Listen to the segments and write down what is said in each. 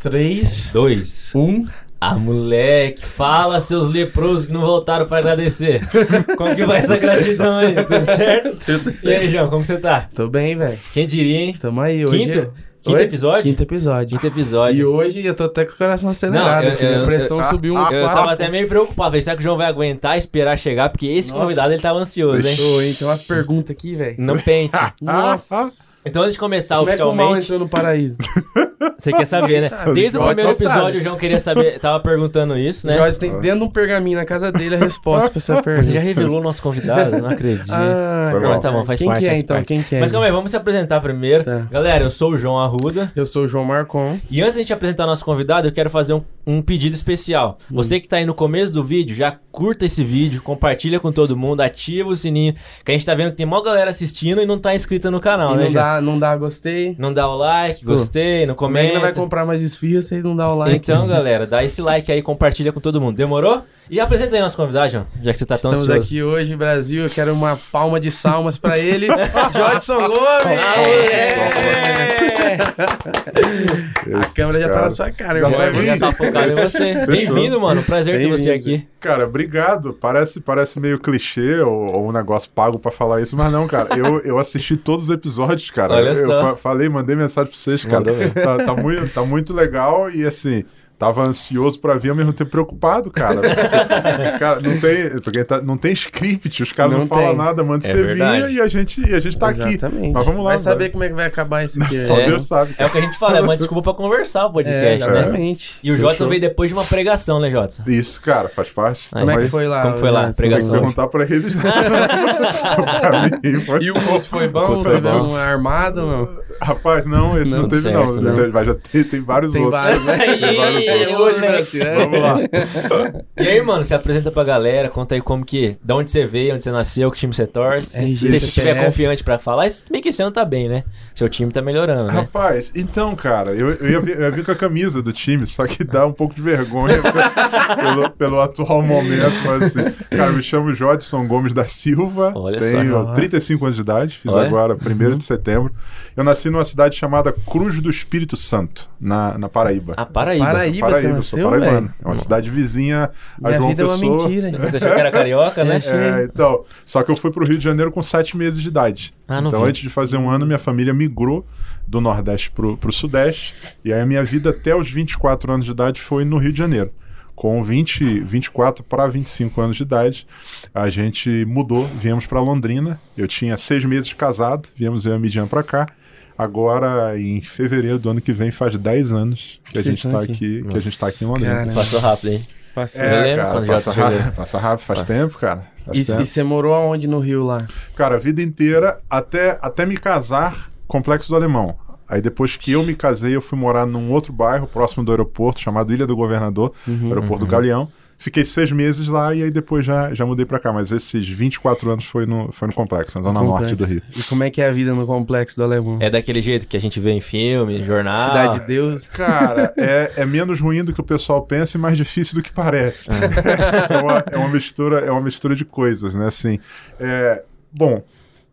3, Dois. 1. Ah, moleque, fala seus leprosos que não voltaram pra agradecer. Como que vai essa gratidão aí? Tudo certo? E aí, João, como você tá? Tô bem, velho. Quem diria, hein? Tamo aí hoje. Quinto? Quinto Oi? episódio? Quinto episódio. Quinto episódio. E hoje eu tô até com o coração acelerado. eu- eu- a pressão eu- subiu uns Eu tava até meio preocupado. Falei, será que o João vai aguentar esperar chegar? Porque esse Nossa. convidado ele tava ansioso, hein? Tô, hein? Tem umas perguntas aqui, velho. Não pente. Nossa. Então, antes de começar Como é que o mal oficialmente, entrou no paraíso? você quer saber, né? sabe? Desde o Jorge primeiro só episódio, sabe. o João queria saber, tava perguntando isso, O né? Jorge tem dentro de um pergaminho na casa dele a resposta pra essa pergunta. Você já revelou o nosso convidado? Não acredito. Ah, Não, tá bom, faz Quem parte. que é, então? parte. Quem que é? Mas calma aí, vamos se apresentar primeiro. Tá. Galera, eu sou o João Arruda. Eu sou o João Marcon. E antes da gente apresentar nosso convidado, eu quero fazer um, um pedido especial. Hum. Você que tá aí no começo do vídeo, já curta esse vídeo, compartilha com todo mundo, ativa o sininho, que a gente tá vendo que tem mó galera assistindo e não tá inscrita no canal, E né, João? Dá, não dá gostei. Não dá o like, gostei, não Como é que comenta. não vai comprar mais esfirra vocês não dão o like? Então, galera, dá esse like aí, compartilha com todo mundo. Demorou? E apresenta aí nosso convidado, João, já que você tá tão Estamos ansioso. aqui hoje, Brasil. Eu quero uma palma de salmas pra ele. Jodson Gomes! A Esses câmera já tá na sua cara, Já irmão. tá Já, tá focado em você. Bem-vindo, mano. Prazer ter você aqui. Cara, obrigado. Parece, parece meio clichê ou, ou um negócio pago pra falar isso, mas não, cara. Eu, eu assisti todos os episódios, cara. Olha eu só. fa- falei, mandei mensagem pra vocês, cara. Tá, tá muito, tá muito legal e assim. Tava ansioso pra ver, ao mesmo tempo preocupado, cara. Porque, cara, não tem, porque tá- não tem script, os caras não, Não falam nada, manda É você verdade. vir e a gente, e a gente tá aqui. Exatamente. Mas vamos lá, Vai saber velho. como é que vai acabar isso aqui. Só né? Deus sabe. É o que a gente fala, é uma desculpa pra conversar o É, podcast, né? exatamente. E o. Jodson veio depois de uma pregação, né, Jodson? Isso, cara, faz parte. Aí, Como é que foi lá? Como foi lá? Jodson? Tem que Pregação. perguntar pra eles. pra mim, foi E o culto foi bom? O culto foi Teve bom. uma armada, não? Rapaz, não, esse não, Não, teve, certo, não. não. Mas já tem, tem vários Tem outros. vários, né? Hoje. Brasil, né? Vamos lá. E aí, mano, se apresenta pra galera, conta aí como que. Da onde você veio, onde você nasceu, que time você torce. RG, Se você estiver confiante pra falar, se bem que esse ano tá bem, né? Seu time tá melhorando, né? Rapaz, então, cara, eu, eu, ia vir, eu ia vir com a camisa do time, só que dá um pouco de vergonha pelo, pelo atual momento. Mas assim, cara, me chamo Jodson Gomes da Silva, Olha tenho só. 35 anos de idade, fiz Olha. agora 1 de setembro. Eu nasci numa cidade chamada Cruz do Espírito Santo, na, na Paraíba. Ah, Paraíba. Paraíba, você Paraíba, nasceu, sou paraibano. É uma cidade vizinha a Minha João vida é uma mentira. Você achou que era carioca, né? É. Então, só que eu fui pro Rio de Janeiro com sete meses de idade. Ah, então, vi. antes de fazer um ano, minha família migrou do Nordeste pro, pro Sudeste. E aí a minha vida até os 24 anos de idade foi no Rio de Janeiro. Com 20, 24 para 25 anos de idade, a gente mudou, viemos para Londrina. Eu tinha seis meses de casado, viemos eu e a Midian para cá. Agora, em fevereiro do ano que vem, faz 10 anos que a Que gente está aqui. aqui, que a gente tá aqui em Londrina. Cara, Passou rápido, hein? Passei. Eu É, cara, passa rápido, passa rápido, faz tempo, cara. Faz E, tempo. e você morou aonde no Rio lá? Cara, a vida inteira, até, até me casar, Complexo do Alemão. Aí depois que eu me casei, eu fui morar num outro bairro próximo do aeroporto, chamado Ilha do Governador, aeroporto do Galeão. Fiquei seis meses lá e aí depois já, já mudei pra cá. Mas esses 24 anos foi no, foi no Complexo, na zona norte do Rio. E como é que é a vida no complexo do Alemão? É daquele jeito que a gente vê em filme, jornal. Cidade de Deus. Cara, é, é menos ruim do que o pessoal pensa e mais difícil do que parece. é, uma, é uma mistura, é uma mistura de coisas, né? Assim, é, bom,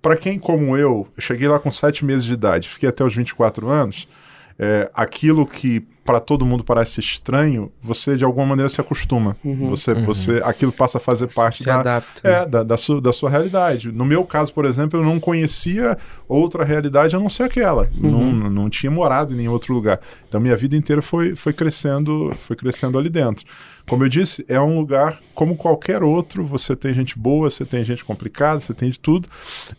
para quem como eu, eu cheguei lá com sete meses de idade, fiquei até os 24 anos, é, aquilo que para todo mundo parece estranho, você de alguma maneira se acostuma. Você, você, aquilo passa a fazer parte Se da, adapta. é, da, da, sua, da sua realidade. No meu caso, por exemplo, eu não conhecia outra realidade a não ser aquela. Não, não tinha morado em nenhum outro lugar. Então, minha vida inteira foi, foi crescendo foi crescendo ali dentro. Como eu disse, é um lugar como qualquer outro. Você tem gente boa, você tem gente complicada, você tem de tudo.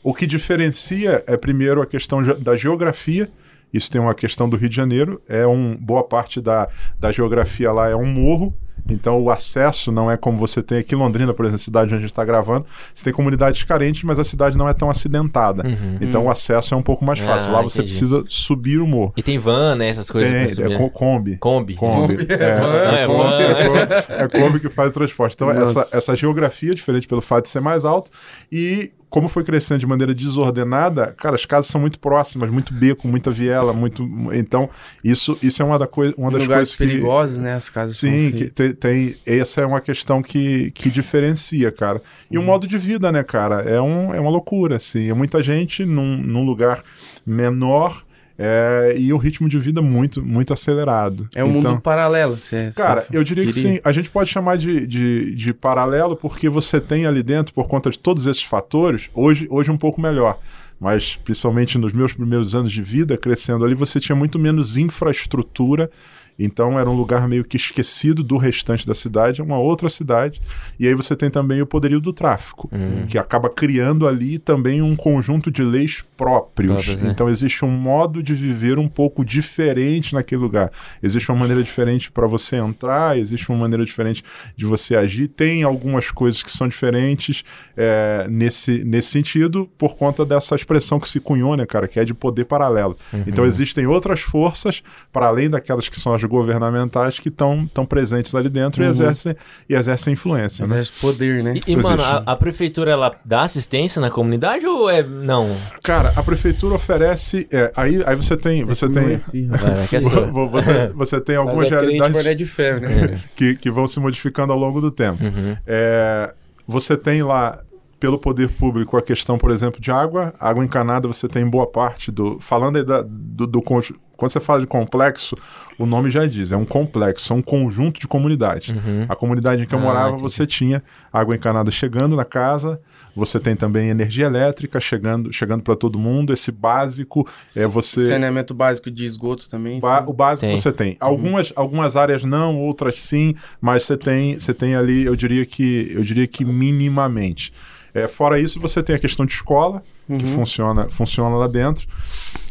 O que diferencia é, primeiro, a questão da geografia. Isso tem uma questão do Rio de Janeiro. É um boa parte da, da geografia lá é um morro. Então o acesso não é como você tem aqui em Londrina, por exemplo, a cidade onde a gente está gravando. Você tem comunidades carentes, mas a cidade não é tão acidentada. Então o acesso é um pouco mais fácil. Ah, Lá você entendi. precisa subir o morro. E tem van, né? Essas coisas Tem, é co- Kombi. Kombi. Kombi. Kombi. É, É, é, Kombi, van. é, Kombi, é Kombi que faz o transporte. Então, Nossa. essa, essa geografia é diferente pelo fato de ser mais alto. E como foi crescendo de maneira desordenada, cara, as casas são muito próximas, muito beco, muita viela, muito. Então, isso, isso é uma, da coi uma das coisas que. perigosos, né? As casas Sim, que tem, tem- essa é uma questão que, que diferencia, cara. E Uhum. o modo de vida, né, cara? É, um, é uma loucura, assim. É muita gente num, num lugar menor é, e o ritmo de vida muito, muito acelerado. É um então, mundo paralelo. Você, Cara, eu diria que diria? sim. A gente pode chamar de, de, de paralelo porque você tem ali dentro, por conta de todos esses fatores, hoje, hoje um pouco melhor. Mas, principalmente nos meus primeiros anos de vida, crescendo ali, você tinha muito menos infraestrutura. Então era um lugar meio que esquecido do restante da cidade, é uma outra cidade. E aí você tem também o poderio do tráfico, que acaba criando ali também um conjunto de leis próprios. Né? Então existe um modo de viver um pouco diferente naquele lugar. Existe uma maneira diferente para você entrar, existe uma maneira diferente de você agir. Tem algumas coisas que são diferentes é, nesse, nesse sentido, por conta dessa expressão que se cunhou, né, cara, que é de poder paralelo. Então existem outras forças, para além daquelas que são as governamentais, que estão presentes ali dentro e, exercem, e exercem influência. Né? Exerce poder, né? E, e, mano, a, a prefeitura, ela dá assistência na comunidade ou é... Não. Cara, a prefeitura oferece. é, aí, aí você tem. Você tem. é. Vai, que é sua. você, você tem Mas algumas é realidades de ferro, né? que, que vão se modificando ao longo do tempo. É, você tem lá, pelo poder público, a questão, por exemplo, de água. Água encanada, você tem boa parte do. Falando aí da, do, do Quando você fala de complexo, o nome já diz, é um complexo, é um conjunto de comunidades. A comunidade em que eu Ah, morava, entendi. você tinha água encanada chegando na casa, você tem também energia elétrica chegando, chegando para todo mundo. Esse básico é você. Saneamento básico de esgoto também. Ba- então. o básico Tem. você tem. Algumas, algumas áreas não, outras sim, mas você tem, você tem ali, eu diria que, eu diria que minimamente. É, fora isso, você tem a questão de escola, que funciona, funciona lá dentro,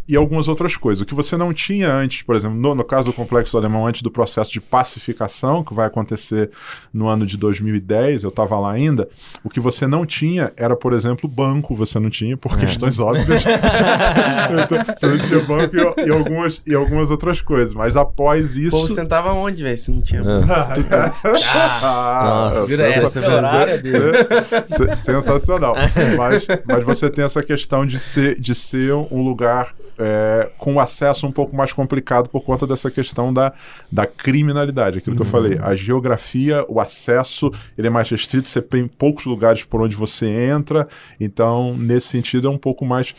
e algumas outras coisas. O que você não tinha antes, por exemplo, no, no caso do Complexo Alemão, antes do processo de pacificação, que vai acontecer no ano de 2010, eu estava lá ainda, o que você não tinha era, por exemplo, banco, você não tinha, por questões óbvias. Então, você não tinha banco e, e algumas, e algumas outras coisas. Mas após O isso. povo sentava onde, velho? Se não tinha. Ah, Nossa, vira essa, horário é dele. se- sensacional. Mas, mas você tem essa questão de ser, de ser um lugar é, com acesso um pouco mais complicado por conta dessa questão da, da criminalidade. Aquilo que eu falei, a geografia, o acesso, ele é mais restrito, você tem poucos lugares por onde você entra, então, nesse sentido, é um pouco mais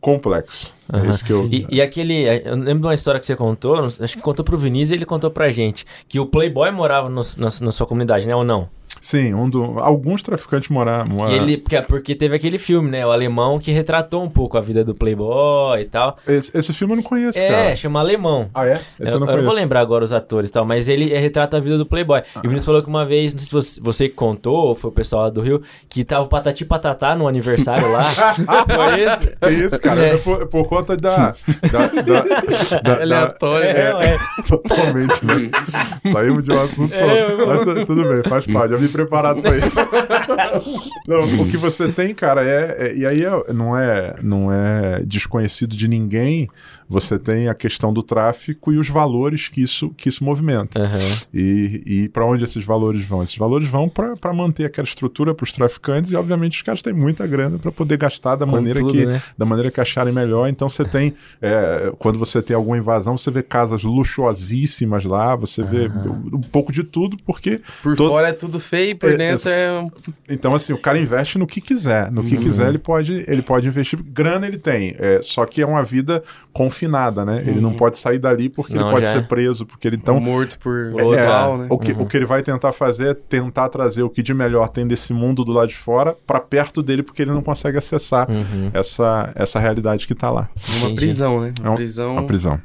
complexo. É isso que eu... E, e aquele. Eu lembro de uma história que você contou, acho que contou pro Vinícius e ele contou pra gente. Que o Playboy morava no- na, na sua comunidade, né? Ou não? Sim, um do, alguns traficantes moraram... E ele, porque, porque teve aquele filme, né? O alemão que retratou um pouco a vida do Playboy e tal. Esse, esse filme eu não conheço, É, cara. chama Alemão. Ah, é? Esse Eu, eu, não eu não conheço. vou lembrar agora os atores e tal, mas ele é, retrata a vida do Playboy. E o Vinícius falou que uma vez, não sei se você, você contou, ou foi o pessoal lá do Rio, que tava o Patati Patatá no aniversário lá. foi esse? É isso, cara. É. É por, por conta da. da, da, da- Aleatório. É, É, totalmente, né? Saímos de um assunto. É, mas tu- tudo bem, faz parte. Já vim preparado pra isso. Não, o que você tem, cara, é. é- e aí é- não, é, não é desconhecido de ninguém. Você tem a questão do tráfico e os valores que isso, que isso movimenta. Aham. E, e para onde esses valores vão? Esses valores vão para manter aquela estrutura para os traficantes e, obviamente, os caras têm muita grana para poder gastar da Com maneira, tudo, que, né? da maneira que acharem melhor. Então, você tem, é, quando você tem alguma invasão, você vê casas luxuosíssimas lá, você vê um, um pouco de tudo, porque. Por todo- fora é tudo feio, por É, dentro é. um- Então, assim, o cara investe no que quiser. No Uhum. que quiser, ele pode, ele pode investir. Grana ele tem. é, só que é uma vida confinada, né? Ele não pode sair dali porque Uhum. Senão ele pode já é. ser preso, porque ele então. morto por É, local, né? O que, o que ele vai tentar fazer é tentar trazer o que de melhor tem desse mundo do lado de fora para perto dele, porque ele não consegue acessar Uhum. essa, essa realidade que tá lá. Uma prisão, né? É Uma um- prisão Uma prisão.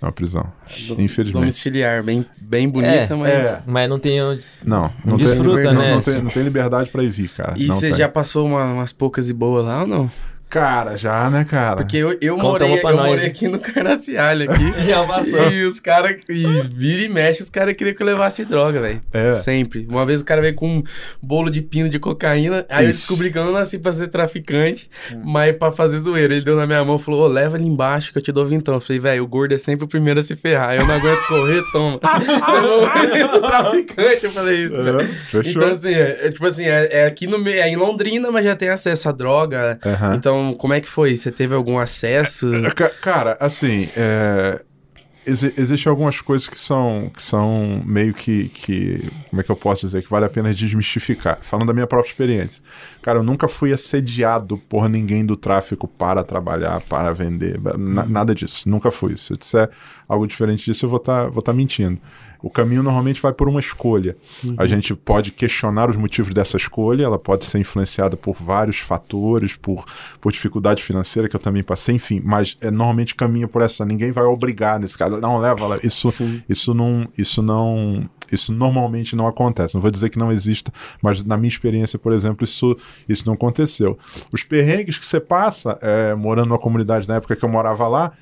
É uma prisão. do- Infelizmente. domiciliar, bem, bem bonita, É, mas. é. Mas não tem. Não, não Desfruta, tem, não- né? Não, tem, não tem liberdade para ir vir, cara. E não você tem. já passou uma- umas poucas e boas lá ou não? Cara, já, né, cara? Porque eu, eu, morei, eu nós, morei hein? aqui no Carnacialho aqui. Já passou. E os caras. E vira e mexe, os caras queriam que eu levasse droga, velho. É. Sempre. Uma vez o cara veio com um bolo de pino de cocaína. Aí eu Ixi. descobri que eu não nasci pra ser traficante, mas pra fazer zoeira. Ele deu na minha mão e falou: Ô, leva ali embaixo que eu te dou vintão. Eu falei, velho, o gordo é sempre o primeiro a se ferrar. Eu não aguento correr, toma. eu vou traficante, eu falei isso. É, fechou. Então, assim, é, é tipo assim, é, é aqui no meio, é em Londrina, mas já tem acesso à droga. Aham. Então, como é que foi? Você teve algum acesso? Ca- Cara, assim, é, exi existem algumas coisas que são, que são meio que, que. Como é que eu posso dizer? Que vale a pena desmistificar. Falando da minha própria experiência. Cara, eu nunca fui assediado por ninguém do tráfico para trabalhar, para vender. Na, nada disso. Nunca fui. Se eu disser algo diferente disso, eu vou estar tá, vou tá mentindo. O caminho normalmente vai por uma escolha. Uhum. A gente pode questionar os motivos dessa escolha, ela pode ser influenciada por vários fatores, por, por dificuldade financeira que eu também passei, enfim, mas é, normalmente caminha por essa. Ninguém vai obrigar nesse caso. Não, leva, isso, isso não. Isso não. Isso normalmente não acontece. Não vou dizer que não exista, mas na minha experiência, por exemplo, isso, isso não aconteceu. Os perrengues que você passa, é, morando numa comunidade na época que eu morava lá,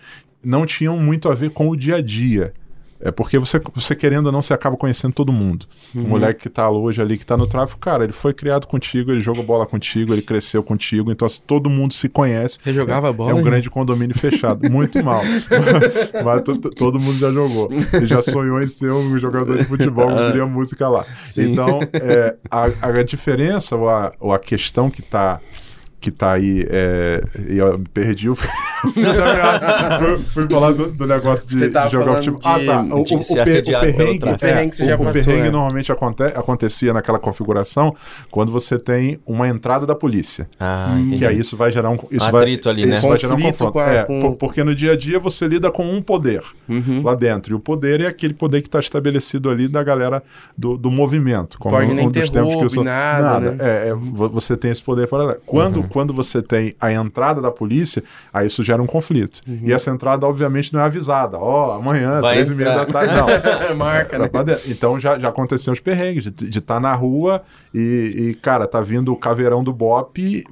não tinham muito a ver com o dia a dia. É porque você, você querendo ou não, você acaba conhecendo todo mundo. Uhum. O moleque que tá hoje ali, que tá no tráfico, cara, ele foi criado contigo, ele jogou bola contigo, ele cresceu contigo, então assim, todo mundo se conhece. Você jogava é, bola? É um grande condomínio fechado. Muito mal. Mas todo mundo já jogou. E já sonhou em ser um jogador de futebol, como diria música lá. Sim. Então, é, a, a diferença ou a, ou a questão que tá que tá aí. É, eu me perdi o. fui, fui falar do, do, negócio de, de jogar futebol. Ah, tá. O, o, o, o perrengue, o perrengue, é, o, passou, perrengue é. normalmente aconte, acontecia naquela configuração quando você tem uma entrada da polícia. Ah, que aí isso vai gerar um. Isso Atrito vai, ali, né? Isso vai gerar um confronto. A, é, com... porque no dia a dia você lida com um poder uhum. lá dentro. E o poder é aquele poder que está estabelecido ali da galera do, do movimento. Como Pode um, nem um dos tempos que eu sou. Nada, nada. Né? É, é, você tem esse poder para. Quando, uhum quando você tem a entrada da polícia, aí isso gera um conflito. Uhum. E essa entrada, obviamente, não é avisada. Ó, oh, amanhã, Vai três e meia da tarde, não. Marca, né? Então já, já aconteceu os perrengues de estar tá na rua e, e, cara, tá vindo o caveirão do BOP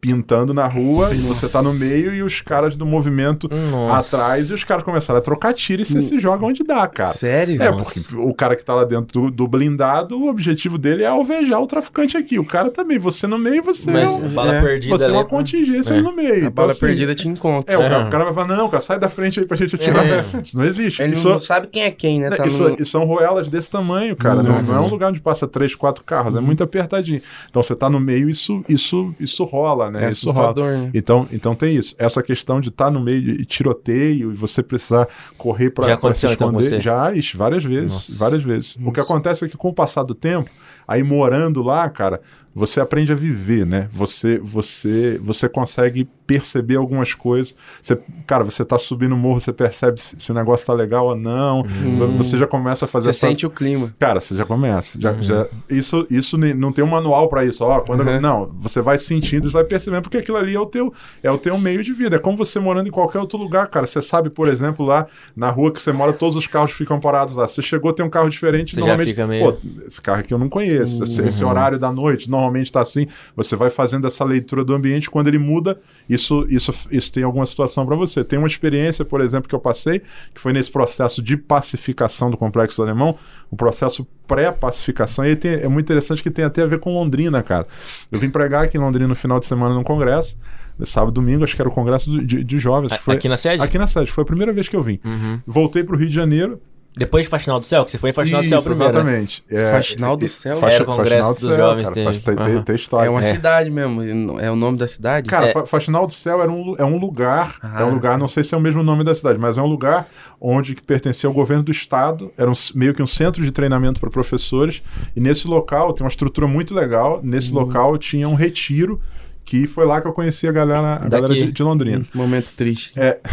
pintando na rua Nossa. e você tá no meio e os caras do movimento Nossa. atrás e os caras começaram a trocar tiro e você se joga onde dá, cara. Sério? É, Nossa. porque o cara que tá lá dentro do, do, blindado, o objetivo dele é alvejar o traficante aqui. O cara também, você no meio, você Mas, é, um, bala é, perdida você é uma contingência é. no meio. A então, bala assim, perdida te encontra. É, o, cara, o, cara, vai falar, não, cara, sai da frente aí pra gente atirar. É. Isso não existe. Ele isso, não sabe quem é quem, né? Tá isso, no... são roelas desse tamanho, cara. Não, não, é um lugar onde passa três, quatro carros, é muito apertadinho. Então você tá no meio, isso, isso, isso rola, né? É isso rola. Né? Então, então tem isso. Essa questão de estar tá no meio de tiroteio e você precisar correr para se então, esconder. Então, você... Já, ixi, várias vezes. Nossa. Várias vezes. Nossa. O que acontece é que com o passar do tempo, aí morando lá, cara, você aprende a viver, né? Você, você, você consegue perceber algumas coisas. Você, cara, você tá subindo o morro, você percebe se, se o negócio tá legal ou não. Hum. Você já começa a fazer Você essa... sente o clima. Cara, você já começa. Já, uhum. já... Isso, isso não tem um manual para isso. Ó, quando uhum. Não, você vai sentindo, você vai percebendo, porque aquilo ali é o teu, é o teu meio de vida. É como você morando em qualquer outro lugar, cara. Você sabe, por exemplo, lá na rua que você mora, todos os carros ficam parados lá. Você chegou, tem um carro diferente, você normalmente. Já fica meio... Pô, esse carro aqui eu não conheço. Uhum. Esse, esse uhum. horário da noite, normalmente está assim. Você vai fazendo essa leitura do ambiente, quando ele muda, isso, isso isso tem alguma situação para você. Tem uma experiência, por exemplo, que eu passei, que foi nesse processo de pacificação do complexo alemão, um processo pré-pacificação, e tem, é muito interessante que tem até a ver com Londrina, cara. Eu vim pregar aqui em Londrina no final de semana num congresso, sábado domingo, acho que era o congresso de, de jovens. Foi, aqui na sede? Aqui na sede, foi a primeira vez que eu vim. Uhum. Voltei para o Rio de Janeiro, depois de Faxinal do Céu, que você foi em Faxinal Isso, do Céu primeiro. Né? Exatamente. Né? É, Faxinal do Céu? Era é, o Congresso dos do Jovens. Cara, tem, tem, tem, história. É uma é. cidade mesmo. É o nome da cidade? Cara, é. Faxinal do Céu era um, é um lugar. Ah. É um lugar, não sei se é o mesmo nome da cidade, mas é um lugar onde que pertencia ao governo do estado. Era um, meio que um centro de treinamento para professores. E nesse local tem uma estrutura muito legal. Nesse hum. local tinha um retiro que foi lá que eu conheci a galera, a galera de, de, Londrina. Um momento triste. É.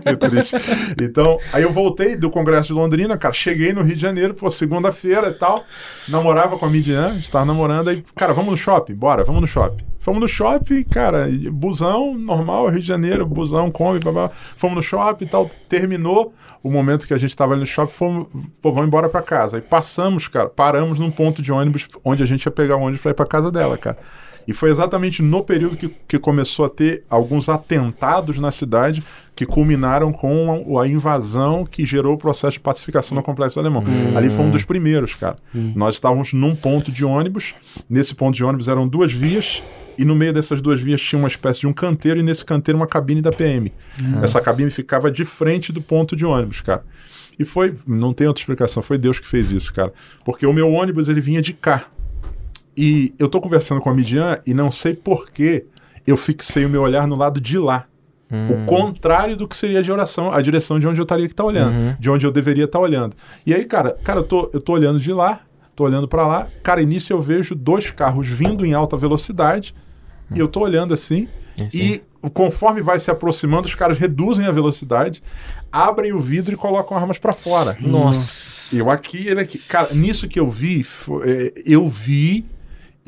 que, que, triste. Então, aí eu voltei do Congresso de Londrina, cara, cheguei no Rio de Janeiro, pô, segunda-feira e tal, namorava com a Midian, estava namorando, aí, cara, vamos no shopping? Bora, vamos no shopping. Fomos no shopping, cara, busão normal, Rio de Janeiro, busão, come, blá, Fomos no shopping e tal, terminou o momento que a gente estava ali no shopping, fomos, pô, vamos embora para casa. Aí passamos, cara, paramos num ponto de ônibus onde a gente ia pegar o ônibus para ir para casa dela, cara. E foi exatamente no período que, que começou a ter alguns atentados na cidade que culminaram com a, a invasão que gerou o processo de pacificação no complexo alemão. Hum. Ali foi um dos primeiros, cara. Hum. Nós estávamos num ponto de ônibus, nesse ponto de ônibus eram duas vias, e no meio dessas duas vias tinha uma espécie de um canteiro, e nesse canteiro uma cabine da PM. Nossa. Essa cabine ficava de frente do ponto de ônibus, cara. E foi, não tem outra explicação, foi Deus que fez isso, cara. Porque o meu ônibus ele vinha de cá. E eu tô conversando com a Midian e não sei por que eu fixei o meu olhar no lado de lá. O contrário do que seria a direção, a direção de onde eu estaria que tá olhando, de onde eu deveria estar olhando. E aí, cara, cara, eu tô, eu tô olhando de lá, tô olhando para lá, cara, início eu vejo dois carros vindo em alta velocidade, e eu tô olhando assim, e conforme vai se aproximando, os caras reduzem a velocidade, abrem o vidro e colocam armas para fora. Nossa. Eu aqui, ele aqui. Cara, nisso que eu vi, é, eu vi.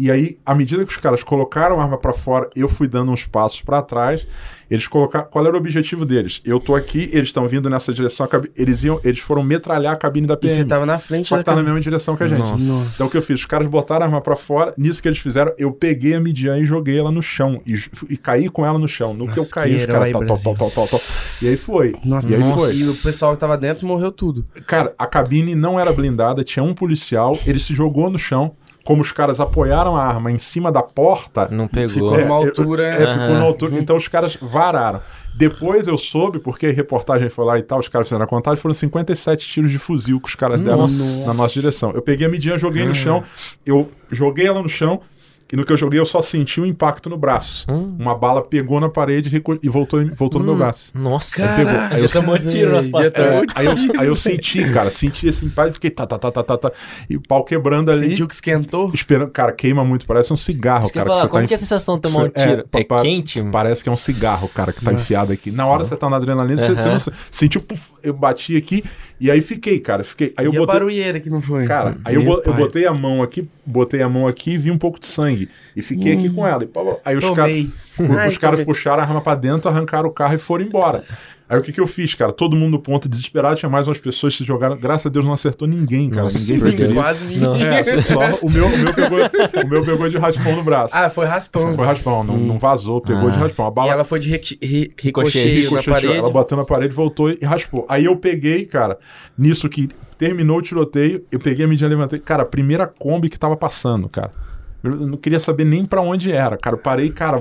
E aí, à medida que os caras colocaram a arma pra fora, eu fui dando uns passos pra trás. Eles colocaram. Qual era o objetivo deles? Eu tô aqui, eles estão vindo nessa direção. Eles iam, eles foram metralhar a cabine da E PM. você tava na frente Só da que tá na mesma direção que a gente. Nossa. Então o que eu fiz? Os caras botaram a arma pra fora. Nisso que eles fizeram, eu peguei a Midian e joguei ela no chão. E, e caí com ela no chão. No que eu Nossa, caí, que os caras. Tó, tó, tó, tó, tó, tó. E aí foi. Nossa, e aí nossa. foi. E o pessoal que tava dentro morreu tudo. Cara, a cabine não era blindada, tinha um policial, ele se jogou no chão. Como os caras apoiaram a arma em cima da porta, Não pegou. Ficou numa é, altura. é, ficou Aham. na altura. Então os caras vararam. Depois eu soube, porque a reportagem foi lá e tal, os caras fizeram a contagem, foram 57 tiros de fuzil que os caras deram Nossa. na nossa direção. Eu peguei a midinha, joguei no chão, eu joguei ela no chão, e no que eu joguei eu só senti um impacto no braço. Uma bala pegou na parede e recu- e voltou, voltou no meu braço. Nossa. Aí pegou. Aí eu tomou tiro nas pastas. É, aí, eu, aí eu senti, cara, senti esse impacto e fiquei tá, tá, tá, tá, tá, tá, e o pau quebrando ali. Sentiu que esquentou? Esperando, cara, queima muito, parece um cigarro, Isso que cara. falar, você como tá que é a sensação de tomar um tiro? É, pa- quente? Parece que é um cigarro, cara, que tá Nossa. enfiado aqui. Na hora você tá na adrenalina, você, você Aham. não se- sentiu, puf, eu bati aqui e aí fiquei, cara, fiquei. Aí eu e a botei, barulheira que não foi? cara, aí eu, Meu bo- eu pai. botei a mão aqui, botei a mão aqui e vi um pouco de sangue e fiquei aqui com ela. E, aí os, caras Ai, os caras puxaram a arma pra dentro, arrancaram o carro e foram embora. Aí o que que eu fiz, cara? Todo mundo no ponto desesperado, tinha mais umas pessoas que se jogaram. Graças a Deus não acertou ninguém, cara. Nossa, ninguém foi ferido. Quase ninguém. Não. É, só o meu, o meu pegou, o meu pegou de raspão no braço. Ah, foi raspão. Foi raspão, não, não vazou, pegou Ah. de raspão. A E bala ela foi de requi- ri- Ricocheteio. ricocheio na parede. ela bateu na parede, voltou e raspou. Aí eu peguei, cara, nisso que terminou o tiroteio, eu peguei a medida levantei. Cara, a primeira Kombi que tava passando, cara. Eu não queria saber nem pra onde era, cara. Eu parei, cara,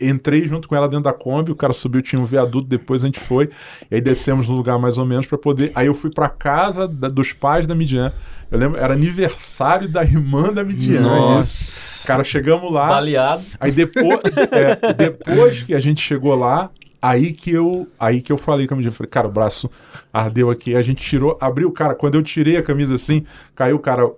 entrei junto com ela dentro da Kombi, o cara subiu, tinha um viaduto, depois a gente foi, e aí descemos no lugar mais ou menos pra poder. Aí eu fui pra casa da- dos pais da Midian. Eu lembro, era aniversário da irmã da Midian. Nossa. Cara, chegamos lá. Baleado. Aí depois, é, depois que a gente chegou lá, aí que eu, aí que eu falei com a medida, falei, cara, o braço ardeu aqui, a gente tirou, abriu, cara, quando eu tirei a camisa assim, caiu, cara,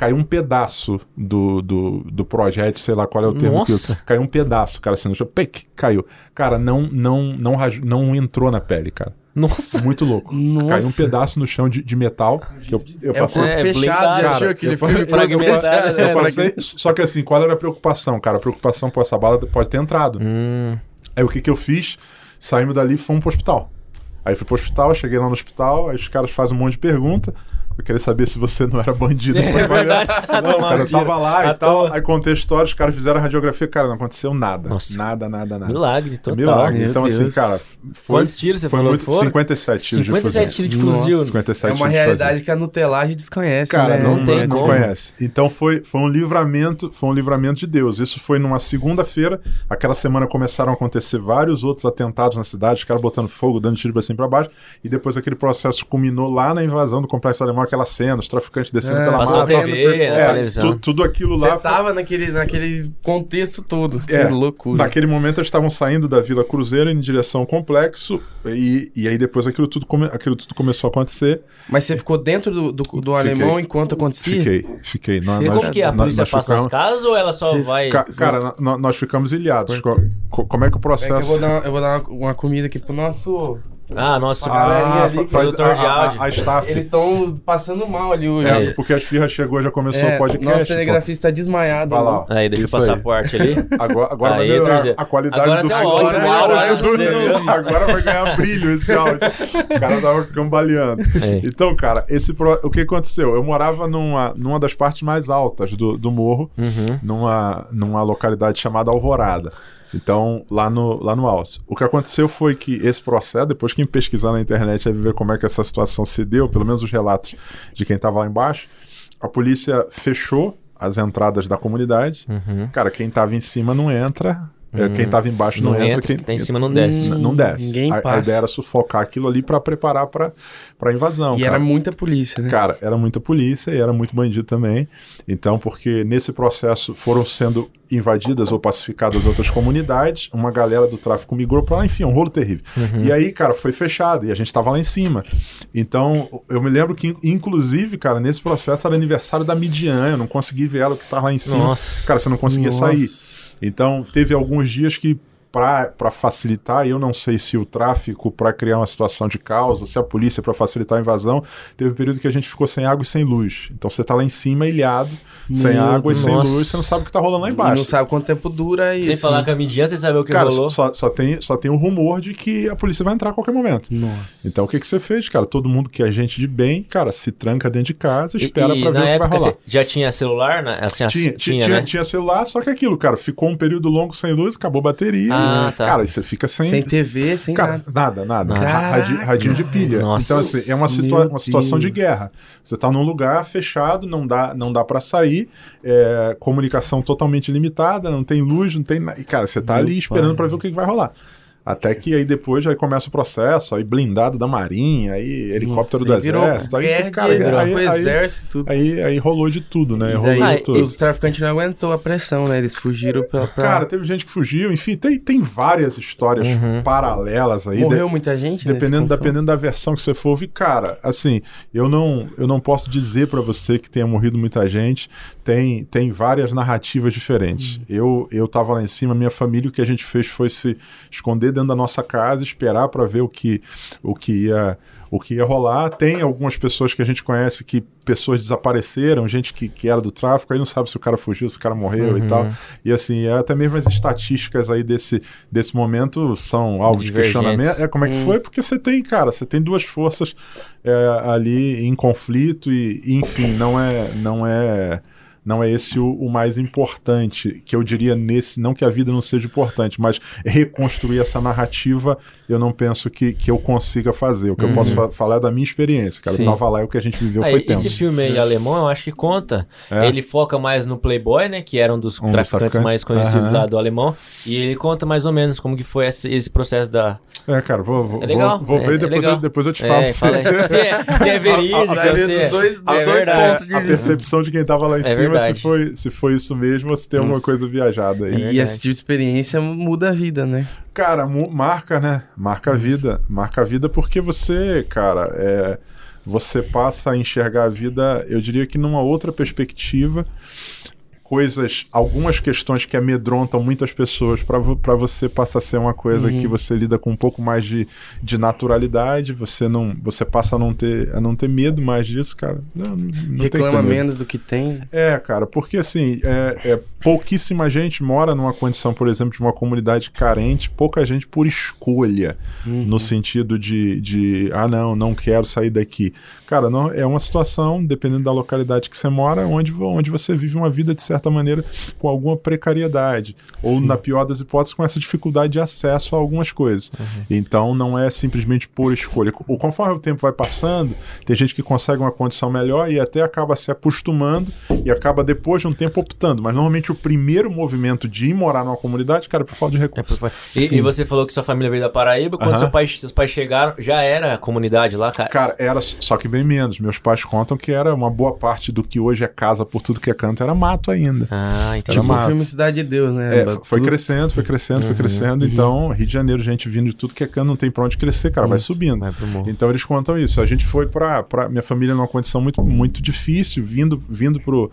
caiu um pedaço do, do, do projétil, sei lá qual é o termo que Nossa. eu- caiu um pedaço, cara, assim, no chão, pec, caiu. Cara, não não não não entrou na pele, cara. Nossa. Muito louco. Nossa. Caiu um pedaço no chão de, de metal que eu, eu É o passei É, fechado, já assistiu aquele eu- filme fragmentado, eu É, passei, só que assim, qual era a preocupação, cara? A preocupação, pô, essa bala pode ter entrado. Hum, Aí o que que eu fiz? Saímos dali e fomos pro hospital. Aí fui pro hospital, cheguei lá no hospital, aí os caras fazem um monte de pergunta. Eu queria saber se você não era bandido. É verdade. Não, cara, eu tava lá e tal. Aí contei a história, os caras fizeram a radiografia. Cara, não aconteceu nada. Nossa. Nada, nada, nada. milagre É total. milagre. Meu então, assim, Deus. cara, foi. Quantos tiros você foi falou muito, que foram? 57 tiros de 57 fuzil. tiros de fuzil. Nossa. 57 É uma de realidade que a Nutelagem desconhece, Cara, né? não, Não tem não como. conhece. Então foi, foi um livramento, foi um livramento de Deus. Isso foi numa segunda-feira. Aquela semana começaram a acontecer vários outros atentados na cidade, os caras botando fogo, dando tiro pra cima e pra baixo. E depois aquele processo culminou lá na invasão do complexo alemão, aquela cena, os traficantes descendo É, pela mata. TV, na É, tu- tudo aquilo Você lá. foi- tava naquele, naquele contexto todo. É, que loucura. Naquele momento eles estavam saindo da Vila Cruzeiro em direção ao complexo e, e aí depois aquilo tudo, come- aquilo tudo começou a acontecer. Mas você ficou dentro do, do, do Fiquei. alemão enquanto acontecia? Fiquei, fiquei. Nós- Você- nós- Como que é? A nós- polícia nós passa nas ficamos- casas ou ela só Vocês- vai... Ca- Cara, nó- nós ficamos ilhados. Co- co- Como é que o É que eu processo. vou dar, eu vou dar uma, uma comida aqui pro nosso. Ah, nosso Ah, galerinha ali, fa- faz produtor a, de a, áudio. a staff. Eles estão passando mal ali hoje. É, porque as firras chegou, já começou É, o podcast. Nosso cinegrafista tá desmaiado. Vai lá. ó. Aí, deixa Isso o passaporte ali. Agora, agora vai Aí, melhorar Terceiro. a qualidade Agora do tá som. agora eu do- sei. Agora vai ganhar brilho esse áudio. O cara tava cambaleando. É. Então, cara, esse pro- o que aconteceu? Eu morava numa, numa das partes mais altas do, do morro, Uhum. numa, numa localidade chamada Alvorada. Então, lá no, lá no alto. O que aconteceu foi que esse processo, depois quem pesquisar na internet vai ver como é que essa situação se deu, pelo menos os relatos de quem estava lá embaixo, a polícia fechou as entradas da comunidade. Uhum. Cara, quem tava em cima não entra É, quem tava embaixo não, Não entra, entra, quem quem tá em cima não desce. N- não desce. Ninguém a, a passa. ideia era sufocar aquilo ali pra preparar pra pra invasão. E cara. era muita polícia, né? Cara, era muita polícia e era muito bandido também. Então, porque nesse processo foram sendo invadidas ou pacificadas outras comunidades, uma galera do tráfico migrou pra lá, enfim, um rolo terrível. E aí, cara, foi fechado e a gente tava lá em cima. Então, eu me lembro que, inclusive, cara, nesse processo era aniversário da Midian, eu não consegui ver ela que tava lá em cima. Nossa. Cara, você não conseguia Nossa. sair. Então, teve alguns dias que, para facilitar, eu não sei se o tráfico para criar uma situação de caos, ou se a polícia para facilitar a invasão, teve um período que a gente ficou sem água e sem luz. Então você tá lá em cima ilhado, sem Meu água e sem luz, você não sabe o que tá rolando lá E embaixo. não sabe quanto tempo dura isso. Sem falar né? com a Midian, você sabe o que Cara, rolou? só, só, tem, só tem o rumor de que a polícia vai entrar a qualquer momento. Nossa. Então o que, que você fez, cara? Todo mundo que é gente de bem, cara, se tranca dentro de casa, E- espera e pra ver o que vai rolar. já tinha celular? Né? Assim, assim, Tinha, tinha, tinha, né? tinha celular, só que aquilo, cara, ficou um período longo sem luz, acabou a bateria. Ah, e, tá. Cara, e você fica sem. Sem TV, sem Cara, nada. nada, nada. Nada. Ra- radi- radinho de pilha. Nossa. Então, assim, é uma, situa uma situação de Deus. guerra. Você tá num lugar fechado, não dá, não dá para sair, é, comunicação totalmente limitada, não tem luz, não tem nada. E, cara, você tá Meu ali esperando para ver o que, que vai rolar. Até que aí depois aí começa o processo, aí blindado da Marinha, aí helicóptero Nossa, do aí, guerra cara, aí, aí, exército, tudo. aí, aí rolou de tudo, né? Rolou de tudo. os traficantes não aguentou a pressão, né? Eles fugiram pra... pra- Cara, teve gente que fugiu, enfim, tem, tem várias histórias paralelas aí. Morreu de- muita gente Dependendo, dependendo da versão que você for ouvir, cara, assim, eu não, eu não posso dizer pra você que tenha morrido muita gente. Tem, tem várias narrativas diferentes. Hum. Eu, eu tava lá em cima, minha família, o que a gente fez foi se esconder dentro da nossa casa, esperar pra ver o que, o que ia. O que ia rolar. Tem algumas pessoas que a gente conhece que pessoas desapareceram, gente que, que era do tráfico, aí não sabe se o cara fugiu, se o cara morreu e tal. E assim, é, até mesmo as estatísticas aí desse, desse momento são alvo de questionamento. É, como é que foi? Porque você tem, cara, você tem duas forças é, ali em conflito e, e, enfim, não é, não é, não é esse o, o mais importante, que eu diria nesse, não que a vida não seja importante, mas reconstruir essa narrativa, eu não penso que, que eu consiga fazer. O que eu posso fa- falar é da minha experiência, cara. Sim. Eu tava lá e o que a gente viveu Ah, foi esse tenso. filme aí alemão, eu acho que conta. É. Ele foca mais no Playboy, né? Que era um dos Um traficantes traficantes. mais conhecidos Aham. lá do alemão. E ele conta mais ou menos como que foi esse, esse processo da... É, cara, vou, vou, É legal, vou, vou é- ver é depois, legal. eu, depois eu te falo. É, se- aí. se, é, se é verídico, Vai ver se dos é- dois- é verdade. pontos de a percepção de quem tava lá em É se foi, se foi isso mesmo ou se tem alguma coisa viajada aí. E verdade. esse tipo de experiência muda a vida, né? Cara, marca, né? Marca a vida. Marca a vida porque você, cara, é, você passa a enxergar a vida, eu diria que numa outra perspectiva. Coisas, algumas questões que amedrontam muitas pessoas, para você passa a ser uma coisa Uhum. que você lida com um pouco mais de, de naturalidade, você não você passa a não ter, a não ter medo mais disso, cara. Não, não Reclama menos do que tem. É, cara, porque assim, é, é, pouquíssima gente mora numa condição, por exemplo, de uma comunidade carente, pouca gente por escolha, Uhum. no sentido de, de, ah, não, não quero sair daqui. Cara, não, é uma situação, dependendo da localidade que você mora, onde, onde você vive uma vida, de certa maneira, com alguma precariedade, ou, na pior das hipóteses, com essa dificuldade de acesso a algumas coisas. Então, não é simplesmente por escolha. O, conforme o tempo vai passando, tem gente que consegue uma condição melhor e até acaba se acostumando e acaba depois de um tempo optando. Mas normalmente o primeiro movimento de ir morar numa comunidade, cara, é por falta de É, recursos. por- e, e você falou que sua família veio da Paraíba. Quando Aham. seu pai, seus pais chegaram, já era a comunidade lá, cara? Cara, era só que bem menos. Meus pais contam que era uma boa parte do que hoje é casa por tudo que é canto, era mato ainda. Ah, entendi. Era Tipo o filme Cidade de Deus, né? É, Tudo- foi crescendo, foi crescendo, foi crescendo. Então, Rio de Janeiro, gente vindo de tudo que é canto, não tem pra onde crescer, cara, vai Isso, subindo. Vai pro morro. Então eles contam isso. A gente foi pra, pra minha família numa condição muito, muito difícil, vindo, vindo pro,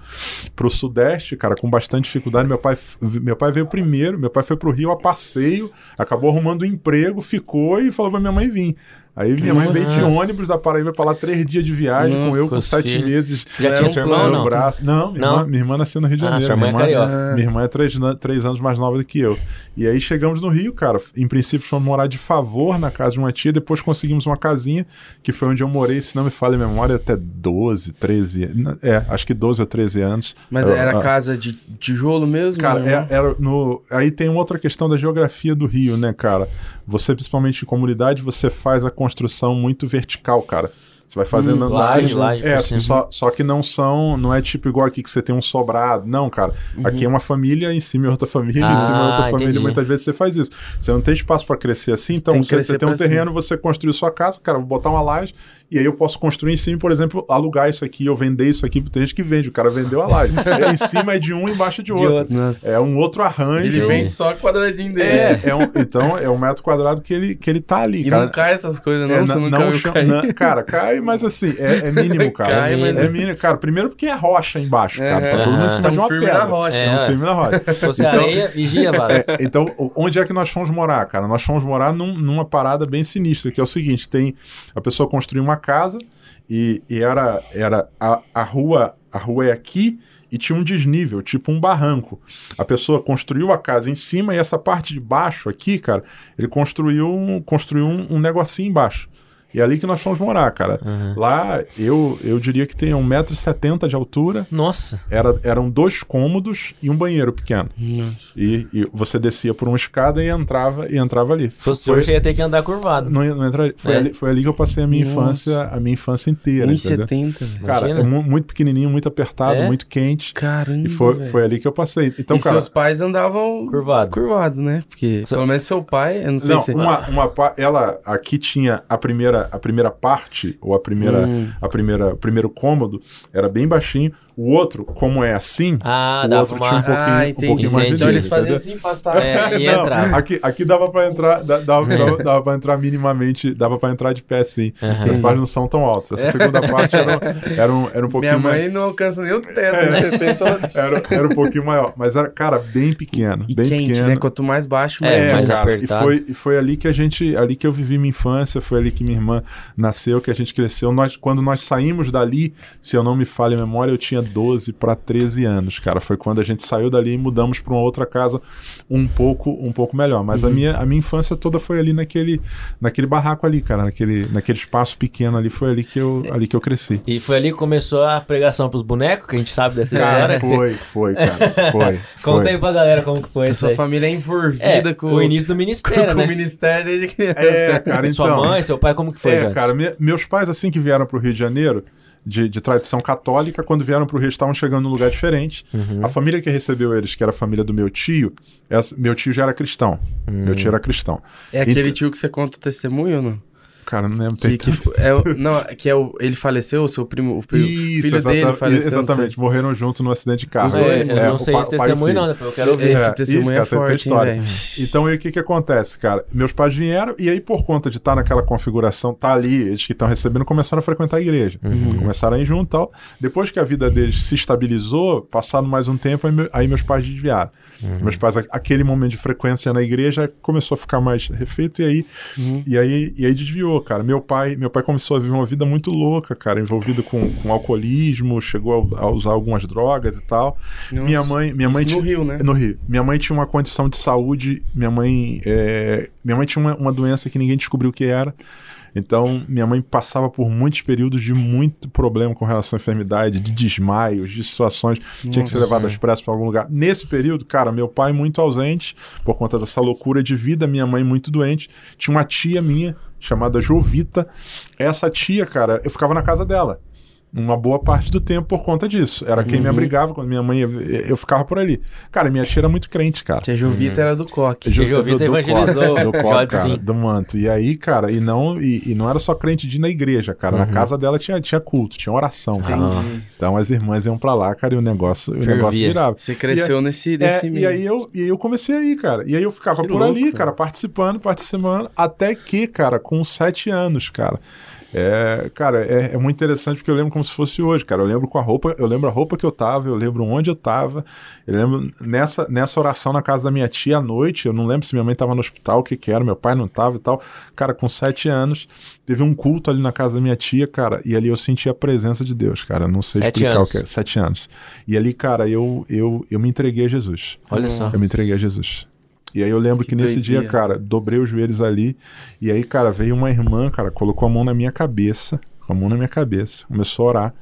pro Sudeste, cara, com bastante dificuldade. Meu pai, meu pai veio primeiro, meu pai foi pro Rio a passeio, acabou arrumando um emprego, ficou e falou pra minha mãe vir. Aí minha mãe veio de Nossa. ônibus da Paraíba pra lá três dias de viagem, com Nossa, eu com sete filhos. meses. Já tinha um ou no não? braço. Não, minha, Não? Irmã, minha irmã nasceu no Rio de Ah, Janeiro. sua minha irmã é irmã, minha irmã é três, na- três anos mais nova do que eu. E aí chegamos no Rio, cara. Em princípio, fomos morar de favor na casa de uma tia. Depois conseguimos uma casinha, que foi onde eu morei, se não me falha a memória, até 12, 13 anos. É, acho que 12 ou 13 anos. Mas Eu- era ah, casa de tijolo mesmo? Cara, né? é- era no. Aí tem uma outra questão da geografia do Rio, né, cara? Você, principalmente em comunidade, você faz a construção muito vertical, cara. Você vai fazendo Hum, laje, laje É, só, só que não são, não é tipo igual aqui que você tem um sobrado. Não, cara. Aqui é uma família, em cima é outra família, em cima é Ah, outra família. entendi. Muitas vezes você faz isso. Você não tem espaço para crescer assim, então Tem você, você tem um pra cima. terreno, você construiu sua casa, cara, vou botar uma laje e aí eu posso construir em cima, por exemplo, alugar isso aqui, ou vender isso aqui, tem gente que vende, o cara vendeu a laje. É, em cima é de um, embaixo é de outro. outro. Nossa. É um outro arranjo. Ele vende só quadradinho dele. É, é um- então é um metro quadrado que ele, que ele tá ali, E cara. não cai essas coisas, não? É, Você não, não não- cara, cai, mas assim, é, é mínimo, cara. Cai, é, mas- é mínimo, cara. Primeiro porque é rocha embaixo, cara. Tá É. todo mundo em cima de uma firme pedra. na rocha. Tamo É. firme na rocha. Se fosse Então- areia, vigia. É, então, onde é que nós fomos morar, cara? Nós fomos morar num- numa parada bem sinistra, que é o seguinte: tem a pessoa construiu uma casa e, e era, era a, a rua, a rua é aqui e tinha um desnível, tipo um barranco. A pessoa construiu a casa em cima e essa parte de baixo aqui, cara, ele construiu, construiu um, um negocinho embaixo. E é ali que nós fomos morar, cara. Lá, eu, eu diria que tem 1,70m de altura. Nossa. Era, eram dois cômodos e um banheiro pequeno. Nossa. E, e você descia por uma escada e entrava e entrava ali. Se fosse hoje, ia ter que andar curvado. não, não entra- foi, É. ali, foi ali que eu passei a minha Nossa. infância, a minha infância inteira, entendeu? 1,70, velho. Cara, Imagina. é mu- muito pequenininho, muito apertado, É? muito quente. Caramba, E foi, foi ali que eu passei. Então, e cara, seus pais andavam Curvado. curvado, né? Porque pelo menos seu pai, eu não sei não, se... uma, uma ela aqui tinha a primeira a primeira parte ou a primeira Hum. a primeira o primeiro cômodo era bem baixinho. O outro, como é assim, Ah, o outro uma... tinha um pouquinho, Ah, um entendi. pouquinho mais de. Então eles faziam entendeu? assim, passavam. É, Não, entrar. Aqui, aqui dava pra entrar, da- dava, dava, dava pra entrar minimamente, dava pra entrar de pé sim. Aham. Os pais não são tão altos. Essa segunda parte era, um- era, um, era um pouquinho Minha mais. mãe não alcança nem o teto, né? 70. Era, era um pouquinho maior. Mas era, cara, bem pequeno. E bem quente, pequeno. né? Quanto mais baixo, É, mais É, mais cara, e apertado. foi, e foi ali que a gente, ali que eu vivi minha infância, foi ali que minha irmã nasceu, que a gente cresceu. Nós, quando nós saímos dali, se eu não me falha a memória, eu tinha 12 para 13 anos, cara. Foi quando a gente saiu dali e mudamos para uma outra casa um pouco, um pouco melhor. Mas Uhum. a minha, a minha infância toda foi ali naquele, naquele barraco ali, cara, naquele, naquele espaço pequeno ali, foi ali que eu, ali que eu cresci. E foi ali que começou a pregação pros bonecos, que a gente sabe dessa Cara, história. foi, foi, cara, foi. Conta foi. aí pra galera como que foi isso sua aí. família é É, envolvida com, o início do com, ministério, com o né? ministério desde criança. É, cara, então. Sua mãe, seu pai, como que foi, É, cara, me- meus pais, assim que vieram pro Rio de Janeiro, de, de tradição católica, quando vieram pro Rio, estavam chegando num lugar diferente. Uhum. A família que recebeu eles, que era a família do meu tio, essa- meu tio já era cristão. Meu Hum. tio era cristão. É aquele Então- tio que você conta o testemunho não? Cara, não lembro. Que, tem que, é, o- não, que é o, ele faleceu, o seu primo, o primo- Isso, filho dele faleceu. Exatamente, morreram junto no acidente de carro. Os É, dois, eu é, não o sei esse testemunho, não, depois eu quero ouvir. Esse É, testemunho é cara, tem- tem forte, hein? Então, o que que acontece, cara? Meus pais vieram e aí, por conta de estar naquela configuração, tá ali, eles que estão recebendo, começaram a frequentar a igreja. Uhum. Começaram a ir junto e tal. Depois que a vida deles se estabilizou, passado mais um tempo, aí, meu- aí meus pais desviaram. Uhum. Meus pais, aquele momento de frequência na igreja, começou a ficar mais refeito e aí, Uhum. e aí, e aí desviou, cara. Meu pai, meu pai começou a viver uma vida muito louca, cara, envolvido com, com alcoolismo, chegou a, a usar algumas drogas e tal. Minha Nossa. mãe, minha mãe Isso no tinha- Rio, né? no Rio. Minha mãe tinha uma condição de saúde. Minha mãe, é, minha mãe tinha uma, uma doença que ninguém descobriu o que era. Então, minha mãe passava por muitos períodos de muito problema com relação à enfermidade, de desmaios, de situações que tinha que ser Nossa. levado às pressas para algum lugar. Nesse período, cara, meu pai muito ausente por conta dessa loucura de vida, minha mãe muito doente. Tinha uma tia minha chamada Jovita. Essa tia, cara, eu ficava na casa dela uma boa parte do tempo por conta disso. Era quem Uhum. me abrigava quando minha mãe. Eu ficava por ali. Cara, minha tia era muito crente, cara. Tia Jovita era do coque. Ju- Jovita do- do evangelizou coque, do o coque, cara, sim. do manto. E aí, cara, e não, e, e não era só crente de ir na igreja, cara. Uhum. Na casa dela tinha, tinha culto, tinha oração. cara. Entendi. Então as irmãs iam pra lá, cara, e o negócio, o negócio virava. Você cresceu nesse, É, nesse e meio. aí eu, e aí eu comecei aí, cara. E aí eu ficava Que por louco, ali, velho. cara, participando, participando, até que, cara, com sete anos, cara. É, cara, é, é muito interessante porque eu lembro como se fosse hoje, cara. Eu lembro com a roupa, eu lembro a roupa que eu tava, eu lembro onde eu tava. Eu lembro nessa, nessa oração na casa da minha tia à noite. Eu não lembro se minha mãe tava no hospital, o que que era, meu pai não tava e tal. Cara, com sete anos, teve um culto ali na casa da minha tia, cara, e ali eu senti a presença de Deus, cara. Eu não sei Sete explicar anos. o que é. Sete anos. E ali, cara, eu, eu, eu me entreguei a Jesus. Olha só. Eu me entreguei a Jesus. E aí eu lembro que, Que nesse dia, cara, dobrei os joelhos ali. E aí, cara, veio uma irmã, cara, colocou a mão na minha cabeça. Com a mão na minha cabeça. Começou a orar.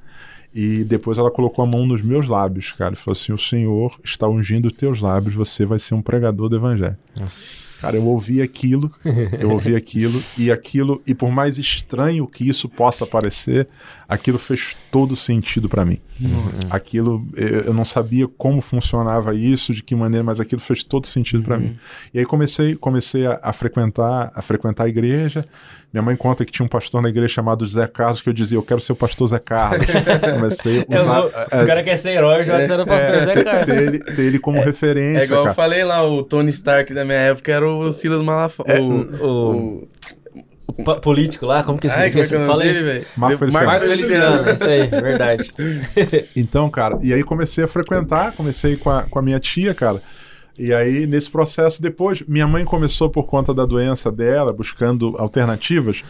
E depois ela colocou a mão nos meus lábios, cara, e falou assim: O Senhor está ungindo os teus lábios, você vai ser um pregador do evangelho. Nossa. Cara, eu ouvi aquilo, eu ouvi aquilo, e aquilo, e por mais estranho que isso possa parecer, aquilo fez todo sentido para mim. Aquilo, eu não sabia como funcionava isso, de que maneira, mas aquilo fez todo sentido para mim. E aí comecei, comecei a, a frequentar, a frequentar a igreja. Minha mãe conta que tinha um pastor na igreja chamado Zé Carlos que eu dizia, eu quero ser o pastor Zé Carlos. comecei a Eu usar, vou- é, Os caras querem ser herói, eu já disse do pastor Zé ter, Carlos. ter ele, ter ele como referência, É igual cara. eu falei lá, o Tony Stark da minha época era o Silas Malafaia. É, o, o- o- político lá, como que como é esquece? que é o nome Fala aí. dele, velho? Marco Feliciano. Marco Feliciano, isso aí, verdade. Então, cara, e aí comecei a frequentar, comecei com a, com a minha tia, cara. E aí, nesse processo, depois, minha mãe começou, por conta da doença dela, buscando alternativas,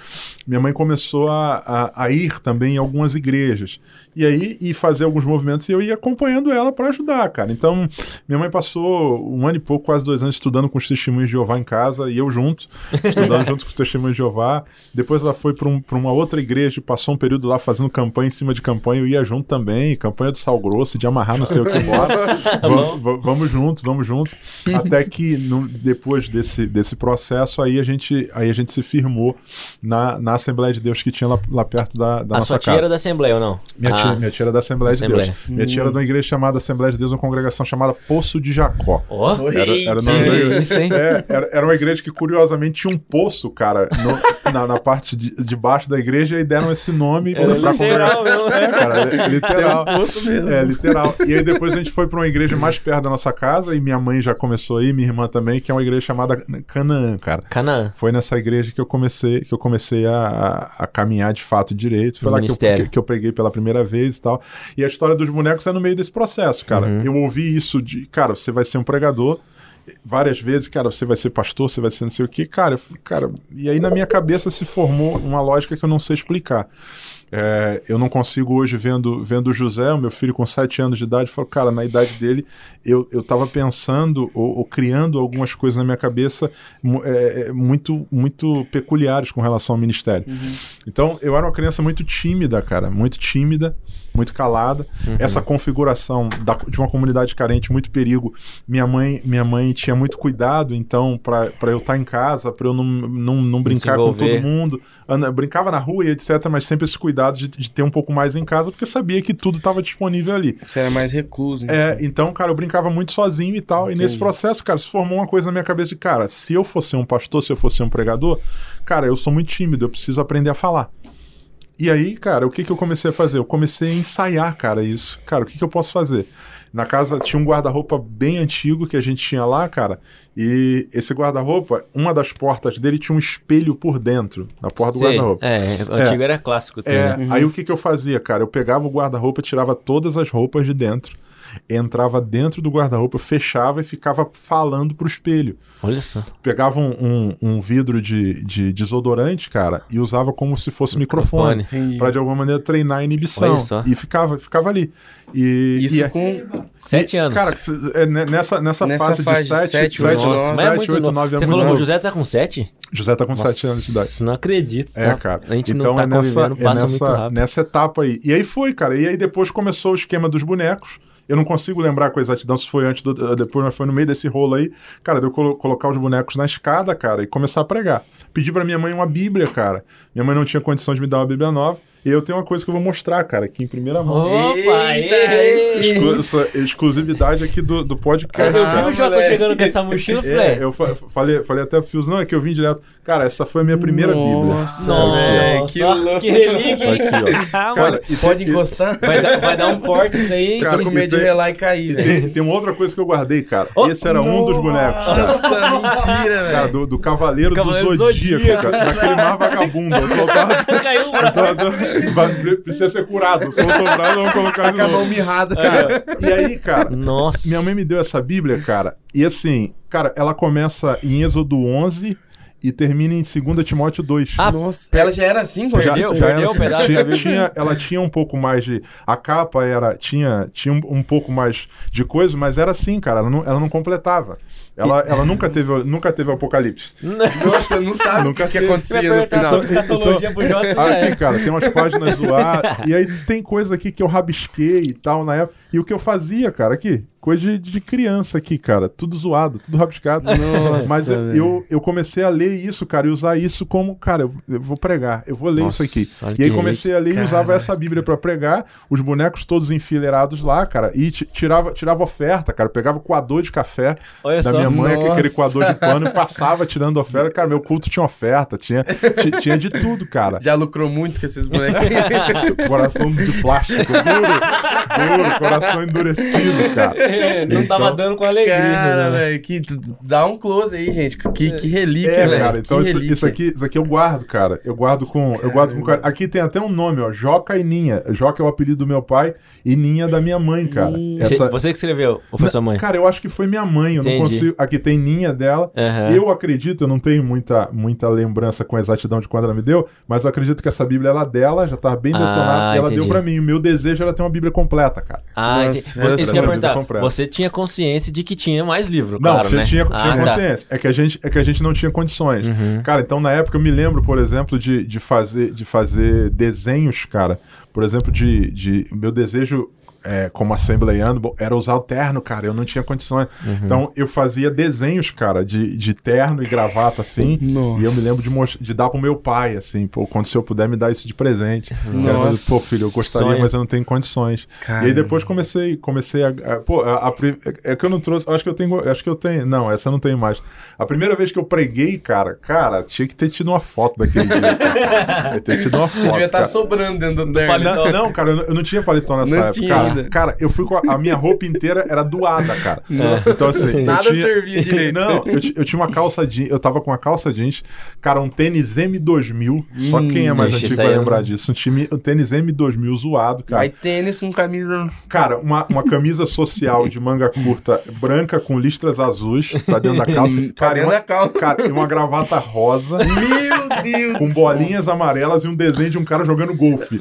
minha mãe começou a, a, a ir também em algumas igrejas. E aí, e fazer alguns movimentos, e eu ia acompanhando ela para ajudar, cara. Então, minha mãe passou um ano e pouco, quase dois anos, estudando com os testemunhos de Jeová em casa, e eu junto, estudando junto com os testemunhos de Jeová. Depois ela foi para um, uma outra igreja, passou um período lá fazendo campanha em cima de campanha, eu ia junto também, campanha do sal grosso, de amarrar não sei o que bora. vamos, va- vamos junto, vamos junto. Até que no- depois desse, desse processo, aí a gente, aí a gente se firmou na, na Assembleia de Deus que tinha lá, lá perto da, da a nossa sua tia casa. era da Assembleia ou não? Minha, Ah, tia, minha tia era da Assembleia, de Assembleia. Deus. Minha tia era de uma igreja chamada Assembleia de Deus, uma congregação chamada Poço de Jacó. Oi, Era- era da igreja. isso? É, era, era uma igreja que curiosamente tinha um poço, cara, no- na, na parte de, de baixo da igreja e deram esse nome pra literal congregação. mesmo. É, cara, é literal. Tem um poço mesmo. É, literal. E aí depois a gente foi pra uma igreja mais perto da nossa casa e minha mãe já começou aí, minha irmã também, que é uma igreja chamada Canaã, cara. Canaã. Foi nessa igreja que eu comecei, que eu comecei a, a- a caminhar de fato direito. Foi No lá que eu, que, que eu preguei pela primeira vez e tal. E a história dos bonecos é no meio desse processo, cara. Uhum. Eu ouvi isso de, cara, você vai ser um pregador. Várias vezes, cara, você vai ser pastor, você vai ser não sei o quê, cara, eu cara, e aí na minha cabeça se formou uma lógica que eu não sei explicar. É, eu não consigo hoje, vendo, vendo o José, o meu filho com 7 anos de idade, falo, cara, na idade dele, eu, eu tava pensando ou, ou criando algumas coisas na minha cabeça é, é, muito, muito peculiares com relação ao ministério. Então, eu era uma criança muito tímida, cara, muito tímida, muito calada. Essa configuração da- de uma comunidade carente, muito perigo. Minha mãe, minha mãe tinha muito cuidado, então, para eu estar em casa, para eu não, não, não brincar com todo mundo. Anda- brincava na rua e etc, mas sempre esse cuidado de, de ter um pouco mais em casa, porque sabia que tudo estava disponível ali. Você era mais recluso. então. É, então, cara, eu brincava muito sozinho e tal. E nesse Entendi. processo, cara, se formou uma coisa na minha cabeça de, cara, se eu fosse um pastor, se eu fosse um pregador, cara, eu sou muito tímido, eu preciso aprender a falar. E aí, cara, o que, que eu comecei a fazer? Eu comecei a ensaiar, cara, isso. Cara, o que, que eu posso fazer? Na casa tinha um guarda-roupa bem antigo que a gente tinha lá, cara. E esse guarda-roupa, uma das portas dele tinha um espelho por dentro, na porta do guarda-roupa. É, o antigo era clássico. É, também. aí o que, que eu fazia, cara? Eu pegava o guarda-roupa, tirava todas as roupas de dentro, entrava dentro do guarda-roupa, fechava e ficava falando pro espelho. Olha só. Pegava um, um- um vidro de, de desodorante, cara, e usava como se fosse microfone. Entendi. Pra de alguma maneira treinar a inibição. Olha só. E ficava, ficava ali. E, Isso e, com. Sete anos. Cara, é, né, nessa, nessa, Nessa fase, fase de 7, sete, 7, oito, nove. Mas é muito 8, novo. 9 é Você muito falou que o novo. José tá com sete? José tá com 7 anos de idade. Nossa, Não acredito. É, tá? cara. A gente então não tá é nessa, convivendo, é nessa, rápido. nessa etapa aí. E aí foi, cara. E aí depois começou o esquema dos bonecos. Eu não consigo lembrar com exatidão se foi antes do, depois, mas foi no meio desse rolo aí, cara, de eu colo- colocar os bonecos na escada, cara, e começar a pregar. Pedi pra minha mãe uma Bíblia, cara. Minha mãe não tinha condição de me dar uma Bíblia nova. E eu tenho uma coisa que eu vou mostrar, cara, aqui em primeira mão. Opa, Eita, ei! esse- Exclu- essa exclusividade aqui do, do podcast. Eu cara. vi o Jota chegando com essa mochila, É, eu fa- falei, falei até pro Fios, não, é que eu vim direto. Cara, essa foi a minha primeira Bíblia. Nossa, que louco. que relíquia, hein? Aqui. Ah, Cara, Pode tem- e- encostar? Vai dar, vai dar um corte isso aí. Cara, Tô com medo de tem- relar e cair, E velho. tem, tem uma outra coisa que eu guardei, cara. Oh, Esse era um dos bonecos, cara. Nossa, mentira, Cara, velho. do, do Cavaleiro, Cavaleiro do Zodíaco, Zodíaco. cara. Daquele mar vagabundo. Soltava. Caiu o braço. Precisa ser curado. Se eu dobrar, vamos colocar de Com a mão novo. mirrada, cara. E aí, cara, Nossa. minha mãe me deu essa Bíblia, cara. E assim, cara, ela começa em Êxodo 11 e termina em 2 Timóteo 2. Ah, Nossa, ela já era assim quando Já- você Perdeu? um pedaço tinha, tinha- ela tinha um pouco mais de. A capa era. Tinha, tinha um, um pouco mais de coisa, mas era assim, cara. Ela não, ela não completava. Ela, ela nunca teve, nunca teve Apocalipse. Nossa, não sabe o Nunca que, que teve. acontecia no final. escatologia pro Jota, já Aqui, é. cara, tem umas páginas zoadas. e aí tem coisa aqui que eu rabisquei e tal na época. E o que eu fazia, cara, aqui, coisa de, de criança aqui, cara. Tudo zoado, tudo rabiscado. Nossa, Mas eu, eu, eu comecei a ler isso, cara, e usar isso como, cara, eu, eu vou pregar, eu vou ler Nossa, isso aqui. E aí que comecei a ler e usava essa Bíblia pra pregar, os bonecos todos enfileirados lá, cara, e ti- tirava, tirava oferta, cara. Eu pegava coador de café Olha da só. minha mãe, Nossa. aquele coador de pano, e passava tirando oferta. Cara, meu culto tinha oferta, tinha, ti- tinha de tudo, cara. Já lucrou muito com esses bonequinhos. Coração de plástico, duro, duro, coração endurecido, cara. Não tava Então- dando com alegria. Cara, né? velho, que dá um close aí, gente. Que, que relíquia, É, velho. cara, então isso, isso aqui, isso aqui eu guardo, cara. Eu guardo com. Eu guardo com carinho. Aqui tem até um nome, ó. Joca e Ninha. Joca é o apelido do meu pai e Ninha da minha mãe, cara. Você, Essa- você que escreveu, ou foi sua mãe? Cara, eu acho que foi minha mãe. Eu não Entendi. Consigo. Aqui tem Ninha dela. Aham. Eu acredito, eu não tenho muita, muita lembrança com exatidão de quando ela me deu, mas eu acredito que essa Bíblia era dela, já tava bem Ah, detonada, e ela entendi. deu pra mim. O meu desejo era ter uma Bíblia completa, cara. Ah, Nossa, era Isso que eu ia perguntar. Você tinha consciência de que tinha mais livro, Não, claro, você né? tinha, tinha Ah, tá. consciência. É, que a gente, é que a gente não tinha condições. Uhum. Cara, então na época eu me lembro, por exemplo, de, de, fazer, de fazer desenhos, cara. Por exemplo, de. de meu desejo. É, como assembleiano, era usar o terno, cara. Eu não tinha condições. Uhum. Então eu fazia desenhos, cara, de, de terno e gravata, assim. Nossa. E eu me lembro de, de dar pro meu pai, assim, pô, quando se eu puder me dar isso de presente. Quero Nossa. pô, filho, eu gostaria, Sonho. mas eu não tenho condições. Cara. E aí depois comecei, comecei a, a- pô, a, a pri- é que eu não trouxe, acho que eu tenho, acho que eu tenho, não, essa eu não tenho mais. A primeira vez que eu preguei, cara, cara, tinha que ter tido uma foto daquele dia. Cara. Ter tido uma Você foto. devia estar sobrando dentro do terno. Não, não, cara, eu não, eu não tinha paletó nessa Não época. tinha cara, cara, eu fui com a, a minha roupa inteira era doada, cara. Então assim, eu Nada tinha- servia direito. Não, eu, eu tinha uma calça jeans, eu tava com uma calça jeans, cara, um tênis M2000, só quem é mais Ixi, antigo vai eu lembrar não- disso. Um, time, um tênis M2000 zoado, cara. Vai tênis com camisa. Cara, uma, uma camisa social de manga curta, branca com listras azuis pra dentro da calça. Cara, e dentro uma, da calça. cara, e uma gravata rosa Meu Deus. com bolinhas amarelas e um desenho de um cara jogando golfe.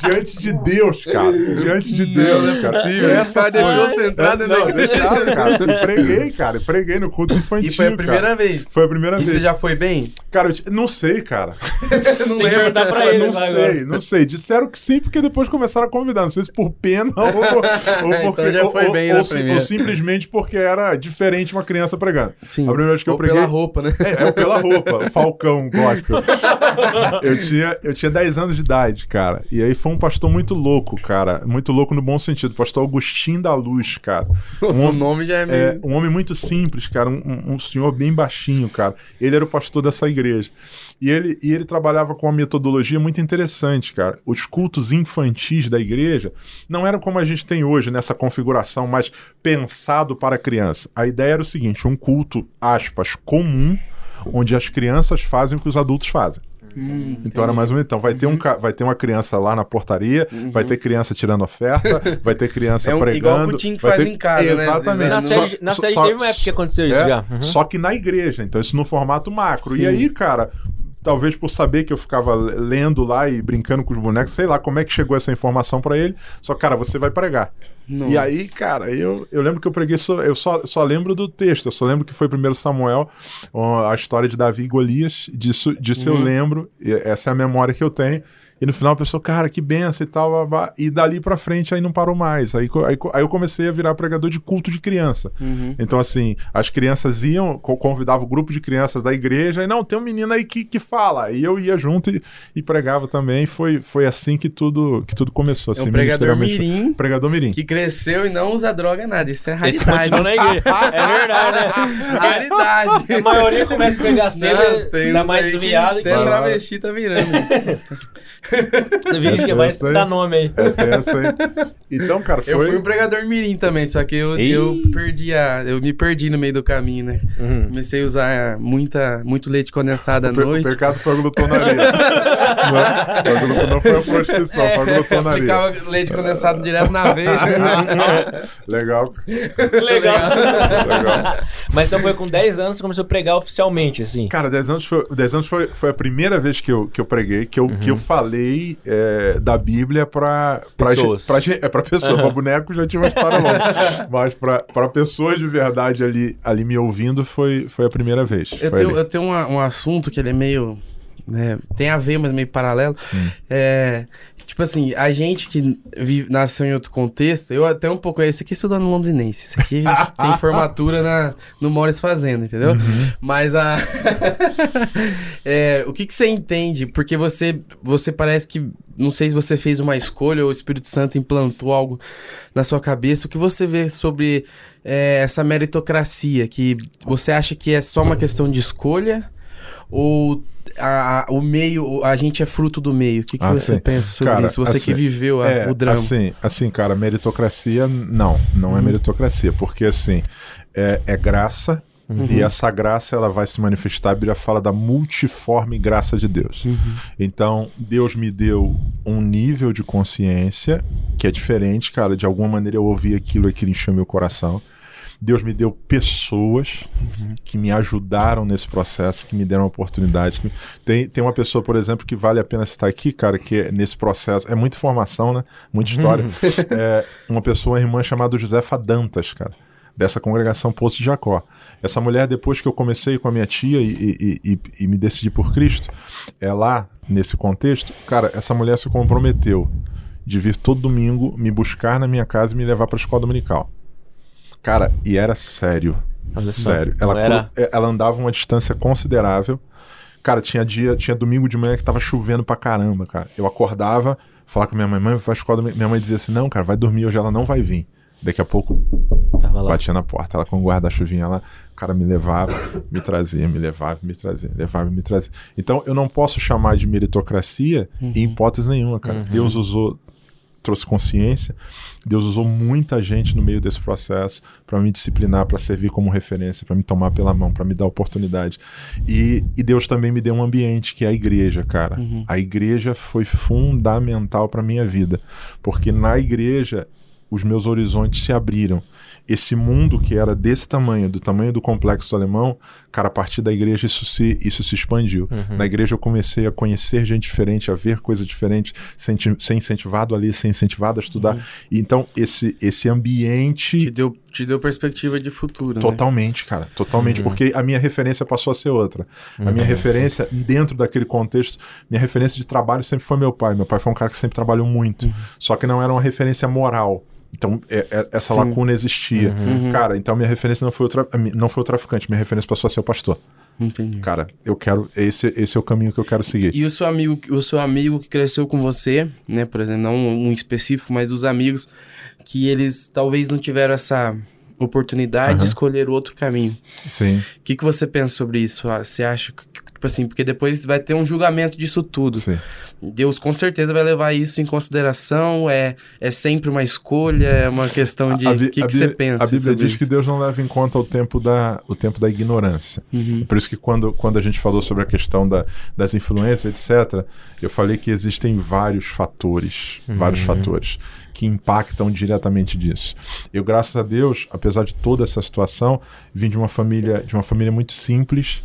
Diante de Deus, cara. Diante de Deus, Não é cara. Esse cara foi- deixou você entrar dentro da Não, igreja. deixaram, cara. E preguei, cara. E preguei no culto infantil. E foi a primeira cara. vez. Foi a primeira E vez. você já foi bem? Cara, eu te- não sei, cara. não que perguntar pra ele não sei, agora. não sei. Disseram que sim, porque depois começaram a convidar. Não sei se por pena ou, ou porque. Então já ou- foi ou- bem ou simplesmente porque era diferente uma criança pregando. Sim. A primeira vez que eu preguei. pela roupa, né? É, é pela roupa, Falcão gospel. Eu tinha, eu tinha 10 anos de idade, cara. E aí foi um pastor muito louco, cara. Muito louco no bom sentido. Pastor Agostinho da Luz, cara. Nossa, Um- o nome já é É, meio... um homem muito simples, cara. Um, um- um senhor bem baixinho, cara. Ele era o pastor dessa igreja. E ele, e ele trabalhava com uma metodologia muito interessante, cara. Os cultos infantis da igreja não eram como a gente tem hoje, nessa configuração mais pensado para a criança. A ideia era o seguinte: um culto, aspas, comum, onde as crianças fazem o que os adultos fazem. Hum, Então era mais ou menos. Então, vai ter, um, ca- vai ter uma criança lá na portaria, vai ter criança tirando oferta, vai ter criança É um- pregando. igual o Coutinho que faz ter- em casa, né? Exatamente. Na Só- série, na série só- teve uma época que aconteceu isso é, já. Uhum. Só que na igreja, então isso no formato macro. Sim. E aí, cara, talvez por saber que eu ficava lendo lá e brincando com os bonecos, sei lá como é que chegou essa informação pra ele. Só, cara, você vai pregar. Nossa. E aí, cara, eu, eu lembro que eu preguei, só, eu só, só lembro do texto, eu só lembro que foi primeiro Samuel, a história de Davi e Golias, disso, disso Uhum. eu lembro, e essa é a memória que eu tenho. E no final a pessoa, cara, que benção e tal, blá, blá. e dali pra frente aí não parou mais. Aí, aí, aí eu comecei a virar pregador de culto de criança. Uhum. Então, assim, as crianças iam, co- convidava o grupo de crianças da igreja, e não, tem um menino aí que, que fala. E eu ia junto e, e pregava também. Foi, foi assim que tudo, que tudo começou. É Assim, um pregador mirim Pregador Mirim. que cresceu e não usa droga nada. Isso é Esse raridade. continua na igreja. É verdade, né? Raridade. A maioria começa a pegar cedo, Não, tem ainda mais desviado. Até travesti tá virando. Vixe, É aí. dar nome aí. É tenso, hein? Então, cara, foi. Eu fui um pregador mirim também, só que eu, eu perdi a... Eu me perdi no meio do caminho, né? Uhum. Comecei a usar muita, muito leite condensado à O, o noite. pecado foi a glutonaria. não, não foi a prostituição, foi a glutonaria. Ficava leite condensado direto na veia. Legal. Legal. Legal. Mas então foi com 10 anos que você começou a pregar oficialmente, assim. Cara, 10 anos, foi, 10 anos foi, foi a primeira vez que eu, que eu preguei, que eu, que eu falei é, da Bíblia pra, pra, Pessoas. gente- pra, é, pra pessoa. Pra boneco já tinha uma história longa. Mas pra, pra pessoas de verdade ali, ali me ouvindo foi, foi a primeira vez. Eu Foi tenho, eu tenho uma- um assunto que ele é meio. né, tem a ver, mas meio paralelo. Hum. É. Tipo assim, a gente que vive, nasceu em outro contexto, eu até um pouco. Esse aqui estudando no Londrinense. Esse aqui tem formatura na, no Mores Fazenda, entendeu? Uhum. Mas a. É, o que, que você entende? Porque você, você parece que. Não sei se você fez uma escolha ou o Espírito Santo implantou algo na sua cabeça. O que você vê sobre é, essa meritocracia? Que você acha que é só uma questão de escolha? Ou a, a- o meio, a gente é fruto do meio? O que, que Ah, você sim. pensa sobre Cara, isso? Você assim, que viveu a- É, o drama. Assim, assim, cara, meritocracia, não. Não é meritocracia. Porque, assim, é, é graça. E essa graça ela vai se manifestar, a Bíblia fala da multiforme graça de Deus. Então, Deus me deu um nível de consciência que é diferente, cara. De alguma maneira eu ouvi aquilo e aquilo encheu meu coração. Deus me deu pessoas que me ajudaram nesse processo, que me deram oportunidade. Tem, tem uma pessoa, por exemplo, que vale a pena citar aqui, cara, que é nesse processo. É muita informação, né? Muita história. é uma pessoa, uma irmã chamada Josefa Dantas, cara. Dessa congregação Poço de Jacó. Essa mulher, depois que eu comecei com a minha tia e, e- e- e me decidi por Cristo, é lá, nesse contexto, cara, essa mulher se comprometeu de vir todo domingo me buscar na minha casa e me levar para a escola dominical. Cara, e era sério. Só, Sério. não Ela, era- cru- é, ela andava uma distância considerável. Cara, tinha dia, tinha domingo de manhã que tava chovendo pra caramba, cara. Eu acordava, falava com minha mãe, mãe, vai escola. domi-" Minha mãe dizia assim: não, cara, vai dormir hoje, ela não vai vir. Daqui a pouco Tava lá. batia na porta, ela com o guarda-chuvinha lá, o cara me levava, me trazia, me levava, me trazia, levava me trazia. Então eu não posso chamar de meritocracia em hipótese nenhuma, cara. Deus usou, trouxe consciência, Deus usou muita gente no meio desse processo para me disciplinar, para servir como referência, para me tomar pela mão, para me dar oportunidade. E, e Deus também me deu um ambiente que é a igreja, cara. A igreja foi fundamental para minha vida, porque na igreja os meus horizontes se abriram. Esse mundo que era desse tamanho, do tamanho do complexo alemão, cara, a partir da igreja isso se, isso se expandiu. Na igreja eu comecei a conhecer gente diferente, a ver coisas diferentes, senti- ser incentivado ali, ser incentivado a estudar. E Então, esse, esse Te ambiente. deu, te deu perspectiva de futuro. né? Totalmente, cara, totalmente, porque a minha referência passou a ser outra. A minha referência, dentro daquele contexto, minha referência de trabalho sempre foi meu pai. Meu pai foi um cara que sempre trabalhou muito, só que não era uma referência moral. Então, é- é- essa Sim. lacuna existia. Cara, então minha referência não foi, o tra- não foi o traficante, minha referência passou a ser o pastor. Entendi. Cara, eu quero. Esse, esse é o caminho que eu quero seguir. E o seu amigo, o seu amigo que cresceu com você, né, por exemplo, não um específico, mas os amigos que eles talvez não tiveram essa oportunidade de Aham. escolher outro caminho. Sim. O que, que você pensa sobre isso? Ah, Você acha que, tipo assim, porque depois vai ter um julgamento disso tudo. Sim. Deus com certeza vai levar isso em consideração, é, é sempre uma escolha, é uma questão de o que, que você pensa A Bíblia diz isso. que Deus não leva em conta o tempo da, o tempo da ignorância. Uhum. Por isso que quando, quando a gente falou sobre a questão da, das influências, etc., eu falei que existem vários fatores, vários fatores que impactam diretamente disso. Eu, graças a Deus, apesar de toda essa situação, vim de uma família, de uma família muito simples,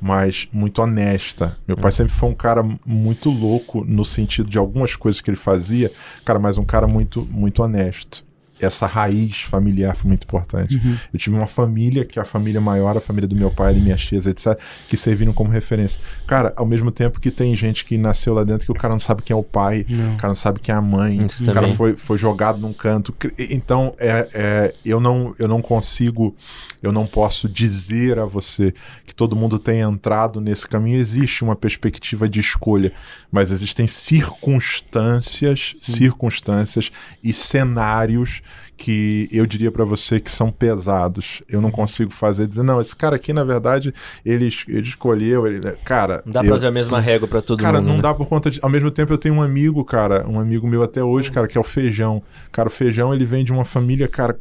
mas muito honesta. Meu pai sempre foi um cara muito louco no sentido de algumas coisas que ele fazia, cara, mas um cara muito muito honesto. Essa raiz familiar foi muito importante. Eu tive uma família, que é a família maior, a família do meu pai e minhas tias, etc., que serviram como referência. Cara, ao mesmo tempo que tem gente que nasceu lá dentro que o cara não sabe quem é o pai, Não. o cara não sabe quem é a mãe, Isso o cara também. foi, foi jogado num canto. Então, é, é, eu, não, eu não consigo, eu não posso dizer a você que todo mundo tem entrado nesse caminho. Existe uma perspectiva de escolha, mas existem circunstâncias, circunstâncias e cenários que eu diria para você que são pesados. Eu não consigo fazer dizer, não, esse cara aqui, na verdade, ele, ele escolheu. Ele, cara. Não dá eu, pra fazer a mesma régua pra todo cara, mundo. não né? dá por conta de. Ao mesmo tempo, eu tenho um amigo, cara, um amigo meu até hoje, cara, que é o Feijão. Cara, o Feijão, ele vem de uma família, cara.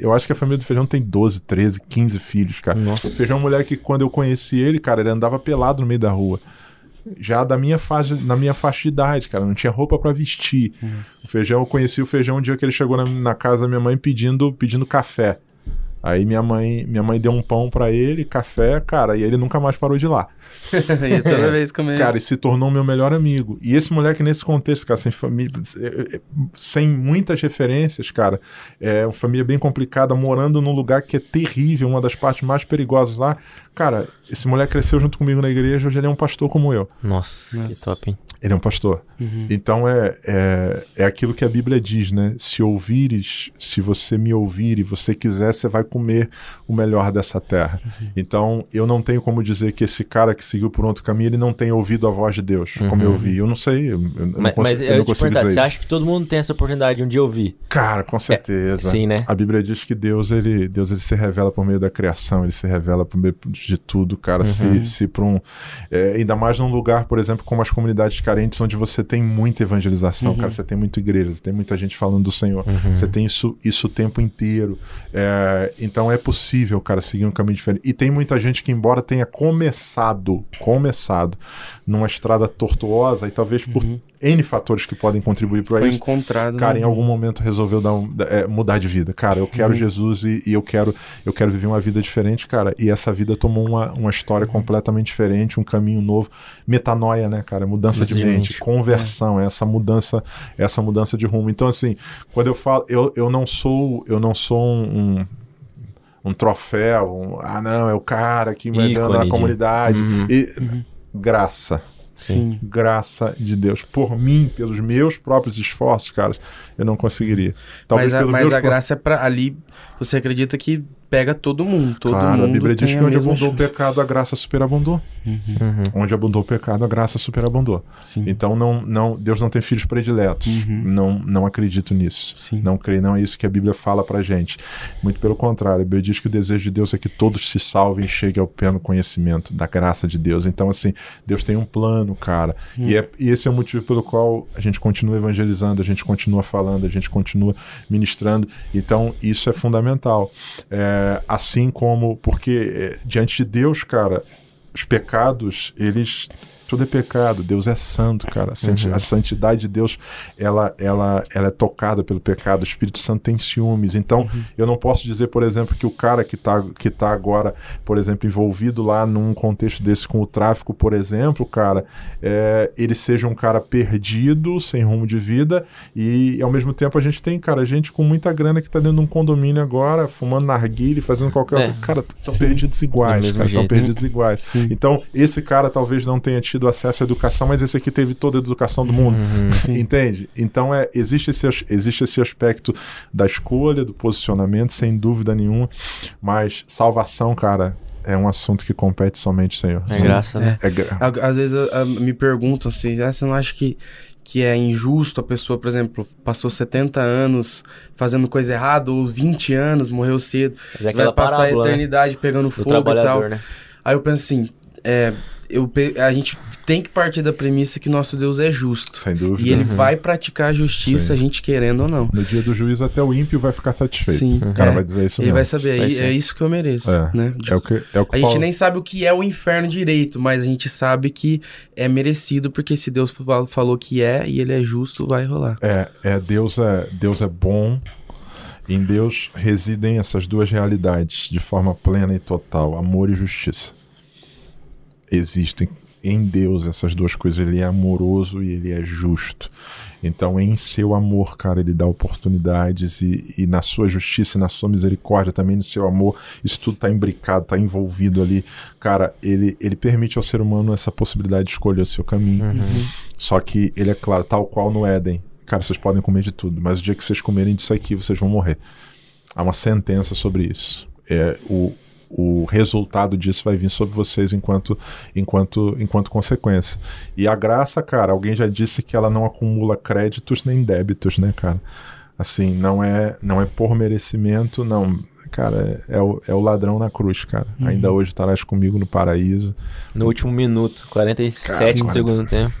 Eu acho que a família do Feijão tem 12, 13, 15 filhos, cara. Nossa. O Feijão é um moleque que quando eu conheci ele, cara, ele andava pelado no meio da rua. Já da minha faixa, na minha faixa de idade, cara, não tinha roupa pra vestir. O Feijão, eu conheci o Feijão um dia que ele chegou na, na casa da minha mãe pedindo, pedindo café. Aí minha mãe, minha mãe deu um pão pra ele, café, cara, e ele nunca mais parou de ir lá. e toda vez comer. Cara, e se tornou meu melhor amigo. E esse moleque, nesse contexto, cara, sem família, sem muitas referências, cara, é uma família bem complicada, morando num lugar que é terrível, uma das partes mais perigosas lá. Cara, esse moleque cresceu junto comigo na igreja, hoje ele é um pastor como eu. Nossa, que Nossa. top, hein? Ele é um pastor. Então é, é, é aquilo que a Bíblia diz, né? Se ouvires, se você me ouvir e você quiser, você vai comer o melhor dessa terra. Então eu não tenho como dizer que esse cara que seguiu por outro caminho, ele não tem ouvido a voz de Deus, como eu vi. Eu não sei, eu, eu não Mas, consigo, mas eu eu não consigo dizer você acha que todo mundo tem essa oportunidade de um dia ouvir? Cara, com certeza. sim, né? A Bíblia diz que Deus ele, Deus ele se revela por meio da criação, ele se revela por meio de tudo, cara. Se, se para um é, ainda mais num lugar, por exemplo, como as comunidades carentes, onde você tem muita evangelização, cara. Você tem muita igreja, você tem muita gente falando do Senhor. Você tem isso, isso o tempo inteiro. É, então é possível, cara, seguir um caminho diferente. E tem muita gente que, embora tenha começado, começado numa estrada tortuosa, e talvez por N fatores que podem contribuir para Foi isso, encontrado. Cara, né? em algum momento resolveu dar um- é, mudar de vida. Cara, eu quero Jesus e, e eu quero eu quero viver uma vida diferente, cara. E essa vida tomou uma, uma história completamente diferente, um caminho novo. Metanoia, né, cara? Mudança de Exatamente. mente, conversão, essa mudança, essa mudança de rumo. Então, assim, quando eu falo, eu, eu não sou, eu não sou um, um um troféu, um, ah não, é o cara que manda na de- comunidade. Uhum. E, Graça, Sim. graça de Deus. Por mim, pelos meus próprios esforços, cara, eu não conseguiria. Mas, a, mas a graça é pra. Ali, você acredita que pega todo mundo. Todo Claro, mundo a Bíblia diz que onde abundou o chance. pecado, a graça superabundou. Uhum. Onde abundou o pecado, a graça superabundou. Sim. Então, não, não, Deus não tem filhos prediletos. Não, não acredito nisso. Sim. Não creio, não é isso que a Bíblia fala pra gente. Muito pelo contrário, a Bíblia diz que o desejo de Deus é que todos se salvem e cheguem ao pleno conhecimento da graça de Deus. Então, assim, Deus tem um plano, cara. E, é, e esse é o motivo pelo qual a gente continua evangelizando, a gente continua falando, a gente continua ministrando. Então, isso é fundamental. É, assim como, porque é, diante de Deus, cara, os pecados, eles. Tudo é pecado, Deus é santo, cara. A santi- A santidade de Deus, ela, ela, ela é tocada pelo pecado. O Espírito Santo tem ciúmes. Então, eu não posso dizer, por exemplo, que o cara que está que tá agora, por exemplo, envolvido lá num contexto desse com o tráfico, por exemplo, cara, é, ele seja um cara perdido, sem rumo de vida, e ao mesmo tempo a gente tem, cara, gente com muita grana que tá dentro de um condomínio agora, fumando narguilha, fazendo qualquer É. outro. Cara, estão perdidos iguais, cara, estão perdidos iguais. Sim. Então, esse cara talvez não tenha tido acesso à educação, mas esse aqui teve toda a educação do mundo. Entende? Então, é, existe, esse, existe esse aspecto da escolha, do posicionamento, sem dúvida nenhuma. Mas salvação, cara, é um assunto que compete somente ao Senhor. É graça, né? É gra- Á- Às vezes eu- eu- me perguntam assim, ah, você não acha que, que é injusto a pessoa, por exemplo, passou 70 anos fazendo coisa errada, ou 20 anos, morreu cedo, é vai passar a parábola, né? eternidade pegando Do fogo e tal. né? Aí eu penso assim, é, eu, a gente tem que partir da premissa que nosso Deus é justo. Sem dúvida. E ele vai praticar a justiça, Sim. a gente querendo ou não. No dia do juízo, até o ímpio vai ficar satisfeito. Sim. O cara É. vai dizer isso Ele mesmo. vai saber, Vai é, é isso que eu mereço. É. Né? É o que, é o que A gente Paulo- nem sabe o que é o inferno direito, mas a gente sabe que é merecido, porque se Deus fal- falou que é e ele é justo, vai rolar. É, é Deus é Deus é bom. Em Deus residem essas duas realidades de forma plena e total, amor e justiça. Existem em Deus essas duas coisas. Ele é amoroso e ele é justo. Então, em seu amor, cara, ele dá oportunidades e, e na sua justiça, e na sua misericórdia, também no seu amor, isso tudo está imbricado, está envolvido ali. Cara, ele, ele permite ao ser humano essa possibilidade de escolher o seu caminho. Só que ele é claro, tal qual no Éden. Cara, vocês podem comer de tudo, mas o dia que vocês comerem disso aqui, vocês vão morrer. Há uma sentença sobre isso. É, o, o resultado disso vai vir sobre vocês enquanto, enquanto, enquanto consequência. E a graça, cara, alguém já disse que ela não acumula créditos nem débitos, né, cara? Assim, não é, não é por merecimento, não. Cara, é, é o, é o ladrão na cruz, cara. Uhum. Ainda hoje estarás comigo no paraíso. No último minuto, 47 do segundo tempo.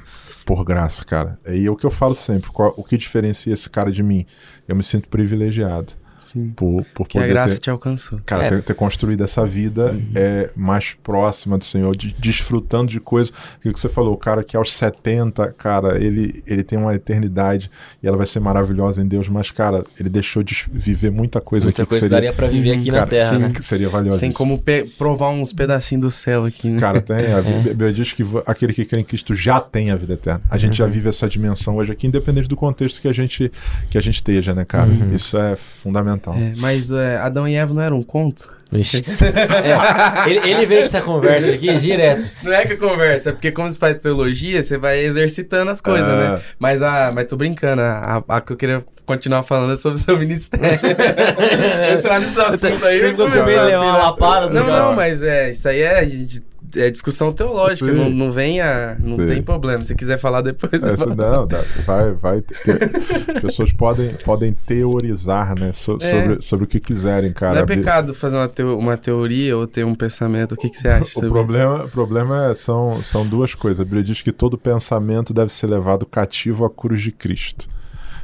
Por graça, cara. E é o que eu falo sempre: qual- o que diferencia esse cara de mim? Eu me sinto privilegiado Sim. por, por Que a poder graça ter, te alcançou. Cara, É. ter, ter construído essa vida é mais próxima do Senhor, de- desfrutando de coisas. O que você falou, o cara que aos 70, cara, ele, ele tem uma eternidade e ela vai ser maravilhosa em Deus, mas, cara, ele deixou de viver muita coisa Muita aqui coisa que seria, daria pra viver aqui na cara, Terra, sim, né? que seria valiosa. Tem como provar uns pedacinhos do céu aqui, né? Cara, tem. A Bíblia diz que aquele que crê em Cristo já tem a vida eterna. A gente já Uhum. vive essa dimensão hoje aqui, independente do contexto que a gente, que a gente esteja, né, cara? Uhum. Isso é fundamental. É, mas é, Adão e Eva não era um conto? Vixe. É, ele, ele veio com essa conversa aqui direto. Não é que conversa, é porque como você faz teologia, você vai exercitando as coisas, É. né? Mas, a, mas tô brincando, a, a que eu queria continuar falando é sobre o seu ministério. Entrar nesse assunto aí. Você ficou com medo de a levar uma lapada do Não, não, mas é, isso aí é, de- é discussão teológica, não, não venha, não Sim. tem problema. Se quiser falar depois, É, não, dá- vai, vai ter- as pessoas podem, podem teorizar, né, so- É. sobre, sobre o que quiserem, cara. não é pecado fazer uma, teo- uma teoria ou ter um pensamento. O que, que você acha? O problema, o problema é, são, são duas coisas. A Bíblia diz que todo pensamento deve ser levado cativo à cruz de Cristo.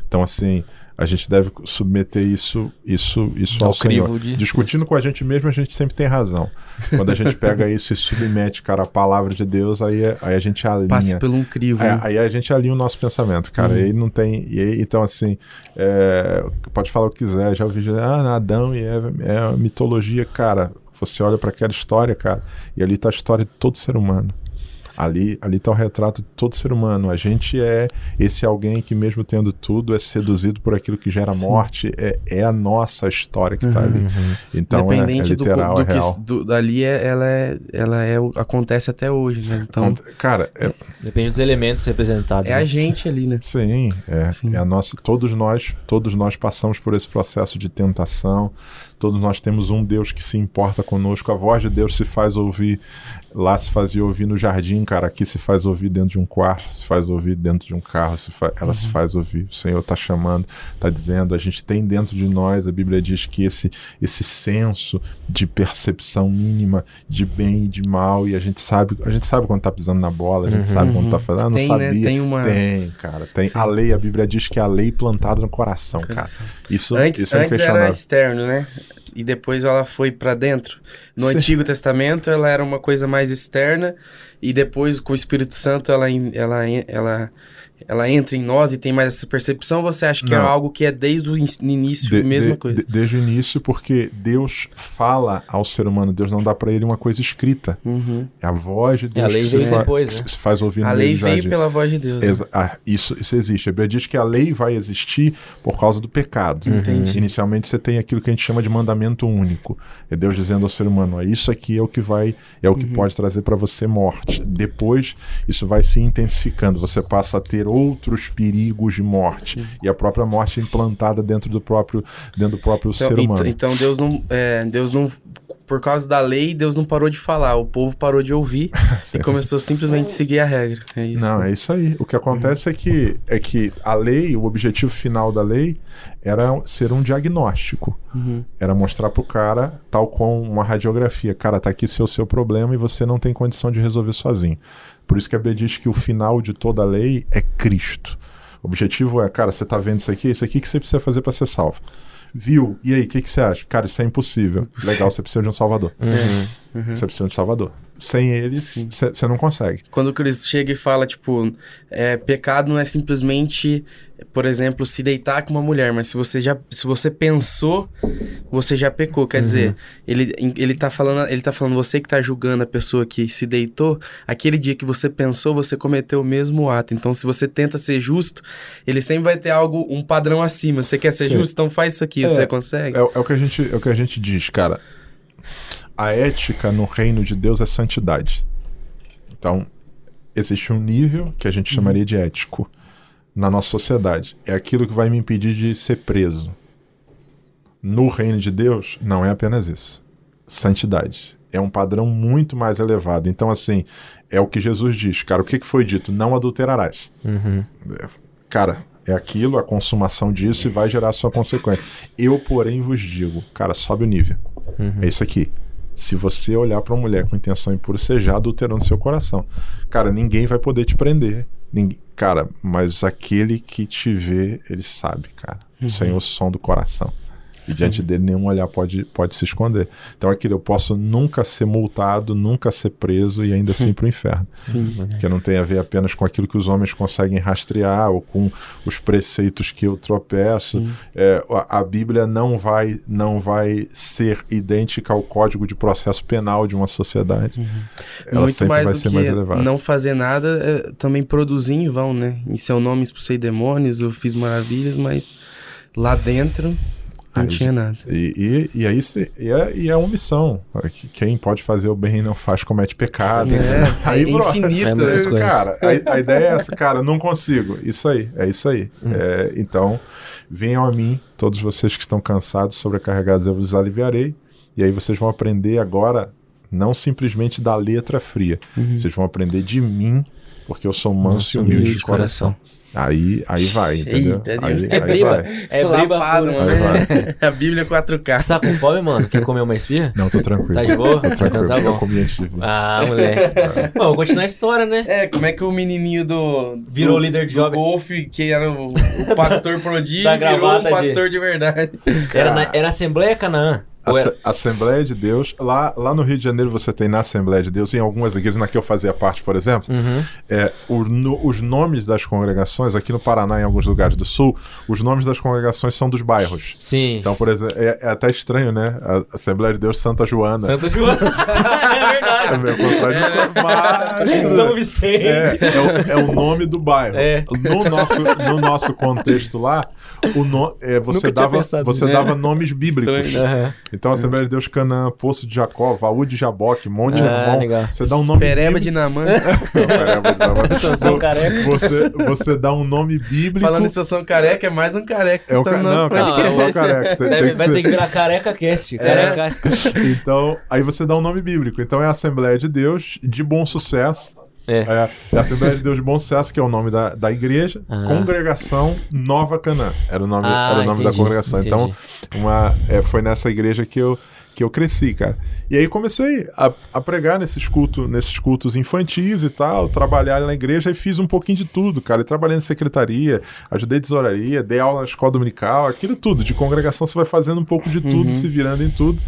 Então, assim, a gente deve submeter isso, isso, isso Ao ao Senhor. de Discutindo com a gente mesmo, a gente sempre tem razão. Quando a gente pega isso e submete, cara, a palavra de Deus, aí, aí a gente alinha. isso? Passe por um crivo. É, né? aí a gente alinha o nosso pensamento, cara. E aí não tem. E aí, então, assim, é, pode falar o que quiser. Já ouvi dizer, ah, Adão e Eva é mitologia, cara. Você olha para aquela história, cara, e ali tá a história de todo ser humano. Ali, ali tá o retrato de todo ser humano. A gente é esse alguém que, mesmo tendo tudo, é seduzido por aquilo que gera Sim. morte. É, é a nossa história que tá Uhum. ali. Então é, é Independente do, literal, do é que real. do, dali é, ela é, ela é acontece até hoje, né? Então Cara, é, Depende dos elementos representados. é né? a gente ali, né? Sim, é, Sim. é a nossa. Todos nós, todos nós passamos por esse processo de tentação. Todos nós temos um Deus que se importa conosco. A voz de Deus se faz ouvir. Lá se fazia ouvir no jardim, cara. Aqui se faz ouvir dentro de um quarto, se faz ouvir dentro de um carro. Se fa- Ela Uhum. se faz ouvir. O Senhor está chamando, está dizendo. A gente tem dentro de nós. A Bíblia diz que esse esse senso de percepção mínima de bem e de mal e a gente sabe, a gente sabe quando tá pisando na bola. A gente Uhum. sabe quando tá fazendo. Ah, não Tem, sabia. né? Tem uma. Tem, cara. Tem. A lei, a Bíblia diz que é a lei plantada no coração, cara. Isso, Antes, isso é antes era externo, né? E depois ela foi pra dentro. No Sim. Antigo Testamento ela era uma coisa mais externa e depois com o Espírito Santo ela ela ela ela entra em nós e tem mais essa percepção. Você acha que é Não. algo que é desde o in- início De- a mesma de- coisa? de- desde o início, porque Deus fala ao ser humano, Deus não dá pra ele uma coisa escrita. Uhum. É a voz de Deus lei que se, veio fa- depois, que né? se- faz ouvir A lei veio jardim. pela voz de Deus. né? Ah, isso, isso existe. A Bíblia diz que a lei vai existir por causa do pecado. Entendi. Inicialmente você tem aquilo que a gente chama de mandamento único. É Deus dizendo ao ser humano: "Ó, isso aqui é o que vai, é o que pode trazer para você morte. Depois isso vai se intensificando. Você passa a ter outros perigos de morte e a própria morte é implantada dentro do próprio, dentro do próprio Então, ser humano. então- então Deus não, é, Deus não, por causa da lei, Deus não parou de falar, o povo parou de ouvir e começou simplesmente a seguir a regra. É isso. Não, é isso aí. O que acontece é que é que a lei, o objetivo final da lei era ser um diagnóstico. Uhum. Era mostrar pro cara, tal com uma radiografia, cara, tá aqui seu seu problema e você não tem condição de resolver sozinho. Por isso que a Bíblia diz que o final de toda a lei é Cristo. O objetivo é, cara, você tá vendo isso aqui, isso aqui que você precisa fazer para ser salvo. Viu? E aí, o que, que você acha? Cara, isso é impossível. Legal, você precisa de um salvador. Uhum. Você precisa de um salvador. Sem ele, você não consegue. Quando o Cristo chega e fala, tipo, é, pecado não é simplesmente, por exemplo, se deitar com uma mulher, mas se você já, se você pensou, você já pecou. Quer dizer, ele, ele tá falando, ele tá falando, você que tá julgando a pessoa que se deitou, aquele dia que você pensou, você cometeu o mesmo ato. Então, se você tenta ser justo, ele sempre vai ter algo, um padrão acima. Você quer ser Sim. justo, então faz isso aqui. É, você consegue? É, é o que a gente, é o que a gente diz, cara. A ética no reino de Deus é santidade. Então, existe um nível que a gente chamaria de ético na nossa sociedade. É aquilo que vai me impedir de ser preso. No reino de Deus, não é apenas isso. Santidade. É um padrão muito mais elevado. Então, assim, é o que Jesus diz. Cara, o que foi dito? Não adulterarás. Uhum. Cara, é aquilo, a consumação disso e vai gerar a sua consequência. Eu, porém, vos digo, cara, sobe o nível. É isso aqui. Se você olhar para uma mulher com intenção impura, você já adulterou no seu coração. Cara, ninguém vai poder te prender. Ninguém, cara, mas aquele que te vê, ele sabe, cara. Sem o som do coração. E diante dele nenhum olhar pode, pode se esconder. Então é aquilo, eu posso nunca ser multado, nunca ser preso e ainda assim ir pro inferno. Sim. Que não tem a ver apenas com aquilo que os homens conseguem rastrear ou com os preceitos que eu tropeço. É, a, Bíblia não vai, não vai ser idêntica ao código de processo penal de uma sociedade. Ela Muito sempre mais vai do ser que mais elevada. não fazer nada, é também produzir em vão, né? Em seu nome expulsei demônios, eu fiz maravilhas, mas lá dentro não Aí, tinha nada. E, e, e aí e é, e é omissão. Que Quem pode fazer o bem e não faz, comete pecado. É, aí, é bro, infinito. É. Cara, a, a ideia é essa, cara, não consigo. Isso aí, é isso aí. É, então, venham a mim, todos vocês que estão cansados, sobrecarregados, eu vos aliviarei. E aí vocês vão aprender agora, não simplesmente da letra fria. Vocês vão aprender de mim, porque eu sou manso e humilde de coração. Aí, aí vai, entendeu? Eita, aí, É aí briba. vai. É briba Lapado, pura. mano. A Bíblia 4K. Você tá com fome, mano? Quer comer uma espia? Não, tô tranquilo. Tá de boa? Tô tranquilo. Então tá Eu bom. comi vir. Ah, moleque. Bom, vamos continuar a história, né? É, como é que o menininho do... Virou do- líder de do jovem. golfe, que era o, o pastor prodígio, Da virou um gravata de- pastor de, verdade. Era, na, era Assembleia Canaã. Asse- era- Assembleia de Deus, lá, lá no Rio de Janeiro você tem na Assembleia de Deus, em algumas igrejas, na que eu fazia parte, por exemplo, Uhum. é, o no- os nomes das congregações, aqui no Paraná, em alguns lugares do Sul, os nomes das congregações são dos bairros. Sim. Então, por exemplo, é, é até estranho, né? A Assembleia de Deus Santa Joana. Santa Joana. é É verdade. meio contraditório, mas- São Vicente. É, é, o, é o nome do bairro. É. No, nosso, no nosso contexto lá, o no, é, você, dava, pensado você nisso. dava nomes bíblicos. Estranho. Então, Assembleia de Deus Canaã, Poço de Jacó, Vaú de Jaboque, Monte Ah, Hermon. legal. Você dá um nome Pereba de bíblico. Namã. Não, Pereba de Jaboque. Estação Careca. Você, você dá um nome bíblico. Falando em situação careca, é mais um careca que é o está ca... no nosso Não, cara, podcast. você é o careca. Tem, Deve- tem que vai ser- ter que virar Careca Cast. Careca Cast. Então, aí você dá um nome bíblico. Então é a Assembleia de Deus de Bom Sucesso. É. É, a Assembleia de Deus de Bom Sucesso, que é o nome da, da igreja. Ah. Congregação Nova Canaã. Era o nome, Ah, era o nome da entendi, congregação. Então, uma, é, foi nessa igreja que eu, que eu cresci, cara. E aí comecei a, a pregar nesses cultos, nesses cultos infantis e tal, trabalhar na igreja e fiz um pouquinho de tudo, cara. E trabalhei em secretaria, ajudei tesouraria, dei aula na escola dominical, aquilo tudo. De congregação você vai fazendo um pouco de tudo, se virando em tudo.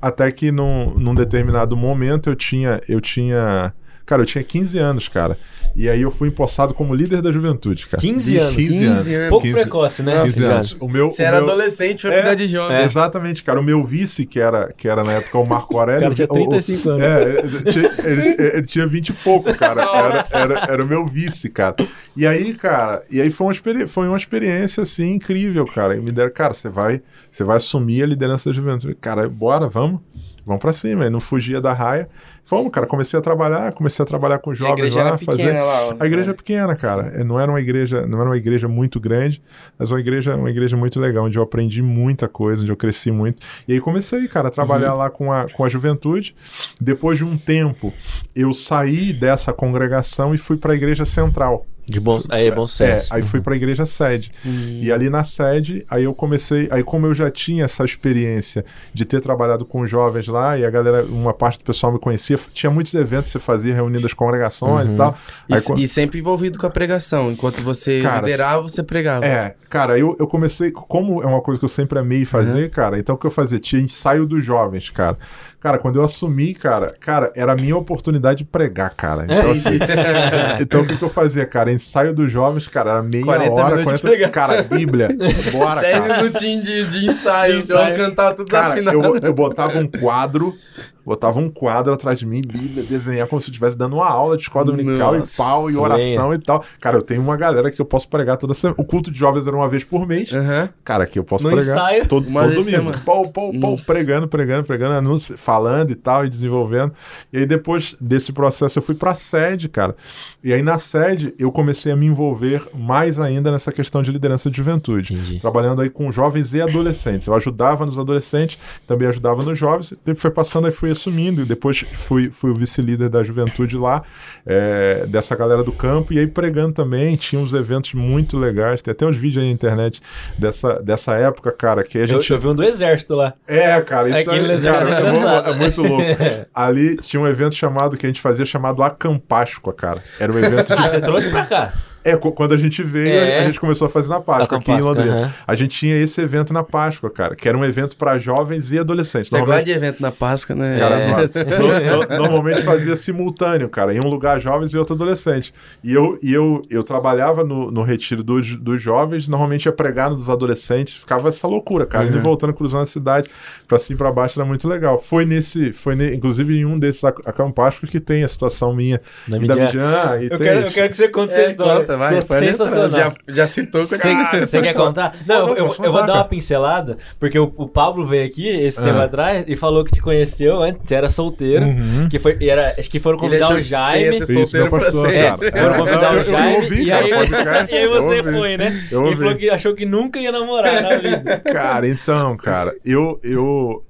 Até que num, num determinado momento eu tinha, eu tinha. Cara, eu tinha 15 anos, cara. E aí eu fui empossado como líder da juventude, cara. 15 De anos. 15 15 anos. Pouco 15 precoce, né? 15 anos. O meu, Você o era meu- adolescente, foi É, cuidar de jovem. Exatamente, cara. O meu vice, que era, que era na época o Marco Aurélio. O cara tinha o- o- 35 anos. É, ele tinha, ele, ele tinha 20 e pouco, cara. Era, era, era o meu vice, cara. E aí, cara, e aí foi uma, experi foi uma experiência assim incrível, cara. E me deram, cara, você vai, você vai assumir a liderança da juventude. Cara, bora, vamos. Vamos pra cima. E não fugia da raia. Fomos, cara. Comecei a trabalhar, comecei a trabalhar com A jovens igreja lá, era fazer. pequena lá. A igreja é pequena, cara. É, Não era uma igreja, não era uma igreja muito grande, mas uma igreja, uma igreja muito legal, onde eu aprendi muita coisa, onde eu cresci muito. E aí comecei, cara, a trabalhar lá com a, com a juventude. Depois de um tempo, eu saí dessa congregação e fui para a igreja central. De bom, aí é bom É, sucesso. aí fui para a igreja sede. Hum. E ali na sede, aí eu comecei, aí como eu já tinha essa experiência de ter trabalhado com jovens lá e a galera, uma parte do pessoal me conhecia, tinha muitos eventos que você fazia reunindo as congregações e tal. E, Aí, quando- e sempre envolvido com a pregação. Enquanto você Cara, liderava, você pregava. É, cara, eu, eu comecei, como é uma coisa que eu sempre amei fazer, cara, então o que eu fazia? Tinha ensaio dos jovens, cara. Cara, quando eu assumi, cara, cara, era a minha oportunidade de pregar, cara. Então, assim, então o que, que eu fazia, cara? Ensaio dos jovens, cara, era meia 40 hora, minutos de 40 pregação. Cara, Bíblia, bora, 10 cara. minutinhos de, de ensaio, De então ensaio. cantar tudo Cara, desafinado. eu, eu botava um quadro, botava um quadro atrás de mim, Bíblia, desenhar como se eu estivesse dando uma aula de escola dominical Nossa, e pau, e oração e tal. Cara, eu tenho uma galera que eu posso pregar toda semana. O culto de jovens era uma vez por mês. Aham. Cara, aqui eu posso No pregar ensaio, todo, todo domingo. Pau, pau, pau, pregando, pregando, pregando, anúncio, falando e tal, e desenvolvendo. E aí depois desse processo eu fui pra sede, cara. E aí na sede eu comecei a me envolver mais ainda nessa questão de liderança de juventude. Entendi. Trabalhando aí com jovens e adolescentes. Eu ajudava nos adolescentes, também ajudava nos jovens. O tempo foi passando, aí fui sumindo. E depois fui, fui o vice-líder da juventude lá, é, dessa galera do campo, e aí pregando também. Tinha uns eventos muito legais. Tem até uns vídeos aí na internet dessa, dessa época, cara, que a Eu, gente. eu vi um do exército lá. É, cara, isso Aquele aí, exército cara, é mu- pesado. É muito louco. Ali tinha um evento chamado, que a gente fazia, chamado Acampáscoa, cara. Era um evento de Ah, você trouxe pra cá. É, qu- quando a gente veio, É. a gente começou a fazer na Páscoa, aqui em Páscoa, Londrina. aham. A gente tinha esse evento na Páscoa, cara, que era um evento para jovens e adolescentes. Você gosta Normalmente, de evento na Páscoa, né? cara, É. no- no- normalmente fazia simultâneo, cara, em um lugar jovens e outro adolescente. E eu, e eu, eu trabalhava no, no retiro dos, dos jovens, normalmente ia pregar nos adolescentes, ficava essa loucura, cara, indo e voltando, cruzando a cidade, pra cima e pra baixo, era muito legal. Foi nesse, foi ne- inclusive em um desses ac- acampásticos que tem a situação minha Da e da Midian. Midian, e Eu tem- quero, eu quero que você conte essa É, história. conta, vai. Pode sensacional. Já, já citou com a Você, quer contar? Não, eu, eu- eu vou dar uma pincelada, porque o, o Pablo veio aqui esse Ah. tempo atrás e falou que te conheceu antes, você era solteiro, Uhum. que foi, e era, acho que foram Ele convidar o Jaime. ser Isso, solteiro meu pra pastor, cara. Foram convidar Eu- o eu Jaime ouvi, e, cara, aí, e aí você foi, né? Eu e ouvi. falou que achou que nunca ia namorar na vida. Cara, então, cara, eu, eu,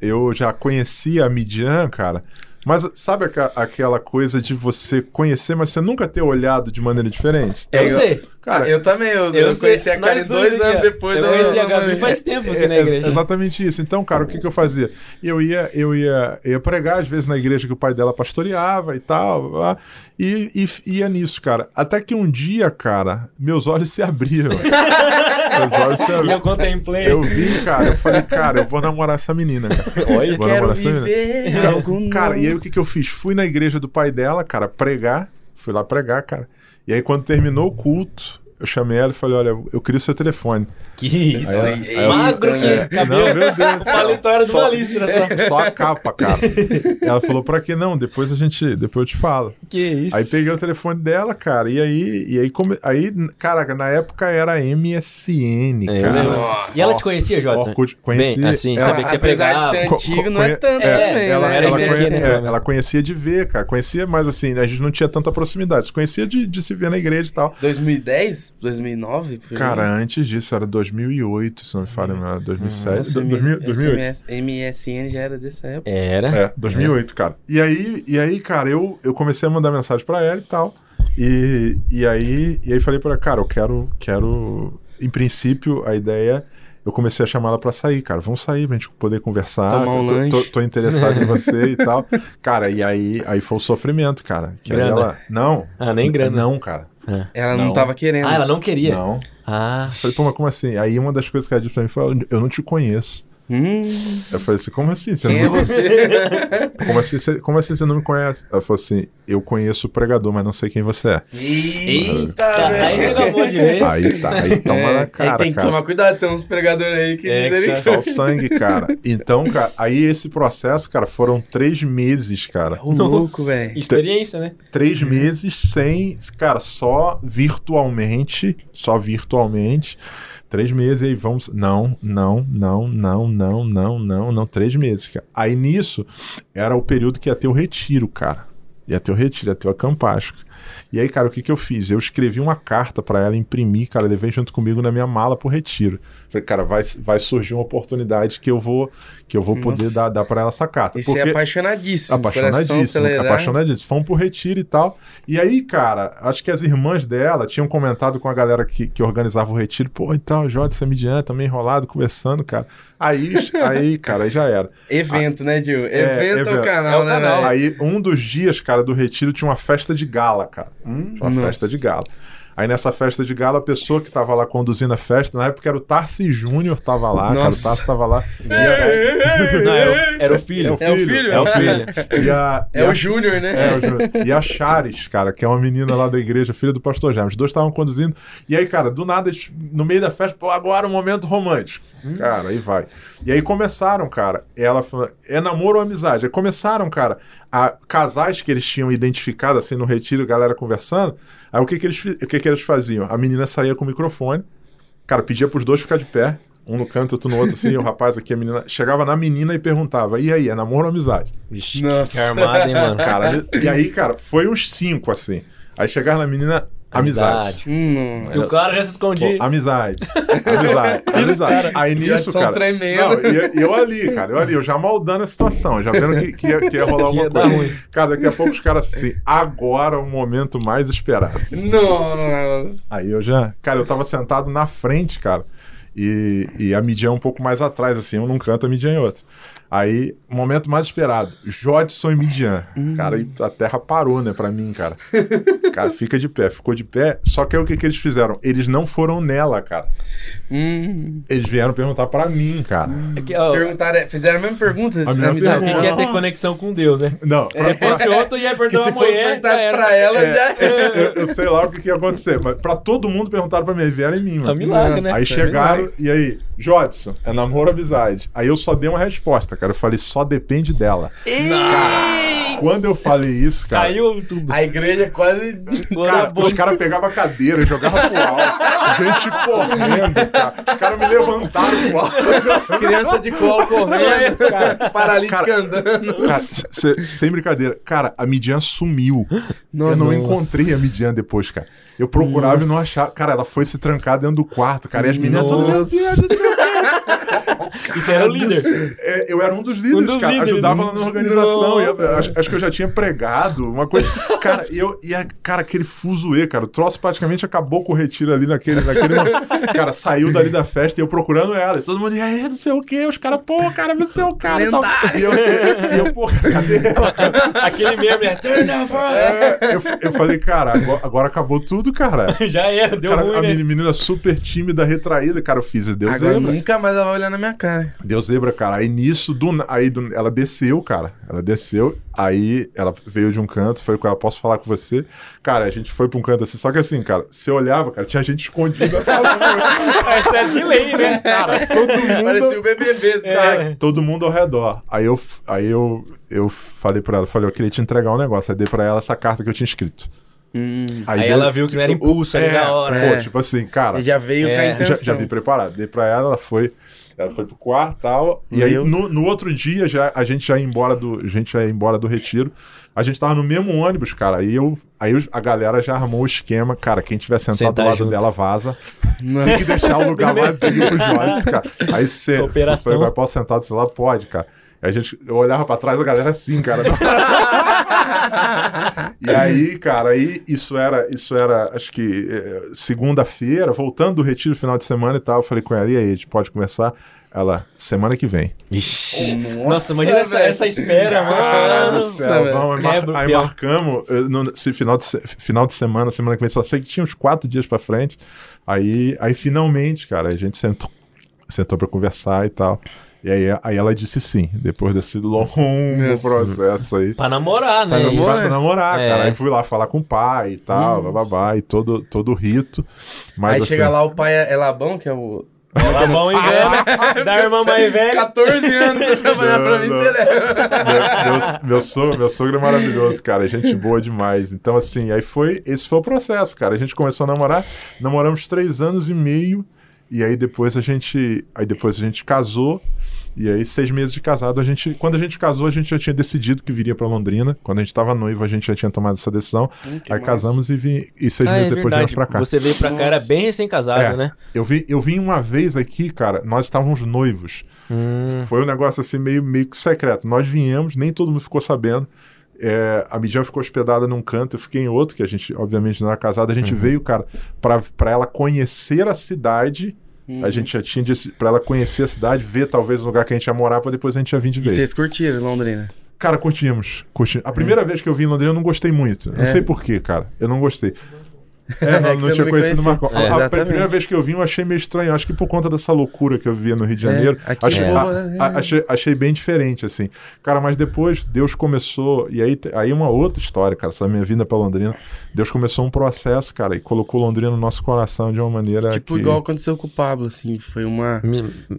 eu já conhecia a Midian, cara, mas sabe aca- aquela coisa de você conhecer, mas você nunca ter olhado de maneira diferente? Eu eu- sei. Cara, eu também, eu, Eu eu sei, conheci a Karen dois dois anos depois Eu conheci a Gabi faz tempo aqui na É, é igreja. exatamente isso. Então, cara, o que, que eu fazia? Eu ia, eu ia, eu ia pregar, às vezes, na igreja que o pai dela pastoreava e tal, lá, e, e ia nisso, cara. Até que um dia, cara, meus olhos se abriram. meus olhos se Eu abriram. contemplei. Eu vi, cara, eu falei, cara, eu vou namorar essa menina, cara. Olha, Vou Quero namorar essa menina. viver Cara, e aí o que, que eu fiz? Fui na igreja do pai dela, cara, pregar. Fui lá pregar, cara. E aí, quando terminou o culto, eu chamei ela e falei: Olha, eu queria o seu telefone. que isso. Aí ela- aí- aí ela- Magro que É. cabelo. Não, meu Deus. O paletó era de uma listra só. Só a capa, cara. Ela falou: Pra que não? Depois a gente. Depois eu te falo. Que isso. Aí peguei o telefone dela, cara, e aí, e aí, come... aí cara, na época era MSN, É, eu cara. Nossa. E ela te conhecia? Orkut, conhecia. Bem, assim, ela- sabia que você Apesar de ser antigo, não é tanto é, também, ela, né? ela, MSN, conhe- né, é, pelo ela conhecia de ver, cara. Conhecia, mas assim, a gente não tinha tanta proximidade. Conhecia de, de se ver na igreja e tal. 2010? 2009? por aí? Cara, antes disso era 2008, se não me falha, Uhum. era 2007. Nossa, do- 2000, 2008. SMS MSN já era dessa época. Era. É, 2008, cara. E aí, e aí cara, eu, eu comecei a mandar mensagem pra ela e tal. E, e aí, e aí falei pra ela, cara, eu quero, quero. Em princípio, a ideia. Eu comecei a chamar ela pra sair, cara. Vamos sair pra gente poder conversar. Tomar um tô, tô, lanche. tô interessado em você e tal. Cara, e aí, aí foi o sofrimento, cara. Que aí Grana. ela. Não. Ah, nem grana. Não, cara. Ela não, Não. tava querendo. Ah, ela não queria. Não. Ah. Eu falei, pô, mas como assim? Aí uma das coisas que ela disse pra mim foi: eu não te conheço. Hum, Eu falei assim, como assim? Você quem não é você? Como assim, você, como assim você não me conhece? Ela falou assim: eu conheço o pregador, mas não sei quem você é. Eita, Tá, aí você acabou de ver. Aí tá, aí toma É, na cara, aí tem que cara. tomar cuidado, tem uns pregadores aí que É, que. Só o sangue, cara. Então, cara, aí esse processo, cara, foram três meses, cara. Ô, louco, velho. Experiência, né? Três meses sem, cara, só virtualmente, só virtualmente. Três meses aí, vamos. Não, não, não, não, não, não, não, não. Três meses, cara. Aí nisso era o período que ia ter o retiro, cara. Ia ter o retiro, ia ter o acampasco. E aí, cara, o que, que eu fiz? Eu escrevi uma carta pra ela imprimir, cara, levei junto comigo na minha mala pro retiro. Falei, cara, vai, vai surgir uma oportunidade que eu vou que eu vou poder Nossa. dar, dar para ela essa carta. Você é apaixonadíssimo. Apaixonadíssimo, apaixonadíssimo. Fomos pro retiro e tal. E aí, cara, acho que as irmãs dela tinham comentado com a galera que, que organizava o retiro. Pô, então, Jorge Samidian também enrolado, conversando, cara. Aí, aí, cara, aí já era. Evento, né, Gil? É, evento é o canal, É o né, canal. velho? Aí, um dos dias, cara, do retiro tinha uma festa de gala, cara. uma Nossa. festa de gala. Aí nessa festa de gala, a pessoa que tava lá conduzindo a festa, na época era o Tarsi Júnior, tava lá, cara, o Nossa. Tarsi tava lá. E a- Não, era o, era o filho. É o filho? É o filho. E a, e É a- o Júnior, né? É, o Júnior. E a Chares, cara, que é uma menina lá da igreja, filha do pastor Jaime. Os dois estavam conduzindo. E aí, cara, do nada, no meio da festa, pô, agora um momento romântico. Cara, aí vai. E aí começaram, cara, ela falou, é namoro ou amizade? Aí começaram, cara, a casais que eles tinham identificado, assim, no retiro, galera conversando. Aí o que que eles, o que que eles faziam? A menina saía com o microfone, cara, pedia pros dois ficar de pé. Um no canto, outro no outro, assim, e o rapaz aqui, a menina. Chegava na menina e perguntava: e aí, é namoro ou amizade? Vixe, Nossa. que armada, hein, mano? Cara, e aí, cara, foi uns cinco, assim. Aí chegava na menina, Amizade. Hum, E o cara já se escondia. Pô, amizade. Amizade. Amizade. Aí nisso, cara. tremendo. Não, e eu, eu ali, cara, eu ali, eu já maldando a situação, já vendo que, que, ia, que ia rolar alguma coisa. ruim. Cara, daqui a pouco os caras assim, agora é o momento mais esperado. Nossa. Aí eu já. Cara, eu tava sentado na frente, cara. E, e a Midian um pouco mais atrás, assim, um num canto, a Midian em outro. Aí, momento mais esperado, Jodson e Midian. Cara, e a terra parou, né, pra mim, cara. Cara, fica de pé, ficou de pé. Só que aí o que, que eles fizeram? Eles não foram nela, cara. Hum. Eles vieram perguntar pra mim, cara. É que, ó, Perguntaram, fizeram a mesma pergunta. A mesma amizade. o que, é ter conexão com Deus, né? Não, Se fosse outro, ia perguntar se mulher. perguntasse era. pra ela, É, já eu, eu sei lá o que, que ia acontecer, mas pra todo mundo perguntaram pra mim, vieram em mim, É um mano. milagre, né? Nossa. Aí é chegaram, milagre. e aí, Jodson, é namoro ou amizade? Aí eu só dei uma resposta, cara. Eu falei, só depende dela. Ei! Quando eu falei isso, cara. Caiu tudo. A igreja quase. Cara, os caras pegavam a cadeira e jogavam pro alto. Gente correndo, cara. Os caras me levantaram pro alto. Criança de colo correndo, paralítica Cara, andando. Cara, cê- sem brincadeira. Cara, a Midian sumiu. Nossa. eu não encontrei a Midian depois, cara. Eu procurava e não achava. Cara, ela foi se trancar dentro do quarto, cara. E as meninas todas. Meu Deus do céu. Isso era o líder. É, eu era um dos líderes, Um dos cara. líderes. Ajudava lá na organização. Nossa. E eu- acho, que eu já tinha pregado, uma coisa. Cara, eu, e a- cara, aquele fuzuê, cara. O troço praticamente acabou com o retiro ali naquele. naquele cara, saiu dali da festa e eu procurando ela. E todo mundo, aí, não sei o quê. Os caras, pô, cara, você é o cara e tal. E eu, e eu, pô, cadê ela? Aquele mesmo, né? Turn. É, eu, eu falei, cara, agora, agora acabou tudo, cara. Já era, deu Cara, ruim, a né? menina, super tímida, retraída, cara, eu fiz, Deus Agora zebra. nunca mais ela vai olhar na minha cara. Deus zebra, cara. Aí nisso, do, aí do- ela desceu, cara. Ela desceu, aí ela veio de um canto, foi com ela, posso falar com você? Cara, a gente foi pra um canto assim, só que assim, cara, você olhava, cara, tinha gente escondida. Essa é de lei, né? cara, todo mundo. Parecia o BBB, cara. Cara, todo mundo ao redor. Aí eu, aí eu, eu falei pra ela, falei, eu queria te entregar um negócio. Aí dei pra ela essa carta que eu tinha escrito. Hum. Aí dei- ela viu que não era impulso ali é, da hora. Pô, né? tipo assim, cara, Ele já veio É, com a já- intenção. já, já vim preparado. Dei pra ela, ela foi. Ela foi pro quarto e tal. E aí, Eu? no, no outro dia, já, a gente já ia embora do. A gente já ia embora do retiro. A gente tava no mesmo ônibus, cara. Aí eu. Aí a galera já armou o esquema. Cara, quem tiver sentado Sentar do lado junto. dela, vaza. Nossa. Tem que deixar o lugar vazio Jones, cara. Aí você. Operação. Falei, posso sentar do seu lado? Pode, cara. A gente, eu olhava pra trás, a galera assim, cara. E aí, cara, aí isso era, isso era, acho que eh, segunda-feira, voltando do retiro final de semana e tal, eu falei com ela, e aí, a gente pode começar? Ela, semana que vem. Ixi. Nossa, Nossa, imagina essa, essa espera, Cara mano. do céu, vamos, aí, mar- aí marcamos eh, no, esse final, de, se- final de semana, semana que vem, só sei que tinha uns quatro dias pra frente. Aí, aí finalmente, cara, a gente sentou, sentou pra conversar e tal. E aí, aí ela disse sim, depois desse longo Nossa. processo aí. Pra namorar, né? Pra namorar. Pra namorar, É. cara. Aí fui lá falar com o pai e tal, bababá, e todo, todo o rito. Mas, Aí assim, chega lá o pai é é Labão, que é o. Bom e velho. Da irmã mais velha. 14 anos pra trabalhar pra mim, você leva. meu, meu, meu, sogro, meu sogro é maravilhoso, cara. é Gente boa demais. Então, assim, aí foi. Esse foi o processo, cara. A gente começou a namorar, namoramos três anos e meio. E aí depois a gente. Aí depois a gente casou. E aí, seis meses de casado, a gente. Quando a gente casou, a gente já tinha decidido que viria pra Londrina. Quando a gente tava noivo, a gente já tinha tomado essa decisão. Hum, aí massa. casamos e vim. E seis Ah, é meses depois verdade. viemos pra cá. Você veio pra cá, era bem recém-casado, É. né? Eu, vi, eu vim uma vez aqui, cara, nós estávamos noivos. Hum. Foi um negócio assim meio, meio que secreto. Nós viemos, nem todo mundo ficou sabendo. É, a Midian ficou hospedada num canto, eu fiquei em outro, que a gente, obviamente, não era casado. A gente Uhum. veio, cara, pra, pra ela conhecer a cidade. Uhum. A gente já tinha pra ela conhecer a cidade, ver talvez o lugar que a gente ia morar, pra depois a gente ia vir de E vez. vocês curtiram Londrina? Cara, curtimos. curtimos. A primeira vez que eu vim em Londrina, eu não gostei muito. Não É. sei porquê, cara. Eu não gostei. É, É não, que não tinha conhecido o. Marcão. É, A- a, primeira vez que eu vim, eu achei meio estranho. Acho que por conta dessa loucura que eu via no Rio de Janeiro. É, aqui achei, a- é. a- achei, achei bem diferente, assim. Cara, mas depois Deus começou. E aí, aí uma outra história, cara. Essa minha vinda pra Londrina. Deus começou um processo, cara, e colocou Londrina no nosso coração de uma maneira Tipo, que. igual aconteceu com o Pablo, assim. Foi uma.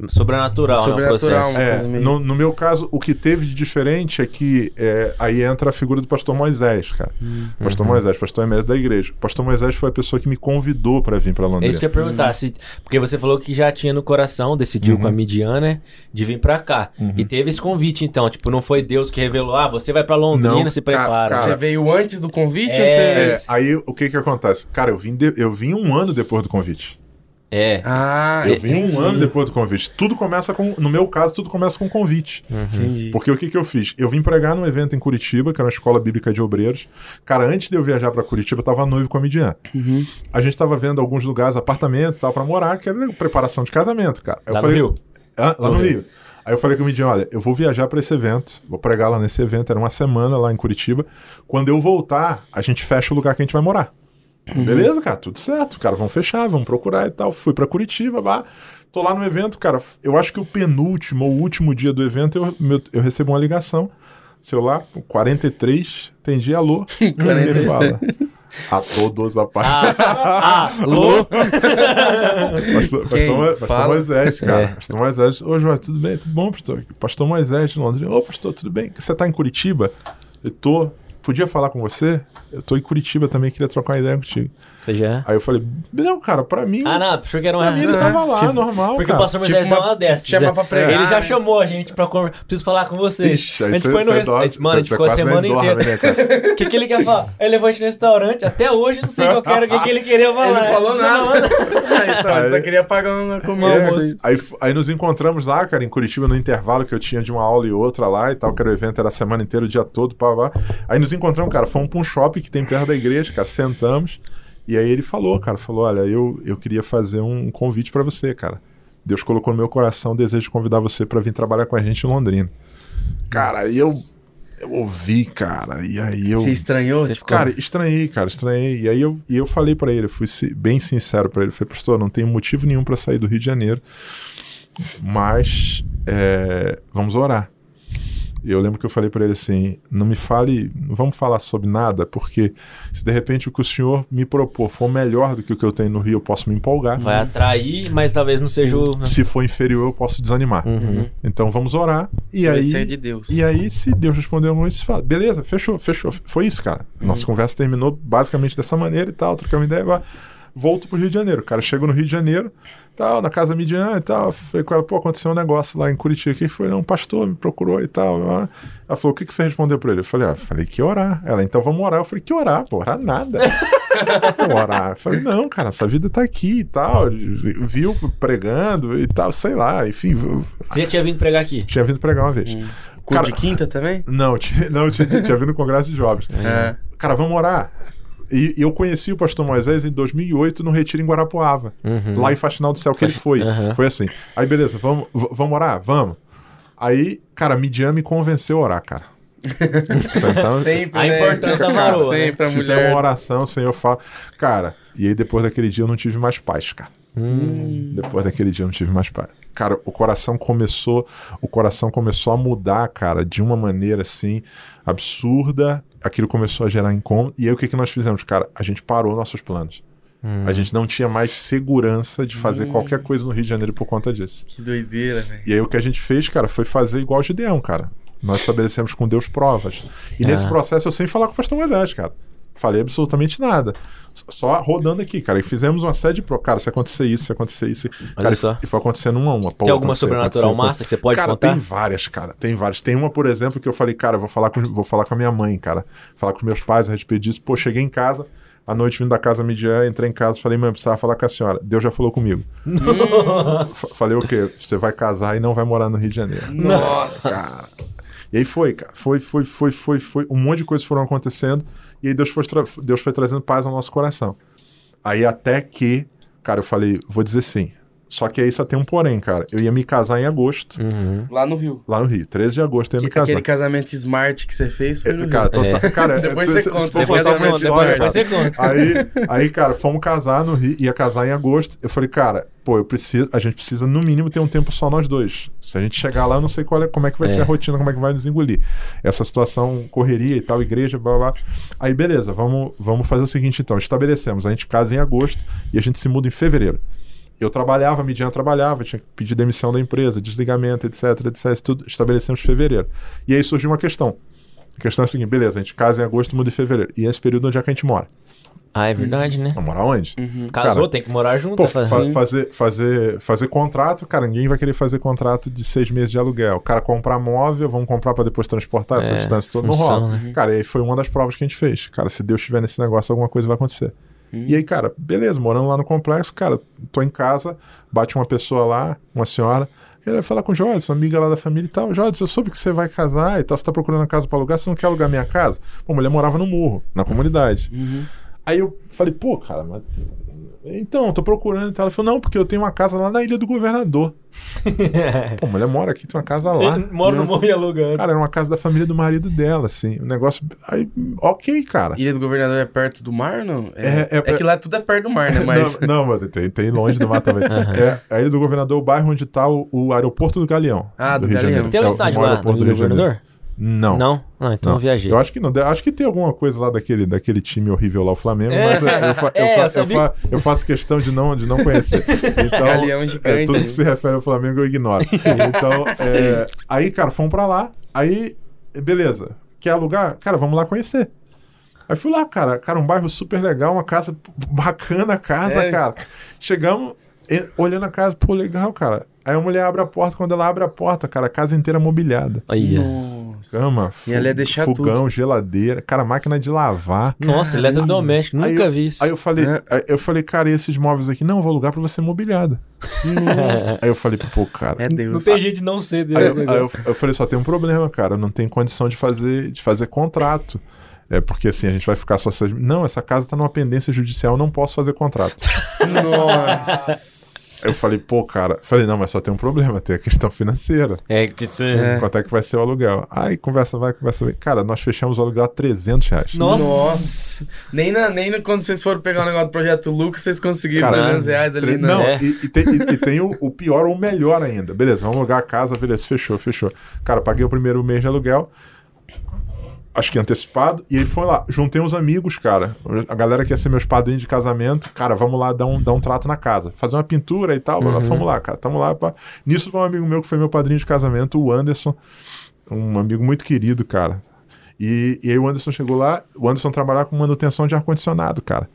Sobrenatural, Sobrenatural, né, É, meio- no, no meu caso, o que teve de diferente é que é, aí entra a figura do pastor Moisés, cara. Hum. Pastor Uhum. Moisés, pastor emérito da igreja. Pastor Moisés foi a pessoa que me convidou para vir para É Londrina. isso que eu ia perguntar. Se, porque você falou que já tinha no coração, decidiu Uhum. com a Midian, né? De vir pra cá. E teve esse convite, então. Tipo, não foi Deus que revelou, ah, você vai pra Londrina, Não, se prepara. cara, Você veio antes do convite É. ou você. É, aí o que que acontece? Cara, eu vim, de- eu vim um ano depois do convite. É. Ah, Eu vim entendi. um ano depois do convite. Tudo começa com, no meu caso, tudo começa com convite. Entendi. Porque o que, que eu fiz? Eu vim pregar num evento em Curitiba, que era uma escola bíblica de obreiros. Cara, antes de eu viajar para Curitiba, eu tava noivo com a Midian. Uhum. A gente tava vendo alguns lugares, apartamento e tal, pra morar, que era preparação de casamento, cara. Eu Lá no falei, Rio? Hã? lá No no Rio. Rio. Aí eu falei com o Midian, olha, eu vou viajar para esse evento, vou pregar lá nesse evento, era uma semana lá em Curitiba. Quando eu voltar, a gente fecha o lugar que a gente vai morar. Beleza, cara, tudo certo. Cara, vamos fechar, vamos procurar e tal. Fui pra Curitiba. Tô lá no evento, cara. Eu acho que o penúltimo ou último dia do evento eu, meu- eu recebo uma ligação. Celular, 43, entendi, alô. Ele fala. A todos a paz. Ah, alô? Pastor. Moisés, cara. É. Pastor Moisés. Ô, João, tudo bem? Tudo bom, pastor? Pastor Moisés de Londrina. Ô, pastor, tudo bem? Você tá em Curitiba? Eu tô. Podia falar com você? Eu tô em Curitiba também, queria trocar uma ideia contigo. Você já? Aí eu falei, não, cara, pra mim. Ah, não, achou que era uma. pra mim ele Ah, tava lá, tipo, normal, Porque cara. o pastor Moisés Tipo dá uma- dessas. chama é. pra pregar, Ele já né? chamou a gente pra conversar. Preciso falar com vocês. Ixi, aí a gente cê- foi no cê restaurante. Mano, a gente cê ficou a semana inteira. né? O que, que ele quer falar? Ele levou a gente no restaurante. Até hoje, não sei qual que era o que, que ele queria falar. Ele não falou nada. Ah, então, eu só Aí- queria pagar uma comida. É, aí, aí nos encontramos lá, cara, em Curitiba, no intervalo que eu tinha de uma aula e outra lá e tal, que era o evento, era a semana inteira, o dia todo, pá, pá. Aí nos encontramos, cara, fomos pra um shopping que tem perto da igreja, cara, sentamos. E aí ele falou, cara, falou: olha, eu, eu queria fazer um convite pra você, cara. Deus colocou no meu coração o desejo de convidar você pra vir trabalhar com a gente em Londrina. Cara, aí eu, eu ouvi, cara, e aí eu. Você estranhou? Você Tipo, Cara, estranhei, cara, estranhei. E aí eu, e eu falei pra ele, eu fui bem sincero pra ele. Falei, pastor, não tenho motivo nenhum pra sair do Rio de Janeiro, mas é, vamos orar. E eu lembro que eu falei pra ele assim: não me fale, não vamos falar sobre nada, porque se de repente o que o senhor me propor for melhor do que o que eu tenho no Rio, eu posso me empolgar. Vai atrair, mas talvez não seja o. Se for inferior, eu posso desanimar. Uhum. Então vamos orar. E vai aí, ser de Deus. e aí, se Deus responder alguma coisa, você fala, beleza, fechou, fechou. Foi isso, cara. Nossa conversa terminou basicamente dessa maneira e tal, trocamos ideia, volto pro Rio de Janeiro. Cara, chego no Rio de Janeiro, tal, na casa Midian e tal. Falei com ela, pô, aconteceu um negócio lá em Curitiba. O que foi? Não, um pastor me procurou e tal. Ela falou, o que, que você respondeu pra ele? Eu falei, ah, falei que orar. Ela, então vamos orar. Eu falei, que orar? Pô, orar nada. Vamos orar. Eu falei, não, cara, essa vida tá aqui e tal. Viu pregando e tal, sei lá, enfim. Você já tinha vindo pregar aqui? Tinha vindo pregar uma vez. Cu Cara- de quinta também? Não, tinha, não tinha, tinha vindo no Congresso de Jovens. É. Cara, vamos orar. E, e eu conheci o pastor Moisés em 2008 no retiro em Guarapuava, Uhum. lá em Faxinal do Céu, que ele foi. Aham. Foi assim. Aí, beleza, vamos, vamos orar? Vamos. Aí, cara, Midian me convenceu a orar, cara. Então, Sempre, A né? importância da varoa, né? Sempre a Fizemos mulher. uma oração, o Senhor fala. Cara, e aí depois daquele dia eu não tive mais paz, cara. Hum. Depois daquele dia eu não tive mais paz. Cara, o coração começou, o coração começou a mudar, cara, de uma maneira assim absurda. Aquilo começou a gerar incômodo. E aí o que, que nós fizemos, cara? A gente parou nossos planos. Hum. A gente não tinha mais segurança de fazer qualquer coisa no Rio de Janeiro por conta disso. Que doideira, velho. E aí o que a gente fez, cara, foi fazer igual o Gideão, cara. Nós estabelecemos com Deus provas. E nesse Ah. processo eu sem falar com o pastor Moisés, cara. Falei absolutamente nada. Só rodando aqui, cara. E fizemos uma série de pro. Cara, se acontecer isso, se acontecer isso. Cara, só. e foi acontecendo uma a uma. Pô, Tem alguma sobrenatural massa que você pode cara, contar? tem várias, cara. Tem várias. Tem uma, por exemplo, que eu falei, cara, eu vou falar com, vou falar com a minha mãe, cara. Falar com os meus pais a respeito disso. Pô, cheguei em casa, à noite vindo da casa Midian, entrei em casa, falei, mãe, eu precisava falar com a senhora. Deus já falou comigo. Falei o quê? Você vai casar e não vai morar no Rio de Janeiro. Nossa. Cara. E aí foi, cara. Foi, foi, foi, foi, foi. Um monte de coisas foram acontecendo. E aí Deus foi, Deus foi trazendo paz ao nosso coração. Aí até que, cara, eu falei, vou dizer sim. Só que aí só tem um porém, cara. Eu ia me casar em agosto, Uhum. Lá no Rio. lá no Rio. 13 de agosto eu ia me Que- casar. Aquele casamento smart que você fez foi É, no cara, Rio. total- cara, Depois se- você se- conta, se for depois contar você uma conta, história, depois cara, você conta. Aí, aí, cara, fomos casar no Rio, ia casar em agosto. Eu falei, cara, pô, eu preciso, a gente precisa no mínimo ter um tempo só nós dois. Se a gente chegar lá, eu não sei qual é, como é que vai É. ser a rotina, como é que vai nos engolir. Essa situação, correria e tal, igreja, blá blá. blá. Aí, beleza, vamos, vamos fazer o seguinte então. Estabelecemos, a gente casa em agosto e a gente se muda em fevereiro. Eu trabalhava, a Midian trabalhava, tinha que pedir demissão da empresa, desligamento, etc, etc, isso tudo estabelecemos em fevereiro. E aí surgiu uma questão. A questão é a seguinte, beleza, a gente casa em agosto, muda em fevereiro. E esse período onde é que a gente mora? Ah, é verdade, né? Vai morar onde? Casou, Cara, tem que morar junto. Pô, é fácil. fa- fazer, fazer, fazer contrato, cara, ninguém vai querer fazer contrato de seis meses de aluguel. O cara comprar móvel, vamos comprar pra depois transportar essa É, distância toda, não função, rola. né? Cara, e aí foi uma das provas que a gente fez. Cara, se Deus estiver nesse negócio, alguma coisa vai acontecer. E aí, cara, beleza, morando lá no complexo, cara, tô em casa, bate uma pessoa lá, uma senhora, ele vai falar com o Jodes, amiga lá da família e tal. Jodes, eu soube que você vai casar e tal, você tá procurando uma casa pra alugar, você não quer alugar minha casa? Pô, a mulher morava no morro, na comunidade. Aí eu falei, pô, cara, mas. Então, tô procurando e tal. Ela falou, não, porque eu tenho uma casa lá na Ilha do Governador. pô, a mulher mora aqui, tem uma casa lá. Mora no morro e alugando. Cara, era uma casa da família do marido dela, assim. O negócio. Aí, ok, cara. Ilha do Governador é perto do mar, não? É- é- que lá tudo é perto do mar, né? Mas... Não, não, mas tem, tem longe do mar também. É a Ilha do Governador, o bairro onde tá o, o aeroporto do Galeão. Ah, do Rio de Galeão. Janeiro. Tem um É o estádio lá aeroporto no do Rio de Janeiro. Não. Não? Não, então eu viajei. Eu acho que não. Acho que tem alguma coisa lá daquele, daquele time horrível lá, o Flamengo, É. mas eu, eu, fa- eu É, fa- eu eu, sabia. fa- eu faço questão de não, de não conhecer. Então, é, gigante, tudo que se refere ao Flamengo eu ignoro. Então, é, aí, cara, fomos pra lá. Aí, beleza. Quer alugar? Cara, vamos lá conhecer. Aí fui lá, cara. Cara, um bairro super legal, uma casa bacana, a casa, Sério? cara. Chegamos, e- olhando a casa, pô, legal, cara. Aí a mulher abre a porta, quando ela abre a porta, cara, a casa inteira mobiliada. Aí, ó. Nossa. Cama, E ela ia deixar fogão, geladeira, cara, máquina de lavar. Nossa, eletrodoméstico, Aí nunca eu- vi isso. Aí eu falei, É. aí eu falei, cara, e esses móveis aqui? Não, eu vou alugar pra você mobiliada. Nossa. Aí eu falei, pô, cara. É Deus. Não tem jeito de não ser Aí, Deus. eu, aí eu- eu falei, só tem um problema, cara. Não tenho condição de fazer, de fazer contrato. É porque assim, a gente vai ficar só. Não, essa casa tá numa pendência judicial, eu não posso fazer contrato. Nossa. Eu falei, pô, cara. Falei, não, mas só tem um problema, tem a questão financeira. É que você... É. Quanto é que vai ser o aluguel? Aí conversa vai, conversa vai. Cara, nós fechamos o aluguel a 300 reais. Nossa. Nossa. Nem, na, nem quando vocês foram pegar o negócio do Projeto Lucas, vocês conseguiram Cara, 300 reais ali, Tre- né? Não, É. e, e tem, e- e tem o, o pior ou o melhor ainda. Beleza, vamos alugar a casa, beleza, fechou, fechou. Cara, paguei o primeiro mês de aluguel, acho que antecipado, e aí foi lá, juntei uns amigos, cara, a galera que ia ser meus padrinhos de casamento, cara, vamos lá dar um, dar um trato na casa, fazer uma pintura e tal, blá, vamos lá, cara, tamo lá. Pra... Nisso foi um amigo meu que foi meu padrinho de casamento, o Anderson, um amigo muito querido, cara. E, e aí o Anderson chegou lá, o Anderson trabalhava com manutenção de ar-condicionado, cara.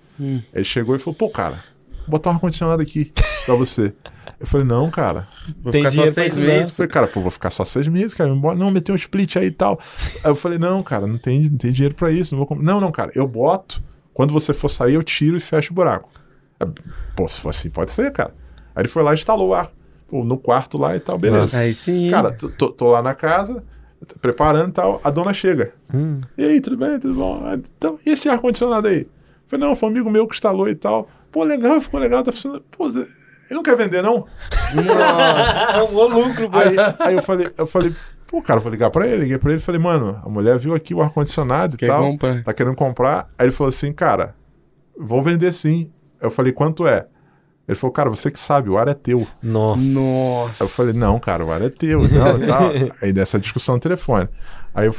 Ele chegou e falou, pô, cara, botar um ar-condicionado aqui pra você. Eu falei, não, cara. Vou Tem ficar só seis meses. Eu falei, cara, pô, vou ficar só seis meses, cara. Embora, não, meter um split aí e tal. Aí eu falei, não, cara, não tem, não tem dinheiro pra isso. Não, vou não, não, cara, eu boto. Quando você for sair, eu tiro e fecho o buraco. Aí, Pô, se for assim, pode ser, cara. Aí ele foi lá e instalou o ar pô, no quarto lá e tal, beleza. Aí sim. Cara, tô, tô- lá na casa, preparando e tal, a dona chega. E aí, tudo bem? Tudo bom? Ah, Então, e esse ar-condicionado aí? Eu falei, não, foi um amigo meu que instalou e tal. Pô, legal, ficou legal, tá funcionando. Pô, ele não quer vender, não? Nossa. É um bom lucro. Aí, aí eu falei, eu falei, pô, cara, vou ligar pra ele. Liguei pra ele e falei, mano, a mulher viu aqui o ar-condicionado e Quer tal. comprar. Tá querendo comprar. Aí ele falou assim, cara, vou vender sim. Eu falei, quanto é? Ele falou, cara, você que sabe, o ar é teu. Nossa. Aí eu Nossa. falei, não, cara, o ar é teu. Não, e tal. Aí dessa discussão no telefone. Aí eu,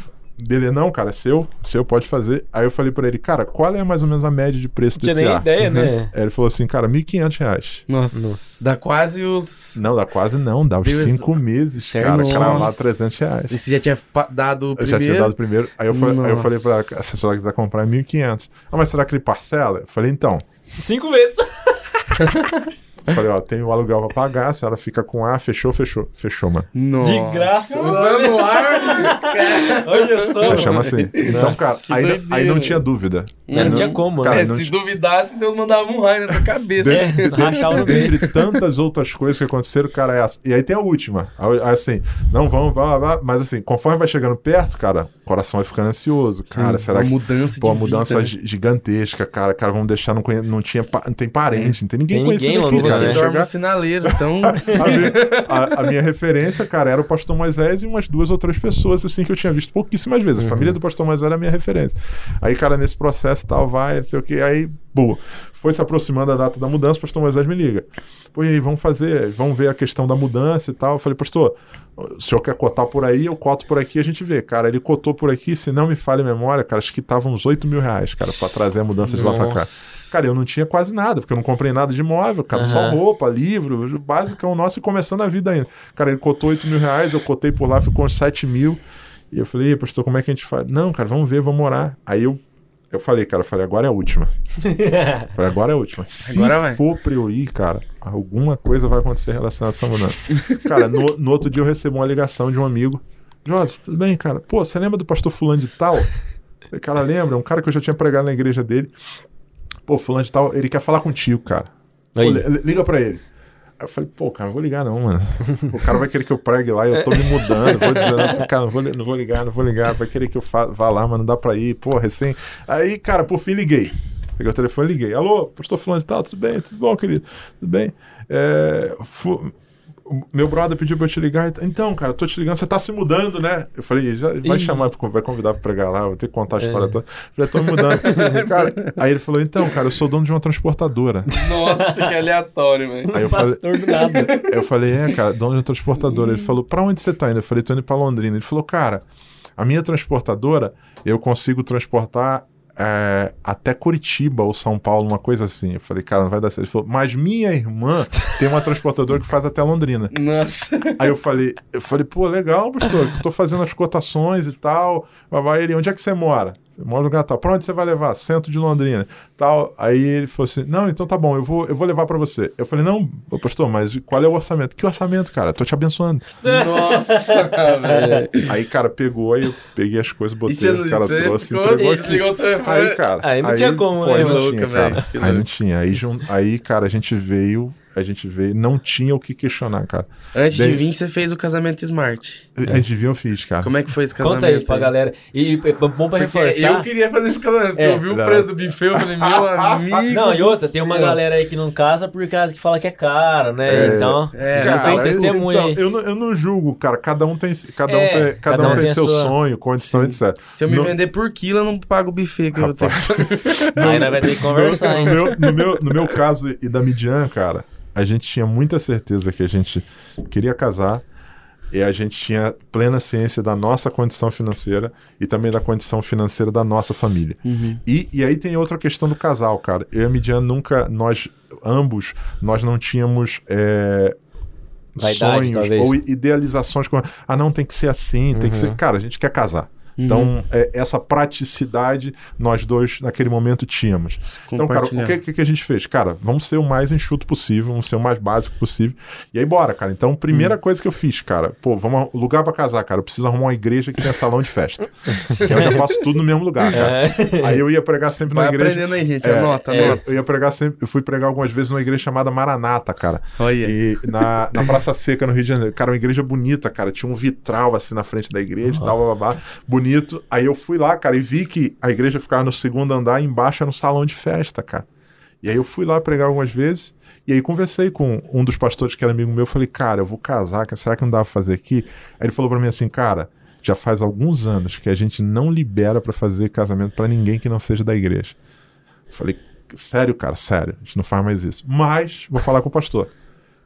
beleza, não, cara, é seu, seu pode fazer. Aí eu falei pra ele, cara, qual é mais ou menos a média de preço Não tinha desse nem ar? ideia, né? Aí ele falou assim, cara, 1.500 reais. Nossa. Dá quase os. Não, dá quase não, dá uns Deus. cinco meses, Certo. cara, Nossa. cravar 300 reais. E você já tinha dado o Eu primeiro? já tinha dado primeiro. Aí eu, falei, aí eu Nossa. falei pra ela, se a senhora quiser comprar, é 1.500. Ah, mas será que ele parcela? Eu falei, então. Cinco vezes. Falei, ó, tem o aluguel pra pagar, a senhora fica com A, fechou, fechou. Fechou, mano. Nossa. De graça. Usando o ar, cara. Olha só. Fechamos assim. Então, cara, aí, doideira. aí não tinha dúvida. Não, tinha como, cara, né? É, não se tinha- duvidasse, Deus mandava um raio na sua cabeça. É, rachava no meio. Dentre tantas outras coisas que aconteceram, cara, é essa. E aí tem a última. Aí, Assim, não vamos, vá, vá, mas assim, conforme vai chegando perto, cara, o coração vai ficando ansioso. Cara, será uma que. mudança Pô, de uma mudança vida, né? gi- gigantesca, cara. Cara, vamos deixar, não, conhe... não tinha, pa- não tem parente, não tem ninguém Tem conhecido ninguém aqui, cara. lugar. Dorme Chegar- no sinaleiro, então... a, minha, a- a minha referência, cara, era o pastor Moisés e umas duas ou três pessoas, assim, que eu tinha visto pouquíssimas vezes. A família do pastor Moisés era a minha referência. Aí, cara, nesse processo e tal, vai, não sei o que, aí, boa. Foi se aproximando a data da mudança, o pastor Moisés me liga. Pô, e aí, vamos fazer, vamos ver a questão da mudança e tal. Eu falei, pastor, o senhor quer cotar por aí, eu coto por aqui, a gente vê. Cara, ele cotou por aqui, se não me falha a memória, cara, acho que tava uns 8 mil reais, cara, pra trazer a mudança de lá pra cá. Cara, eu não tinha quase nada, porque eu não comprei nada de imóvel, cara, só Aham. roupa, livro, o básico é o nosso e começando a vida ainda. Cara, ele cotou 8 mil reais, eu cotei por lá, ficou uns 7 mil. E eu falei, "E aí, pastor, como é que a gente faz? Não, cara, vamos ver, vamos orar. Aí eu, eu falei, cara, eu falei, agora é a última. Falei, agora é a última. Se Agora for pra eu ir, cara, alguma coisa vai acontecer relacionada a essa mudança. cara, no, no outro dia eu recebo uma ligação de um amigo. Josi, tudo bem, cara? Pô, você lembra do pastor fulano de tal? Falei, cara, lembra? Um cara que eu já tinha pregado na igreja dele. Pô, fulano de tal, ele quer falar contigo, cara. Pô, liga pra ele. Aí eu falei, pô, cara, não vou ligar não, mano. O cara vai querer que eu pregue lá e eu tô me mudando. Vou dizendo, cara, não vou, não vou ligar, não vou ligar. Vai querer que eu vá lá, mas não dá pra ir. Pô, recém. Aí, cara, por fim liguei. Peguei o telefone liguei. Alô, pastor fulano de tal, tudo bem? Tudo bom, querido? Tudo bem? É, fu- meu brother pediu pra eu te ligar. Então, cara, eu tô te ligando, você tá se mudando, né? Eu falei, já, vai Ih. chamar, vai convidar pra pregar lá, vou ter que contar a história toda. Eu falei, tô me mudando. cara, aí ele falou, então, cara, eu sou dono de uma transportadora. Nossa, que aleatório, velho. Aí eu falei, eu falei, é, cara, dono de uma transportadora. Ele falou, pra onde você tá indo? Eu falei, tô indo pra Londrina. Ele falou, cara, a minha transportadora, eu consigo transportar é, até Curitiba ou São Paulo, uma coisa assim. Eu falei, cara, não vai dar certo. Ele falou, mas minha irmã tem uma transportadora que faz até Londrina. Nossa. Aí eu falei, eu falei, pô, legal, pastor, que eu tô fazendo as cotações e tal. Vai ele, onde é que você mora? Eu moro no lugar tal. Pra onde você vai levar? Centro de Londrina. Tal. Aí ele falou assim: não, então tá bom, eu vou, eu vou levar pra você. Eu falei, não, pastor, mas qual é o orçamento? Que orçamento, cara? Tô te abençoando. Nossa, velho. Aí, cara, pegou, aí eu peguei as coisas, botei, o cara trouxe, ficou, entregou e aqui. desligou o telefone. Aí, cara. Aí não tinha como, pô, né, Aí não louca, tinha, velho, cara. Aí não tinha. Aí, jun- aí, cara, a gente veio, a gente veio, não tinha o que questionar, cara. Antes Daí- de vir, você fez o casamento Smart. A gente viu, eu fiz, cara. Como é que foi esse casamento? Conta aí pra galera. E é bom pra Porque reforçar. eu queria fazer esse casamento, porque É. eu vi o Não. preço do buffet, eu falei, meu amigo. Não, e outra, tem uma galera aí que não casa por causa que fala que é caro, né? então, é, não cara, tem eu- testemunha então, aí. eu, não, eu não julgo, cara. Cada um tem, cada É, um tem, cada um tem, seu a sua- sonho, condição, etc. Se eu me No- vender por quilo, eu não pago o buffet que eu tenho. Aí nós vai ter que conversar, no, hein? meu, no, meu, no meu caso e da Midian, cara, a gente tinha muita certeza que a gente queria casar e a gente tinha plena ciência da nossa condição financeira e também da condição financeira da nossa família. Uhum. E, e aí tem outra questão do casal, cara. Eu e a Midian nunca, nós ambos, nós não tínhamos é, Vaidade, sonhos talvez. ou idealizações como, ah, não, tem que ser assim, tem que ser. Cara, a gente quer casar. Então, é, essa praticidade nós dois naquele momento tínhamos. Então, cara, o que, que, a gente fez? Cara, vamos ser o mais enxuto possível, vamos ser o mais básico possível. E aí, bora, cara. Então, primeira coisa que eu fiz, cara, pô, vamos lugar pra casar, cara. Eu preciso arrumar uma igreja que tenha salão de festa. que eu já faço tudo no mesmo lugar, cara. É. Aí eu ia pregar sempre Vai na igreja. aprendendo aí, gente. É, anota, é, eu ia pregar sempre, eu fui pregar algumas vezes numa igreja chamada Maranata, cara. Olha. E na, na Praça Seca, no Rio de Janeiro. Cara, uma igreja bonita, cara. Tinha um vitral assim na frente da igreja e tal, blá, blá, blá. Bonito. Aí eu fui lá, cara, e vi que a igreja ficava no segundo andar embaixo um salão de festa, cara. E aí eu fui lá pregar algumas vezes. E aí conversei com um dos pastores que era amigo meu. Eu falei, cara, eu vou casar, será que não dá pra fazer aqui? Aí ele falou pra mim assim, cara, já faz alguns anos que a gente não libera pra fazer casamento pra ninguém que não seja da igreja. Falei, sério, cara, sério, a gente não faz mais isso. Mas vou falar com o pastor.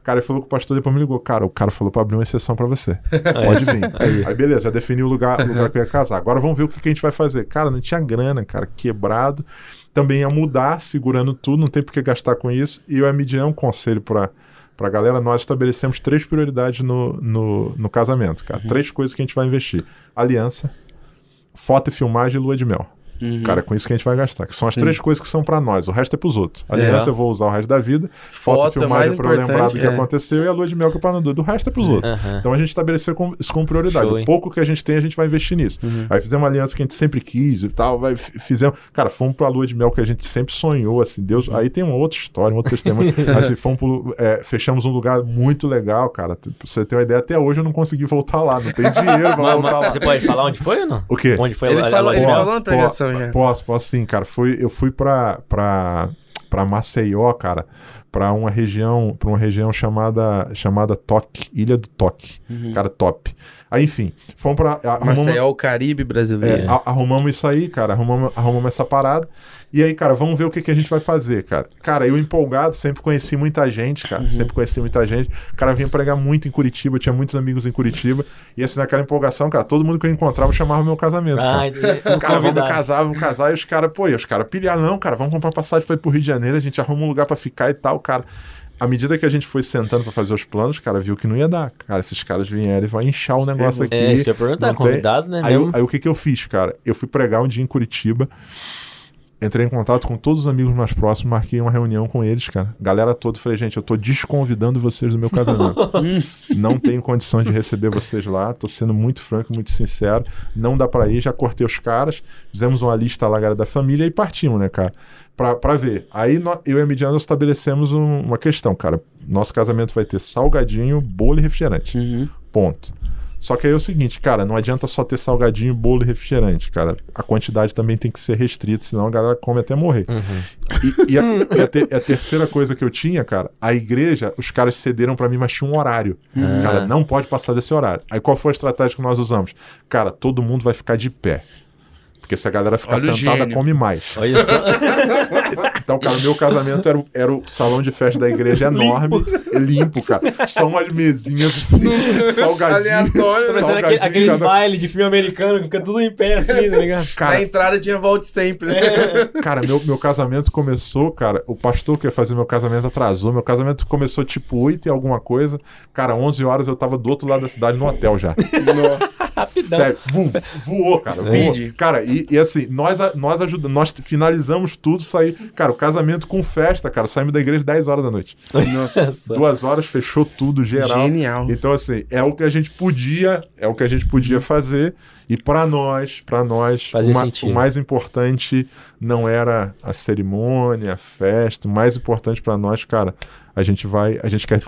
Cara, ele falou com o pastor, depois me ligou. Cara, o cara falou pra abrir uma exceção pra você. Pode vir. Aí, beleza, já defini o lugar, o lugar que eu ia casar. Agora vamos ver o que, que a gente vai fazer. Cara, não tinha grana, cara, quebrado. Também ia mudar, segurando tudo, não tem por que gastar com isso. E eu ia medir um conselho pra, pra galera. Nós estabelecemos três prioridades no, no, no casamento, cara. Três coisas que a gente vai investir: aliança, foto e filmagem e lua de mel. Uhum. Cara, é com isso que a gente vai gastar. Que são as Sim. três coisas que são pra nós. O resto é pros outros. Aliança É. eu vou usar o resto da vida. Foto, Foto é filmagem é pra eu lembrar do que é. aconteceu. E a lua de mel que é pra não do resto é pros outros. Aham. Então a gente estabeleceu com- isso como prioridade. Show, o pouco que a gente tem, a gente vai investir nisso. Uhum. Aí fizemos uma aliança que a gente sempre quis e tal. Vai, fizemos. Cara, fomos pra lua de mel que a gente sempre sonhou, assim. Deus. Aí tem uma outra história, um outro testemunho. assim, fomos pro, é, fechamos um lugar muito legal, cara. Pra você ter uma ideia, até hoje eu não consegui voltar lá. Não tem dinheiro pra Mas- voltar mas lá. você pode falar onde foi ou não? O quê? Onde foi Ele a- a falou- lua de ele falou na pregação po- já. Posso, posso sim, cara. Foi, eu fui pra, pra, pra Maceió, cara, pra uma região, pra uma região chamada, chamada Toque, Ilha do Toque. Cara, top. Aí, enfim, fomos pra. arrumamos- Maceió, o Caribe é, brasileiro. a- arrumamos isso aí, cara. Arrumamos, arrumamos essa parada. E aí, cara, vamos ver o que, que a gente vai fazer, cara. Cara, eu empolgado, sempre conheci muita gente, cara. Sempre conheci muita gente. O cara vinha pregar muito em Curitiba, tinha muitos amigos em Curitiba. E assim, naquela empolgação, cara, todo mundo que eu encontrava chamava meu casamento. cara. Ah. Vamos Cara, vamos convidar. casar, vamos casar. E os caras, pô, e os caras pilharam, não, cara, vamos comprar passagem pra ir pro Rio de Janeiro, a gente arruma um lugar pra ficar e tal, cara. À medida que a gente foi sentando pra fazer os planos, cara, viu que não ia dar. Cara, esses caras vieram e vai inchar o negócio aqui. É, isso que eu ia perguntar, convidado, né? Aí, aí o que que eu fiz, cara? Eu fui pregar um dia em Curitiba, entrei em contato com todos os amigos mais próximos, marquei uma reunião com eles, cara. Galera toda, falei, gente, eu tô desconvidando vocês do meu casamento. não tenho condição de receber vocês lá, tô sendo muito franco, muito sincero. Não dá pra ir, já cortei os caras, fizemos uma lista lá, galera, da família e partimos, né, cara? Pra, pra ver. Aí nó- eu e a Midiana estabelecemos um- uma questão, cara. Nosso casamento vai ter salgadinho, bolo e refrigerante. Uhum. Ponto. Só que aí é o seguinte, cara, não adianta só ter salgadinho, bolo e refrigerante, cara. A quantidade também tem que ser restrita, senão a galera come até morrer. E, e a, e a te- a terceira coisa que eu tinha, cara, a igreja, os caras cederam pra mim, mas tinha um horário. Cara, não pode passar desse horário. Aí qual foi a estratégia que nós usamos? Cara, todo mundo vai ficar de pé. Porque se a galera ficar Olha sentada, come mais. Olha só. Então, cara, meu casamento era, o- era o salão de festa da igreja enorme, limpo, cara. Só umas mesinhas assim, salgadinho. Aleatório, salgadinho, aquele, aquele cada- baile de filme americano que fica tudo em pé assim, tá ligado? Na Cara, entrada tinha volte sempre, né? cara meu, meu casamento começou, cara. O pastor que ia fazer meu casamento atrasou. Meu casamento começou tipo 8 e alguma coisa. Cara, 11 horas eu tava do outro lado da cidade no hotel já. Nossa. Rapidão. Sério, vo- voou, cara. Voou. Cara, e, e assim, nós, nós ajudamos, nós finalizamos tudo, saí. Cara, o casamento com festa, cara. Saímos da igreja 10 horas da noite. Nossa. Duas horas, fechou tudo, geral. Genial. Então, assim, é o que a gente podia, é o que a gente podia fazer. E pra nós, para nós, o, ma- sentido. o mais importante não era a cerimônia, a festa. O mais importante pra nós, cara, a gente vai, a gente quer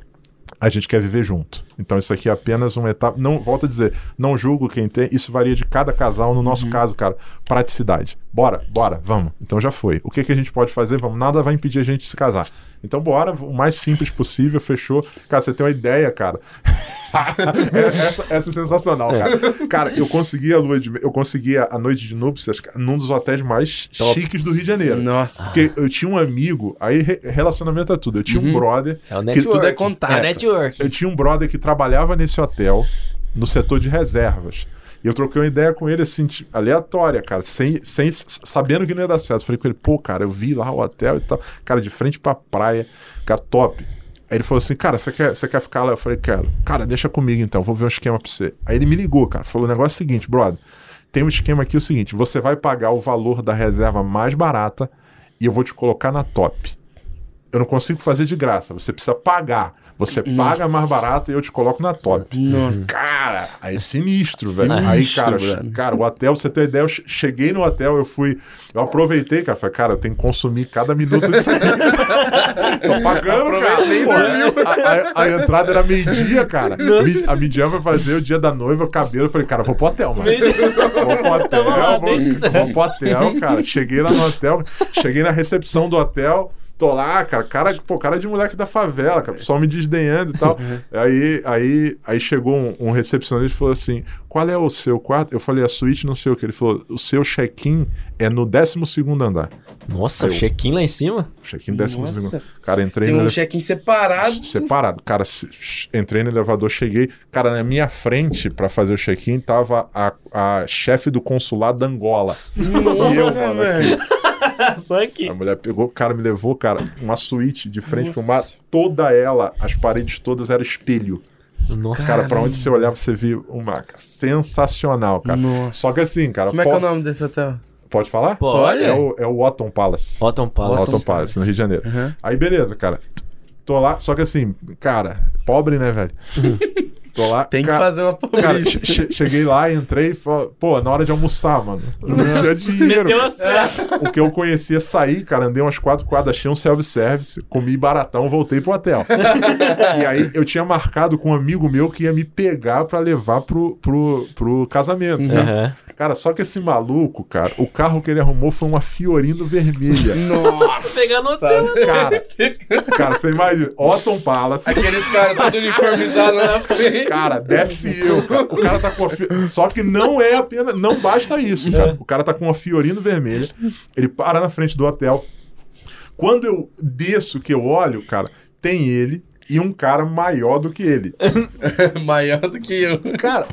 a gente quer viver junto. Então isso aqui é apenas uma etapa. Não, volto a dizer, não julgo quem tem. Isso varia de cada casal. No nosso caso, cara, praticidade. Bora, bora, vamos. Então já foi. O que, que a gente pode fazer? Vamos. Nada vai impedir a gente de se casar. Então bora, o mais simples possível, fechou. Cara, você tem uma ideia, cara. essa, essa é sensacional, cara. Cara, eu consegui a lua de, eu consegui a, noite de núpcias cara, num dos hotéis mais Top. chiques do Rio de Janeiro. Nossa. Porque eu tinha um amigo, aí re- relacionamento é tudo. Eu tinha um brother É o que tudo é contato. É network. eu tinha um brother que trabalhava nesse hotel, no setor de reservas. E eu troquei uma ideia com ele, assim, tipo, aleatória, cara, sem, sem, sabendo que não ia dar certo. Falei com ele, pô, cara, eu vi lá o hotel e tal. Cara, de frente pra praia, cara, top. Aí ele falou assim, cara, você quer, você quer ficar lá? Eu falei, quero. Cara, deixa comigo então, vou ver um esquema pra você. Aí ele me ligou, cara, falou, o negócio é o seguinte, brother, tem um esquema aqui, o seguinte, você vai pagar o valor da reserva mais barata e eu vou te colocar na top eu não consigo fazer de graça. Você precisa pagar. Você paga mais barato e eu te coloco na top. Nossa. Cara, aí é sinistro, velho. aí, Sinistro, cara, brother. cara, o hotel, você ter ideia, eu che- cheguei no hotel, eu fui. Eu aproveitei, cara. Falei, cara, eu tenho que consumir cada minuto disso aqui. Tô pagando, Aproveitei cara. Pô, a, a- a entrada era meio-dia, cara. A Midian vai fazer o dia da noiva, o cabelo. Eu falei, cara, vou pro hotel, mano. Vou pro hotel, vou, vou pro hotel, cara. Cheguei lá no hotel, cheguei na recepção do hotel. Tô lá, cara, cara, pô, cara de moleque da favela, cara, o pessoal me desdenhando e tal. Aí, aí, aí chegou um, um recepcionista e falou assim: qual é o seu quarto? Eu falei, a suíte não sei o que. Ele falou, o seu check-in é no 12 andar. Nossa, o Eu- check-in lá em cima? Check-in 12 Nossa. Cara, entrei Tem no. um check-in separado. Separado. Cara, se- entrei no elevador, cheguei. Cara, na minha frente, pra fazer o check-in, tava a, a chefe do consulado da Angola. e eu, Nossa, mano, velho. Só aqui. A mulher pegou, cara, me levou, cara, uma suíte de frente pro mar. Nossa. Toda ela, as paredes todas eram espelho. Nossa. Cara, pra onde você olhava, você via uma. Sensacional, cara. Nossa. Só que assim, cara. Como é que é o nome desse hotel? Pode falar? Pode. É o, é o Otton Palace. Otton Palace. Otton Palace, no Rio de Janeiro. Uhum. Aí, beleza, cara. Tô lá, só que assim, cara, pobre, né, velho? Tô lá. Tem que cara, fazer uma Cara, pobreza. che- che- cheguei lá, entrei e falei, pô, na hora de almoçar, mano. Não tinha dinheiro. O que eu conhecia sair, cara, andei umas quatro quadras, achei um self-service, comi baratão, voltei pro hotel. e aí eu tinha marcado com um amigo meu que ia me pegar pra levar pro, pro, pro casamento. né? Aham. Cara, só que esse maluco, cara, o carro que ele arrumou foi uma Fiorino vermelha. Nossa. Pegando o hotel. Sabe? Cara, cara, você imagina, Otton Palace. Aqueles caras todos uniformizados lá na frente. Cara, desce eu. Cara. O cara tá com a fi... Só que não é apenas. Não basta isso, cara. O cara tá com uma Fiorino vermelha. Ele para na frente do hotel. Quando eu desço, que eu olho, cara, tem ele e um cara maior do que ele. Maior do que eu. Cara,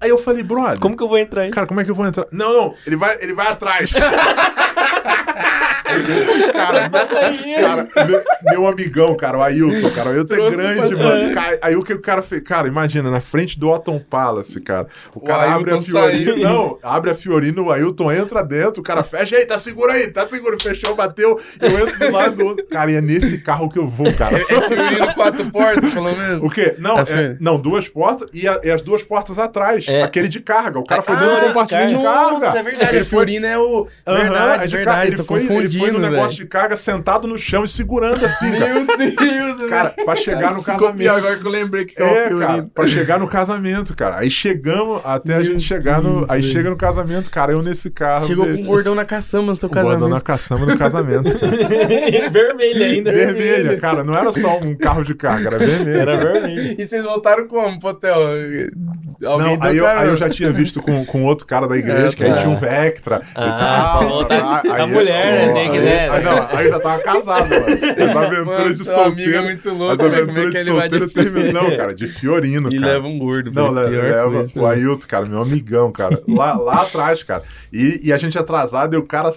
aí eu falei, brother. Como que eu vou entrar aí? Cara, como é que eu vou entrar? Não, não, ele vai, ele vai atrás. Cara, cara, meu, meu amigão, cara, o Ailton, cara, o Ailton é Trouxe grande, pra mano. Cara, aí o que o cara fez? Cara, imagina, na frente do Otton Palace, cara. O cara Ailton abre a Fiorino. Não, abre a Fiorino, o Ailton entra dentro, o cara fecha, aí, tá seguro aí, tá seguro, fechou, bateu, eu entro do lado do outro. Cara, e é nesse carro que eu vou, cara. É Fiorino quatro portas, pelo menos. O quê? Não, é- feio. não, duas portas e, a- e as duas portas atrás. É. Aquele de carga. O cara foi dentro Ah, do compartimento de carga. Nossa, é verdade. Ele Fiorino é o. Aham, verdade, é de verdade. Carga. Ele tô foi, ele foi no negócio velho. de carga sentado no chão e segurando assim, cara. Meu Deus, Cara, pra chegar no Ficou casamento. pior agora que eu lembrei que é, o É, cara, pra chegar no casamento, cara. Aí chegamos até a Meu gente chegar no. Deus, Aí velho. chega no casamento, cara. Eu nesse carro. Chegou ve- com um gordão na caçamba no seu gordão casamento. na caçamba no casamento. cara. vermelho ainda. vermelha, cara. Não era só um carro de carga, era vermelho. Era vermelho. E vocês voltaram como pro hotel? Alguém Não, aí eu, aí eu já tinha visto com, com outro cara da igreja, É, que aí tá. tinha um Vectra Ah, e tal. pra voltar tá, com a mulher, né, tem que, né? Aí, não, aí eu já tava casado, mano. As aventuras Mano, de amigo solteiro. é muito as louco, velho. Como é aventuras que de vai de solteiro terminam. Não, cara, de Fiorino, E cara. leva um gordo. Não, le- leva o né? Ailton, cara, meu amigão, cara. Lá, lá atrás, cara. E, e a gente atrasado, e o cara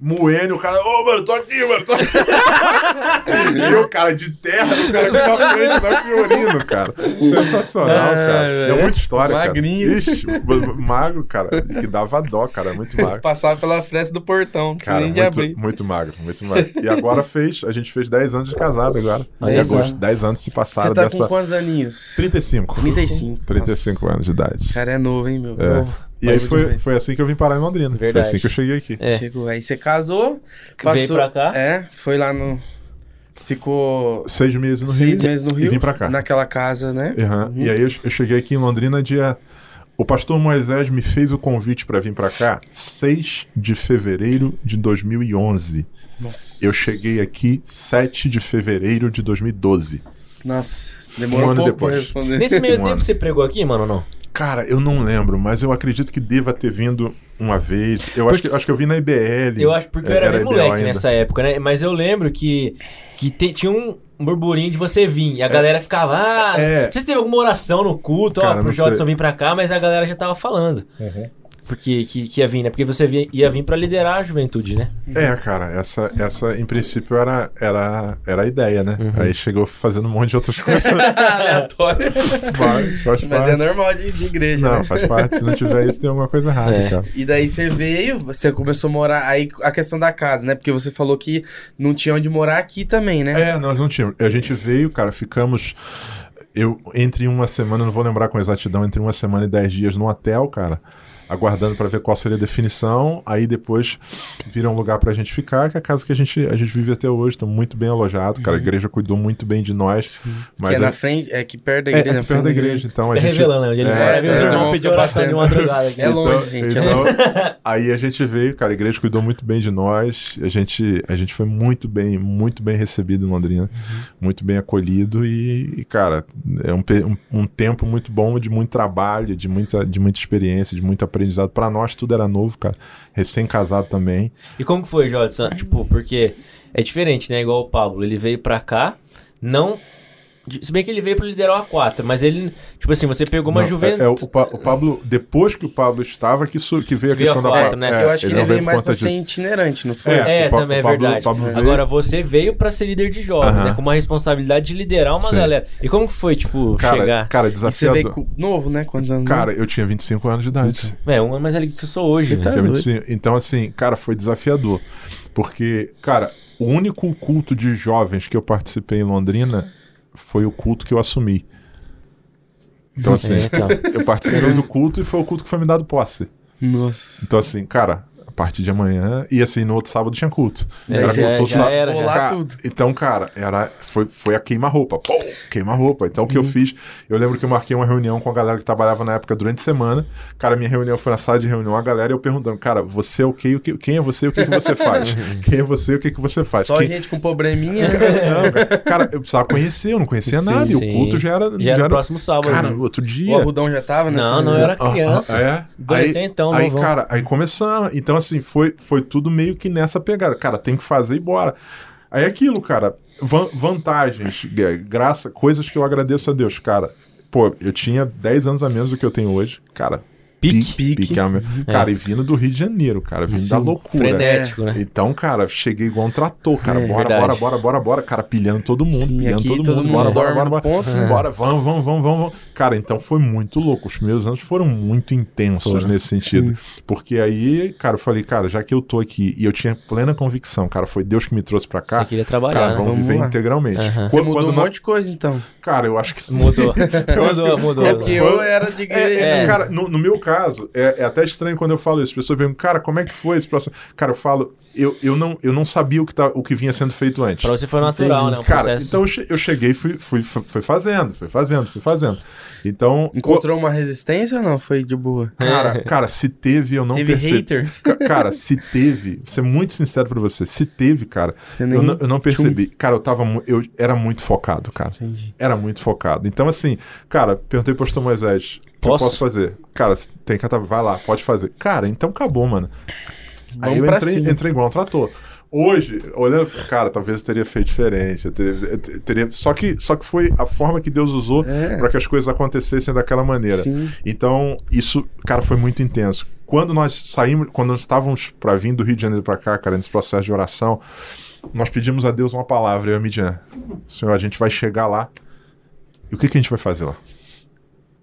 moendo, o cara, ô, mano, tô aqui, mano, tô aqui. e eu, cara, de terra, o cara que só frente da Fiorino, cara. Sensacional, Ah, cara. É muita história, Magrinho. cara. Ixi, ma- magro, cara, que dava dó, cara, muito magro. Passava pela fresta do portão, Cara, nem de muito, abrir. muito magro, muito magro. E agora fez, a gente fez 10 anos de casado agora. Em Dez agosto. anos. 10 anos se passaram Você tá dessa. com quantos aninhos? 35. 35. 35 Nossa. anos de idade. O cara é novo, hein, meu? É. Novo. E aí foi, foi assim que eu vim parar em Londrina. Foi Verdade. assim que eu cheguei aqui. É. Chegou. Aí você casou, Veio passou... pra cá? É, foi lá no... Ficou Seis meses no seis Rio. meses no e Rio. vim pra cá. Naquela casa, né? Aham. E aí eu, eu cheguei aqui em Londrina dia. O pastor Moisés me fez o convite pra vir pra cá 6 de fevereiro de 2011. Nossa. Eu cheguei aqui 7 de fevereiro de 2012. Nossa, demorou Um um, ano pouco pra depois. responder. Nesse meio Um tempo ano. você pregou aqui, mano, ou não? Cara, eu não lembro, mas eu acredito que deva ter vindo uma vez. Eu acho que, acho que eu vi na IBL. Eu acho porque eu era, bem IBL moleque ainda. nessa época, né? Mas eu lembro que, que te- tinha um burburinho de você vir. E a galera ficava, ah, É. não sei se teve alguma oração no culto, Cara, ó, pro Jodson vir pra cá, mas a galera já tava falando. Porque que, que ia vir, né? Porque você via- ia vir pra liderar a juventude, né? É, cara, essa, essa em princípio era, era, era a ideia, né? Uhum. Aí chegou fazendo um monte de outras coisas. Aleatório. Faz, faz Mas parte. é normal de, de igreja, Não, né? faz parte. Se não tiver isso, tem alguma coisa errada, É. cara. E daí você veio, você começou a morar. Aí a questão da casa, né? Porque você falou que não tinha onde morar aqui também, né? É, nós não tínhamos. A gente veio, cara, ficamos. Eu, entre uma semana, não vou lembrar com exatidão, entre uma semana e dez dias no hotel, cara, aguardando para ver qual seria a definição. Aí depois vira um lugar pra gente ficar, que é a casa que a gente, a gente vive até hoje. Estamos muito bem alojados, cara. A igreja cuidou muito bem de nós. que Mas é na é, frente, é aqui perto da é, igreja. é na aqui frente perto da igreja. Então a Tá gente. revelando, né? Onde ele É, mora. É, pediram fica oração de madrugada aqui. É longe, gente, é então, aí a gente veio, cara, a igreja cuidou muito bem de nós, a gente, a gente foi muito bem, muito bem recebido em Londrina, Uhum. muito bem acolhido e, e, cara, é um, um, um tempo muito bom de muito trabalho, de muita, de muita experiência, de muito aprendizado. Pra nós tudo era novo, cara, recém-casado também. E como que foi, Jodson? Tipo, porque é diferente, né? Igual o Pablo, ele veio pra cá, não... Se bem que ele veio pra liderar o A4, mas ele, tipo assim, você pegou uma Não, juventude... é, é, o, Pa- o Pablo, depois que o Pablo estava, que, que veio a Veio questão a da quatro, quatro. né? Eu acho que ele veio mais pra ser itinerante, não foi? É. É, Pa- também é Pablo- verdade. Pablo veio- Agora, você veio pra ser líder de jovens, Aham. né? Com uma responsabilidade de liderar uma Sim. galera. E como que foi, tipo, Cara, chegar? cara, E você desafiador. veio novo, né? Quantos anos? Cara, eu tinha 25 anos de idade. É, uma mais ali que eu sou hoje, Você né? tá Tinha doido. 25. Então, assim, cara, foi desafiador. Porque, cara, o único culto de jovens que eu participei em Londrina foi o culto que eu assumi. Então, assim, É, eu participei do culto e foi o culto que foi me dado posse. Nossa. Então, assim, cara, partir de amanhã. E assim, no outro sábado tinha culto. É, Era já- culto já sábado. era, já. Cara, tudo. Então, cara, era, foi, foi a queima-roupa. Queima-roupa. Então, o que eu fiz? Eu lembro que eu marquei uma reunião com a galera que trabalhava na época durante a semana. Cara, minha reunião foi na sala de reunião, a galera e eu perguntando, cara, você é o quê? O que- Quem é você e o que, que você faz? Quem é você e o que, que você faz? Só Quem- gente com probleminha. Não, cara, cara, eu precisava conhecer, eu não conhecia Sim, nada. E o sim. culto já era. Já era o próximo sábado. Cara, né? outro o dia. Arrudão já tava nessa Não, não reunião? era criança. Ah, é? Aí, aí, novão. cara, aí começamos. Então, assim, foi, foi tudo meio que nessa pegada. Cara, tem que fazer e bora. Aí é aquilo, cara. van- vantagens, graça, coisas que eu agradeço a Deus, cara. Pô, eu tinha 10 anos a menos do que eu tenho hoje. Cara, Pique. Pique. é uma- Cara, e vindo do Rio de Janeiro, cara, vindo da Sim. loucura. Frenético, né? Então, cara, cheguei igual um trator, cara. É, bora, bora, bora, bora, bora. Cara, pilhando todo mundo, Sim, pilhando aqui todo, todo mundo. mundo Bora, bora, dorme bora, no bora. ponto, né? Bora, vamos, vamos, vamos, vamos, vamos. Cara, então foi muito louco. Os primeiros anos foram muito intensos Foram. nesse sentido. Porque aí, cara, eu falei, cara, já que eu tô aqui e eu tinha plena convicção, cara, foi Deus que me trouxe pra cá. Você queria trabalhar, Cara, né? vamos, Vamos viver lá. integralmente. Aham. Quando- Você mudou quando um monte de coisa, então. Cara, eu acho que sim. Mudou. mudou, mudou. É porque eu era de É, igreja. é, É. Cara, no, no meu caso, é, é até estranho quando eu falo isso. As pessoas perguntam, cara, como é que foi esse processo? Cara, eu falo, eu, eu, não, eu não sabia o que, tá, o que vinha sendo feito antes. Pra você foi natural, Entendi. né? O Cara, processo. então eu che- eu cheguei e fui, fui, fui fazendo, fui fazendo, fui fazendo. Então, Encontrou uma resistência ou não? Foi de boa? cara, cara, se teve, eu não Teve percebi. haters? Ca- Cara, se teve, vou ser muito sincero pra você, se teve, cara, Você eu nem... não, eu não percebi. Cara, eu tava, eu era muito focado, cara. Entendi. Era muito focado. Então, assim, cara, perguntei pro pastor Moisés, o que eu Posso? posso fazer? Cara, tem que vai lá, pode fazer. Cara, então acabou, mano. Aí Vamos eu pra entrei, cima. entrei igual um trator. Hoje, olhando, cara, talvez eu teria feito diferente. eu teria, eu teria- só, que, só que foi a forma que Deus usou É. para que as coisas acontecessem daquela maneira. Sim. Então, isso, cara, foi muito intenso. Quando nós saímos, quando nós estávamos para vir do Rio de Janeiro para cá, cara, nesse processo de oração, nós pedimos a Deus uma palavra, eu e a Midian. Senhor, a gente vai chegar lá. E o que, que a gente vai fazer lá?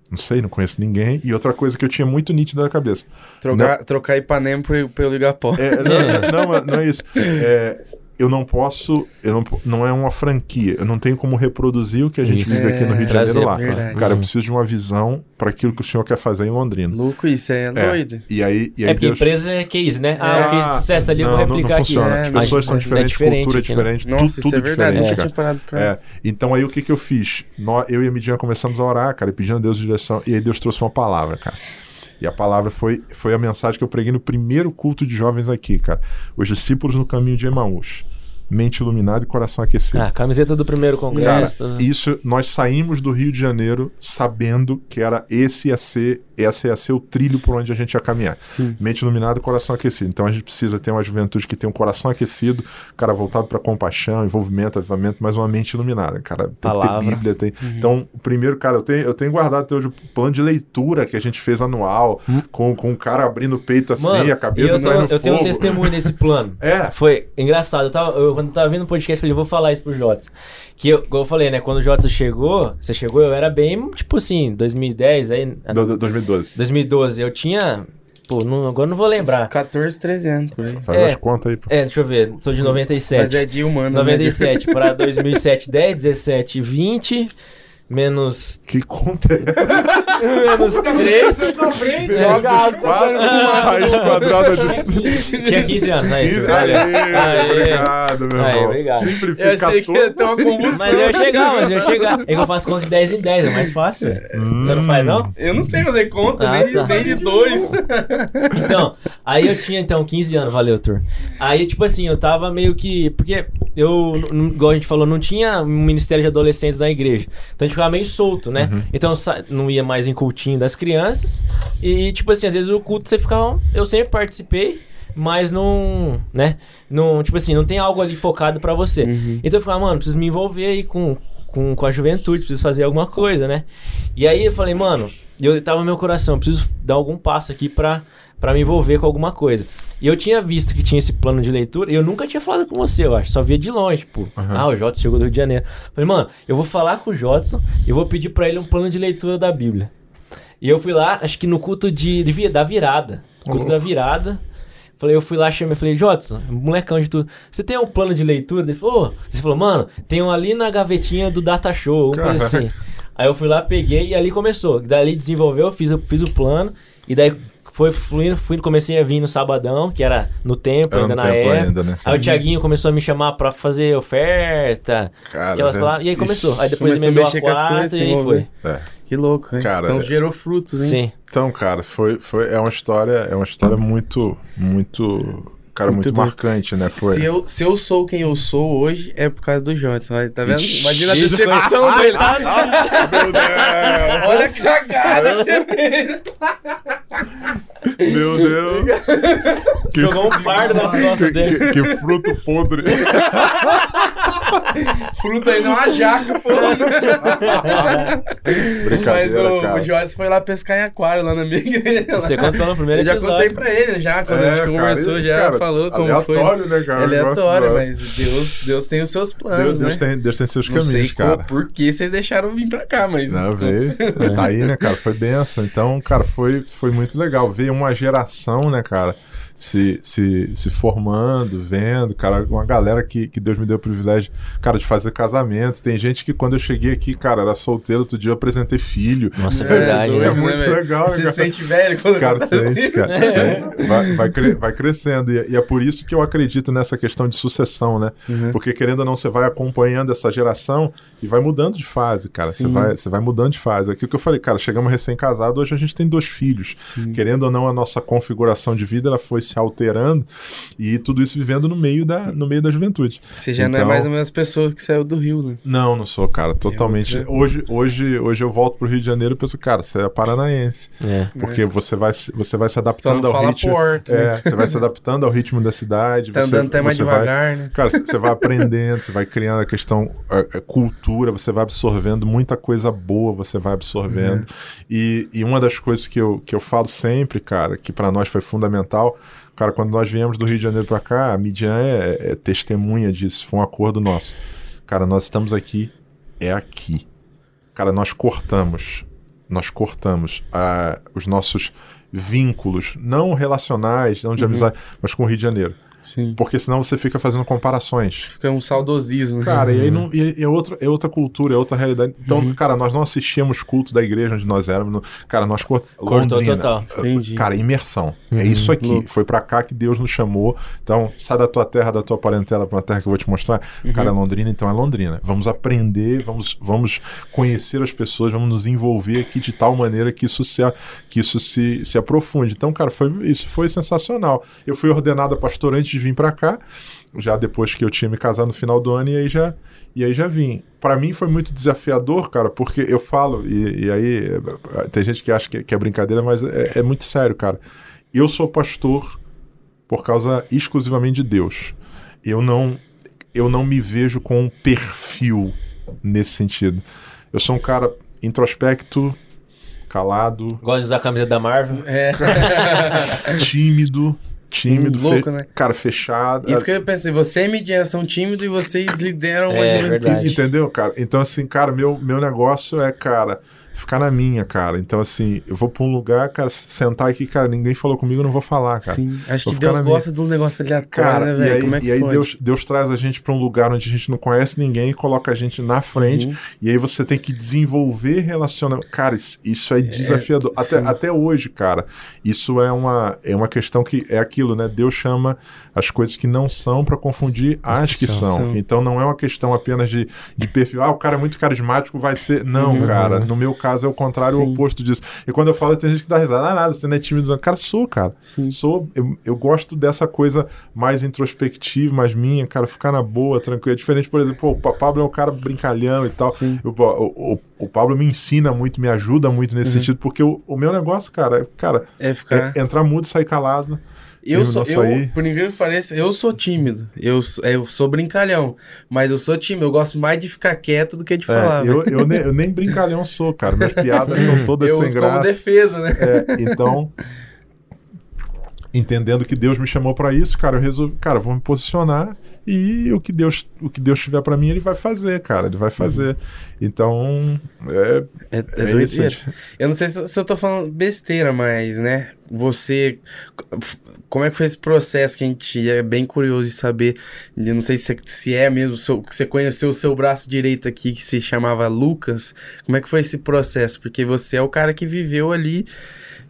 Não sei, não conheço ninguém. E outra coisa que eu tinha muito nítida na cabeça. Trocar, trocar Ipanema por, pelo Igapó. É, não, não, não é isso. É, eu não posso. Eu não, não é uma franquia. Eu não tenho como reproduzir o que a gente Isso. vive aqui no Rio de Janeiro lá. verdade. Cara, eu Uhum. preciso de uma visão para aquilo que o senhor quer fazer em Londrina. Louco isso, é, É, doido. E aí, e aí É porque Deus... empresa é case, né? Ah, o case de sucesso ali, eu não, vou não- replicar não aqui. funciona. É, As não, pessoas são é diferentes, diferente cultura é né? diferente, Nossa, tudo, isso tudo é diferente, cara. pra... É, então aí o que que eu fiz? Nó- eu e a Midian começamos a orar, cara, e pedindo a Deus direção, e aí Deus trouxe uma palavra, cara. E a palavra foi, foi a mensagem que eu preguei no primeiro culto de jovens aqui, cara. Os discípulos no caminho de Emaús. Mente iluminada e coração aquecido. Ah, camiseta do primeiro Cara, congresso. tudo. isso nós saímos do Rio de Janeiro sabendo que era esse ia ser, esse ia ser o trilho por onde a gente ia caminhar. Sim. Mente iluminada e coração aquecido. Então a gente precisa ter uma juventude que tem um coração aquecido, cara, voltado para compaixão, envolvimento, avivamento, mas uma mente iluminada, cara. Tem Palavra. que ter Bíblia, tem. Então, o primeiro, cara, eu tenho, eu tenho guardado até hoje o plano de leitura que a gente fez anual, com, com o cara abrindo o peito assim, Mano, a cabeça eu, sou- no eu tenho um testemunho desse plano. É. Foi engraçado. Eu tava, eu, quando eu tava vendo o podcast, eu falei, vou falar isso pro Jotas. Que eu, como eu falei, né? Quando o Jotas chegou, você chegou, eu era bem, tipo assim, 2010, aí. Do- do- 2012. 2012, eu tinha. Pô, não- agora não vou lembrar. 14, 13 anos por aí. Faz É. as contas aí, pô. É, deixa eu ver, sou de 97. Mas é de humano, 97 para 2007, 10, 17, 20, menos, Que conta é menos 3. na frente, É. joga água, raiz quadrada de Tinha 15 anos, aí. Aí, olha. Aê. obrrigado, meu Aí, irmão. obrigado. Simplifica Eu achei que ia ter uma convulsão. Mas eu ia chegar, mas eu ia chegar. É que eu faço conta de 10 em 10, é mais fácil. Você não faz, não? Eu não sei fazer conta, Ah, nem, tá. nem de dois. Então, aí eu tinha, então, 15 anos, valeu, Tur. Aí, tipo assim, eu tava meio que. Porque eu, igual a gente falou, não tinha um ministério de adolescentes na igreja. Então a gente ficava meio solto, né? Então sa- não ia mais em cultinho das crianças. E, tipo assim, às vezes o culto você ficava. Eu sempre participei. Mas não, né? Não, tipo assim, não tem algo ali focado pra você. Então eu ficava, mano, preciso me envolver aí com, com, com a juventude, preciso fazer alguma coisa, né? E aí eu falei, mano, eu tava no meu coração, preciso dar algum passo aqui pra, pra me envolver com alguma coisa. E eu tinha visto que tinha esse plano de leitura, e eu nunca tinha falado com você, eu acho, só via de longe, tipo, ah, o Jotson chegou do Rio de Janeiro. Falei, mano, eu vou falar com o Jotson e vou pedir pra ele um plano de leitura da Bíblia. E eu fui lá, acho que no culto de, de da virada, culto Oh. da virada. Falei, eu fui lá, chamei, falei, Jotson, molecão de tudo, você tem um plano de leitura? Ele falou, "Ô." você falou, mano, tem um ali na gavetinha do Data Show, uma coisa assim. Aí eu fui lá, peguei e ali começou. Dali desenvolveu, fiz, o- fiz o plano, e daí foi fluindo, fui, comecei a vir no sabadão, que era no tempo, Era ainda no na tempo época. ainda, né? Aí o Thiaguinho começou a me chamar pra fazer oferta, Cara, aquelas é- palavras, e aí começou. Aí depois a emendou a mexer com as quarta e aí se foi. É. Que louco, hein? Cara, então é- gerou frutos, hein? Sim. Então, cara, foi, foi, é uma história, é uma história muito, muito, cara, muito, Muito marcante, né? Se, Foi. se eu, se eu sou quem eu sou hoje, é por causa do Jotson. Tá vendo? Ixi. Imagina a decepção dele. Meu Deus! Olha a cagada que você fez. Meu Deus! Que, Jogou um fardo nas costas dele. que- que fruto podre! Fruta aí não, a jaca, pô. Mas o, cara. o Joyce foi lá pescar em aquário lá na minha igreja. Você contou no primeiro Eu já episódio. contei pra ele, já, quando a É, gente conversou, cara, já cara, falou como aleatório, foi. né, cara? É negócio aleatório, mas Deus, Deus tem os seus planos, Deus, Deus né? tem, Deus tem seus Não caminhos, cara. por que vocês deixaram vir pra cá, mas... Não, veio. Tá aí, né, cara? Foi benção. Então, cara, foi, foi muito legal. Ver uma geração, né, cara, se, se, se formando, vendo, cara, uma galera que, que Deus me deu o privilégio, cara, de fazer casamentos. Tem gente que quando eu cheguei aqui, cara, era solteiro, outro dia eu apresentei filho. Nossa, é verdade, doido, né? É muito velho? legal, Você cara. se sente velho quando Cara, sente, cara. sente. Vai, vai, cre- vai crescendo. E, e é por isso que eu acredito nessa questão de sucessão, né? Uhum. Porque, querendo ou não, você vai acompanhando essa geração e vai mudando de fase, cara. Você Sim. vai, você vai mudando de fase. Aquilo que eu falei, cara, chegamos recém-casados, hoje a gente tem dois filhos. Querendo ou não, a nossa configuração de vida ela foi se alterando e tudo isso vivendo no meio da, no meio da juventude. Você já não é Então- mais a mesma pessoa que saiu do Rio, né? Não, não sou, cara. Totalmente. outra- Hoje, hoje, hoje eu volto pro Rio de Janeiro e penso, cara, você é paranaense. É. Porque você, vai, se- você vai se Só adaptando não ao fala ritmo. porto, É, né? você vai se adaptando ao ritmo da cidade. Tá você, andando até mais você vai- devagar, né? Cara, você vai aprendendo, você vai criando a questão a, a cultura, você vai absorvendo muita coisa boa, você vai absorvendo. Uhum. E, e uma das coisas que eu, que eu falo sempre, cara, que pra nós foi fundamental, cara, quando nós viemos do Rio de Janeiro pra cá, a Midian é, é testemunha disso, foi um acordo nosso. Cara, nós estamos aqui, é aqui. Cara, nós cortamos, nós cortamos ah, os nossos vínculos, não relacionais, não de amizade, mas com o Rio de Janeiro. Sim. Porque senão você fica fazendo comparações. Fica um saudosismo. né? Cara, e aí não, e, e é, outra, é outra cultura, é outra realidade. Então, cara, nós não assistíamos culto da igreja onde nós éramos. cara, nós cort... Cortou Londrina. total. Entendi. Cara, imersão. É isso aqui. louco. Foi pra cá que Deus nos chamou. Então, sai da tua terra, da tua parentela pra uma terra que eu vou te mostrar. Cara, é Londrina, então é Londrina. Vamos aprender, vamos, vamos conhecer as pessoas, vamos nos envolver aqui de tal maneira que isso se, a- que isso se, se aprofunde. Então, cara, foi, isso foi sensacional. Eu fui ordenado a pastor antes de vir pra cá, já depois que eu tinha me casado no final do ano, e aí já, e aí já vim. Pra mim foi muito desafiador, cara, porque eu falo, e, e aí tem gente que acha que, que é brincadeira, mas é, é muito sério, cara. Eu sou pastor por causa exclusivamente de Deus. Eu não, eu não me vejo com um perfil nesse sentido. Eu sou um cara introspecto, calado, Gosta de usar a camisa da Marvel. É. tímido, tímido, Sim, louco, né? cara fechado. Isso que eu pensei, você e Midian são tímidos e vocês lideram É, uma verdade. Entendeu, cara? Então, assim, cara, meu, meu negócio é, cara, ficar na minha, cara. Então, assim, eu vou pra um lugar, cara, sentar aqui, cara, ninguém falou comigo, eu não vou falar, cara. Sim, acho Vou que Deus na minha. gosta dos negócios aleatórios, Cara, né, e velho? aí, Como é que e aí? Deus, Deus traz a gente pra um lugar onde a gente não conhece ninguém e coloca a gente na frente. Uhum. E aí você tem que desenvolver relacionamento. Cara, isso, isso é desafiador. até, sim. até hoje, cara, isso é uma, é uma questão que é aquilo, né? Deus chama as coisas que não são pra confundir as, que, são. são. Então não é uma questão apenas de, de perfil. Ah, o cara é muito carismático, vai ser. Não, cara. No meu caso é o contrário, o Uhum. Sim. oposto disso. E quando eu falo, tem gente que dá risada. Ah, nada, você não é tímido. não." Cara, sou, cara. Sim. Sou, eu, eu gosto dessa coisa mais introspectiva, mais minha, cara, ficar na boa, tranquilo. É diferente, por exemplo, pô, o Pa- Pablo é um cara brincalhão e tal. Eu, o, o, o Pablo me ensina muito, me ajuda muito nesse sentido, porque o, o meu negócio, cara, é, cara, É ficar... é entrar mudo, sair calado. Eu sou, eu, aí. por incrível que pareça, eu sou tímido. Eu, sou- eu sou brincalhão. Mas eu sou tímido. Eu gosto mais de ficar quieto do que de É, falar. eu, velho. eu, nem, eu nem brincalhão sou, cara. Minhas piadas são todas Eu sem uso como graça. defesa, né? É, então, entendendo que Deus me chamou pra isso, cara, eu resolvi, cara, vou me posicionar e o que Deus, o que Deus tiver pra mim, ele vai fazer, cara, ele vai fazer. Então, é, É, é é isso. Eu não sei se, se eu tô falando besteira, mas, né? Você. Como é que foi esse processo que a gente é bem curioso de saber? Eu não sei se, se é mesmo que você conheceu o seu braço direito aqui, que se chamava Lucas. Como é que foi esse processo? Porque você é o cara que viveu ali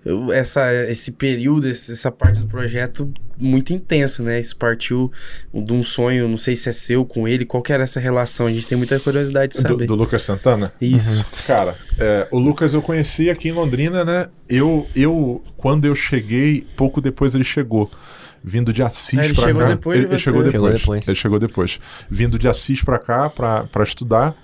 eu- essa, esse período, essa parte do projeto muito intensa, né? Isso partiu de um sonho, não sei se é seu com ele, qual que era essa relação? A gente tem muita curiosidade de Do, saber. do Lucas Santana? Isso. Cara, é, o Lucas eu conheci aqui em Londrina, né? Eu, eu, quando eu cheguei, pouco depois ele chegou. Vindo de Assis Ah, ele chegou cá. depois de ele, ele você. chegou Chegou depois. depois. Ele chegou depois. Vindo de Assis pra cá pra estudar.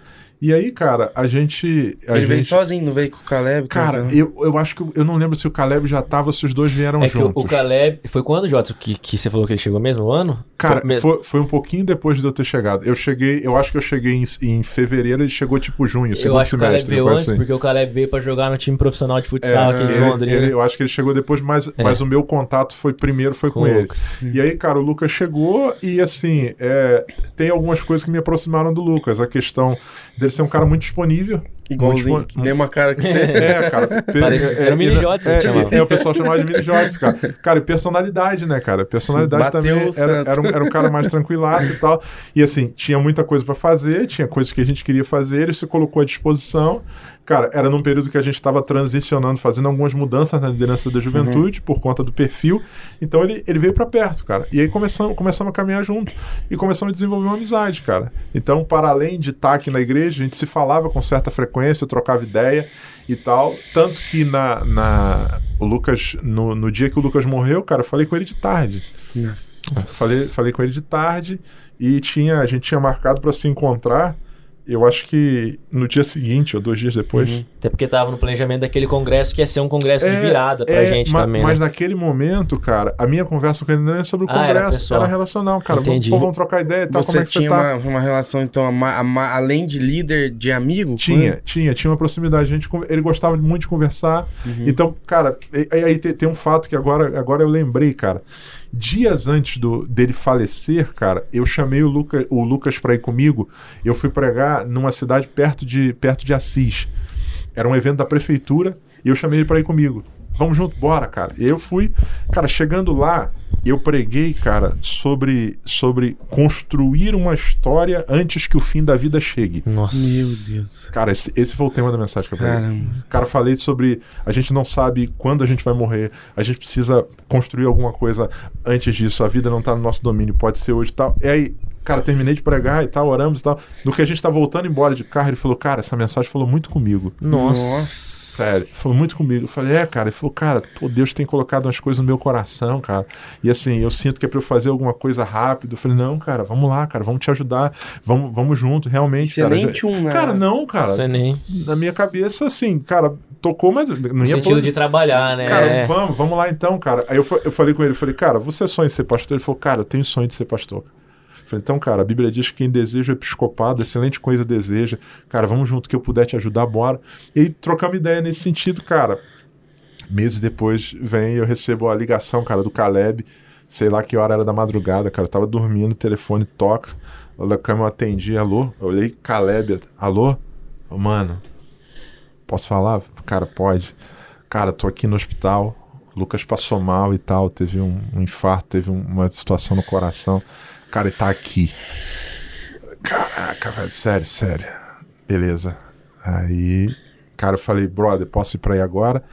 E aí, cara, a gente. A Ele veio gente... sozinho, não veio com o Caleb? Cara, cantando? eu, eu acho que. eu- Eu não lembro se o Caleb já tava, se os dois vieram É que o, juntos. o Caleb. Foi quando, Jota, que, que você falou que ele chegou mesmo? O ano? Cara, Foi- foi, foi um pouquinho depois de eu ter chegado. Eu cheguei, eu acho que eu cheguei em, em fevereiro, ele chegou tipo junho, Eu segundo acho que o Caleb semestre. veio antes, assim. porque o Caleb veio pra jogar no time profissional de futsal aqui de ele- Londrina. ele- eu acho que ele chegou depois, mas, É. mas o meu contato foi primeiro, foi com, Com ele. Lucas. E aí, cara, o Lucas chegou e assim, é, tem algumas coisas que me aproximaram do Lucas. A questão dele ser um cara muito disponível. Igualzinho, muito, que mesma cara que você. É, cara. pe- Parece- era o Mini Jotes, é, é, é, o pessoal chamava de Mini Jotes, cara. Cara, e personalidade, né, cara? Personalidade Bateu também. Era, era, um, era um cara mais tranquilaço e tal. E assim, tinha muita coisa pra fazer, tinha coisas que a gente queria fazer, ele se colocou à disposição. Cara, era num período que a gente estava transicionando, fazendo algumas mudanças na liderança da juventude por conta do perfil. Então ele, ele veio pra perto, cara. E aí começamos, começamos a caminhar junto e começamos a desenvolver uma amizade, cara. Então, para além de estar aqui na igreja, a gente se falava com certa frequência, trocava ideia e tal. Tanto que na, na o Lucas, no, no dia que o Lucas morreu, cara, eu falei com ele de tarde. Nossa. Falei, falei com ele de tarde e tinha, a gente tinha marcado para se encontrar. Eu acho que no dia seguinte ou dois dias depois. Uhum. Até porque tava no planejamento daquele congresso que ia ser um congresso de É, virada pra é, gente ma- também. Mas né? naquele momento, cara, a minha conversa com ele não era sobre o Ah, era congresso, pessoal. era, relacional, cara. Vamos, Entendi. pô, vamos trocar ideia e tal, Você como é que você tinha tá? uma, uma relação, então, ama- ama- além de líder, de amigo? Tinha, tinha, tinha uma proximidade. A gente, ele gostava muito de conversar. Uhum. Então, cara, aí tem, tem um fato que agora, agora eu lembrei, cara. Dias antes do, dele falecer, cara, eu chamei o, Luca, o Lucas pra ir comigo. Eu fui pregar numa cidade perto de, perto de Assis. Era um evento da prefeitura e eu chamei ele pra ir comigo. Vamos junto, bora, cara. E eu fui, cara, chegando lá, eu preguei, cara, sobre, sobre construir uma história antes que o fim da vida chegue. Nossa. Meu Deus. Cara, esse, esse foi o tema da mensagem que eu preguei. Caramba. Cara, falei sobre a gente não sabe quando a gente vai morrer, a gente precisa construir alguma coisa antes disso, a vida não tá no nosso domínio, pode ser hoje e tal. E aí, cara, terminei de pregar e tal, oramos e tal. No que a gente tá voltando embora de carro, ele falou, cara, essa mensagem falou muito comigo. Nossa. Sério, falou muito comigo. Eu falei, é, cara. Ele falou, cara, pô, Deus tem colocado umas coisas no meu coração, cara. E assim, eu sinto que é pra eu fazer alguma coisa rápido. Eu falei, não, cara, vamos lá, cara, vamos te ajudar, vamos, vamos junto, realmente. Você cara. nem Já- tinha um, né? Cara, não, cara. Você nem. Na minha cabeça, assim, cara, tocou, mas não No ia sentido pôr- de trabalhar, né? Cara, É. vamos, vamos lá então, cara. Aí eu, eu falei com ele, eu falei, cara, você sonha em ser pastor? Ele falou, cara, eu tenho sonho de ser pastor. Falei, então, cara, a Bíblia diz que quem deseja o episcopado, excelente coisa deseja. Cara, vamos junto que eu puder te ajudar, bora. E trocamos ideia nesse sentido, cara. Meses depois vem eu recebo a ligação, cara, do Caleb. Sei lá que hora era da madrugada, cara. Eu tava dormindo, o telefone toca. A cama eu atendi, alô? Eu olhei, Caleb, alô? Mano, posso falar? Cara, pode. Cara, tô aqui no hospital. Lucas passou mal e tal. Teve um, um infarto, teve um- uma situação no coração. Cara, tá aqui. Caraca, velho, sério, sério. Beleza. Aí, cara, eu falei, brother, posso ir pra aí agora?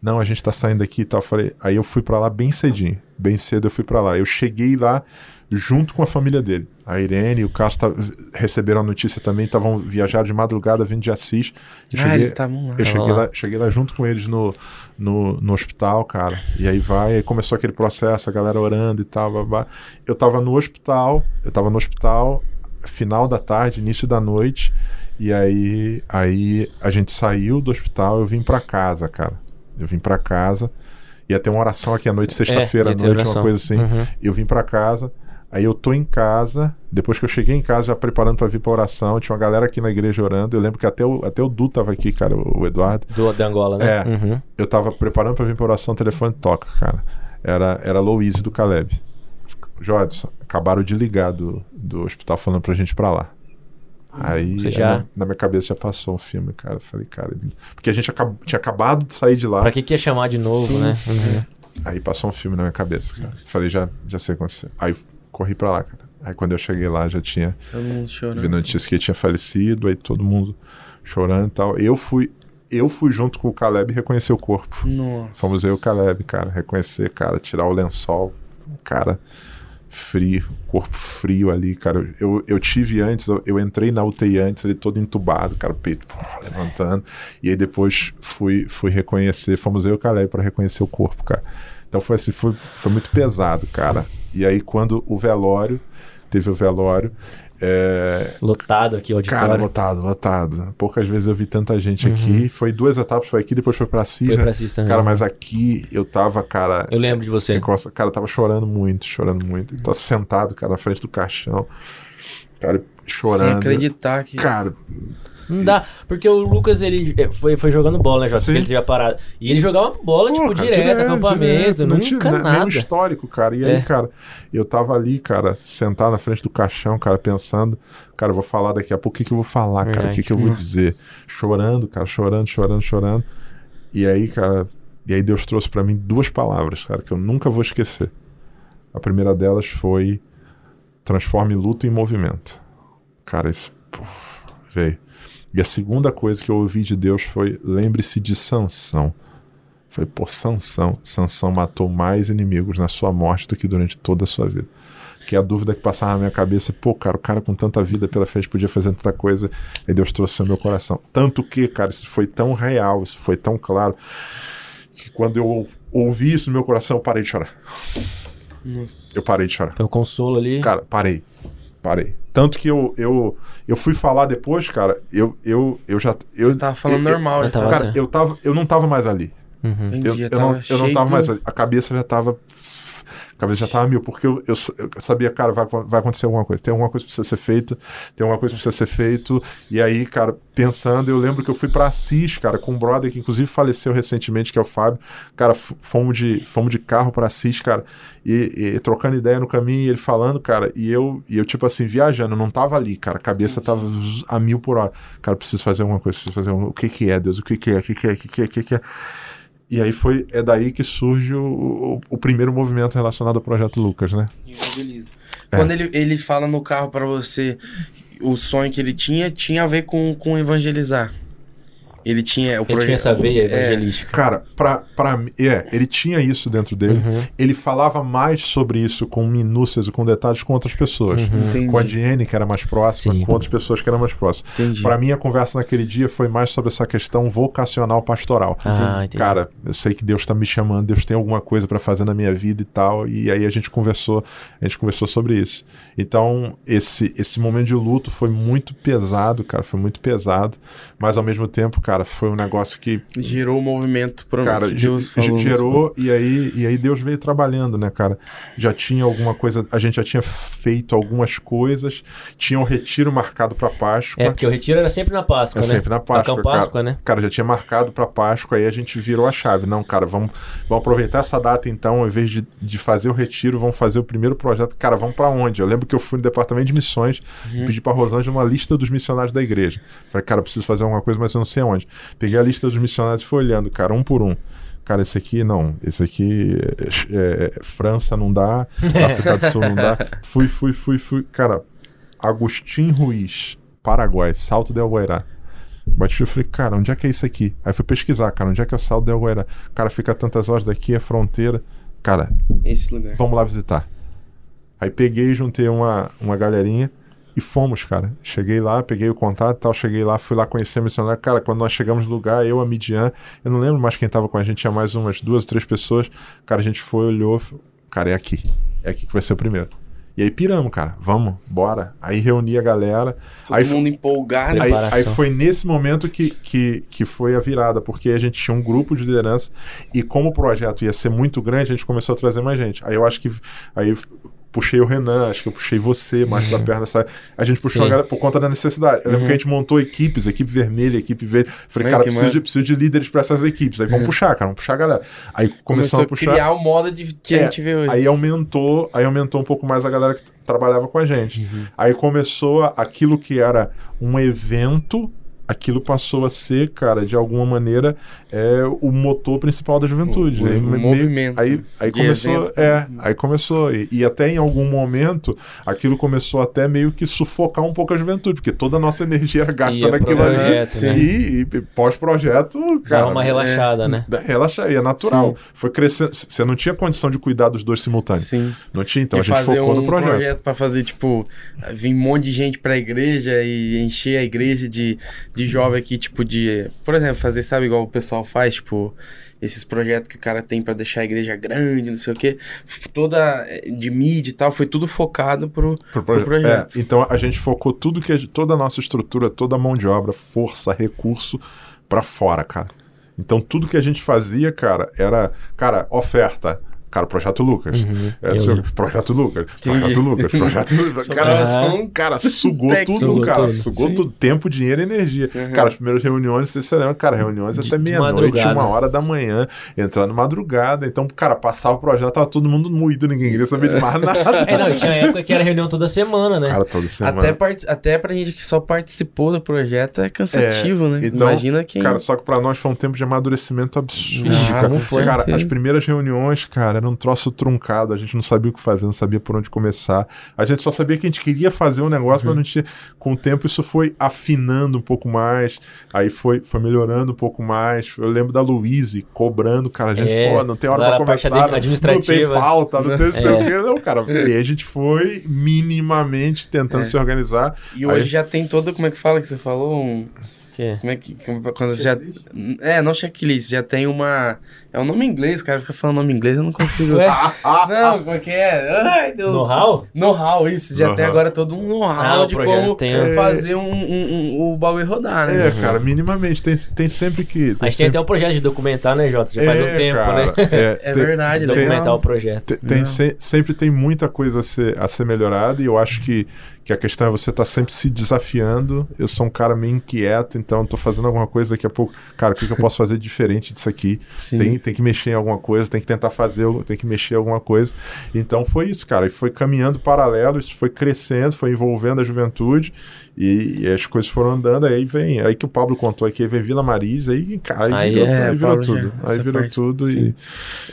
Não, a gente tá saindo aqui e tal. Eu falei, aí eu fui pra lá bem cedinho. Bem cedo eu fui pra lá. Eu cheguei lá junto com a família dele. A Irene e o tá- receberam a notícia também, estavam viajar de madrugada vindo de Assis. Eu Ah, cheguei- eles estavam lá. eu cheguei lá. cheguei lá junto com eles no, no, no hospital, cara. E aí vai, aí começou aquele processo, a galera orando e tal. babá. Eu tava no hospital, eu tava no hospital, final da tarde, início da noite. E aí, aí a gente saiu do hospital, eu vim pra casa, cara. Eu vim pra casa. Ia ter uma oração aqui à noite, sexta-feira É, à noite, uma coisa assim. Uhum. Eu vim pra casa. Aí eu tô em casa, depois que eu cheguei em casa, já preparando pra vir pra oração, tinha uma galera aqui na igreja orando. Eu lembro que até o, até o Du tava aqui, cara, o, o Eduardo. Do, da Angola, né? É. Uhum. Eu tava preparando pra vir pra oração, o telefone toca, cara. Era, era a Louise do Caleb. Jodson, acabaram de ligar do, do hospital falando pra gente pra lá. Aí Você já- na, na minha cabeça já passou um filme, cara. Eu falei, cara. Porque a gente acab- tinha acabado de sair de lá. Pra que, que ia chamar de novo, Sim. né? Uhum. Aí passou um filme na minha cabeça, cara. Nossa. Falei, já, já sei o que aconteceu. Aí corri pra lá, cara. Aí quando eu cheguei lá, já tinha Todo mundo chorando. vi notícia que ele tinha falecido, aí todo mundo chorando e tal. Eu fui, eu fui junto com o Caleb reconhecer o corpo. Nossa. Fomos eu e o Caleb, cara, reconhecer, cara, tirar o lençol, cara frio, corpo frio ali, cara. Eu, eu tive antes, eu, eu entrei na UTI antes, ele todo entubado, cara, peito pô, levantando. E aí depois fui, fui reconhecer, fomos eu e o Caleb para reconhecer o corpo, cara. Então foi assim, foi, foi muito pesado, cara. E aí quando o velório, teve o velório, É, Lotado aqui, o auditório. cara, lotado, lotado. Poucas vezes eu vi tanta gente aqui. Foi duas etapas, foi aqui, depois foi pra. Uhum. Foi né? pra Assis também. Cara, mas aqui eu tava, cara. Eu lembro de você. Encosta- Cara, eu tava chorando muito, chorando muito. Eu tava sentado, cara, na frente do caixão. Cara, chorando. Sem acreditar que. Cara, Não dá, porque o Lucas, ele eh, foi, foi jogando bola, né, Jota? Sim. Porque ele teve a parada. E ele jogava bola, tipo, Pô, cara, direto, acampamento, direto, não tinha nunca nada. nenhum histórico, cara. E aí, É. cara, eu tava ali, cara, sentado na frente do caixão, cara, pensando, cara, eu vou falar daqui a pouco, o que, que eu vou falar, cara, o Verdade. que, que eu vou Nossa. dizer? Chorando, cara, chorando, chorando, chorando. E aí, cara, e aí Deus trouxe pra mim duas palavras, cara, que eu nunca vou esquecer. A primeira delas foi transforme luto em movimento. Cara, isso pô, veio. E a segunda coisa que eu ouvi de Deus foi lembre-se de Sansão. Falei, pô, Sansão. Sansão matou mais inimigos na sua morte do que durante toda a sua vida. Que a dúvida que passava na minha cabeça, pô, cara, o cara com tanta vida pela frente podia fazer tanta coisa, e Deus trouxe ao meu coração. Tanto que, cara, isso foi tão real, isso foi tão claro, que quando eu ou- ouvi isso no meu coração, eu parei de chorar. Nossa. Eu parei de chorar. Foi o consolo ali. Cara, parei. Parei. Tanto que eu, eu, eu fui falar depois, cara, eu, eu, eu já. Eu, Tava falando eu- normal, eu já tava-. Cara, eu, tava, eu não tava mais ali. Uhum. Entendi, Eu, eu tava não, eu não tava do- mais ali. A cabeça já tava. Cabeça já tava mil, porque eu, eu, eu sabia, cara, vai, vai acontecer alguma coisa. Tem alguma coisa que precisa ser feito, tem alguma coisa que precisa ser feito. E aí, cara, pensando, eu lembro que eu fui pra Assis, cara, com um brother que inclusive faleceu recentemente, que é o Fábio. Cara, fomos de, fomos de carro pra Assis, cara, e, e trocando ideia no caminho, e ele falando, cara, e eu, e eu, tipo assim, viajando, não tava ali, cara, a cabeça tava a mil por hora. Cara, preciso fazer alguma coisa, preciso fazer alguma O que que é, Deus? O que que é? O que que é? O que que é? O que que é? E aí foi, é daí que surge o, o, o primeiro movimento relacionado ao Projeto Lucas, né? Evangelismo. É. Quando ele, ele fala no carro pra você, o sonho que ele tinha tinha a ver com, com evangelizar. Ele tinha o Ele tinha essa veia é, evangelística. Cara, pra, pra mim, é, ele tinha isso dentro dele. Uhum. Ele falava mais sobre isso com minúcias e com detalhes com outras pessoas. Entendi. Com a Diene, que era mais próxima, Sim. com outras pessoas que eram mais próximas. Entendi. Pra mim, a conversa naquele dia foi mais sobre essa questão vocacional pastoral. Ah, entendi. Cara, eu sei que Deus tá me chamando, Deus tem alguma coisa pra fazer na minha vida e tal. E aí a gente conversou, a gente conversou sobre isso. Então, esse esse momento de luto foi muito pesado, cara, foi muito pesado, mas ao mesmo tempo, cara, foi um negócio que Gerou o movimento pro cara, Deus falou. gerou e aí, e aí Deus veio trabalhando, né, cara? Já tinha alguma coisa, a gente já tinha feito algumas coisas, tinha um retiro marcado pra Páscoa. É, porque o retiro era sempre na Páscoa, É né? sempre na Páscoa, Páscoa, cara. né? Cara, já tinha marcado pra Páscoa, aí a gente virou a chave. Não, cara, vamos, vamos aproveitar essa data então, ao invés de, de fazer o retiro, vamos fazer o primeiro projeto. Cara, vamos pra onde? Eu lembro que eu fui no departamento de missões e pedi pra Rosângela uma lista dos missionários da igreja. Falei, cara, eu preciso fazer alguma coisa, mas eu não sei onde. Peguei a lista dos missionários e fui olhando, cara, um por um. Cara, esse aqui não, esse aqui é, é, França não dá, África do Sul não dá. Fui, fui, fui, fui. Cara, Agostinho Ruiz, Paraguai, Salto del Guairá. Bati e falei, cara, onde é que é isso aqui? Aí fui pesquisar, cara, onde é que é o Salto del Guairá? Cara, fica tantas horas daqui, é fronteira. Cara, Esse lugar. vamos lá visitar. Aí peguei, juntei uma, uma galerinha e fomos, cara. Cheguei lá, peguei o contato e tal, cheguei lá, fui lá conhecer a missionária. Cara, quando nós chegamos no lugar, eu, a Midian, eu não lembro mais quem tava com a gente, tinha mais umas duas, três pessoas. Cara, a gente foi, olhou, falou, cara, é aqui. É aqui que vai ser o primeiro. E aí piramos, cara, vamos, bora. Aí reuni a galera. Todo aí, mundo empolgado. Aí, aí foi nesse momento que, que, que foi a virada, porque a gente tinha um grupo de liderança e como o projeto ia ser muito grande, a gente começou a trazer mais gente. Aí eu acho que aí puxei o Renan, acho que eu puxei você, mais da perna essa. A gente puxou Sim. a galera por conta da necessidade. Eu lembro que a gente montou equipes, equipe vermelha, equipe verde. Falei, Ai, cara, preciso de, preciso de líderes para essas equipes. Aí vamos puxar, cara, vamos puxar a galera. Aí Começou a puxar. criar o modo de, que É, a gente vê hoje. Aí aumentou, aí aumentou um pouco mais a galera que trabalhava com a gente. Aí começou aquilo que era um evento, aquilo passou a ser, cara, de alguma maneira, é o motor principal da juventude. O- o aí, me- movimento Aí, aí de começou, evento. é, aí começou e, e até em algum momento aquilo começou até meio que sufocar um pouco a juventude, porque toda a nossa energia era gasta pro naquilo ali. projeto, Sim. né? E, e pós-projeto, cara, Dá uma relaxada, né? da- relaxa aí, é natural. Sim. Foi crescendo. Você não tinha condição de cuidar dos dois simultâneos. Sim. Não tinha, então e a gente focou um no projeto. projeto pra fazer, tipo, vir um monte de gente pra igreja e encher a igreja de, de jovem aqui, tipo, de. Por exemplo, fazer, sabe, igual o pessoal faz, tipo, esses projetos que o cara tem pra deixar a igreja grande, não sei o quê, toda eh, de mídia e tal, foi tudo focado pro, Pro pro proje- projeto. É, então a gente focou tudo que toda a nossa estrutura, toda a mão de obra, força, recurso pra fora, cara. Então tudo que a gente fazia, cara, era, cara, oferta. Cara, Projeto Lucas. É, eu seu- projeto Lucas. Entendi. Projeto Lucas. Projeto Lucas. Cara, cara, sugou tudo, Sugou cara. tudo. Sugou Sim. tudo. Tempo, dinheiro e energia. Uhum. Cara, as primeiras reuniões, você se lembra, cara, reuniões até meia-noite, uma hora da manhã, entrando madrugada. Então, cara, passava o projeto, tava todo mundo moído, ninguém queria saber de mais nada. É, não, tinha época que era reunião toda semana, né? Cara, toda semana. Até, part... Até pra gente que só participou do projeto é cansativo, né? Então, Imagina quem. Cara, só que pra nós foi um tempo de amadurecimento absurdo, Ah, cara. certeza. Cara, as primeiras reuniões, cara, era um troço truncado. A gente não sabia o que fazer, não sabia por onde começar. A gente só sabia que a gente queria fazer um negócio, Uhum. mas não tinha. Com o tempo, isso foi afinando um pouco mais. Aí foi, foi melhorando um pouco mais. Eu lembro da Louise cobrando, cara. A gente, É, pô, não tem hora pra começar. não- tem pauta, não tem sei o É. quê. Não, cara. E aí a gente foi minimamente tentando É. se organizar. E hoje Aí- já tem todo, como é que fala que você falou? Um, Que? como é que. como- quando você já. É, não checklist, já tem uma. É um nome inglês, cara. Fica falando nome inglês, eu não consigo. Não, como é que é? Ai. Know-how? Know-how, isso. Já tem Know-how. agora todo um know-how Ah, o de projeto como tem. fazer um, um- um- o bagulho rodar, né? É, cara, minimamente. Tem, tem sempre que. A gente tem sempre- até um projeto de documentar, né, Jota? Já faz um É, tempo, cara, né? É, É tem- verdade, tem- Documentar o projeto. Tem, tem se- sempre tem muita coisa a ser, a ser melhorada e eu acho que, que a questão é você estar sempre se desafiando. Eu sou um cara meio inquieto, então estou fazendo alguma coisa daqui a pouco. Cara, o que, que eu posso fazer diferente disso aqui? Sim. Tem, tem que mexer em alguma coisa, tem que tentar fazer, tem que mexer em alguma coisa. Então foi isso, cara. E foi caminhando paralelo, isso foi crescendo, foi envolvendo a juventude e, e as coisas foram andando. Aí vem, aí que o Pablo contou aqui, aí vem Vila Marisa, aí, cara, aí, Aí virou, é, aí o virou tudo. Aí virou parte, tudo e.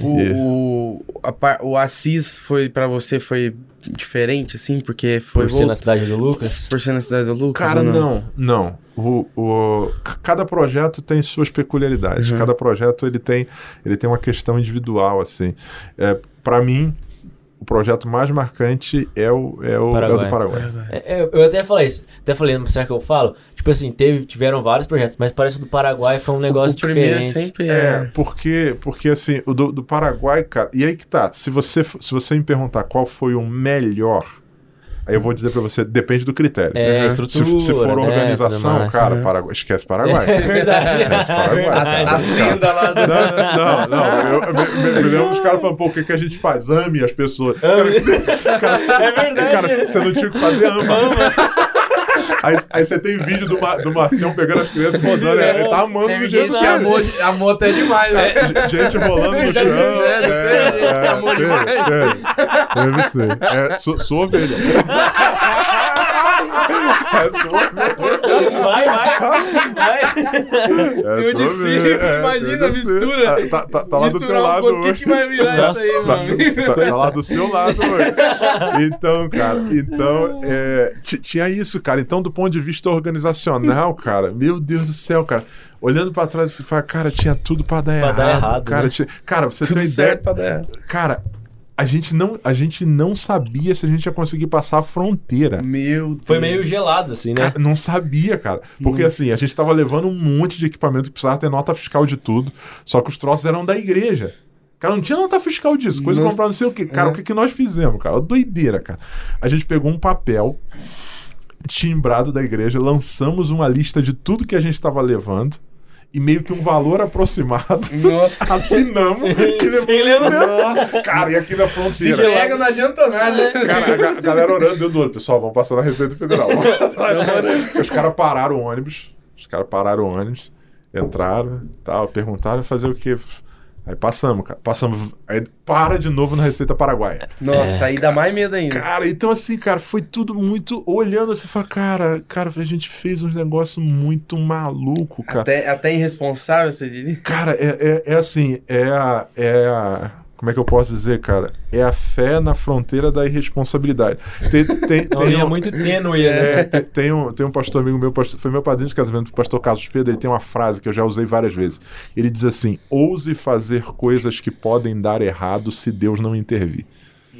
O, É. o, a o Assis foi pra você foi diferente, assim, porque foi Por ser na cidade do Lucas. por ser na cidade do Lucas? Cara, ou não, não. O, o, cada projeto tem suas peculiaridades. Uhum. Cada projeto ele tem, ele tem uma questão individual, assim. É, para mim, o projeto mais marcante é o, é o, é o Paraguai. do Paraguai. É, é, eu até falei isso. Até falei, será que eu falo? Tipo assim, teve, tiveram vários projetos, mas parece que o do Paraguai foi um negócio o primeiro diferente. sempre É, é. porque, porque assim, o do, do Paraguai, cara. E aí que tá. Se você, se você me perguntar qual foi o melhor, aí eu vou dizer pra você, depende do critério. É, Uhum. estrutura. Se, se for né, organização, mais. cara, Uhum. Paraguai, esquece Paraguai. É verdade. Esquece Paraguai. verdade. As tendas lá do. Não, não, não. Eu, me, me- me lembro dos caras falando, pô, o que, que a gente faz? Ame as pessoas. Ame. Cara, cara, É verdade. Cara, você não tinha o que fazer, ama. Aí, aí você tem vídeo do, Mar, do Marcião pegando as crianças rodando. É, Ele tá amando Tem do jeito gente que que é. amou, amou até demais, né? Gente rolando no chão. né? É, sou, sou ovelha. É. É, E o sou discípulo, ovelha. É, imagina, deve ser. mistura. Tá, tá, tá lá do teu Misturar um lado o que, que vai virar Nossa, isso aí, Tá, mano? tá- tá lá do seu lado hoje. Então, cara, então é, ti- tinha isso, cara. Então, do ponto de vista organizacional, cara, meu Deus do céu, cara. Olhando pra trás, você fala, cara, tinha tudo pra dar dar errado, cara, né? tinha- cara, você Tudo tem ideia. certo pra dar. Cara, a gente, não, a gente não sabia se a gente ia conseguir passar a fronteira. Meu Deus. Foi meio gelado, assim, né? Cara, não sabia, cara. Porque assim, a gente tava levando um monte de equipamento que precisava ter nota fiscal de tudo. Só que os troços eram da igreja. Cara, não tinha nota fiscal disso. Coisa Nossa. comprar não sei o quê. Cara, É. o que, que nós fizemos, cara? Doideira, cara. A gente pegou um papel timbrado da igreja, lançamos uma lista de tudo que a gente tava levando. E meio que um valor aproximado. Nossa. Assinamos. que. Ele levou- Nossa. Cara, e aqui na Se fronteira. pega, não adianta nada. Cara, a ga- galera orando dentro do olho. Pessoal, vamos passar na Receita Federal. Os caras pararam o ônibus. Os caras pararam o ônibus, entraram, tal, perguntaram fazer o quê? Aí passamos, cara. Passamos. Aí para de novo na Receita Paraguaia. Nossa, aí dá mais medo ainda. Cara, então assim, cara, foi tudo muito. Olhando, você fala, cara, cara, a gente fez uns negócios muito maluco, cara. Até, até irresponsável, você diria? Cara, é, é, é assim, é a, é a. Como é que eu posso dizer, cara? É a fé na fronteira da irresponsabilidade. Tem, tem, É tem linha um- muito tênue, né? é, tem, tem um, tem um pastor amigo meu, pastor- foi meu padrinho de casamento, o pastor Carlos Pedro, ele tem uma frase que eu já usei várias vezes. Ele diz assim: ouse fazer coisas que podem dar errado se Deus não intervir.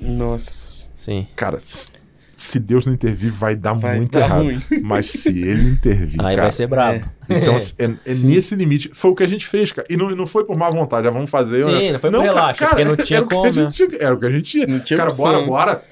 Nossa. Sim. Cara, se Deus não intervir, vai dar Vai muito dar errado. ruim. Mas se ele intervir, Aí cara, vai ser brabo. então assim, é, é Sim. nesse limite. Foi o que a gente fez, cara. E não, não foi por má vontade, já vamos fazer. Sim, né? não foi por relaxa, porque não tinha era o que a como, gente tinha- Era o que a gente tinha. Não tinha cara, opção. bora, bora.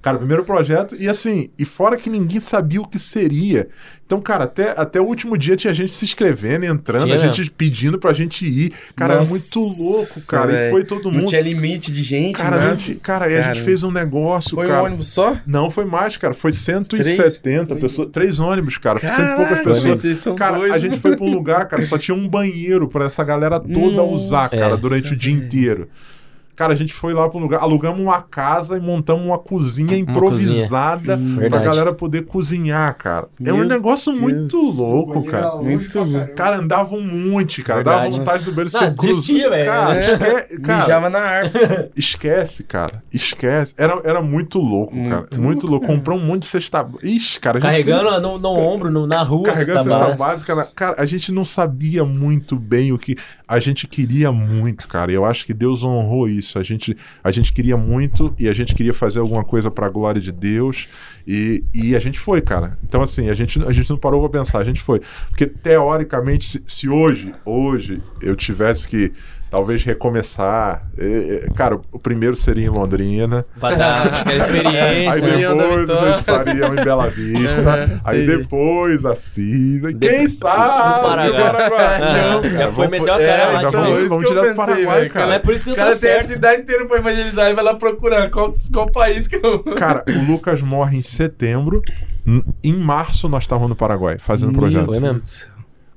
Cara, primeiro projeto, e assim, e fora que ninguém sabia o que seria. Então, cara, até, até o último dia tinha gente se inscrevendo, entrando, Tinha a gente pedindo pra gente ir. Cara, era Nossa, muito louco, cara. E velho. foi todo Não mundo. tinha limite de gente, Cara, a né? gente, cara, aí a gente Cara, fez um negócio, Foi cara. um ônibus só? Não, foi mais, cara. Foi 170 pessoas. Três ônibus, cara. Cento e poucas pessoas. são Cara, a doidos. gente foi pra um lugar, cara, só tinha um banheiro pra essa galera toda Nossa, usar, cara, durante o dia inteiro. Cara, a gente foi lá pra um lugar, alugamos uma casa e montamos uma cozinha improvisada Hum, pra galera poder cozinhar, cara. é um Meu negócio Deus. muito louco, cara. Muito louco. Cara, andava um monte, cara. Verdade. Dava vontade do banheiro ser cruz. desistia, velho, Cara, né? esque... cara Mijava na árvore. esquece, cara. Esquece. Era, era muito louco, cara. Muito Muito louco. Comprou um monte de cesta. Ixi, cara. a gente Carregando no, no ombro, no- na rua. carregando cesta cesta básica. básica. na- Cara, a gente não sabia muito bem o que a gente queria muito, cara. E eu acho que Deus honrou isso. A gente, a gente queria muito e a gente queria fazer alguma coisa pra glória de Deus. E, e a gente foi, cara. Então, assim, a gente, a gente não parou pra pensar, a gente foi. Porque, teoricamente, se, se hoje, hoje, eu tivesse que talvez recomeçar. cara, o primeiro seria em Londrina. Pra dar aquela experiência. Aí depois a gente faria um em Bela Vista. Uhum, aí depois Assis. Aí De- quem do sabe? Paraguai. o Paraguai. Não, Já cara, foi vamos- meter a cara É, lá. já vamos- vamos pro pensei, Paraguai, cara. Mas é por isso que cara tô tem a cidade inteira pra evangelizar e vai lá procurar qual, qual país que eu. Cara, o Lucas morre em setembro. Em março nós estávamos no Paraguai fazendo projeto. Foi mesmo.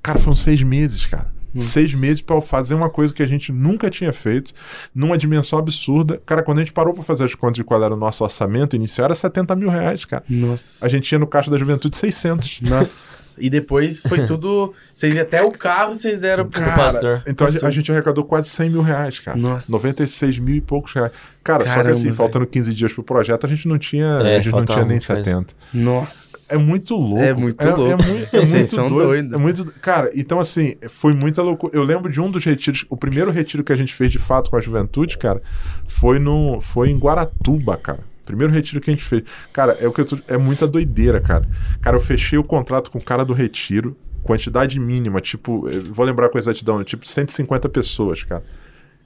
Cara, foram seis meses, cara. Nossa. Seis meses eu fazer uma coisa que a gente nunca tinha feito, numa dimensão absurda. Cara, quando a gente parou pra fazer as contas de qual era o nosso orçamento inicial, era 70 mil reais, cara. Nossa. A gente tinha no Caixa da Juventude 600. Nossa. E depois foi tudo. Vocês até o carro vocês deram pro Cara, pastor. Então a gente- Pastor. a gente arrecadou quase 100 mil reais, cara. Nossa. 96 mil e poucos reais. Cara, só que Caramba, assim, velho. faltando 15 dias pro projeto, a gente não tinha, É, a gente não tinha nem muita coisa. 70. Nossa. É muito louco. É muito É, louco. é muito, é Vocês muito são doido. doidos. É muito, cara, então assim, foi muita loucura. Eu lembro de um dos retiros, o primeiro retiro que a gente fez de fato com a juventude, cara, foi no foi em Guaratuba, cara. Primeiro retiro que a gente fez. Cara, é o que tô, é muita doideira, cara. Cara, eu fechei o contrato com o cara do retiro, quantidade mínima, tipo, eu vou lembrar com exatidão, tipo 150 pessoas, cara.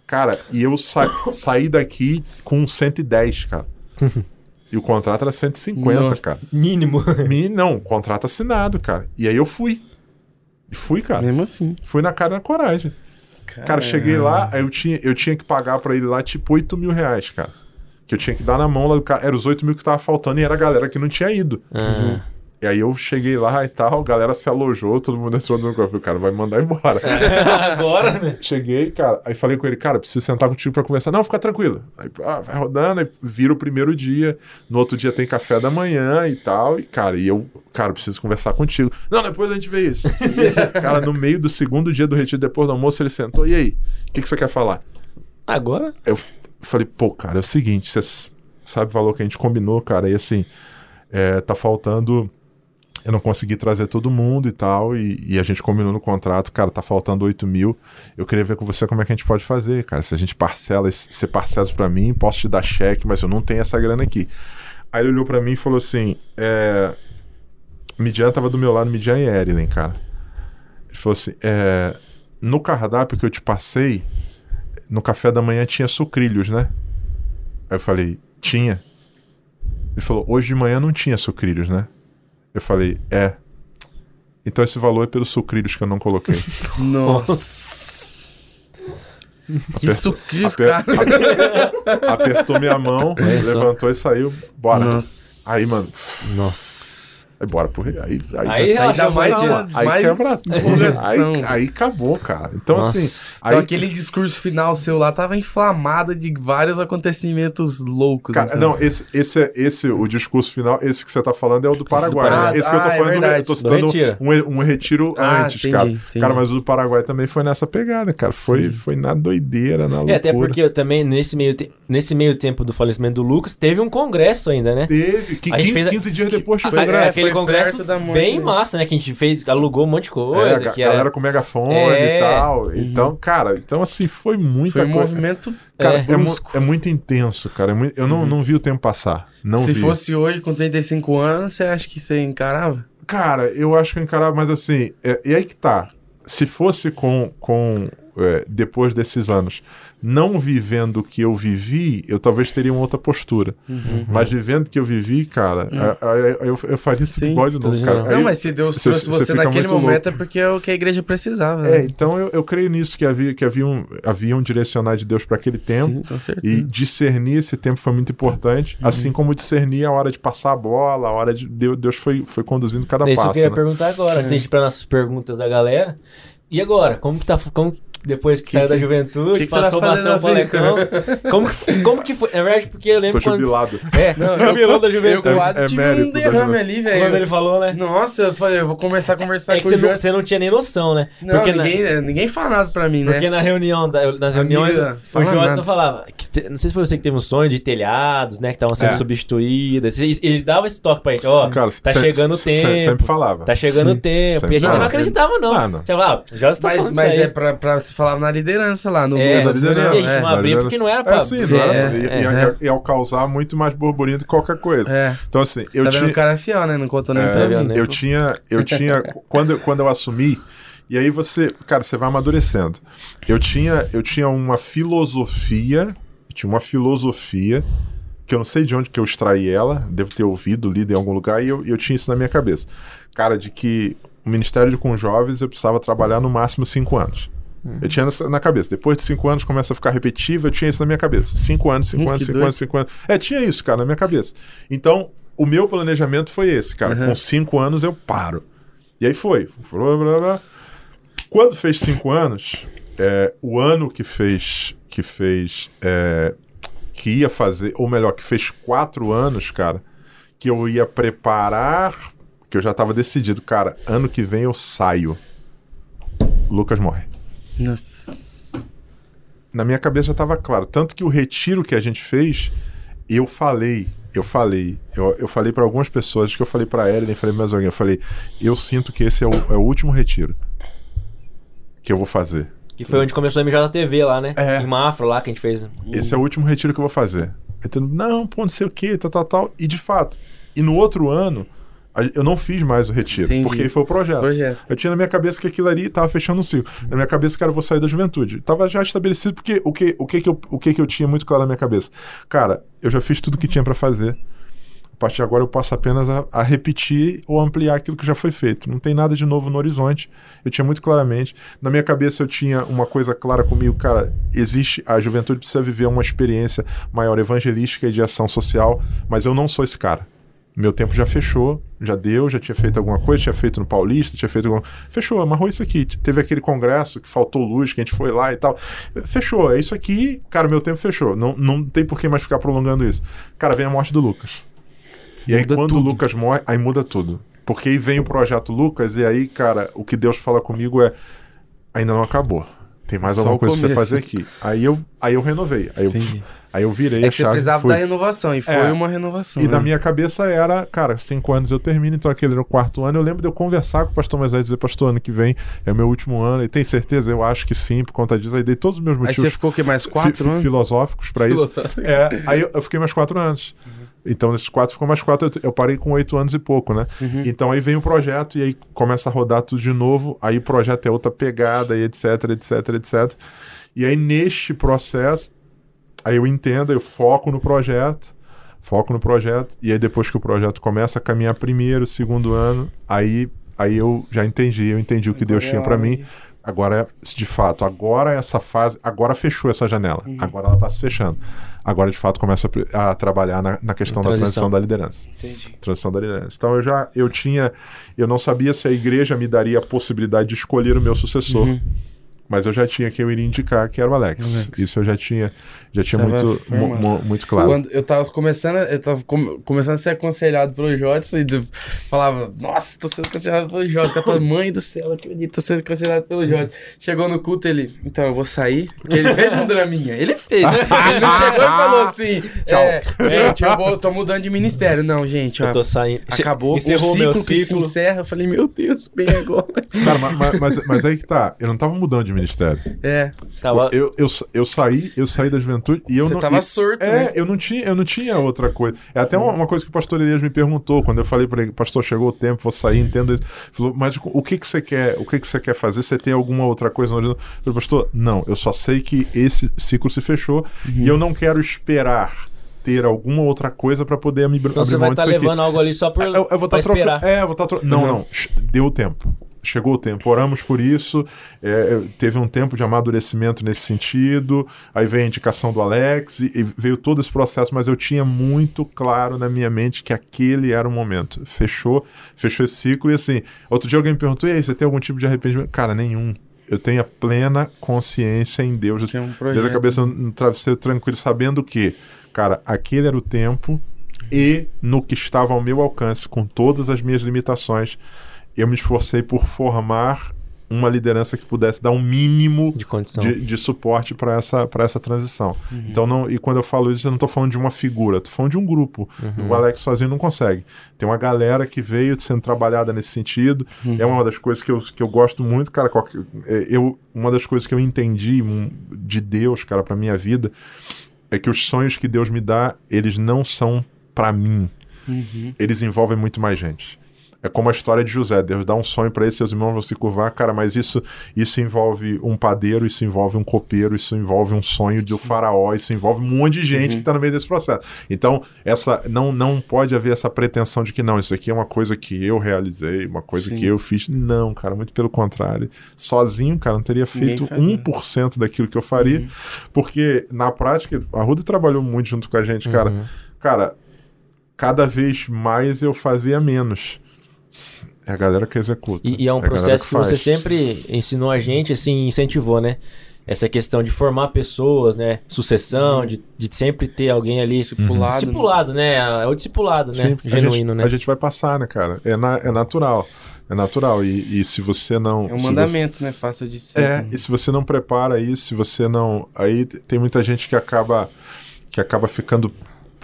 Cara, e eu sa saí daqui com 110, cara. E o contrato era 150, Nossa. cara. Mínimo. Me, não, contrato assinado, cara. E aí eu fui. E fui, cara. Mesmo assim. Fui na cara da coragem. Cara, cheguei lá, aí eu tinha, eu tinha que pagar pra ele lá tipo 8 mil reais, cara. Que eu tinha que dar na mão lá do cara. Era os 8 mil que tava faltando e era a galera que não tinha ido. Ah, E aí eu cheguei lá e tal, a galera se alojou, todo mundo entrou no carro. O cara vai mandar embora. Agora, né? Cheguei, cara, aí falei com ele, cara, preciso sentar contigo pra conversar. Não, fica tranquilo. Aí, ah, vai rodando, aí vira o primeiro dia. No outro dia tem café da manhã e tal. E, cara, e eu, cara, preciso conversar contigo. Não, depois a gente vê isso. cara, no meio do segundo dia do retiro, depois do almoço, ele sentou. E aí, o que, que você quer falar? Agora? Eu falei, pô, cara, é o seguinte, você sabe o valor que a gente combinou, cara, e assim, é, tá faltando. Eu não consegui trazer todo mundo e tal, e, e a gente combinou no contrato, cara, tá faltando 8 mil. Eu queria ver com você como é que a gente pode fazer, cara. Se a gente parcela, você parcela pra mim, posso te dar cheque, mas eu não tenho essa grana aqui. Aí ele olhou pra mim e falou assim: é... Midian tava do meu lado, Midian e Erilyn, cara. Ele falou assim: é... no cardápio que eu te passei, no café da manhã tinha sucrilhos, né? Aí eu falei, tinha. Ele falou, hoje de manhã não tinha sucrilhos, né? Eu falei, é. Então esse valor é pelos sucrilhos que eu não coloquei. Nossa. que sucrilhos, Aper- cara. Apertou minha mão, É, levantou e saiu, bora. Nossa. Aí, mano, Nossa. Aí bora pro Aí, aí, Aí aí, dá relaxa, mais, de, aí mais quebra tudo. Aí, aí acabou, cara. Então, Nossa. assim. Então Aí, aquele discurso final seu lá tava inflamado de vários acontecimentos loucos. Cara, então. não, esse, esse, é- esse, o discurso final, esse que você tá falando é o do Paraguai. Paraguai. né? Esse que eu tô Ah, é falando, do, verdade. eu tô Do citando retiro. um, um retiro Ah, antes, entendi, cara. entendi. Cara, mas o do Paraguai também foi nessa pegada, cara. Foi, foi na doideira, na loucura. É, até porque eu também, nesse meio, te- nesse meio tempo do falecimento do Lucas, teve um congresso ainda, né? Teve, que, A gente 15, fez a- 15 dias depois de Foi- congresso. aquele foi congresso bem massa, né? Que a gente fez, alugou um monte de É, coisa. a que galera era... com megafone É. e tal. Então, cara, então assim, foi muita Foi um coisa. movimento Cara, É. é, mu- é muito intenso, cara. É mui- eu não, não vi o tempo passar. Não Se vi. fosse hoje, com 35 anos, você acha que você encarava? Cara, eu acho que eu encarava, mas assim, é- e aí que tá. Se fosse com, com é, depois desses anos, não vivendo o que eu vivi, eu talvez teria uma outra postura. Uhum. Mas vivendo o que eu vivi, cara, a- a- eu, eu faria tudo Sim, igual de novo, cara. Não, Aí mas se Deus cê- trouxe cê você naquele momento louco. é porque é o que a igreja precisava. É, né? então eu, eu creio nisso, que havia, que havia, um, havia um direcionar de Deus para aquele tempo. Sim. E discernir esse tempo foi muito importante, Uhum. assim como discernir a hora de passar a bola, a hora de. Deus, Deus foi, foi conduzindo cada É Isso eu passo. queria né? perguntar agora, antes de ir para nossas perguntas da galera. E agora? Como que tá. Como depois que, Que- saiu da juventude, que que você passou o vai fazer bastão pro na vida? Alecão? Como que, foi- como que foi? Na verdade, porque eu lembro Tô quando. jubilado. É, Não, jubilou da Eu juventude. quase é tive mérito um derrame ali, Quando ele velho. falou, né? Nossa, eu falei, eu vou começar a conversar É com você não, Jorge. você não tinha nem noção, né? Não, porque na- ninguém, ninguém fala nada pra mim, né? Porque na reunião, da- nas reuniões, Amiga, o nada. falava, que te- não sei se foi você que teve um sonho de telhados, né, que estavam sendo É. substituídas. Ele, dava esse toque pra gente, ó, Cara, tá se- chegando o tempo, se- Sempre falava. tá chegando o tempo. Sempre E a gente não acreditava, não. Já falava, já está falando mas é pra, pra se falar na liderança lá, no É, grupo da liderança. E a liderança. gente não É, abria porque não era pra... É, sim, não É, era. e, é, e- é. ao causar muito mais burburinho do que qualquer coisa. É, é. Então, assim, eu tá vendo tinha. o cara é fiel, né? Não contou nem É, né? eu tinha, eu tinha quando, eu- quando eu assumi, e aí você, cara, você vai amadurecendo. Eu tinha, eu tinha uma filosofia, tinha uma filosofia que eu não sei de onde que eu extraí ela, devo ter ouvido, lido em algum lugar e eu, eu tinha isso na minha cabeça. Cara, de que o Ministério de com Jovens eu precisava trabalhar no máximo cinco anos. Eu tinha na cabeça. Depois de cinco anos começa a ficar repetitivo, eu tinha isso na minha cabeça. Cinco anos, cinco Hum, anos, cinco doido. anos, cinco anos. É, tinha isso, cara, na minha cabeça. Então, o meu planejamento foi esse, cara. Uhum. Com cinco anos eu paro. E aí foi. Quando fez cinco anos, é, o ano que fez. Que fez. é, que ia fazer, ou melhor, que fez quatro anos, cara, que eu ia preparar. Que eu já tava decidido, cara, ano que vem eu saio. Lucas morre. Nossa. Na minha cabeça já tava claro. Tanto que o retiro que a gente fez, eu falei. Eu falei, eu, eu falei para algumas pessoas, acho que eu falei pra Ellen, falei pra mais alguém, eu falei, eu sinto que esse é o, é o último retiro que eu vou fazer. Que foi onde começou a MJTV lá, né? É. Em Mafra lá que a gente fez. Esse é o último retiro que eu vou fazer. Aí não, pô, não sei o que, tal, tal, tal. E de fato, e no outro ano, eu não fiz mais o retiro, Entendi. porque foi o projeto. Projeto. Eu tinha na minha cabeça que aquilo ali tava fechando um ciclo. Na minha cabeça, cara, eu vou sair da juventude. Tava já estabelecido, porque o que, o que, que, eu, o que, que eu tinha muito claro na minha cabeça? Cara, eu já fiz tudo que tinha pra fazer. A partir de agora eu passo apenas a, a repetir ou ampliar aquilo que já foi feito. Não tem nada de novo no horizonte. Eu tinha muito claramente. Na minha cabeça eu tinha uma coisa clara comigo, cara. Existe. A juventude precisa viver uma experiência maior evangelística e de ação social, mas eu não sou esse cara. Meu tempo já fechou, já deu, já tinha feito alguma coisa, tinha feito no Paulista, tinha feito alguma... Fechou, amarrou isso aqui. Teve aquele congresso que faltou luz, que a gente foi lá e tal. Fechou, é isso aqui, cara, meu tempo fechou. Não, não tem por que mais ficar prolongando isso. Cara, vem a morte do Lucas. E aí, Muda quando o tudo. Lucas morre, aí muda tudo. Porque aí vem o projeto Lucas, e aí, cara, o que Deus fala comigo é: ainda não acabou. Tem mais Só alguma coisa pra você fazer aqui. Aí eu, aí eu renovei. Aí eu, Entendi. aí eu virei É a que você chave. precisava fui. da renovação, e foi É. uma renovação. E né? na minha cabeça era, cara, cinco anos eu termino, então aquele era o quarto ano. Eu lembro de eu conversar com o pastor Moisés e dizer, pastor, ano que vem é o meu último ano. E tem certeza? Eu acho que sim, por conta disso. Aí dei todos os meus Aí motivos você ficou o quê? Mais quatro fi- anos? filosóficos pra isso. Filosófico. É, aí eu, eu fiquei mais quatro anos. Então, nesses quatro ficou mais quatro. Eu, eu parei com oito anos e pouco, né? Uhum. Então aí vem o projeto e aí começa a rodar tudo de novo. Aí o projeto é outra pegada e etc, etc, etc. E aí neste processo, aí eu entendo, eu foco no projeto, foco no projeto. E aí depois que o projeto começa a caminhar primeiro, segundo ano, aí, aí eu já entendi, eu entendi o que Deus tinha a pra hora mim. Agora, de fato, agora essa fase, agora fechou essa janela. Uhum. Agora ela tá se fechando. Agora, de fato, começa a a, trabalhar na, na questão da Transição. transição da liderança Entendi. transição da liderança. Então eu já eu tinha eu não sabia se a igreja me daria a possibilidade de escolher o meu sucessor. Uhum. Mas eu já tinha quem eu iria indicar, que era o Alex. Alex. Isso eu já tinha, já tinha muito, formado. mu- mu- muito claro. Quando eu tava começando, eu tava com- começando a ser aconselhado pelo Jodson e do- falava, nossa, tô sendo aconselhado pelo Jodson, com a tua mãe do céu, não acredito, tô sendo aconselhado pelo Jodson. Chegou no culto, ele, então eu vou sair, porque ele fez um draminha, ele fez, ele não chegou e falou assim, é, gente, eu vou, tô mudando de ministério, não, gente, ó, Eu tô saindo. acabou, o Encerrou ciclo, meu que se encerra, eu falei, meu Deus, bem agora. Cara, ma- ma- mas, mas aí que tá, eu não tava mudando de ministério. É, Tava... Eu, eu, eu saí, eu saí da juventude e eu você não. tava e- surto, É, né? eu não, tinha, eu não tinha outra coisa. É até uma, uma coisa que o pastor Elias me perguntou quando eu falei para ele, pastor, chegou o tempo, vou sair, entendo isso. Ele Falou, mas o que que você quer? O que que você quer fazer? Você tem alguma outra coisa na horizonte? Eu falei, pastor, não, eu só sei que esse ciclo se fechou e eu não quero esperar ter alguma outra coisa para poder me Então abrir você vai estar aqui. levando algo ali só por, É, Eu, eu vou pra estar esperar. trocando. É, eu vou estar trocando. Não, Uhum. não. Ch- Deu o tempo. Chegou o tempo. Oramos por isso. é, teve um tempo de amadurecimento nesse sentido. Aí veio a indicação do Alex e, e veio todo esse processo, mas eu tinha muito claro na minha mente que aquele era o momento. Fechou, fechou esse ciclo. E assim, outro dia alguém me perguntou: e aí, você tem algum tipo de arrependimento? Cara, nenhum. Eu tenho a plena consciência em Deus. Tinha um Desde projeto. a cabeça no travesseiro tranquilo, sabendo que, cara, aquele era o tempo e no que estava ao meu alcance, com todas as minhas limitações, eu me esforcei por formar uma liderança que pudesse dar um mínimo De condição. de, de suporte para essa, pra essa transição. Então, não, e quando eu falo isso, eu não estou falando de uma figura, estou falando de um grupo. O Alex sozinho não consegue. Tem uma galera que veio sendo trabalhada nesse sentido. É uma das coisas que eu, que eu gosto muito, cara. é, eu, uma das coisas que eu entendi de Deus, cara, para minha vida, é que os sonhos que Deus me dá, eles não são para mim. Uhum. Eles envolvem muito mais gente. É como a história de José. Deus dá um sonho para ele, seus irmãos vão se curvar. Cara, mas isso, isso envolve um padeiro, isso envolve um copeiro, isso envolve um sonho de um faraó, isso envolve um monte de gente que está no meio desse processo. Então, essa não, não pode haver essa pretensão de que não, isso aqui é uma coisa que eu realizei, uma coisa Sim. que eu fiz. Não, cara, muito pelo contrário. Sozinho, cara, não teria feito faria. 1% daquilo que eu faria, Uhum. porque na prática, a Ruda trabalhou muito junto com a gente, cara. Uhum. Cara, cada vez mais eu fazia menos. É a galera que executa. E, e é um a galera processo que, você faz. sempre ensinou a gente, assim, incentivou, né? Essa questão de formar pessoas, né? Sucessão, de, de sempre ter alguém ali. Discipulado. né? Discipulado, né? É o discipulado, né? A Genuíno, gente, né? A gente vai passar, né, cara? É, na- é natural. É natural. E, e se você não. É um mandamento, né? Fácil de Você, ser. é, e se você não prepara isso, se você não. Aí tem muita gente que acaba, que acaba ficando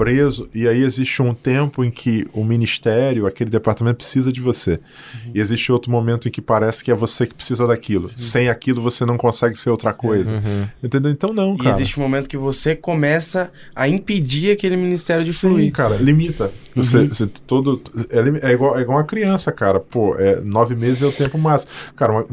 preso, e aí existe um tempo em que o ministério, aquele departamento, precisa de você. Uhum. E existe outro momento em que parece que é você que precisa daquilo. Sem aquilo você não consegue ser outra coisa. Uhum. Entendeu? Então não, E cara. existe um momento que você começa a impedir aquele ministério de Sim, fluir. cara, limita. Você, Uhum. você todo, é, é igual, é igual uma criança, cara. Pô, é, nove meses é o tempo máximo. Cara, uma,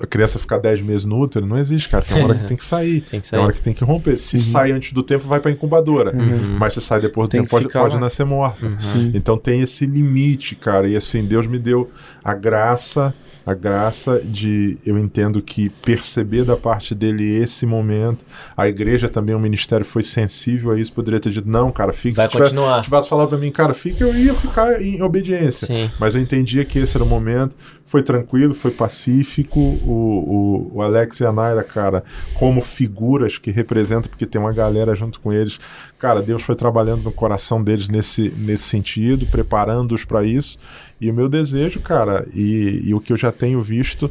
a criança ficar dez meses no útero não existe, cara. Tem uma hora que tem que sair. Tem que Tem uma hora sair. que tem que romper. Se sai antes do tempo, vai pra incubadora. Mas se sai depois do Tem tempo, pode, pode lá. nascer morta. Sim. Então tem esse limite, cara. E assim, Deus me deu a graça, a graça de eu entendo que perceber da parte dele esse momento. A igreja também, o ministério foi sensível a isso. Poderia ter dito, não, cara, fique. Vai se tivesse, continuar. tivesse falado pra mim, cara, fica, eu ia ficar em obediência. Sim. Mas eu entendia que esse era o momento. Foi tranquilo, foi pacífico. O, o, o Alex e a Naira, cara, como figuras que representam, porque tem uma galera junto com eles. Cara, Deus foi trabalhando no coração deles nesse, nesse sentido, preparando-os para isso. E o meu desejo, cara, e, e o que eu já tenho visto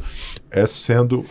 é sendo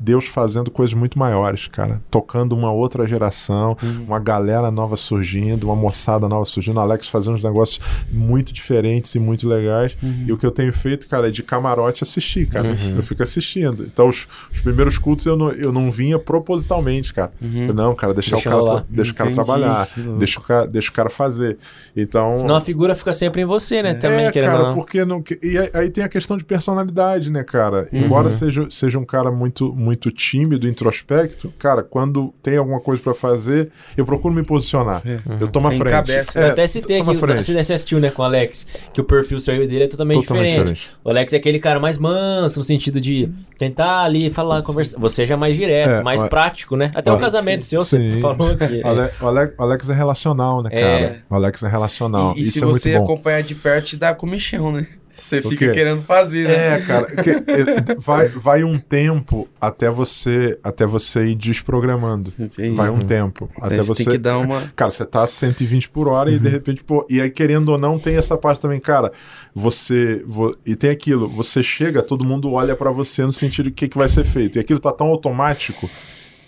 Deus fazendo coisas muito maiores, cara. Tocando uma outra geração, uma galera nova surgindo, uma moçada nova surgindo, Alex fazendo uns negócios muito diferentes e muito legais. E o que eu tenho feito, cara, é de camarote assistir, cara. Eu fico assistindo. Então, os, os primeiros cultos eu não, eu não vinha propositalmente, cara. Eu, não, cara, deixar Deixa o cara, deixa o cara trabalhar, deixa o cara, deixa o cara fazer. Então. Senão a figura fica sempre em você, né? Também, É, querendo cara, não. porque não. E aí- aí tem a questão de personalidade, né, cara? Embora seja, seja um cara muito, muito tímido, introspecto, cara, quando tem alguma coisa pra fazer, eu procuro me posicionar. É. Eu tomo a Você frente. encabeça, É, Eu até citei a aqui, frente. você assistiu, né, com o Alex, que o perfil seu e dele é totalmente, Totalmente diferente. diferente. O Alex é aquele cara mais manso, no sentido de tentar ali falar, conversar. Você já é mais direto, É, mais prático, né? Até o o- casamento seu, Sim. você falou aqui. O Ale- o Ale- o Alex é relacional, né, É. cara? O Alex é relacional. E, e Isso se é você muito bom. acompanhar de perto, te dá comichão, né? Você fica querendo fazer, né? É, cara, que- vai, vai um tempo até você até você ir desprogramando. Entendi. Vai um tempo até Daí você tem que dar uma. Cara, você tá a 120 por hora e de repente, pô, e aí querendo ou não, tem essa parte também, cara. Você. vo- e tem aquilo, você chega, todo mundo olha pra você no sentido de o que, que vai ser feito. E aquilo tá tão automático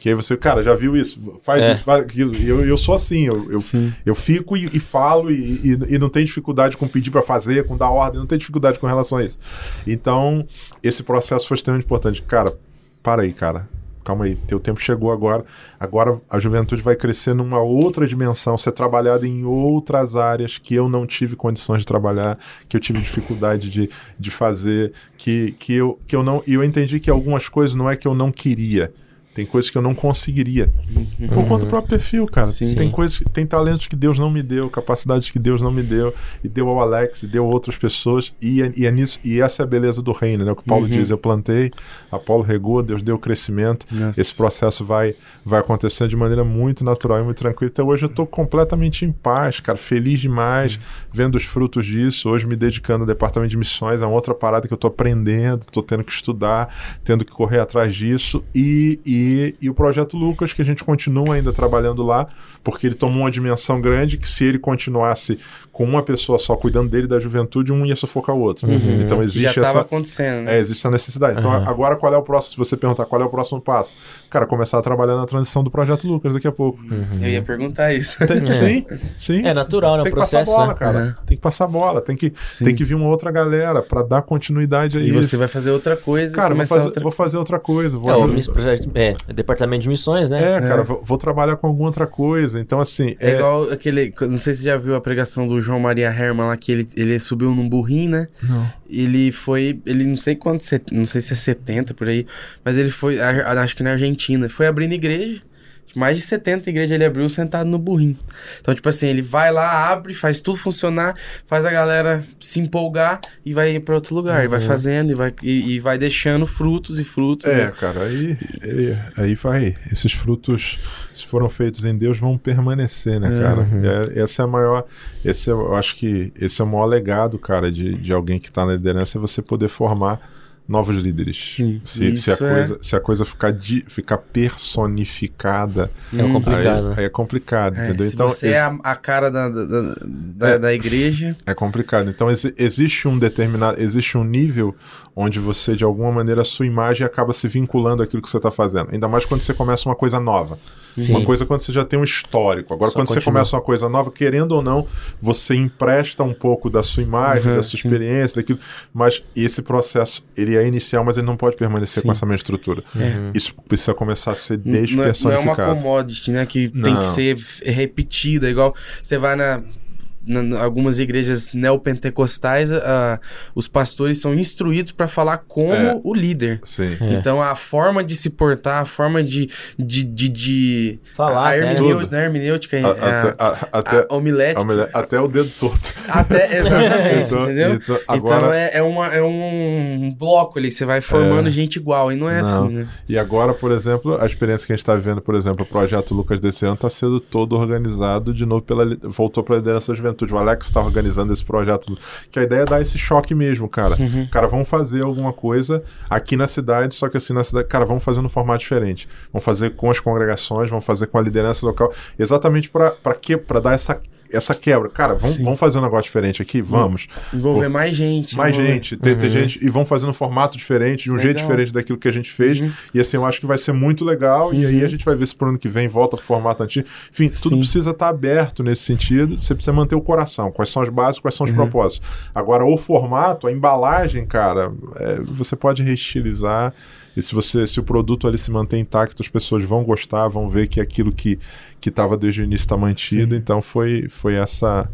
que aí você, cara, já viu isso? Faz É. isso, faz aquilo. E eu, eu sou assim, eu, eu, Sim. eu fico e, e falo e, e, e não tem dificuldade com pedir pra fazer, com dar ordem, não tem dificuldade com relação a isso. Então, esse processo foi extremamente importante. Cara, para aí, cara. Calma aí, teu tempo chegou agora. Agora a juventude vai crescer numa outra dimensão, ser trabalhada em outras áreas que eu não tive condições de trabalhar, que eu tive dificuldade de, de fazer, que, que, eu, que eu não. E eu entendi que algumas coisas não é que eu não queria. Tem coisas que eu não conseguiria. Por conta do próprio perfil, cara. Sim. Tem Sim. coisas, tem talentos que Deus não me deu, capacidades que Deus não me deu, e deu ao Alex, e deu a outras pessoas, e é, e é nisso, e essa é a beleza do reino, né? O que Paulo Uhum. diz, eu plantei, Apolo regou, Deus deu crescimento. Nossa. Esse processo vai, vai acontecendo de maneira muito natural e muito tranquila. Então hoje eu tô completamente em paz, cara, feliz demais, vendo os frutos disso. Hoje me dedicando ao departamento de missões, é uma outra parada que eu tô aprendendo, tô tendo que estudar, tendo que correr atrás disso. E, e, e o projeto Lucas, que a gente continua ainda trabalhando lá, porque ele tomou uma dimensão grande que se ele continuasse com uma pessoa só cuidando dele e da juventude, um ia sufocar o outro. Então Que existe já estava essa. acontecendo, né? É, existe essa necessidade. Então, Aham. agora qual é o próximo? Se você perguntar qual é o próximo passo, cara, começar a trabalhar na transição do projeto Lucas daqui a pouco. Eu ia perguntar isso. Tem- Sim, sim. É natural, né? O Tem que processo. passar bola, né? cara. Tem que passar bola. Tem que, Sim. tem que vir uma outra galera pra dar continuidade a E isso. você vai fazer outra coisa. Cara, vou fazer, outra... vou fazer outra coisa. Vou É, o ajudar- miss- projeto- é, departamento de missões, né? É, cara, vou, vou trabalhar com alguma outra coisa. Então, assim. É, igual aquele. Não sei se você já viu a pregação do João Maria Herman lá, que ele, ele subiu num burrinho, né? Não. Ele foi. Ele não sei quanto, não sei se é 70 por aí, mas ele foi. Acho que na Argentina. Foi abrindo igreja. Mais de 70 igrejas ele abriu sentado no burrinho. Então, tipo assim, ele vai lá, abre, faz tudo funcionar, faz a galera se empolgar e vai pra outro lugar. E vai fazendo e vai, e, e vai deixando frutos e frutos. É, né? cara, aí, aí, aí vai. Esses frutos, se foram feitos em Deus, vão permanecer, né, cara? É, essa é a maior. Esse é, eu acho que esse é o maior legado, cara, de, de alguém que tá na liderança, é você poder formar novos líderes. Sim, se, se, a é- coisa, se a coisa ficar, di, ficar personificada, É Hum, complicado. aí, aí é complicado, É, entendeu? se então, você ex- é a, a cara da, da, da, É. da igreja. É complicado. Então exi- existe um determinado, existe um nível onde você de alguma maneira a sua imagem acaba se vinculando àquilo que você está fazendo. Ainda mais quando você começa uma coisa nova. Sim. Uma coisa quando você já tem um histórico. Agora Só quando você continua. começa uma coisa nova, querendo ou não, você empresta um pouco da sua imagem, Uhum, da sua sim. experiência, daquilo. Mas esse processo ele é inicial, mas ele não pode permanecer com essa mesma estrutura. Isso precisa começar a ser Não é, não é uma despersonificado. commodity, né? Que tem Não. que ser repetida. Igual você vai na. Algumas igrejas neopentecostais, ah, os pastores são instruídos para falar como É. o líder. Sim. É. Então a forma de se portar, a forma de. de, de, de- Falar, a, até, né? hermeneu- a hermenêutica, A- a, até, a- até, a homilética. a até o dedo torto. Até, exatamente, Então- entendeu? então, Então, agora- é, é, uma, é um bloco ali, você vai formando É. gente igual, e não é Não. assim, né? E agora, por exemplo, a experiência que a gente está vivendo, por exemplo, o projeto Lucas desse ano está sendo todo organizado de novo pela voltou para a liderança juventude. O Alex está organizando esse projeto, que a ideia é dar esse choque mesmo, cara. Uhum. Cara, vamos fazer alguma coisa aqui na cidade, só que assim na cidade, cara, vamos fazer num formato diferente. Vamos fazer com as congregações, vamos fazer com a liderança local, exatamente para quê? Para dar essa essa quebra. Cara, vamos, vamos fazer um negócio diferente aqui, vamos. Envolver mais gente. Mais gente, ter, ter gente e vão fazendo um formato diferente, de um jeito Legal. diferente daquilo que a gente fez. E assim, eu acho que vai ser muito legal. E aí a gente vai ver se pro ano que vem volta pro formato antigo. Enfim, tudo Sim. precisa estar aberto nesse sentido. Você precisa manter o coração. Quais são as bases, quais são os propósitos. Agora, o formato, a embalagem, cara, é, você pode reestilizar. E se você, se o produto ali se mantém intacto, as pessoas vão gostar, vão ver que aquilo que que estava desde o início está mantido. Então foi foi essa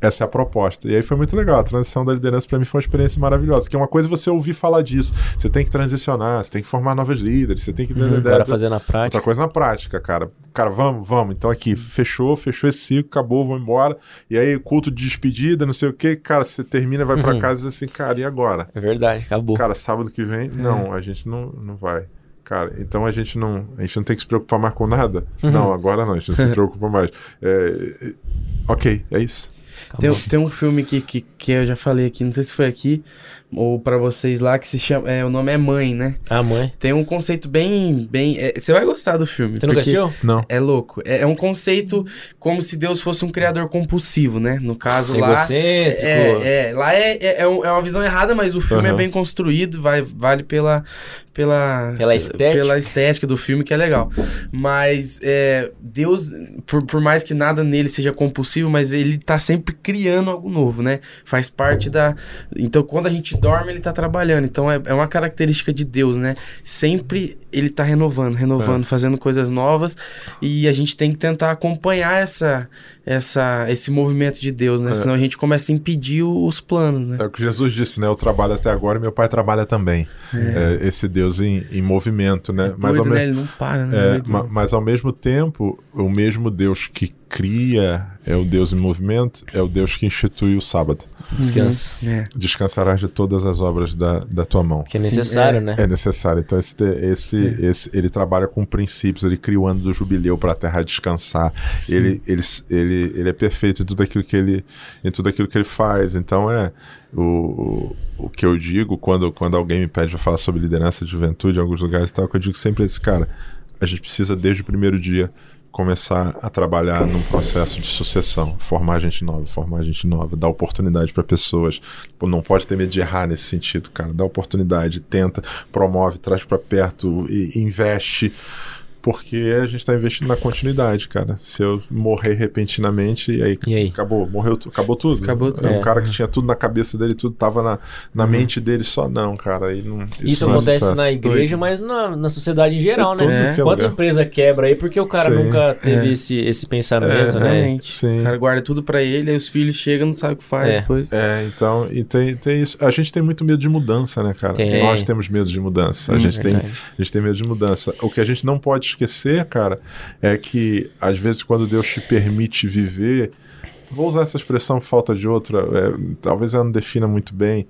essa é a proposta. E aí foi muito legal. A transição da liderança para mim foi uma experiência maravilhosa. Que é uma coisa você ouvir falar disso. Você tem que transicionar, você tem que formar novos líderes, você tem que Agora fazer na Outra prática. coisa na prática, cara. Cara, vamos, vamos. Então aqui, fechou, fechou esse ciclo, acabou, vamos embora. E aí, culto de despedida, não sei o quê. Cara, você termina, vai pra casa e diz assim, cara, e agora? É verdade, acabou. Cara, sábado que vem, não, a gente não, não vai. Cara, então a gente não, a gente não tem que se preocupar mais com nada? Não, agora não, a gente não se preocupa mais. É, é, ok, é isso. Tem, tem um filme que, que, que eu já falei aqui, não sei se foi aqui ou pra vocês lá, que se chama. É, o nome é Mãe, né? A mãe. Tem um conceito bem. bem é, você vai gostar do filme. Você porque assistiu? Não. É louco. É, é um conceito como se Deus fosse um criador compulsivo, né? No caso lá. Egocêntrico. É, é, lá é, é, é é uma visão errada, mas o filme é Aham. bem construído, vai, vale pela, pela, Pela estética. pela estética do filme, que é legal. Mas é, Deus, por, por mais que nada nele seja compulsivo, mas ele tá sempre criando algo novo, né? Faz parte da. Então, quando a gente dorme, ele tá trabalhando. Então, é, é uma característica de Deus, né? Sempre ele tá renovando, renovando, fazendo coisas novas. E a gente tem que tentar acompanhar essa, essa, esse movimento de Deus, né? É. Senão a gente começa a impedir os planos, né? É o que Jesus disse, né? Eu trabalho até agora e meu pai trabalha também. É, esse Deus em, em movimento, né? Mas ao Doido, me- né? Ele não para, né? É, ma- né? mas ao mesmo tempo, o mesmo Deus que cria é o Deus em movimento, é o Deus que institui o sábado. Descansa. É. Descansarás de todas as obras da, da tua mão. Que é necessário, é. né? É necessário. Então, esse, te- esse, esse, ele trabalha com princípios, ele cria o ano do jubileu para a terra descansar. Ele, ele, ele, ele é perfeito em tudo aquilo que ele, em tudo aquilo que ele faz. Então, é o, o, que eu digo quando, quando alguém me pede para falar sobre liderança de juventude em alguns lugares e tal, que eu digo sempre esse cara. A gente precisa, desde o primeiro dia, começar a trabalhar num processo de sucessão, formar gente nova, formar gente nova, dar oportunidade para pessoas. Pô, não pode ter medo de errar nesse sentido, cara. Dá oportunidade, tenta, promove, traz para perto, investe. Porque a gente tá investindo na continuidade, cara. Se eu morrer repentinamente, e aí, E aí? acabou, morreu, tu- acabou tudo. Acabou tudo. É um cara que tinha tudo na cabeça dele, tudo tava na, na mente dele só, não, cara. Aí não, Isso, não é acontece sucesso. na igreja, mas na, na sociedade em geral, É né? que é Quanta empresa quebra aí porque o cara Sim. nunca teve É. esse, esse pensamento, É, né? Sim. O cara guarda tudo pra ele, aí os filhos chegam, não sabem o que faz É. depois. É, então, e tem, tem isso. A gente tem muito medo de mudança, né, cara? Tem. Nós temos medo de mudança. A, gente tem, a gente tem medo de mudança. O que a gente não pode esquecer, cara, é que às vezes quando Deus te permite viver, vou usar essa expressão falta de outra, é, talvez ela não defina muito bem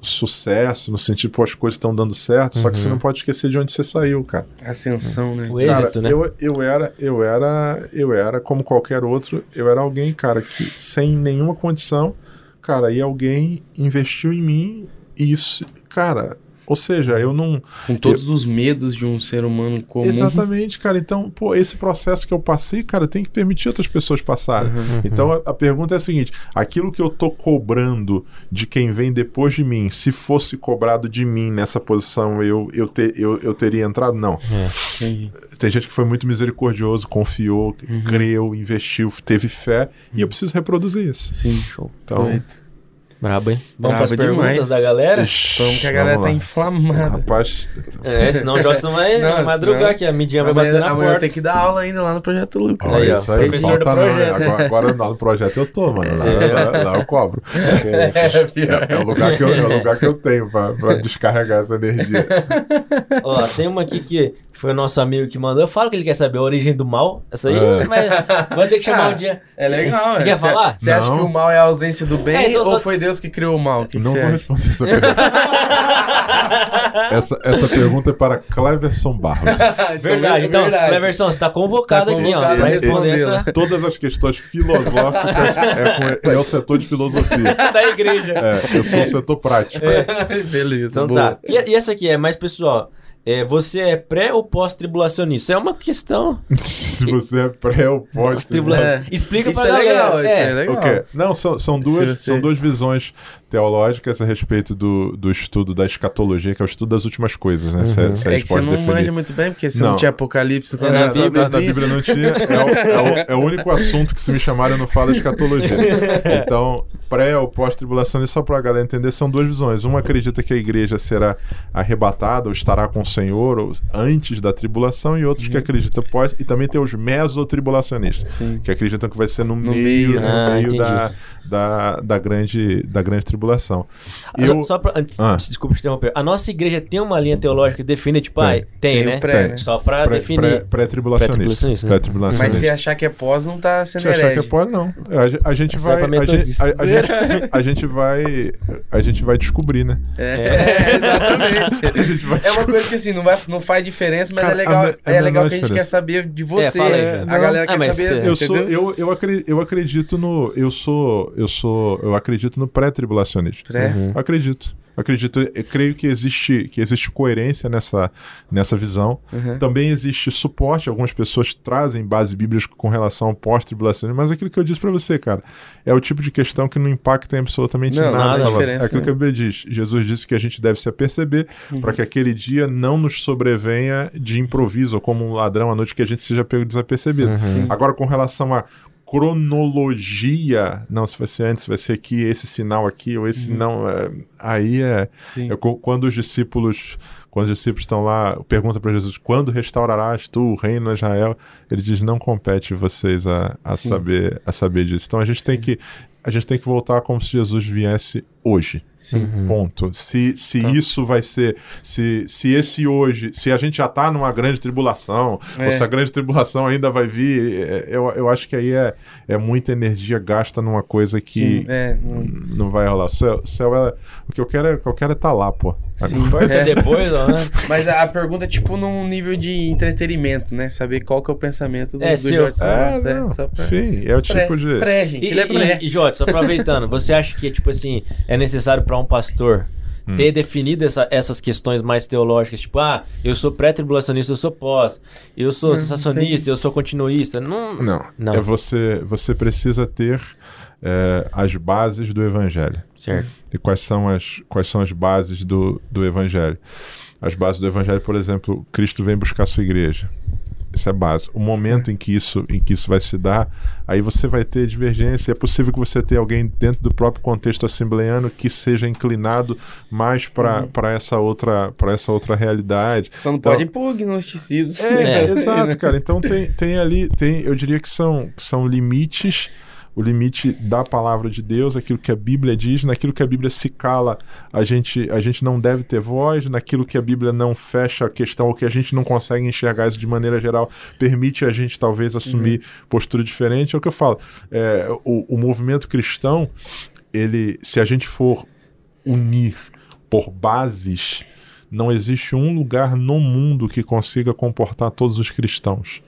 sucesso, no sentido, pô, as coisas estão dando certo, só que Uhum. você não pode esquecer de onde você saiu, cara. Ascensão, né? O Cara, êxito, né? eu, eu era, eu era, eu era como qualquer outro, eu era alguém, cara, que sem nenhuma condição, cara, e alguém investiu em mim e isso, cara, ou seja, eu não Com todos os medos de um ser humano comum. Exatamente, cara. Então, pô, esse processo que eu passei, cara, tem que permitir outras pessoas passarem. Uhum. Então, a, a pergunta é a seguinte: aquilo que eu tô cobrando de quem vem depois de mim, se fosse cobrado de mim nessa posição, eu, eu, ter, eu, eu teria entrado? Não. Entendi. Tem gente que foi muito misericordioso, confiou, Uhum. creu, investiu, teve fé, e eu preciso reproduzir isso. Sim. Show. Então, Doido. Brabo, hein? Vamos Brabo para as perguntas demais. da galera? ixi, Vamos que a galera tá inflamada. Rapaz, É, senão o Jodson vai Não, madrugar senão- aqui, a midinha vai bater na amanhã eu porta. tenho que dar aula ainda lá no Projeto Lucas. Olha Aí, ó, isso aí, professor do falta não, projeto. Agora, agora lá no projeto eu tô, mano. Lá, É. lá- lá eu cobro. Porque É, é o lugar que eu, é o lugar que eu tenho pra, pra descarregar essa energia. Ó, tem uma aqui que foi o nosso amigo que mandou. Eu falo que ele quer saber a origem do mal. Essa aí É. vai, vai ter que chamar Ah, um dia. É legal, Você é. quer Cê- falar? Você acha que o mal é a ausência do bem É, então ou só- foi Deus que criou o mal? Que não você vou responder essa pergunta. essa, essa pergunta é para Cleverson Barros. Verdade. Então, verdade. Cleverson, você tá convocado Tá aqui, ó, convocado a responder essa Todas as questões filosóficas é, com, é o setor de filosofia. da igreja. É, eu sou o setor prático. Beleza, Então boa. tá. E, e essa aqui é mais pessoal. É, você é pré ou pós-tribulacionista? É uma questão. Se você é pré ou pós. Tribulação. É. Explica Isso pra é galera. legal, isso é legal. Ok. Não, são, são, duas, Se você- são duas visões teológicas a respeito do, do estudo da escatologia, que é o estudo das últimas coisas, né? Se, se a É gente que você pode não definir. manja muito bem, porque você não, Não. tinha Apocalipse quando É, na Bíblia, Na, na Bíblia não tinha. É o, é o- é o único assunto que se me chamarem eu não falo de escatologia. Então, pré ou pós-tribulação, isso só para a galera entender, são duas visões. Uma acredita que a igreja será arrebatada ou estará com o Senhor ou antes da tribulação, e outros que acreditam pós. E também tem os mesotribulacionistas, Sim. que acreditam que vai ser no, No meio, meio, no Ah, meio da, da, da, grande, da grande tribulação. Ah, só- Eu, Só pra, antes, Ah. desculpa te interromper. A nossa igreja tem uma linha teológica que define, tipo, Tem. ah, tem, Tem né? pré, Tem. né? Só pra pré- definir. pré- pré-tribulacionista. Pré-tribulacionista, né? Mas se achar que é pós, não tá sendo Se achar que é pode, não. A, a gente Essa é vai. pra a, gente, metodista. a, a gente, a gente vai. A gente vai descobrir, né? É, exatamente. A gente vai É uma coisa que assim, não, vai, não faz diferença, mas Cara, é legal, a a é legal que a gente diferença. quer saber de você. É, a galera Ah, quer mas saber, é- Eu, sou, eu, eu, acre- eu acredito no. Eu sou. eu sou, eu acredito no pré-tribulacionismo. Pré. Uhum. Eu acredito. Acredito, eu creio que existe, que existe coerência nessa, nessa visão. Uhum. Também existe suporte. Algumas pessoas trazem base bíblica com relação ao pós-tribulacionismo, mas aquilo que eu disse pra você, cara, é o tipo de questão que não impacta em absolutamente Não, nada. nada salvação. é aquilo né? que a Bíblia diz. Jesus disse que a gente deve se aperceber para que aquele dia não nos sobrevenha de improviso, ou como um ladrão à noite que a gente seja pego desapercebido. Uhum. Agora, com relação a cronologia, não, se vai ser antes, vai ser aqui, esse sinal aqui, ou esse não, é, aí é, é quando os discípulos, quando os discípulos estão lá, pergunta para Jesus, quando restaurarás tu o reino a Israel? Ele diz, não compete vocês a, a Sim. saber a saber disso. Então a gente tem que a gente tem que voltar como se Jesus viesse hoje. Sim. Uhum. Ponto. Se, se Tá. isso vai ser. Se, se esse hoje. Se a gente já tá numa grande tribulação, É. ou se a grande tribulação ainda vai vir, é, eu, eu acho que aí é, é muita energia gasta numa coisa que Sim. É, não- não vai rolar. O céu, o céu é. O que eu quero é, o que eu quero é tá lá, pô. Sim. Agora- Pode ser É. depois, ó, né? Mas a, pergunta é tipo num nível de entretenimento, né? Saber qual que é o pensamento do, É, do. Jorge É, né? Só pra... Enfim, é o Pré, tipo de. pré, gente. E, Ele é pré. e, e aproveitando, você acha que, tipo assim, é necessário para um pastor Hum. ter definido essa- essas questões mais teológicas, tipo, ah, eu sou pré-tribulacionista, eu sou pós, eu sou sensacionista, eu sou continuista. Não, Não, Não. É você, você precisa ter é, as bases do evangelho. Certo. E quais são as, quais são as bases do, do Evangelho? As bases do Evangelho, por exemplo, Cristo vem buscar a sua igreja. Isso é base. O momento em que isso, em que isso vai se dar, aí você vai ter divergência. É possível que você tenha alguém dentro do próprio contexto assembleano que seja inclinado mais para essa outra para essa outra realidade. Só não Então- pode ir pro gnosticismo. É, É. exato, cara. Então tem, tem ali, tem, eu diria que são, que são limites, o limite da palavra de Deus, aquilo que a Bíblia diz, naquilo que a Bíblia se cala, a gente, a gente não deve ter voz, naquilo que a Bíblia não fecha a questão, ou que a gente não consegue enxergar isso de maneira geral, permite a gente talvez assumir postura diferente. É o que eu falo. É, o, o movimento cristão, ele, se a gente for unir por bases, não existe um lugar no mundo que consiga comportar todos os cristãos.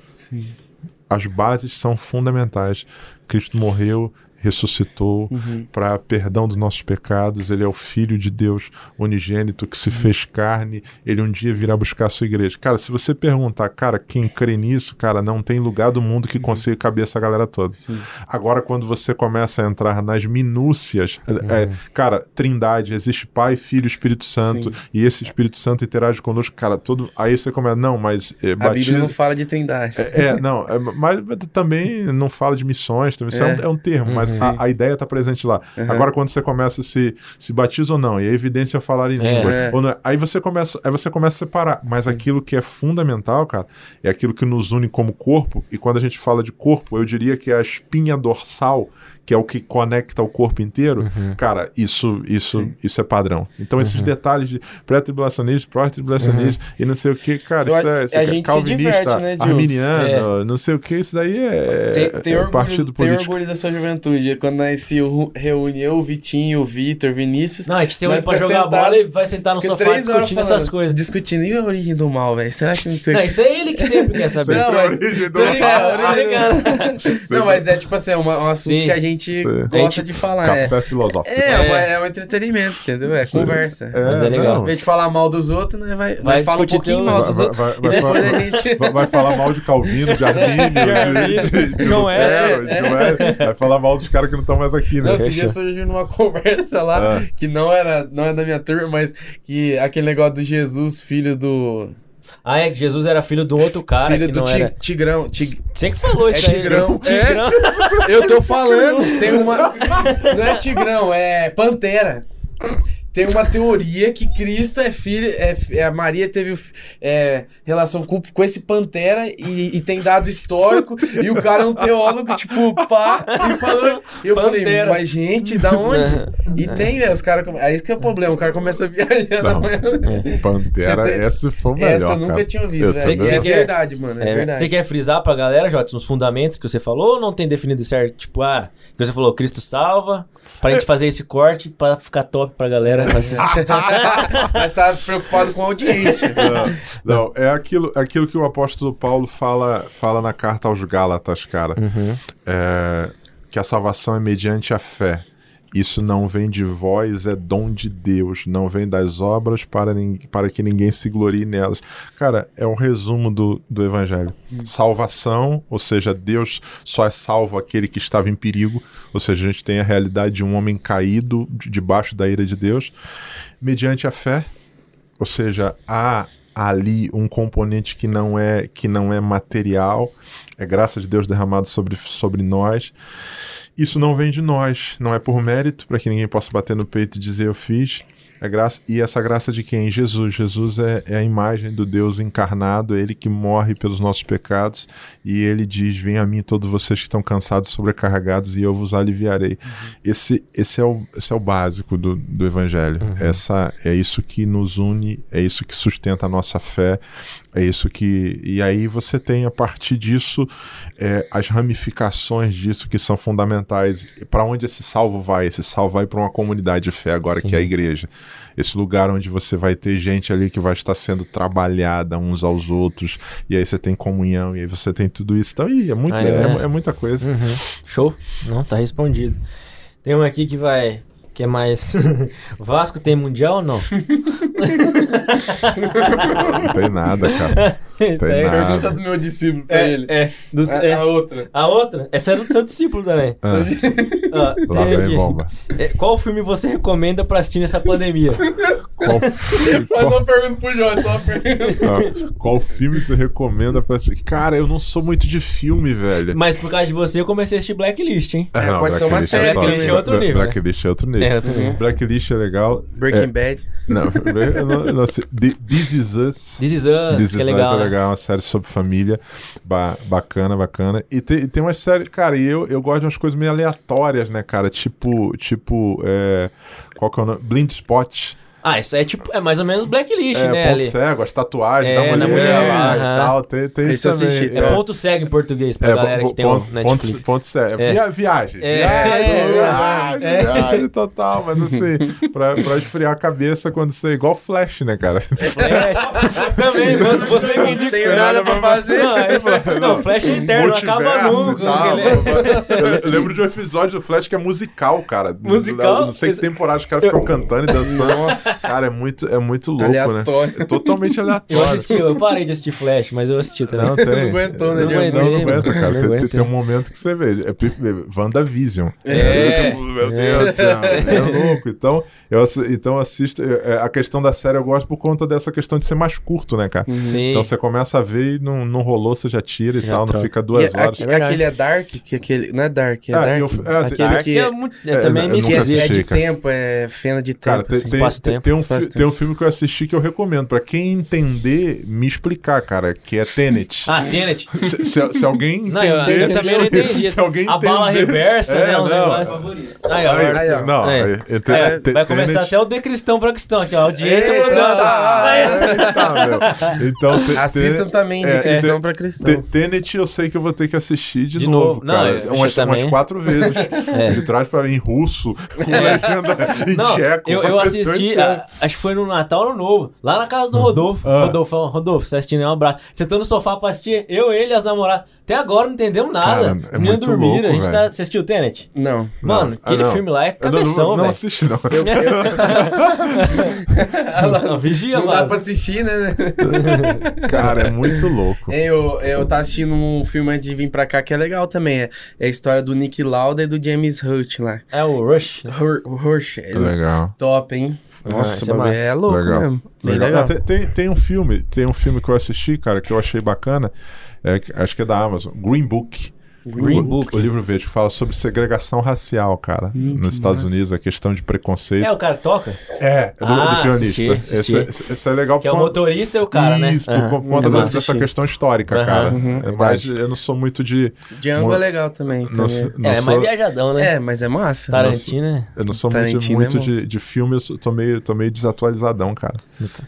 As bases são fundamentais. Cristo morreu, ressuscitou Uhum. para perdão dos nossos pecados. Ele é o Filho de Deus unigênito que se fez carne. Ele um dia virá buscar a sua igreja. Cara, se você perguntar, cara, quem crê nisso, cara, não tem lugar do mundo que consiga caber essa galera toda. Sim. Agora, quando você começa a entrar nas minúcias, é, é, cara, Trindade, existe Pai, Filho, Espírito Santo, Sim. e esse Espírito Santo interage conosco, cara, todo. Aí você começa, não, mas é, A Bíblia batismo- não fala de trindade. é, é, não, é, mas também não fala de missões, também, isso é, É. um, é um termo, mas A, a ideia está presente lá. Uhum. Agora, quando você começa a se, se batiza ou não, e a evidência é falar em É. língua, É. ou não aí você começa, aí você começa a separar. Mas aquilo que é fundamental, cara, é aquilo que nos une como corpo, e quando a gente fala de corpo, eu diria que é a espinha dorsal, que é o que conecta o corpo inteiro, cara, isso, isso, isso é padrão. Então, esses detalhes de pré-tribulacionismo, pós-tribulacionismo e não sei o que, cara, Eu isso a- é, isso a é gente se calvinista, diverte, né, arminiano, não sei o que, isso daí é, Tem, é tem, orgulho, partido tem político. orgulho da sua juventude. Quando nós se reúne eu, o Vitinho, o Vitor, o Vinícius. Não, a gente tem um pra jogar sentado, bola e vai sentar no sofá discutindo falando, essas coisas. Discutindo. E a origem do mal, velho? Será que não sei Não, isso é ele que sempre quer saber. Não, a mas- origem do mal. Não, mas é tipo assim, é um assunto Sim. que a gente Sim. gosta A gente- de falar. É, Café filosófico. é, É. uma- é um entretenimento, entendeu? É Sim. conversa. Mas é legal. Ao invés de falar mal dos outros, né? Vai, vai, Vai falar um pouquinho mal Vai, dos vai, outros. vai, vai, depois a gente. vai- vai falar mal de Calvino, de Armínio, de, de, de, João é, Wesley. Vai falar mal dos caras que não estão mais aqui, né? Não, esse dia surgiu numa conversa lá, Ah. que não era, não é da minha turma, mas que aquele negócio do Jesus, filho do. Ah, é que Jesus era filho de um outro cara filho do não ti- era... Tigrão. Tig- Você que falou É isso aí. Tigrão. Tigrão. Eu tô falando, tem uma. Não é Tigrão, é Pantera. Tem uma teoria que Cristo é filho. É, é, a Maria teve é, relação com, com esse Pantera e, e tem dados históricos. e o cara é um teólogo, tipo, pá, e falou. E eu falei, Pantera. mas gente, da onde? E tem, velho, os caras. Aí que é o problema, o cara começa a viajar na Não. Pantera, Você tem- esse foi o melhor, Essa eu nunca cara. tinha ouvido, velho. também. É verdade, mano. É, É, verdade. Você quer frisar pra galera, Jota, nos fundamentos que você falou ou não tem definido certo? Tipo, ah, que você falou, Cristo salva, pra gente fazer esse corte pra ficar top pra galera assistir. Mas tá preocupado com a audiência. Não, não, é aquilo, é aquilo que o apóstolo Paulo fala, fala na carta aos Gálatas, cara. Uhum. É, que a salvação é mediante a fé. Isso não vem de vós, é dom de Deus. Não vem das obras para, para que ninguém se glorie nelas. Cara, é um resumo do, do Evangelho. Salvação, ou seja, Deus só é salvo aquele que estava em perigo. Ou seja, a gente tem a realidade de um homem caído debaixo da ira de Deus. Mediante a fé, ou seja, há ali um componente que não é que não é material, é graça de Deus derramado sobre, sobre nós. Isso não vem de nós, não é por mérito, para que ninguém possa bater no peito e dizer eu fiz. É graça, e essa graça de quem? Jesus. Jesus é, é, a imagem do Deus encarnado, é ele que morre pelos nossos pecados e ele diz: Vem a mim todos vocês que estão cansados, sobrecarregados, e eu vos aliviarei. Uhum. Esse, esse, é o, esse é o básico do, do Evangelho. Uhum. Essa, é isso que nos une, é isso que sustenta a nossa fé, é isso que. E aí você tem, a partir disso, é, as ramificações disso que são fundamentais. Para onde esse salvo vai? Esse salvo vai para uma comunidade de fé agora, Sim. que é a igreja. Esse lugar onde você vai ter gente ali que vai estar sendo trabalhada uns aos outros, e aí você tem comunhão, e aí você tem tudo isso. Então, é, muito, é, é, é, muita coisa. Uhum. Show? Não, tá respondido. Tem um aqui que vai que é mais. Vasco tem mundial ou não? não tem nada, cara. Isso aí é pergunta do meu discípulo pra é, ele. É, do, a, é, a, outra. A outra? Essa é do seu discípulo também. Ah. ah, bomba. É, qual filme você recomenda pra assistir nessa pandemia? Qual filme? Faz uma pergunta pro João, só uma pergunta. Ah, qual filme você recomenda pra assistir? Cara, eu não sou muito de filme, velho. Mas por causa de você, eu comecei a assistir Blacklist, hein? É, não, pode ser uma série. Blacklist é outro nível. Blacklist é outro nível. É outro nível. Blacklist é legal. Breaking Bad. Não, não, não sei. This Is Us. This Is Us, This que é legal. Legal, uma série sobre família. Ba bacana, bacana. E tem, e tem umas séries. Cara, e eu, eu gosto de umas coisas meio aleatórias, né, cara? Tipo. Tipo. É, qual que é o nome? Blind Spot. Ah, isso é tipo, é mais ou menos blacklist, é, né? Ponto ali. cego, as tatuagens é, da mulher, na mulher lá e tal. Tem, tem isso também. É, é, ponto cego em português pra é, galera que tem ponto, o Netflix. Ponto, ponto cego. É. Via, viagem. É, viagem, é, viagem, é. viagem, total. Mas assim, pra, pra esfriar a cabeça quando você é igual Flash, né, cara? Flash. Também, mano, você que indica. Tem nada pra fazer. Não, é isso, não, Flash é interno, não acaba nunca. Tal, eu lembro de um episódio do Flash que é musical, cara. Musical? Não sei que temporada os caras ficam cantando e dançando. Nossa. Cara, é muito é muito louco, aleatório. né? Totalmente aleatório. Eu assisti, eu parei de assistir Flash, mas eu assisti também. Não, tem. Não aguentou, né? Não, não, não aguenta, cara. Não tem, tem, um momento que você vê. É WandaVision. É. Meu Deus do céu. É louco. Então, eu, então assisto. A questão da série eu gosto por conta dessa questão de ser mais curto, né, cara? Sim. Então você começa a ver e não, não rolou, você já tira e já tal, troca. não fica duas e horas. É aquele é Dark, que aquele. Não é Dark, é ah, Dark. Eu, é, aquele dark, que é, muito, é, também me esquisito. É de tempo, é fena de tempo. Cara, tem, assim. tem, tem, um, tem um filme que eu assisti que eu recomendo. Pra quem entender, me explicar, cara, que é Tenet. Ah, Tenet. Se, se, se alguém entender... Não, eu, eu também não entendi. Se alguém a entender, bala reversa, é, né? Uns não, negócios. Aí, ó. Aí, aí, ó. Não, aí, É, te- vai te- começar Tenet- até o de cristão pra cristão aqui, ó. Audiência Eita, mandando. Aí, Eita, meu. Então, te- Assistam também, de é, cristão pra cristão. te- Tenet eu sei que eu vou ter que assistir de, De novo, novo. Não, cara. eu umas, umas quatro vezes. É. De trás pra mim, em russo, com legenda em Não, tcheco. eu, assisti, acho que foi no Natal ou no Novo, lá na casa do Rodolfo. Ah. Rodolfo, você assistindo, é um abraço. Você tá no sofá pra assistir, eu, ele e as namoradas. Até agora não entendemos nada. Cara, é muito dormiram, louco, a gente velho. tá. Você assistiu o Tenet? Não. Mano, Não. Ah, aquele não. filme lá é Eu não- cabeção, não, não velho. assisti, não. Não, vigia, Não dá mano. pra assistir, né? Cara, é muito louco. Eu, eu tava assistindo um filme antes de vir pra cá que é legal também. É, é a história do Nick Lauda e do James Hurt lá. É o Rush. Hur- Rush. É Legal. top, hein? Ah, Nossa, o é é louco Legal. mesmo. Legal. legal. Ah, tem, tem, tem um filme, tem um filme que eu assisti, cara, que eu achei bacana. é acho que é da Amazon. Green Book. Green o, Book. O livro verde que fala sobre segregação racial, cara. Hum, nos Estados massa. Unidos, a questão de preconceito. É o cara que toca? É, é do, Ah, do pianista. assisti, assisti. Esse, esse- esse é legal Que é o motorista e o cara, né? Isso, Aham. por conta Eu dessa assisti. questão histórica, Aham, cara. uhum, é mais, eu não sou muito de. Django Mo- é legal também. Não, também. não É, é sou, mais viajadão, né? É, mas é massa. Tarantino, né? eu não sou muito, Tarantino muito é de, de filme, eu sou- tô meio, tô meio desatualizadão, cara.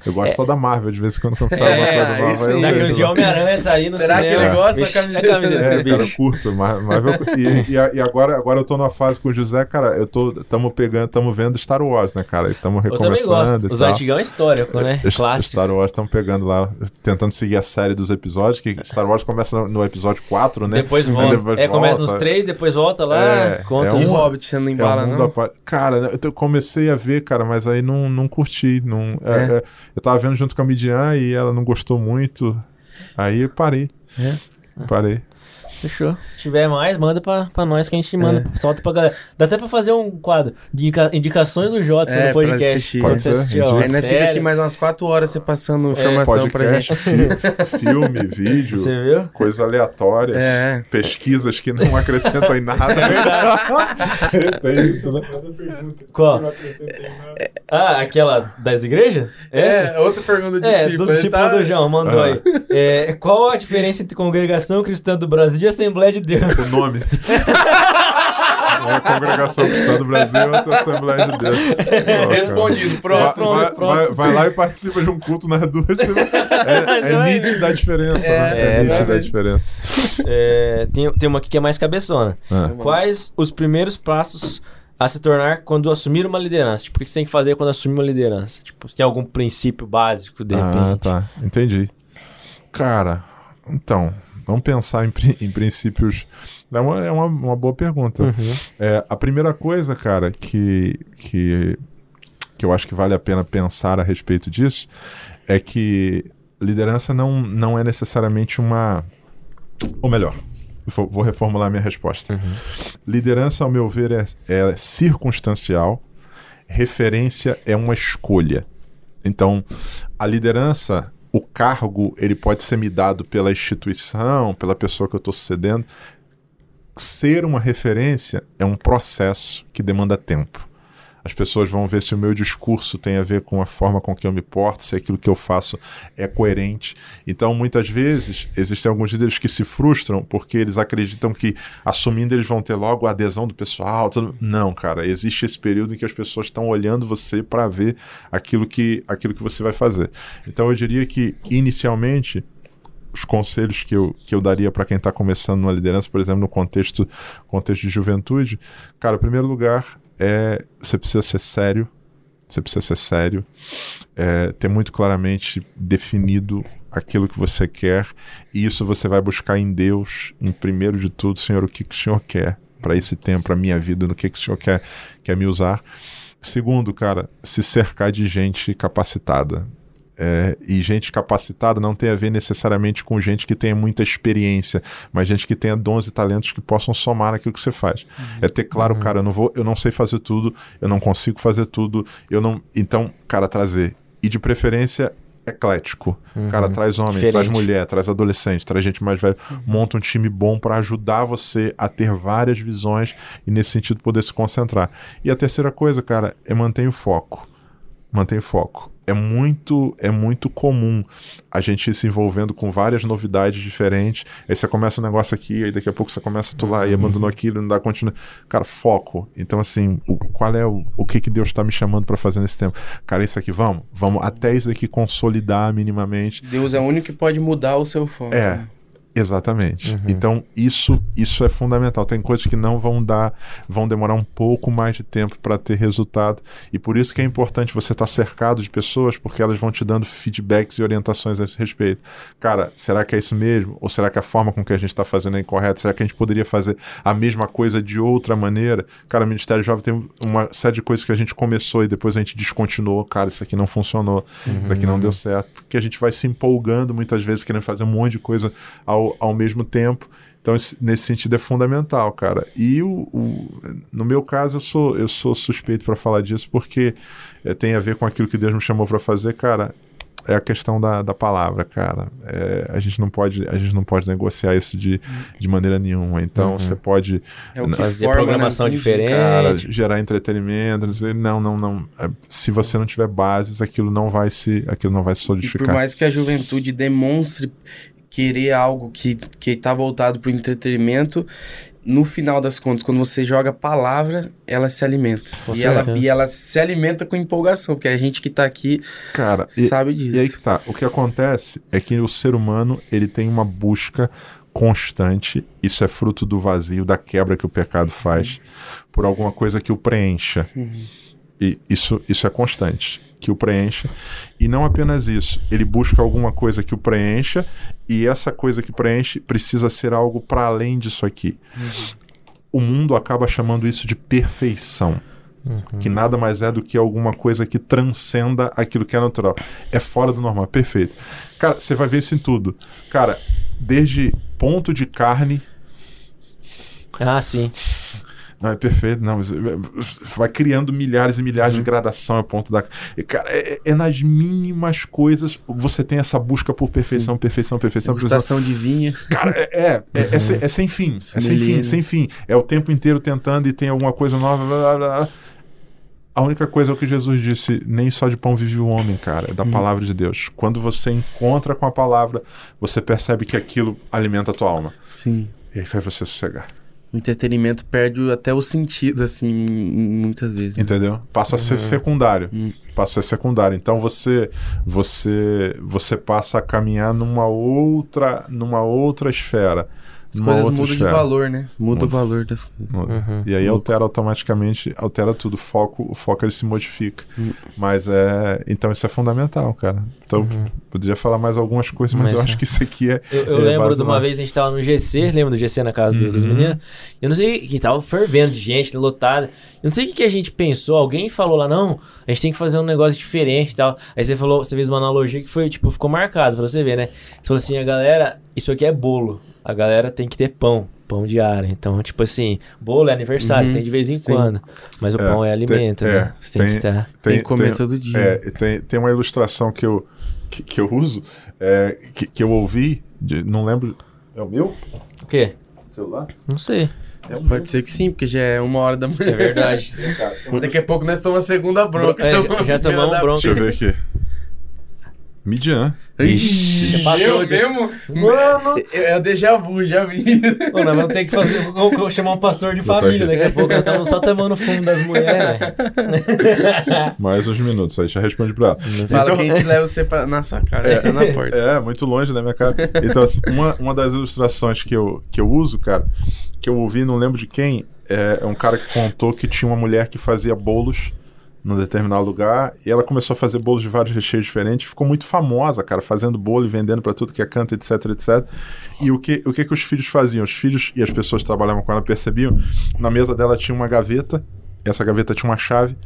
Eu gosto É. só da Marvel, de vez em quando quando sai É, uma coisa nova. Daqueles de. Homem-Aranha tá aí no Será que ele gosta da camiseta é É, eu curto. Curto, Marvel. e, e, e, agora, agora eu tô numa fase com o José, cara, eu tô. Tamo pegando, tamo vendo Star Wars, né, cara? Estamos recomeçando. Os antigão é histórico, né? Clássico. Star Wars estamos pegando lá, tentando seguir a série dos episódios, que Star Wars começa no, no episódio 4, né? Depois volta. Depois é, volta. começa nos 3, depois volta lá, é, conta. É um, Hobbit, você não embala, é um não? Cara, eu comecei a ver, cara, mas aí não, não curti. Não, é. É, eu tava vendo junto com a Midian e ela não gostou muito. Aí parei. É. Parei. Fechou. Se tiver mais, manda pra, pra nós que a gente manda. É. Solta pra galera. Dá até pra fazer um quadro de indica, indicações do Jota é, no podcast. Assistir. Pode. Assistir, ó, Ainda fica aqui mais umas 4 horas você passando é, informação pra gente. Filme, vídeo, Você viu? coisas aleatórias, é. pesquisas que não acrescentam em nada. Tem isso, né? Qual? Ah, aquela das igrejas? É, Essa? outra pergunta do é, discípulo. do discípulo tá... do João, mandou ah. aí. É, qual a diferença entre congregação cristã do Brasil e Assembleia de Deus. O nome. Uma congregação cristã do Brasil e outra Assembleia de Deus. Respondido, próximo. Vai, vai, vai, vai, lá e participa de um culto nas duas. É, é nítida a diferença, é, né? É, é nítida a diferença. É, tem, tem uma aqui que é mais cabeçona. Ah. Quais os primeiros passos a se tornar quando assumir uma liderança? Tipo, o que você tem que fazer quando assumir uma liderança? Tipo, se tem algum princípio básico, de ah, repente? Ah, tá. Entendi. Cara, então, Vamos pensar em, em princípios. É uma, é uma, uma boa pergunta. Uhum. É, a primeira coisa, cara, que, que, que eu acho que vale a pena pensar a respeito disso é que liderança não, não é necessariamente uma. Ou melhor, vou, reformular minha resposta. Uhum. Liderança, ao meu ver, é, é circunstancial, referência é uma escolha. Então, a liderança o cargo ele pode ser me dado pela instituição, pela pessoa que eu estou sucedendo. Ser uma referência é um processo que demanda tempo. As pessoas vão ver se o meu discurso tem a ver com a forma com que eu me porto, se aquilo que eu faço é coerente. Então, muitas vezes, existem alguns líderes que se frustram porque eles acreditam que, assumindo, eles vão ter logo a adesão do pessoal. Tudo... Não, cara, existe esse período em que as pessoas estão olhando você para ver aquilo que, aquilo que você vai fazer. Então, eu diria que, inicialmente, os conselhos que eu, que eu daria para quem está começando numa liderança, por exemplo, no contexto, contexto de juventude, cara, em primeiro lugar, é você precisa ser sério, você precisa ser sério, é, ter muito claramente definido aquilo que você quer, e isso você vai buscar em Deus, em primeiro de tudo, Senhor, o que, que o Senhor quer para esse tempo, para minha vida, no que, que o Senhor quer, quer me usar. Segundo, cara, se cercar de gente capacitada. É, e gente capacitada não tem a ver necessariamente com gente que tenha muita experiência, mas gente que tenha dons e talentos que possam somar naquilo que você faz. Uhum. É ter claro, uhum. cara, eu não vou, eu não sei fazer tudo, eu não consigo fazer tudo, eu não. Então, cara, trazer. E de preferência eclético. Uhum. Cara, traz homem, Diferente. traz mulher, traz adolescente, traz gente mais velha. Uhum. Monta um time bom para ajudar você a ter várias visões e, nesse sentido, poder se concentrar. E a terceira coisa, cara, é manter o foco. Manter o foco é muito é muito comum a gente ir se envolvendo com várias novidades diferentes. Aí você começa um negócio aqui, aí daqui a pouco você começa a tu lá e abandonou aquilo, não dá continua. Cara, foco. Então assim, o, qual é o, o que que Deus está me chamando para fazer nesse tempo? Cara, isso aqui vamos, vamos até isso aqui consolidar minimamente. Deus é o único que pode mudar o seu foco. É. Exatamente. Uhum. Então, isso isso é fundamental. Tem coisas que não vão dar, vão demorar um pouco mais de tempo para ter resultado. E por isso que é importante você estar tá cercado de pessoas, porque elas vão te dando feedbacks e orientações a esse respeito. Cara, será que é isso mesmo? Ou será que a forma com que a gente está fazendo é incorreta? Será que a gente poderia fazer a mesma coisa de outra maneira? Cara, o Ministério Jovem tem uma série de coisas que a gente começou e depois a gente descontinuou. Cara, isso aqui não funcionou, uhum. isso aqui não deu certo. Porque a gente vai se empolgando muitas vezes, querendo fazer um monte de coisa ao ao, ao mesmo tempo. Então, esse, nesse sentido, é fundamental, cara. E o, o, no meu caso, eu sou, eu sou suspeito para falar disso, porque é, tem a ver com aquilo que Deus me chamou para fazer, cara. É a questão da, da palavra, cara. É, a, gente não pode, a gente não pode negociar isso de, de maneira nenhuma. Então, uhum. você pode é fazer forma, programação né? diferente, cara, gerar entretenimento, dizer não, não, não. É, se você não tiver bases, aquilo não vai se, aquilo não vai se solidificar. E por mais que a juventude demonstre querer algo que que tá voltado para o entretenimento, no final das contas, quando você joga palavra, ela se alimenta. e ela, e ela se alimenta com empolgação, porque a gente que está aqui Cara, sabe e, disso. E aí que tá. O que acontece é que o ser humano ele tem uma busca constante, isso é fruto do vazio, da quebra que o pecado faz, por alguma coisa que o preencha. E isso, isso é constante, que o preencha. E não apenas isso, ele busca alguma coisa que o preencha, e essa coisa que preenche precisa ser algo para além disso aqui. O mundo acaba chamando isso de perfeição. Que nada mais é do que alguma coisa que transcenda aquilo que é natural. É fora do normal, perfeito. Cara, você vai ver isso em tudo. Cara, desde ponto de carne Ah, sim. Não, é perfeito, não. é, Vai criando milhares e milhares de gradação a ponto da. Cara, é, é nas mínimas coisas você tem essa busca por perfeição, perfeição, perfeição, perfeição. Degustação de vinho. Cara, é, é, é, é sem, é sem fim. É sem fim, sem fim. É o tempo inteiro tentando e tem alguma coisa nova. blá, blá, blá. A única coisa é o que Jesus disse: nem só de pão vive o homem, cara, é da palavra de Deus. Quando você encontra com a palavra, você percebe que aquilo alimenta a tua alma. Sim. E aí faz você sossegar. O entretenimento perde até o sentido, assim, muitas vezes. né? Entendeu? Passa a ser secundário. Hum. Passa a ser secundário. Então você você você passa a caminhar numa outra numa outra esfera. As numa coisas mudam de esfera. valor, né? Muda o Muda. valor das coisas. Muda. E aí altera automaticamente, altera tudo. O foco, o foco ele se modifica. Hum. Mas é. Então isso é fundamental, cara. Então, poderia falar mais algumas coisas, mas, Mas eu é. acho que isso aqui é. Eu, eu é lembro de uma vez a gente tava no GC, lembra do GC na casa do- dos Uhum. meninos? Eu não sei, que tava fervendo de gente, lotada. Eu não sei o que, que a gente pensou. Alguém falou lá, não, a gente tem que fazer um negócio diferente e tal. Aí você falou, você fez uma analogia que foi, tipo, ficou marcado pra você ver, né? Você falou assim, a galera, isso aqui é bolo. A galera tem que ter pão, pão diário. Então, tipo assim, bolo é aniversário, Uhum, você tem de vez em sim. quando. Mas o É, pão é alimento, tem- né? é, Você tem, tem- que estar. Tem que comer todo dia. É, e tem, tem uma ilustração que eu, que, que eu uso, é, que, que eu ouvi, de- não lembro. É o meu O quê? celular? Não sei. É o Pode ser que sim, porque já é uma hora da manhã. É verdade. tem Daqui a pouco nós tomamos a segunda bronca. É, já- Tomamos bronca. Deixa eu ver aqui. Midian. Ixi, eu de- mesmo? Mano! É é o déjà vu, já vi. Ô, nós vamos ter que fazer, vou- vou chamar um pastor de família. aqui. Daqui a pouco nós estamos só tomando fundo das mulheres. velho. Mais uns minutos, aí já responde pra ela. Fala Então- que a gente leva você pra, na sacada, tá na porta. É, muito longe da minha cara. Então, assim, uma, uma das ilustrações que eu, que eu uso, cara, que eu ouvi, não lembro de quem, é, é um cara que contou que tinha uma mulher que fazia bolos num determinado lugar e ela começou a fazer bolos de vários recheios diferentes, ficou muito famosa, cara, fazendo bolo e vendendo pra tudo que é canto, etc, etc. E o que, o que que os filhos faziam? Os filhos e as pessoas que trabalhavam com ela percebiam, na mesa dela tinha uma gaveta, essa gaveta tinha uma chave,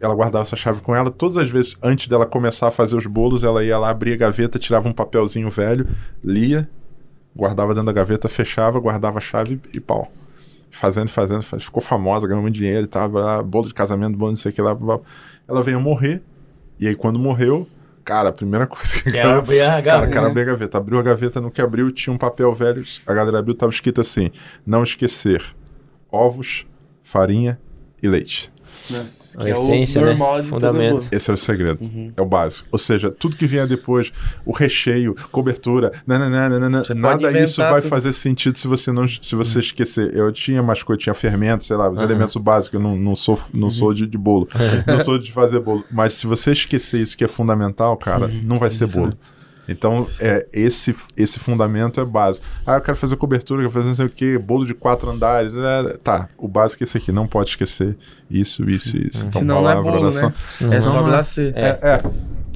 ela guardava essa chave com ela. Todas as vezes, antes dela começar a fazer os bolos, ela ia lá, abria a gaveta, tirava um papelzinho velho, lia, guardava dentro da gaveta, fechava, guardava a chave e pau. Fazendo, fazendo, faz- ficou famosa, ganhou muito dinheiro e tal, blá, bolo de casamento, bolo não sei o que lá. Ela veio morrer, e aí quando morreu, cara, a primeira coisa que Quero abrir a Cara, gaveta. o cara abriu a gaveta. Abriu a gaveta, no que abriu tinha um papel velho. A galera abriu, tava escrito assim: não esquecer ovos, farinha e leite. Nossa, A que é essência, o né? normal de todo Fundamento. mundo. Esse é o segredo. É o básico. Ou seja, tudo que vier depois, o recheio, cobertura, pode nada isso vai tudo. fazer sentido se você não se você esquecer. Eu tinha mais coisa, tinha fermento, sei lá, os elementos básicos. Eu não, não sou, não sou de, de bolo. não sou de fazer bolo. Mas se você esquecer isso que é fundamental, cara, não vai ser bolo. Então, é, esse, esse fundamento é básico. Ah, eu quero fazer cobertura, eu quero fazer não sei o quê, bolo de quatro andares. é, tá, o básico é esse aqui, não pode esquecer isso, isso e isso. Então, Senão não é palavra, bolo, oração. né? Senão É não. só Não, glacê. É, é.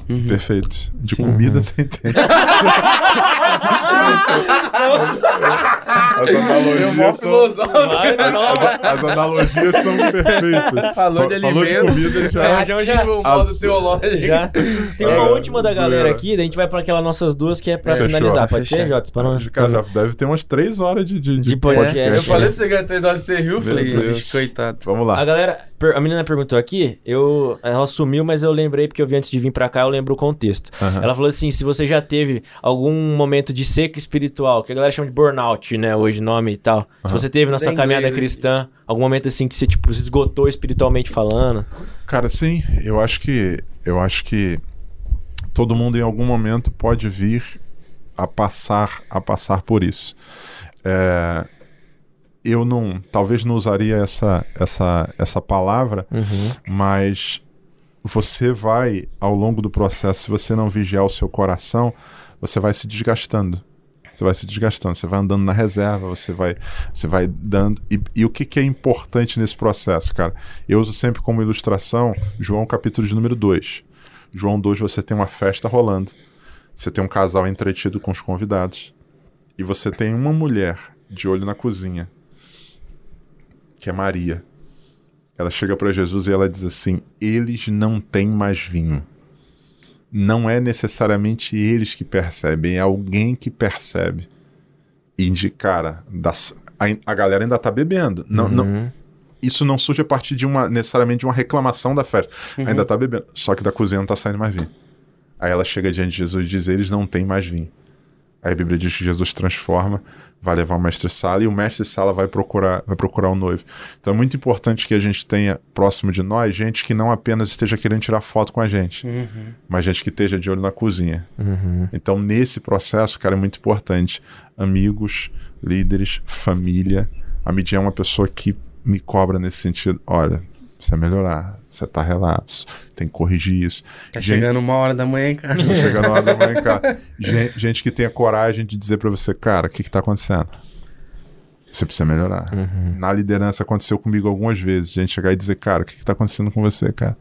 Uhum. Perfeito. De Sim. comida você entende. As analogias são, as analogias são perfeitas. Falou de Fa- Falou de alimento. comida já. É, já- já- Ativa o modo As- teológico. Já. Tem É, uma última da galera aqui, daí a gente vai pra aquelas nossas duas que é pra Fechou. finalizar. Pode ser, Jota? Pra não... Cara, já deve ter umas três horas de, de, De É, podcast. eu falei pra você que era três horas você riu, falei, Deus. "Ixi, coitado. Vamos lá. A galera, a menina perguntou aqui, eu, ela sumiu, mas eu lembrei porque eu vi antes de vir pra cá, eu lembro o contexto. Aham. Ela falou assim, se você já teve algum momento de seca espiritual, que a galera chama de burnout, né, hoje nome e tal. Se Aham. você teve na sua caminhada inglês, cristã, algum momento assim que você tipo se esgotou espiritualmente falando. Cara, sim, eu acho que eu acho que todo mundo em algum momento pode vir a passar a passar por isso. É, eu não, talvez não usaria essa essa essa palavra, mas você vai ao longo do processo, se você não vigiar o seu coração, você vai se desgastando. Você vai se desgastando, você vai andando na reserva, você vai, você vai dando. E, e o que, que é importante nesse processo, cara? Eu uso sempre como ilustração João capítulo de número 2. João 2, você tem uma festa rolando. Você tem um casal entretido com os convidados. E você tem uma mulher de olho na cozinha, que é Maria. Ela chega para Jesus e ela diz assim: Eles não têm mais vinho. Não é necessariamente eles que percebem, é alguém que percebe. E de cara, das, a, a galera ainda tá bebendo. Não, não, isso não surge a partir de uma necessariamente de uma reclamação da festa. Ainda tá bebendo. Só que da cozinha não tá saindo mais vinho. Aí ela chega diante de Jesus e diz: Eles não têm mais vinho. Aí a Bíblia diz que Jesus transforma, vai levar o mestre sala e o mestre sala vai procurar, vai procurar o noivo. Então é muito importante que a gente tenha próximo de nós gente que não apenas esteja querendo tirar foto com a gente, mas gente que esteja de olho na cozinha. Então nesse processo, cara, é muito importante amigos, líderes, família. A Midian é uma pessoa que me cobra nesse sentido. Olha, precisa melhorar, você tá relapso, tem que corrigir isso. Tá Gente- chegando uma hora da manhã, cara. Tá chegando a hora da manhã, cara. Gente, gente que tenha coragem de dizer pra você, cara, o que que tá acontecendo? Você precisa melhorar. Na liderança aconteceu comigo algumas vezes. Gente chegar e dizer, cara, o que que tá acontecendo com você, cara?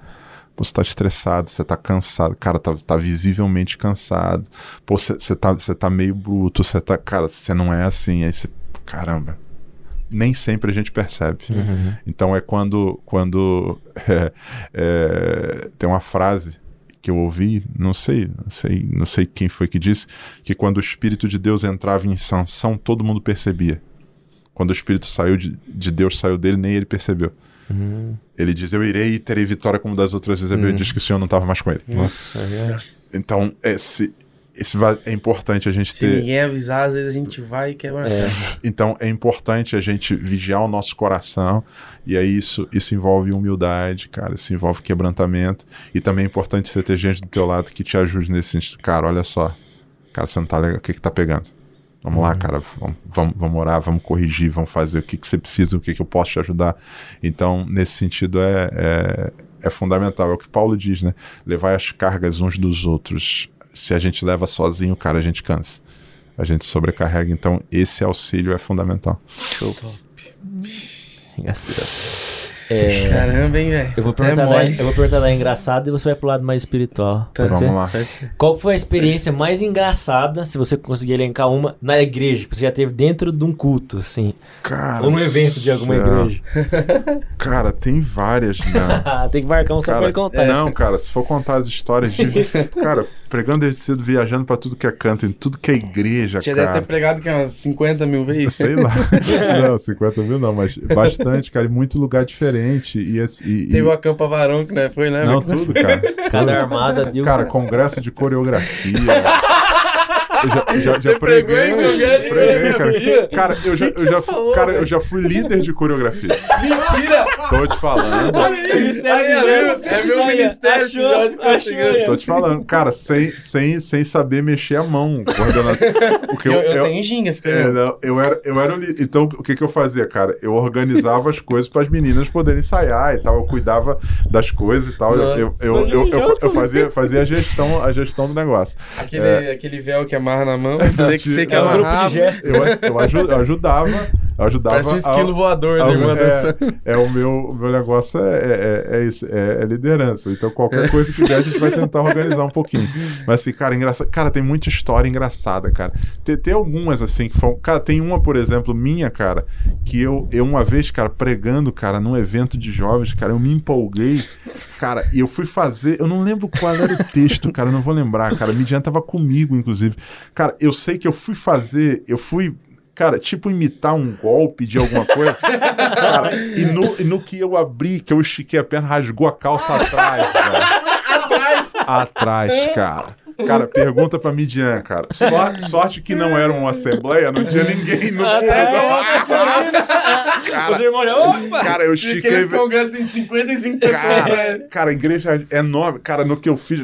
Pô, você tá estressado, você tá cansado. Cara, tá, tá visivelmente cansado. Pô, você tá, você tá meio bruto, você tá... Cara, você não é assim. Aí você... Caramba. Nem sempre a gente percebe. Então é quando... quando é, é, tem uma frase que eu ouvi, não sei, não sei, não sei quem foi que disse, que quando o Espírito de Deus entrava em sanção, todo mundo percebia. Quando o Espírito saiu de, de Deus, saiu dele, nem ele percebeu. Ele diz, eu irei e terei vitória como das outras vezes. A Bíblia diz que o Senhor não estava mais com ele. Nossa, é. Então, esse, esse vai- é importante a gente Se ter... ninguém avisar, às vezes a gente vai e quebra perna. Então é importante a gente vigiar o nosso coração e aí isso, isso envolve humildade, cara, isso envolve quebrantamento e também é importante você ter gente do teu lado que te ajude nesse sentido. Cara, olha só, cara, você não tá legal, o que que tá pegando? Vamos lá, cara, vamos, vamos, vamos orar, vamos corrigir, vamos fazer o que, que você precisa, o que, que eu posso te ajudar. Então, nesse sentido, é, é, é fundamental. É o que Paulo diz, né? Levar as cargas uns dos outros. Se a gente leva sozinho, cara, a gente cansa. A gente sobrecarrega. Então, esse auxílio é fundamental. Show. Engraçado. É, Caramba, hein, velho. eu, vou perguntar da, mole. eu vou perguntar da engraçada e você vai pro lado mais espiritual. Tá, vamos ser? lá. Qual foi a experiência mais engraçada, se você conseguir elencar uma, na igreja, que você já teve dentro de um culto, assim? Cara, ou num evento de alguma céu. igreja? Cara, tem várias, né? Tem que marcar um só pra Cara, ele contar. não, cara, se for contar as histórias de. cara, pregando desde cedo, viajando pra tudo que é canto, em tudo que é igreja, Você cara. deve ter pregado que umas 50 mil vezes. Sei lá. não, 50 mil não, mas bastante, cara, em muito lugar diferente. E, e, Teve e- o Acampa Varão, que né, foi, né? Não, tudo, cara. Cada armada deu. Cara, congresso de coreografia. Eu já, já, já Você pregou em congresso de preguei, coreografia? cara. Cara, eu já, eu já, falou, cara, eu já fui líder de coreografia. Mentira! Tô te falando. Aí, é meu- é meu ministério de Conseguiu. Tô te falando. Cara, sem, sem, sem saber mexer a mão, coordenador. Porque Eu, eu tenho ginga, É, não, eu era, eu era o Então, o que, que eu fazia, cara? Eu organizava as coisas para as meninas poderem ensaiar e tal. Eu cuidava das coisas e tal. Eu, eu, Nossa. eu, eu, eu, eu fazia, fazia a, gestão, a gestão do negócio. Aquele, É. aquele véu que amarra na mão, você que você que É um grupo de amarrava. gesto. Eu, eu ajudava. Ajudava. Parece um esquilo ao- voador, ao- as irmãs dançando. é, é o meu, o meu negócio é, é, é isso, é, é liderança. Então, qualquer coisa que der, a gente vai tentar organizar um pouquinho. Mas, assim, cara, engraçado. Cara, tem muita história engraçada, cara. Tem, tem algumas, assim, que foram. Cara, tem uma, por exemplo, minha, cara, que eu, eu uma vez, cara, pregando, cara, num evento de jovens, cara, eu me empolguei, cara, e eu fui fazer. Eu não lembro qual era o texto, cara, eu não vou lembrar, cara. A Midian tava comigo, inclusive. Cara, eu sei que eu fui fazer, eu fui. Cara, tipo imitar um golpe de alguma coisa. Cara, e no, e no que eu abri, que eu estiquei a perna, rasgou a calça atrás, velho. Atrás! Atrás, cara. Cara, pergunta pra Midian, cara. Sor- sorte que não era uma assembleia, não tinha ninguém no Os Cara, irmãos já. Opa! cara, eu Aqueles estiquei. congressos tem 55 pessoas. Cara, cara, a igreja é enorme. Cara, no que eu fiz.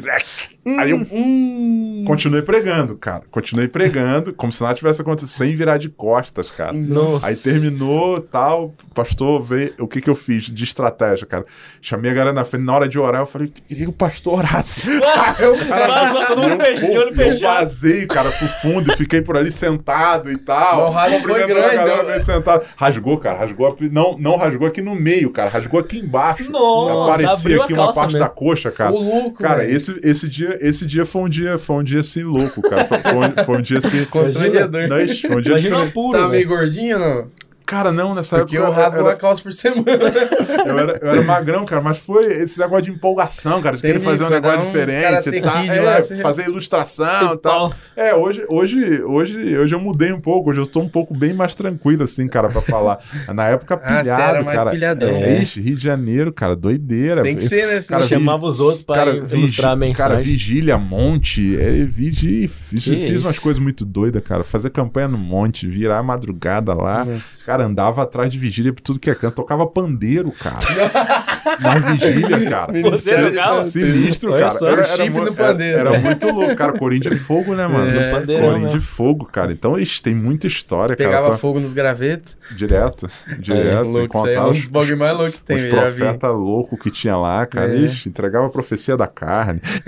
Aí eu Hum. continuei pregando, cara. Continuei pregando, como se nada tivesse acontecido, sem virar de costas, cara. Nossa. Aí terminou tal, pastor, veio, o que que eu fiz de estratégia, cara? Chamei a galera na frente, na hora de orar, eu falei, queria que o pastor orasse. Aí o mundo eu- fechado, eu- eu vazei, cara, pro fundo e fiquei por ali sentado e tal. Mas o rasgo foi Cumprimentando a grande, galera né? meio sentado. Rasgou, cara, rasgou. Não, não rasgou aqui no meio, cara, rasgou aqui embaixo. Nossa, Aparecia aqui uma parte mesmo. da coxa, cara. O louco, Cara, velho. esse, esse, dia, esse dia foi um dia, foi um dia assim louco, cara. Foi, foi um, foi um dia assim. Constrangedor. Ixi, foi um dia Imagina puro, Você tava meio velho. gordinho ou não? Cara, não, nessa Porque época. eu rasgo era, uma calça por semana. eu, era, eu era magrão, cara, mas foi esse negócio de empolgação, cara, de querer fazer um foi negócio um diferente. Kid É, lá, você- fazer ilustração e tal. tal. É, hoje, hoje, hoje, hoje eu mudei um pouco, hoje eu tô um pouco bem mais tranquilo, assim, cara, pra falar. Na época, Ah, pilhado, era mais cara. pilhadão. É. Ixi, Rio de Janeiro, cara, doideira. Tem que ser, né? Cara, vi- Chamava os outros pra Cara, ilustrar vigi- a mensagem. cara, vigília, monte. É, vigi, fiz, fiz umas coisas muito doidas, cara. Fazer campanha no monte, virar a madrugada lá. Nossa. Cara, andava atrás de vigília por tudo que é canto. Tocava pandeiro, cara. Na vigília, cara. Você tocava? Sinistro, cara. só, chifre mu- do pandeiro. Era, era muito louco, cara. Corinho de fogo, né, mano? É, Corinho mesmo. de fogo, cara. Então, ixi, tem muita história, Pegava cara. pra- fogo nos gravetos. Direto, direto. louco, isso aí é um os, dos bagulho mais louco que tem, os profetas loucos que tinha lá, cara. É. Ixi, entregava a profecia da carne.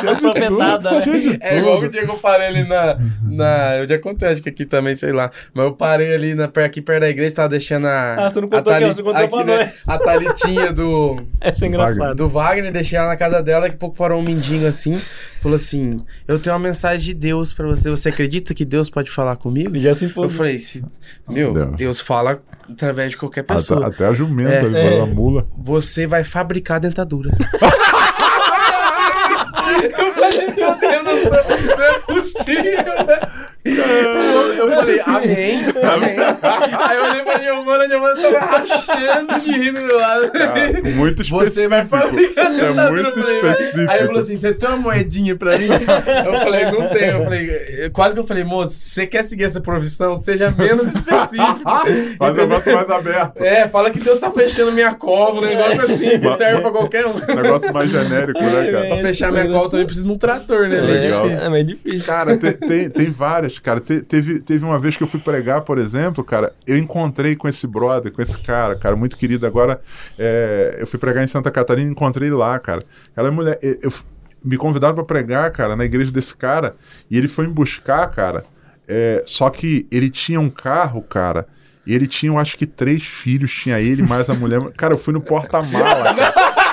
Tinha de Profetada, tudo, né? de É igual o eu parei ali na, na. Eu já contei, acho que aqui também, sei lá. Mas eu parei ali na, per- aqui perto da igreja, tava deixando a. Ah, você não a contou aqui, Thali- ó, você contou aqui, pra né, nós. A Thalitinha do. Essa é engraçada. Do Wagner, deixei ela na casa dela, daqui a pouco parou um mendigo assim, falou assim: Eu tenho uma mensagem de Deus pra você. Você acredita que Deus pode falar comigo? Ele já se Eu falei, se, meu, Deus. Deus fala através de qualquer Até, pessoa. até a jumenta, É. ele É. a mula. Você vai fabricar dentadura. eu falei, meu Deus não é possível. Eu, eu falei, amém, amém. Aí eu olhei pra Giovana, a Giovana tava rachando de rir do meu lado. Muito específico. Você vai fabricar É muito eu específico. Aí ele falou assim: você tem uma moedinha pra mim? Eu falei, não tenho. Eu falei, quase que eu falei, moço, se você quer seguir essa profissão, seja menos específico. Faz o negócio mais aberto. É, fala que Deus tá fechando minha cova, um negócio assim, que serve pra qualquer um. Negócio mais genérico, né, cara? Pra fechar minha cova também precisa de um trator, né? É, Meio legal. difícil. É meio difícil. Cara, te- tem, tem várias, cara. Te- teve, teve uma vez que eu fui pregar, por exemplo, cara, eu encontrei com esse brother, com esse cara, cara, muito querido. Agora, é, eu fui pregar em Santa Catarina e encontrei lá, cara. Cara, mulher, eu, eu- me convidaram pra pregar, cara, na igreja desse cara, e ele foi me buscar, cara. é, só que ele tinha um carro, cara. E ele tinha, eu acho que três filhos, tinha ele mais a mulher. Cara, eu fui no porta-mala, cara.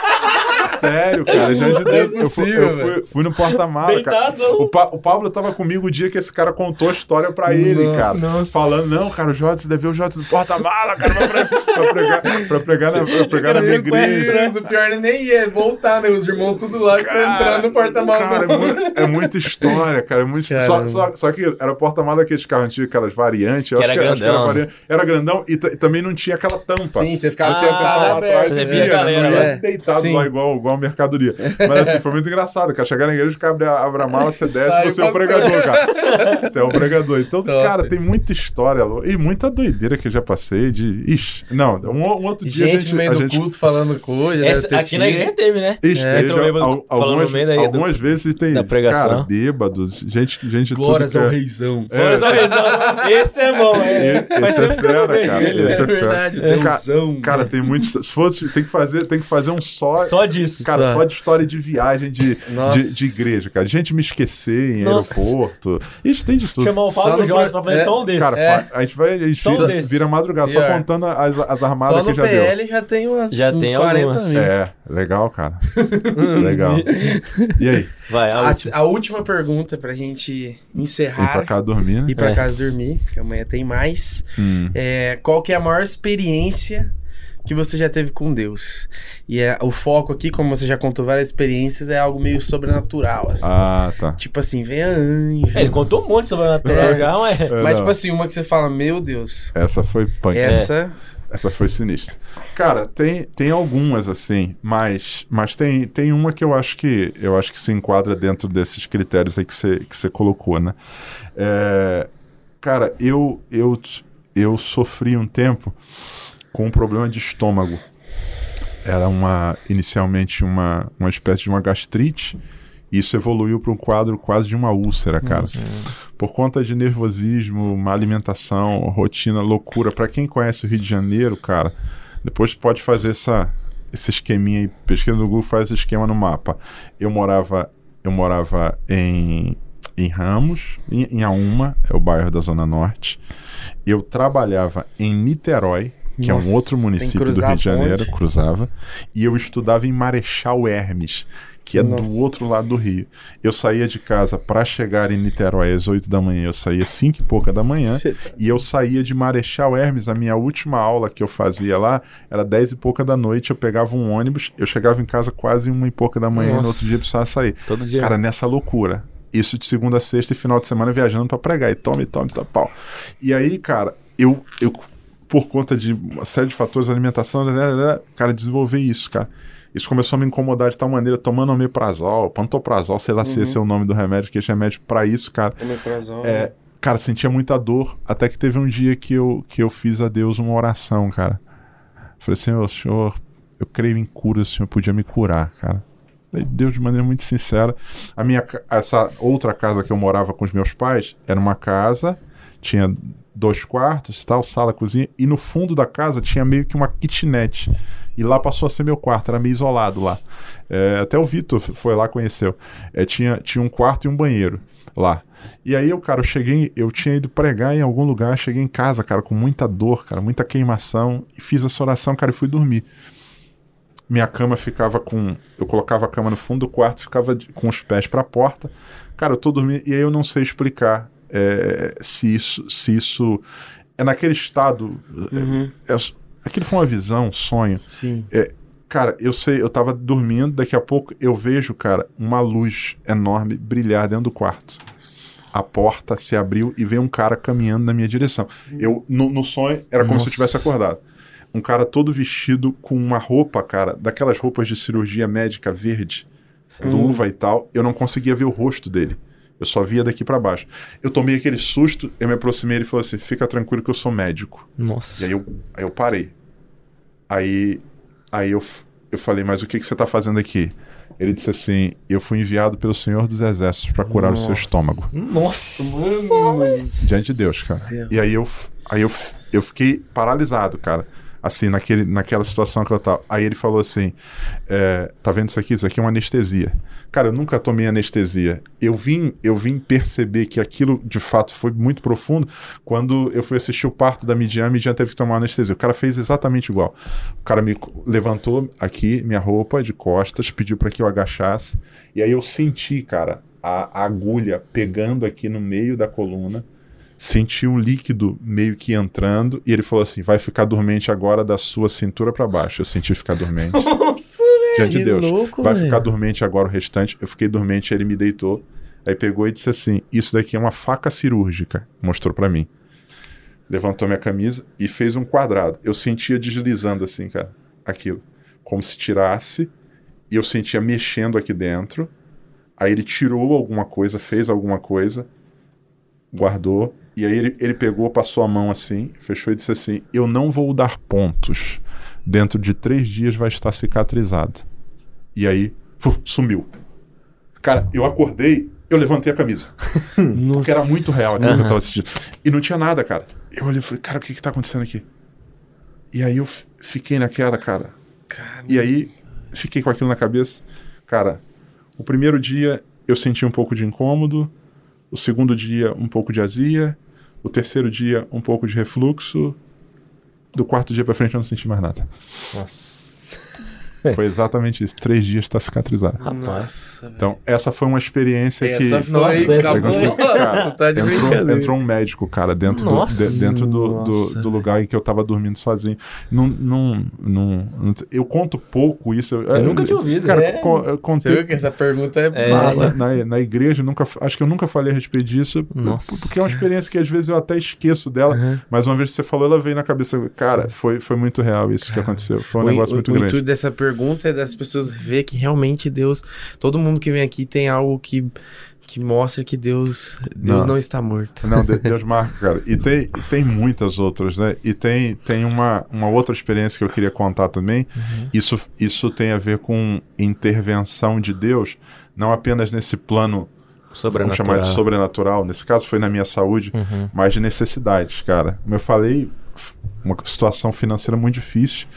Sério, cara, já ajudei. É eu fui, eu fui- fui no porta-mala, cara. O, Pa- o Pablo tava comigo o dia que esse cara contou a história pra ele, Nossa, cara. nossa. Falando, não, cara, o Jota, você deve ver o Jota do porta-mala, cara, pra, pre- pra pregar, pra pregar, na, pra pregar nas Meu igrejas. Deus, o pior é nem ia voltar, né? Os irmãos tudo lá, você entrando no Cara, porta-malas. é, mu- é muita história, cara. É muito... só, só, só que era porta-mala daqueles carros antigos, aquelas variantes. eu Que acho era acho grandão. variante. Era grandão e, e também não tinha aquela tampa. Sim, você ficava Você Ah, ficava lá atrás você via né? galera não ia lá. deitado Sim. lá igual, igual a mercadoria. Mas assim, foi muito engraçado, cara. Chegar na igreja, que abre, a- abre a mala, você desce, Sai você é o pregador, cara. Você é o pregador. Então, Top. cara, tem muita história e muita doideira que eu já passei de. Ixi, não, um, um outro dia Gente a gente. no meio a do gente culto falando coisa. deve Essa- ter aqui na igreja teve, né? Ixi, É, teve al- algumas, meio daí do- algumas vezes tem, da pregação. cara, bêbados, gente, gente Glórias tudo ao que é- reizão. É. Olha só, Esse é bom, é. E- Esse é fera, cara. Esse É é verdade, Ca- Deusão. Cara, tem muito. Se for, tem que fazer, tem que fazer um só. Só disso. Cara, Só. só de história de viagem de, de, de igreja, cara. Gente me esquecer em Nossa. aeroporto. Isso tem de tudo. Chamar o Fábio Jorge pra fazer é, só um desses. Cara, É. a gente vai. A gente Só vira, desse. vira madrugada só contando as, as armadas Só que no já deu. PL já tem umas Já tem 40 algumas. mil. É, legal, cara. legal. E aí? Vai, a A, última. a última pergunta pra gente Ir pra encerrar cá dormir, né? e pra É. casa dormir, que amanhã tem mais. Hum. É, qual que é a maior experiência que você já teve com Deus? E é, o foco aqui, como você já contou várias experiências, é algo meio sobrenatural, assim. Ah, tá. Tipo assim, vem a anjo. É, ele contou um monte sobre a natural É. já, mas... É, Mas, não. tipo assim, uma que você fala, meu Deus, Essa foi punk. essa. Essa foi sinistra. Cara, tem, tem algumas assim, mas, mas tem, tem uma que eu acho que eu acho que se enquadra dentro desses critérios aí que você que você colocou, né? É, cara, eu, eu eu sofri um tempo com um problema de estômago. era uma inicialmente uma, uma espécie de uma gastrite. Isso evoluiu para um quadro quase de uma úlcera, cara. Por conta de nervosismo, má alimentação, rotina, loucura. Para quem conhece o Rio de Janeiro, cara, depois pode fazer essa, esse esqueminha aí, pesquisa no Google, faz esse esquema no mapa. Eu morava, eu morava em, em Ramos, em, em Auma, é o bairro da Zona Norte. Eu trabalhava em Niterói, que Nossa, é um outro município do Rio de. Janeiro, cruzava. E eu estudava em Marechal Hermes, que é Nossa. do outro lado do Rio. Eu saía de casa para chegar em Niterói às 8 da manhã, eu saía às 5 e pouca da manhã. Tá- E eu saía de Marechal Hermes, a minha última aula que eu fazia lá era 10 e pouca da noite, eu pegava um ônibus, eu chegava em casa quase uma e pouca da manhã, e no outro dia eu precisava sair. Todo dia. Cara, nessa loucura. Isso de segunda a sexta e final de semana viajando pra pregar. E tome, tome, tome, pau. E aí, cara, eu, eu por conta de uma série de fatores, alimentação, né, né, né, cara, desenvolvi isso, cara. Isso começou a me incomodar de tal maneira, tomando omeprazol, pantoprazol, sei lá se esse é o nome do remédio, que esse remédio pra isso, cara. Omeprazol. É, cara, sentia muita dor, até que teve um dia que eu, que eu fiz a Deus uma oração, cara. Falei, Senhor, Senhor, eu creio em cura, o Senhor podia me curar, cara. Falei, Deus, de maneira muito sincera. A minha, essa outra casa que eu morava com os meus pais era uma casa, tinha dois quartos, tal, sala, cozinha, e no fundo da casa tinha meio que uma kitnet. E lá passou a ser meu quarto, era meio isolado lá. É, até o Vitor foi lá, conheceu. É, tinha, tinha um quarto e um banheiro lá. E aí eu, cara, eu cheguei, eu tinha ido pregar em algum lugar, cheguei em casa, cara, com muita dor, cara, muita queimação, e fiz essa oração, cara, e fui dormir. Minha cama ficava com. Eu colocava a cama no fundo do quarto, ficava com os pés pra porta. Cara, eu tô dormindo, e aí eu não sei explicar é, se isso. Se isso é naquele estado. Uhum. é- é- aquilo foi uma visão, um sonho. Sim. Cara, eu sei, eu tava dormindo, daqui a pouco eu vejo, cara, uma luz enorme brilhar dentro do quarto. A porta se abriu e veio um cara caminhando na minha direção. Eu, no, no sonho, era como se eu Nossa. tivesse acordado. Um cara todo vestido com uma roupa, cara, daquelas roupas de cirurgia médica verde, luva e tal. Eu não conseguia ver o rosto dele. Eu só via daqui pra baixo. Eu tomei aquele susto, eu me aproximei e ele falou assim: fica tranquilo que eu sou médico. Nossa. E aí eu, aí eu parei. Aí, aí eu, eu falei, mas o que, que você tá fazendo aqui? Ele disse assim: Eu fui enviado pelo Senhor dos Exércitos para curar o seu Nossa. estômago. Nossa. Diante de Deus, cara. céu. E aí eu, aí eu, eu fiquei paralisado, cara. Assim, naquele, naquela situação que eu tava. Aí ele falou assim: é, Tá vendo isso aqui? Isso aqui é uma anestesia. Cara, eu nunca tomei anestesia. Eu vim, eu vim perceber que aquilo de fato foi muito profundo quando eu fui assistir o parto da Midian. A Midian teve que tomar anestesia. O cara fez exatamente igual. O cara me levantou aqui, minha roupa de costas, pediu para que eu agachasse. E aí eu senti, cara, a agulha pegando aqui no meio da coluna senti um líquido meio que entrando e ele falou assim: vai ficar dormente agora da sua cintura para baixo. Eu senti ficar dormente. Nossa, Diante de que Deus. louco, vai velho. ficar dormente agora o restante. Eu fiquei dormente, ele me deitou. Aí pegou e disse assim: Isso daqui é uma faca cirúrgica. Mostrou para mim. Levantou minha camisa e fez um quadrado. Eu sentia deslizando assim, cara, aquilo. Como se tirasse. E eu sentia mexendo aqui dentro. Aí ele tirou alguma coisa, fez alguma coisa, guardou. E aí ele, ele pegou, passou a mão assim, fechou e disse assim: Eu não vou dar pontos. Dentro de três dias vai estar cicatrizado. E aí, sumiu. Cara, eu acordei, eu levantei a camisa. Porque era muito real aquilo que eu tava assistindo. E não tinha nada, cara. Eu olhei e falei, cara, o que que tá acontecendo aqui? E aí eu fiquei naquela, cara. Cara, E aí fiquei com aquilo na cabeça. Cara, o primeiro dia eu senti um pouco de incômodo, o segundo dia um pouco de azia, o terceiro dia um pouco de refluxo, do quarto dia pra frente eu não senti mais nada. Nossa. Foi exatamente isso. Três dias tá cicatrizado. Velho. Então, essa foi uma experiência que. Essa foi, Nossa, acabou. Cara, tá de entrou, entrou um médico, cara, dentro, do, Nossa. de- dentro do, do, Nossa, do lugar em que eu tava dormindo sozinho. Não, não, não, eu conto pouco isso. Eu nunca tinha ouvido. Cara, É. co- eu Você contei viu que essa pergunta é, É. na, na, na igreja, eu nunca, acho que eu nunca falei a respeito disso, Nossa. porque é uma experiência que às vezes eu até esqueço dela, Uhum. mas uma vez que você falou, ela veio na cabeça. Cara, foi, foi muito real isso que aconteceu. Foi um o, negócio o- muito o grande. intuito dessa pergunta é das pessoas ver que realmente Deus, todo mundo que vem aqui tem algo que que mostra que Deus, Deus não, Não. está morto. Não, de- Deus marca, cara. E tem, tem muitas outras, né? E tem, tem uma, uma outra experiência que eu queria contar também. Isso, isso tem a ver com intervenção de Deus, não apenas nesse plano, vamos chamar de sobrenatural. Nesse caso foi na minha saúde, Uhum. mas de necessidades, cara. Como eu falei, uma situação financeira muito difícil.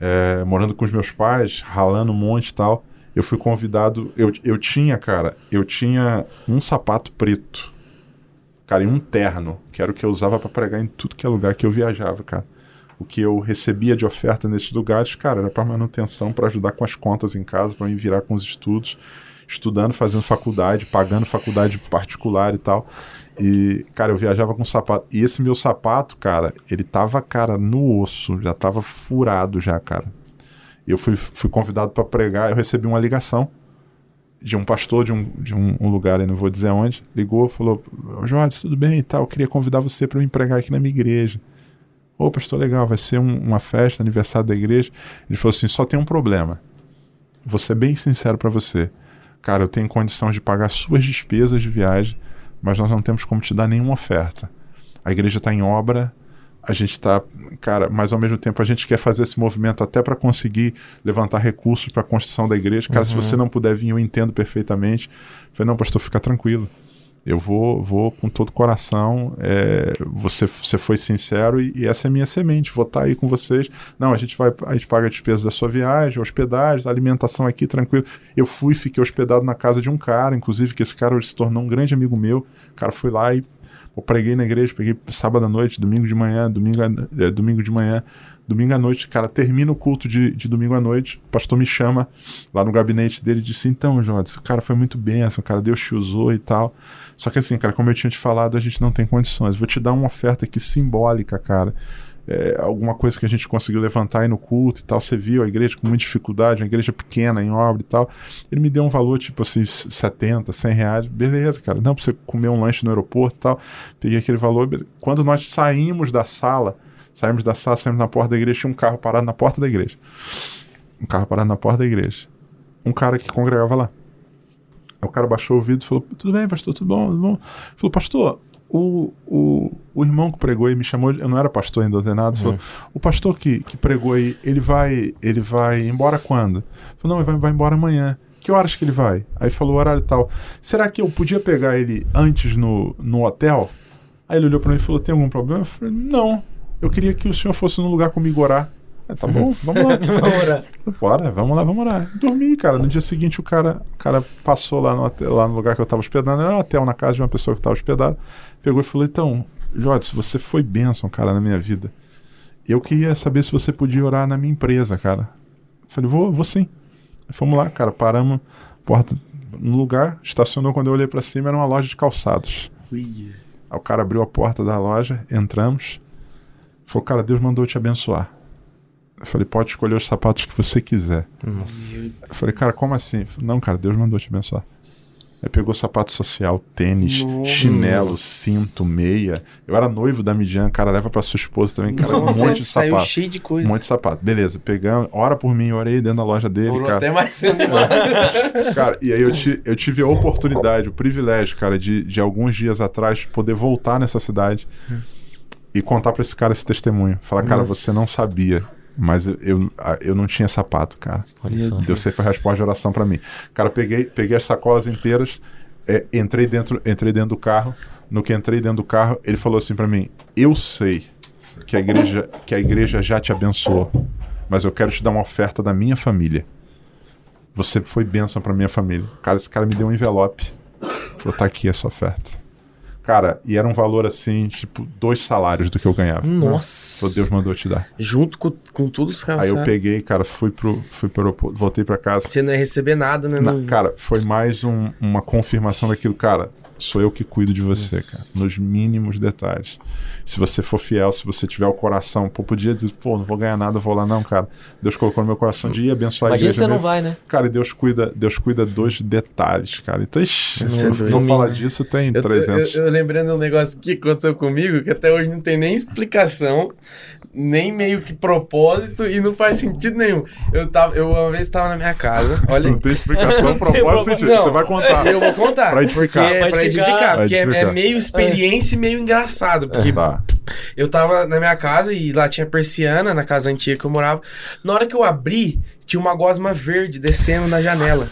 É, morando com os meus pais, ralando um monte e tal. Eu fui convidado. Eu, eu tinha, cara, eu tinha um sapato preto. Cara, e um terno, que era o que eu usava pra pregar em tudo que é lugar que eu viajava, cara. O que eu recebia de oferta nesses lugares, cara, era para manutenção, para ajudar com as contas em casa, para me virar com os estudos, estudando, fazendo faculdade, pagando faculdade particular e tal. E, cara, eu viajava com sapato. E esse meu sapato, cara, ele tava, cara, no osso, já tava furado já, cara. Eu fui, fui convidado para pregar, eu recebi uma ligação de um pastor de um, de um, um lugar, eu não vou dizer onde, ligou, falou: "Ô, Jorge, tudo bem e tal, eu queria convidar você para me pregar aqui na minha igreja. Ô, pastor, legal, vai ser um- uma festa, aniversário da igreja. Ele falou assim: só tem um problema. Vou ser bem sincero para você. Cara, eu tenho condição de pagar suas despesas de viagem, mas nós não temos como te dar nenhuma oferta. A igreja está em obra, a gente está, cara, mas ao mesmo tempo a gente quer fazer esse movimento até para conseguir levantar recursos para a construção da igreja. Cara, se você não puder vir, eu entendo perfeitamente. Eu falei, não, pastor, fica tranquilo. Eu vou, vou com todo o coração. é, você, você foi sincero e, e essa é minha semente. Vou estar aí com vocês. Não, a gente vai, a gente paga a despesa da sua viagem, hospedagem, alimentação aqui, tranquilo. Eu fui, fiquei hospedado na casa de um cara, inclusive que esse cara se tornou um grande amigo meu. O cara foi lá e eu preguei na igreja, peguei sábado à noite, domingo de manhã, domingo, é, domingo de manhã, domingo à noite, cara, termina o culto de, de domingo à noite, o pastor me chama lá no gabinete dele e disse, então, Jorge, esse cara foi muito bênção, cara, Deus te usou e tal. Só que assim, cara, como eu tinha te falado, a gente não tem condições. Vou te dar uma oferta aqui simbólica, cara. É, alguma coisa que a gente conseguiu levantar aí no culto e tal. Você viu a igreja com muita dificuldade, uma igreja pequena, em obra e tal. Ele me deu um valor, tipo assim, 70, 100 reais. Beleza, cara. Não, pra você comer um lanche no aeroporto e tal. Peguei aquele valor. Quando nós saímos da sala, saímos da sala, saímos na porta da igreja, tinha um carro parado na porta da igreja. Um carro parado na porta da igreja. Um cara que congregava lá. Aí o cara baixou o vidro e falou: Tudo bem, pastor, tudo bom, tudo bom. Falou, pastor, o, o, o irmão que pregou aí me chamou, eu não era pastor ainda, nada, falou: O pastor que, que pregou aí, ele vai, ele vai embora quando? Falou: Não, ele vai, vai embora amanhã. Que horas que ele vai? Aí falou o horário e tal. Será que eu podia pegar ele antes no, no hotel? Aí ele olhou pra mim e falou: Tem algum problema? Eu falei: Não, eu queria que o senhor fosse no lugar comigo orar. Ah, tá bom, vamos lá. Vamos orar. Bora, vamos lá, vamos lá. Dormi, cara. No dia seguinte o cara, o cara passou lá no, hotel- lá no lugar que eu estava hospedado, era um hotel na casa de uma pessoa que estava hospedada. Pegou e falou: Então, Jorge, você foi bênção, cara, na minha vida. Eu queria saber se você podia orar na minha empresa, cara. Eu falei: Vou, vou sim. Fomos lá, cara, paramos, porta no lugar, estacionou quando eu olhei para cima, era uma loja de calçados. Aí o cara abriu a porta da loja, entramos. Falou, cara, Deus mandou te abençoar. Eu falei, pode escolher os sapatos que você quiser. Meu Eu falei, cara, como assim? Falou, Não, cara, Deus mandou te abençoar. Aí pegou sapato social, tênis, Nossa. chinelo, cinto, meia. Eu era noivo da Midian, cara, leva pra sua esposa também, cara, Nossa, um monte de sapato. cheio de Um coisa. monte de sapato. Beleza, pegamos, ora por mim, orei dentro da loja dele, cara. até mais. Cara, e aí eu, eu tive a oportunidade, o privilégio, cara, de, de alguns dias atrás poder voltar nessa cidade e contar pra esse cara esse testemunho. Falar, cara, Nossa. você não sabia, mas eu, eu, eu não tinha sapato, cara. Olha. Deus sempre a resposta de oração pra mim. Cara, peguei, peguei as sacolas inteiras, é, entrei, dentro, entrei dentro do carro. No que entrei dentro do carro, ele falou assim pra mim: Eu sei que a igreja, que a igreja já te abençoou, mas eu quero te dar uma oferta da minha família. Você foi bênção pra minha família. Cara, esse cara me deu um envelope. Falou: Tá aqui essa oferta. Cara, e era um valor assim, tipo, dois salários do que eu ganhava. Nossa. Falou, Deus mandou te dar. Junto com, com tudo os caras. Aí eu peguei, cara, fui pro, fui pro aeroporto, voltei pra casa. Você não ia receber nada, né? Na- cara, foi mais um- uma confirmação daquilo. Cara, sou eu que cuido de você, Nossa. cara. Nos mínimos detalhes. Se você for fiel, se você tiver o coração, pô, podia dizer, pô, não vou ganhar nada, eu vou lá, não, cara. Deus colocou no meu coração de ir abençoar a Imagina igreja. se você não mesmo. vai, né? Cara, e Deus cuida, Deus cuida dos detalhes, cara. Então, ixi, é eu doido. for falar disso, tem Eu, eu, 300. eu lembro lembrando um negócio que aconteceu comigo, que até hoje não tem nem explicação, nem meio que propósito e não faz sentido nenhum. Eu, tava, eu uma vez estava na minha casa, olha. Não tem explicação, propósito, sentido. Não, Você vai contar. Eu vou contar. Pra edificar. Porque é Pra pra edificar. Porque é- edificar. é meio experiência e meio engraçado. Porque Tá. eu tava na minha casa e lá tinha persiana, na casa antiga que eu morava. Na hora que eu abri, tinha uma gosma verde descendo na janela.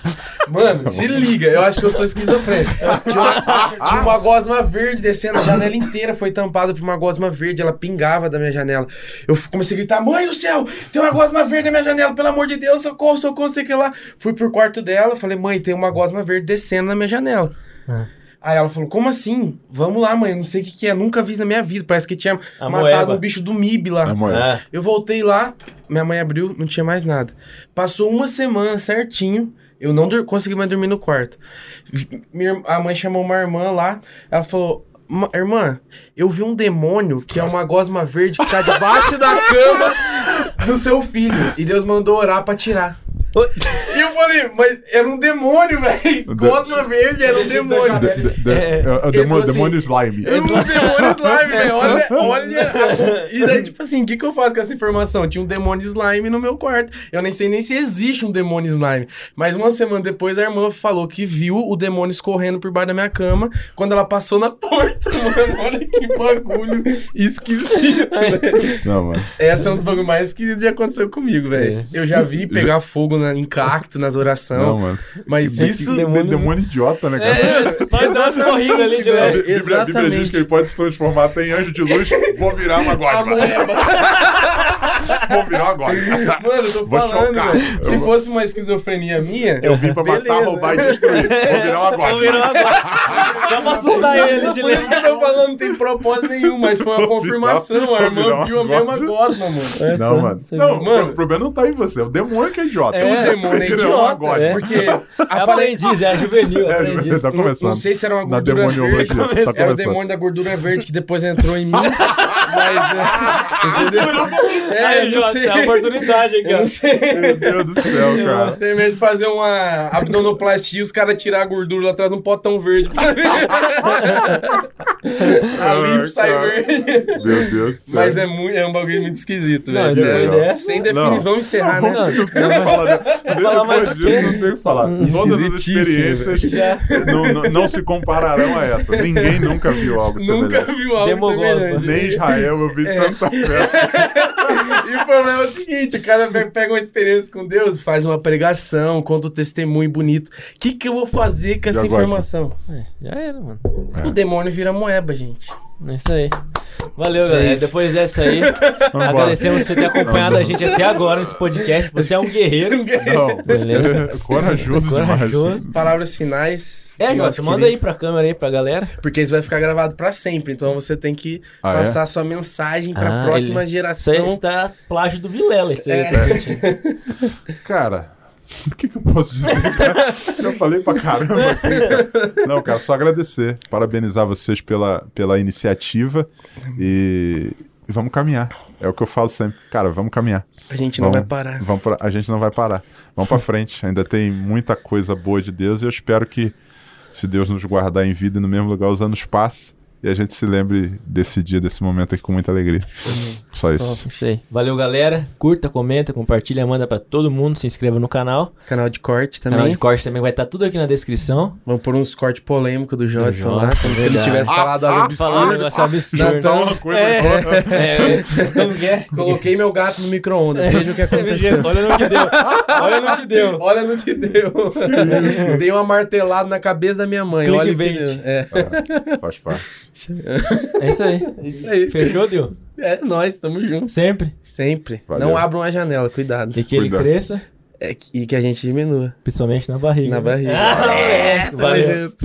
Mano, se liga, eu acho que eu sou esquizofrênico. Tinha uma, tinha uma gosma verde descendo, a janela inteira foi tampada por uma gosma verde, ela pingava da minha janela. Eu comecei a gritar: Mãe do céu, tem uma gosma verde na minha janela, pelo amor de Deus, socorro, socorro, sei que lá. Fui pro quarto dela, falei: Mãe, tem uma gosma verde descendo na minha janela. Aí ela falou, como assim? Vamos lá, mãe, eu não sei o que, que é, nunca vi na minha vida. Parece que tinha A matado moeba. um bicho do MIB lá. Ah, Eu voltei lá, minha mãe abriu, não tinha mais nada. Passou uma semana certinho, eu não consegui mais dormir no quarto. Minha- a mãe chamou uma irmã lá, ela falou: "Ma- Irmã, eu vi um demônio que é uma gosma verde que tá debaixo da cama do seu filho. E Deus mandou orar pra tirar. E eu falei, mas era um demônio, velho. Gosma verde era um demônio. De- de- de- É. é o demônio, assim, demônio slime. Eu não demônio slime, velho. Olha, olha. E daí, tipo assim, o que, que eu faço com essa informação? Tinha um demônio slime no meu quarto. Eu nem sei nem se existe um demônio slime. Mas uma semana depois, a irmã falou que viu o demônio escorrendo por baixo da minha cama quando ela passou na porta, mano. Olha que bagulho esquisito, velho. Não, mano. Essa é um dos bagulhos mais esquisitos que já aconteceu comigo, velho. Eu já vi pegar fogo na, em cacto nas Não, orações. mano. Mas isso. demônio- De- demônio idiota, né, cara? É, faz umas corridas ali de leve. Bíblia, Bíblia diz que ele pode se transformar até em anjo de luz. Vou virar uma gosma. Vou virar uma gosma. Mano, eu tô Vou falando, chocar. Se fosse uma esquizofrenia minha. Eu vim pra matar, beleza. roubar e destruir. Vou virar uma Vou virar gosma. uma Só pra assustar ele de isso que eu tô falando, não tem propósito nenhum, mas foi uma Vou confirmação. A irmã viu a mesma gosma. gosma, mano. Não, mano. Você Não? Mano. o problema não tá em você. É o demônio que é idiota. É, o demônio é não uma idiota. gosma. é. Porque É aprendiz, é juvenil, É, aprendiz. tá Não, começando. não sei se era uma gordura verde. Tá Era o demônio da gordura verde que depois entrou em mim. Mas. É, entendeu? É, Aí, eu não sei. é a oportunidade aqui, ó. Meu Deus do céu, cara. Tem medo de fazer uma abdominoplastia e os caras tirar a gordura lá, traz um potão verde. a lipo sai verde. Meu Deus do céu. Mas é, muito, é um bagulho muito esquisito, Não, velho. depois É, dessa- Sem definir, vamos encerrar, Não, né? não falar. mais o quê? não tem o que falar. Todas as experiências não, não, não se compararão a essa. Ninguém nunca viu algo Nunca semelhante. viu algo semelhante. Nem Israel eu vi É. tanta festa. E o problema é o seguinte: o cara pe- pega uma experiência com Deus, faz uma pregação, conta um testemunho bonito. O que, que eu vou fazer com essa Já informação? É, já era, mano. O demônio vira moeba, gente. É isso aí. Valeu, galera. isso. Depois dessa aí, agradecemos por ter acompanhado a gente até agora nesse podcast. Você é um guerreiro. Não, Beleza. você é corajoso, Corajoso. demais. Palavras finais. É, Jota, manda querido. aí pra câmera aí, pra galera. Porque isso vai ficar gravado pra sempre. Então você tem que Ah, é? passar sua mensagem pra Ah, próxima ele- geração. aí está plágio do Vilela, isso aí. É. tá. Cara, o que, que eu posso dizer? cara? Já falei pra caramba. Não, cara, só agradecer. Parabenizar vocês pela, pela iniciativa e, e vamos caminhar. É o que eu falo sempre. Cara, vamos caminhar. A gente não Vamos- vai parar. Vamos pra- a gente não vai parar. Vamos pra frente. Ainda tem muita coisa boa de Deus e eu espero que, se Deus nos guardar em vida e no mesmo lugar, os anos passem e a gente se lembre desse dia, desse momento aqui com muita alegria. Só isso. Isso aí. Valeu, galera. Curta, comenta, compartilha, manda pra todo mundo. Se inscreva no canal. Canal de corte O canal também. de corte também vai estar tudo aqui na descrição. Vamos pôr uns cortes polêmicos do Do lá. Como se ele tivesse falado algo Falando um absurdo. negócio absurdo. Natão, uma coisa É. É, como que é? Coloquei meu gato no micro-ondas. Veja o que aconteceu. Olha no que deu. Olha no que deu. Olha no que deu. Dei uma martelada na cabeça da minha mãe. Olha o que deu. É. Faz parte. É isso aí. É isso aí. Fechou, Dil? É nós, tamo junto. Sempre. Sempre. Valeu. Não abram a janela, cuidado. E que ele Cuidado. cresça, É que- e que a gente diminua. principalmente na barriga. Na né? barriga. Ah, É, tamo Valeu. junto.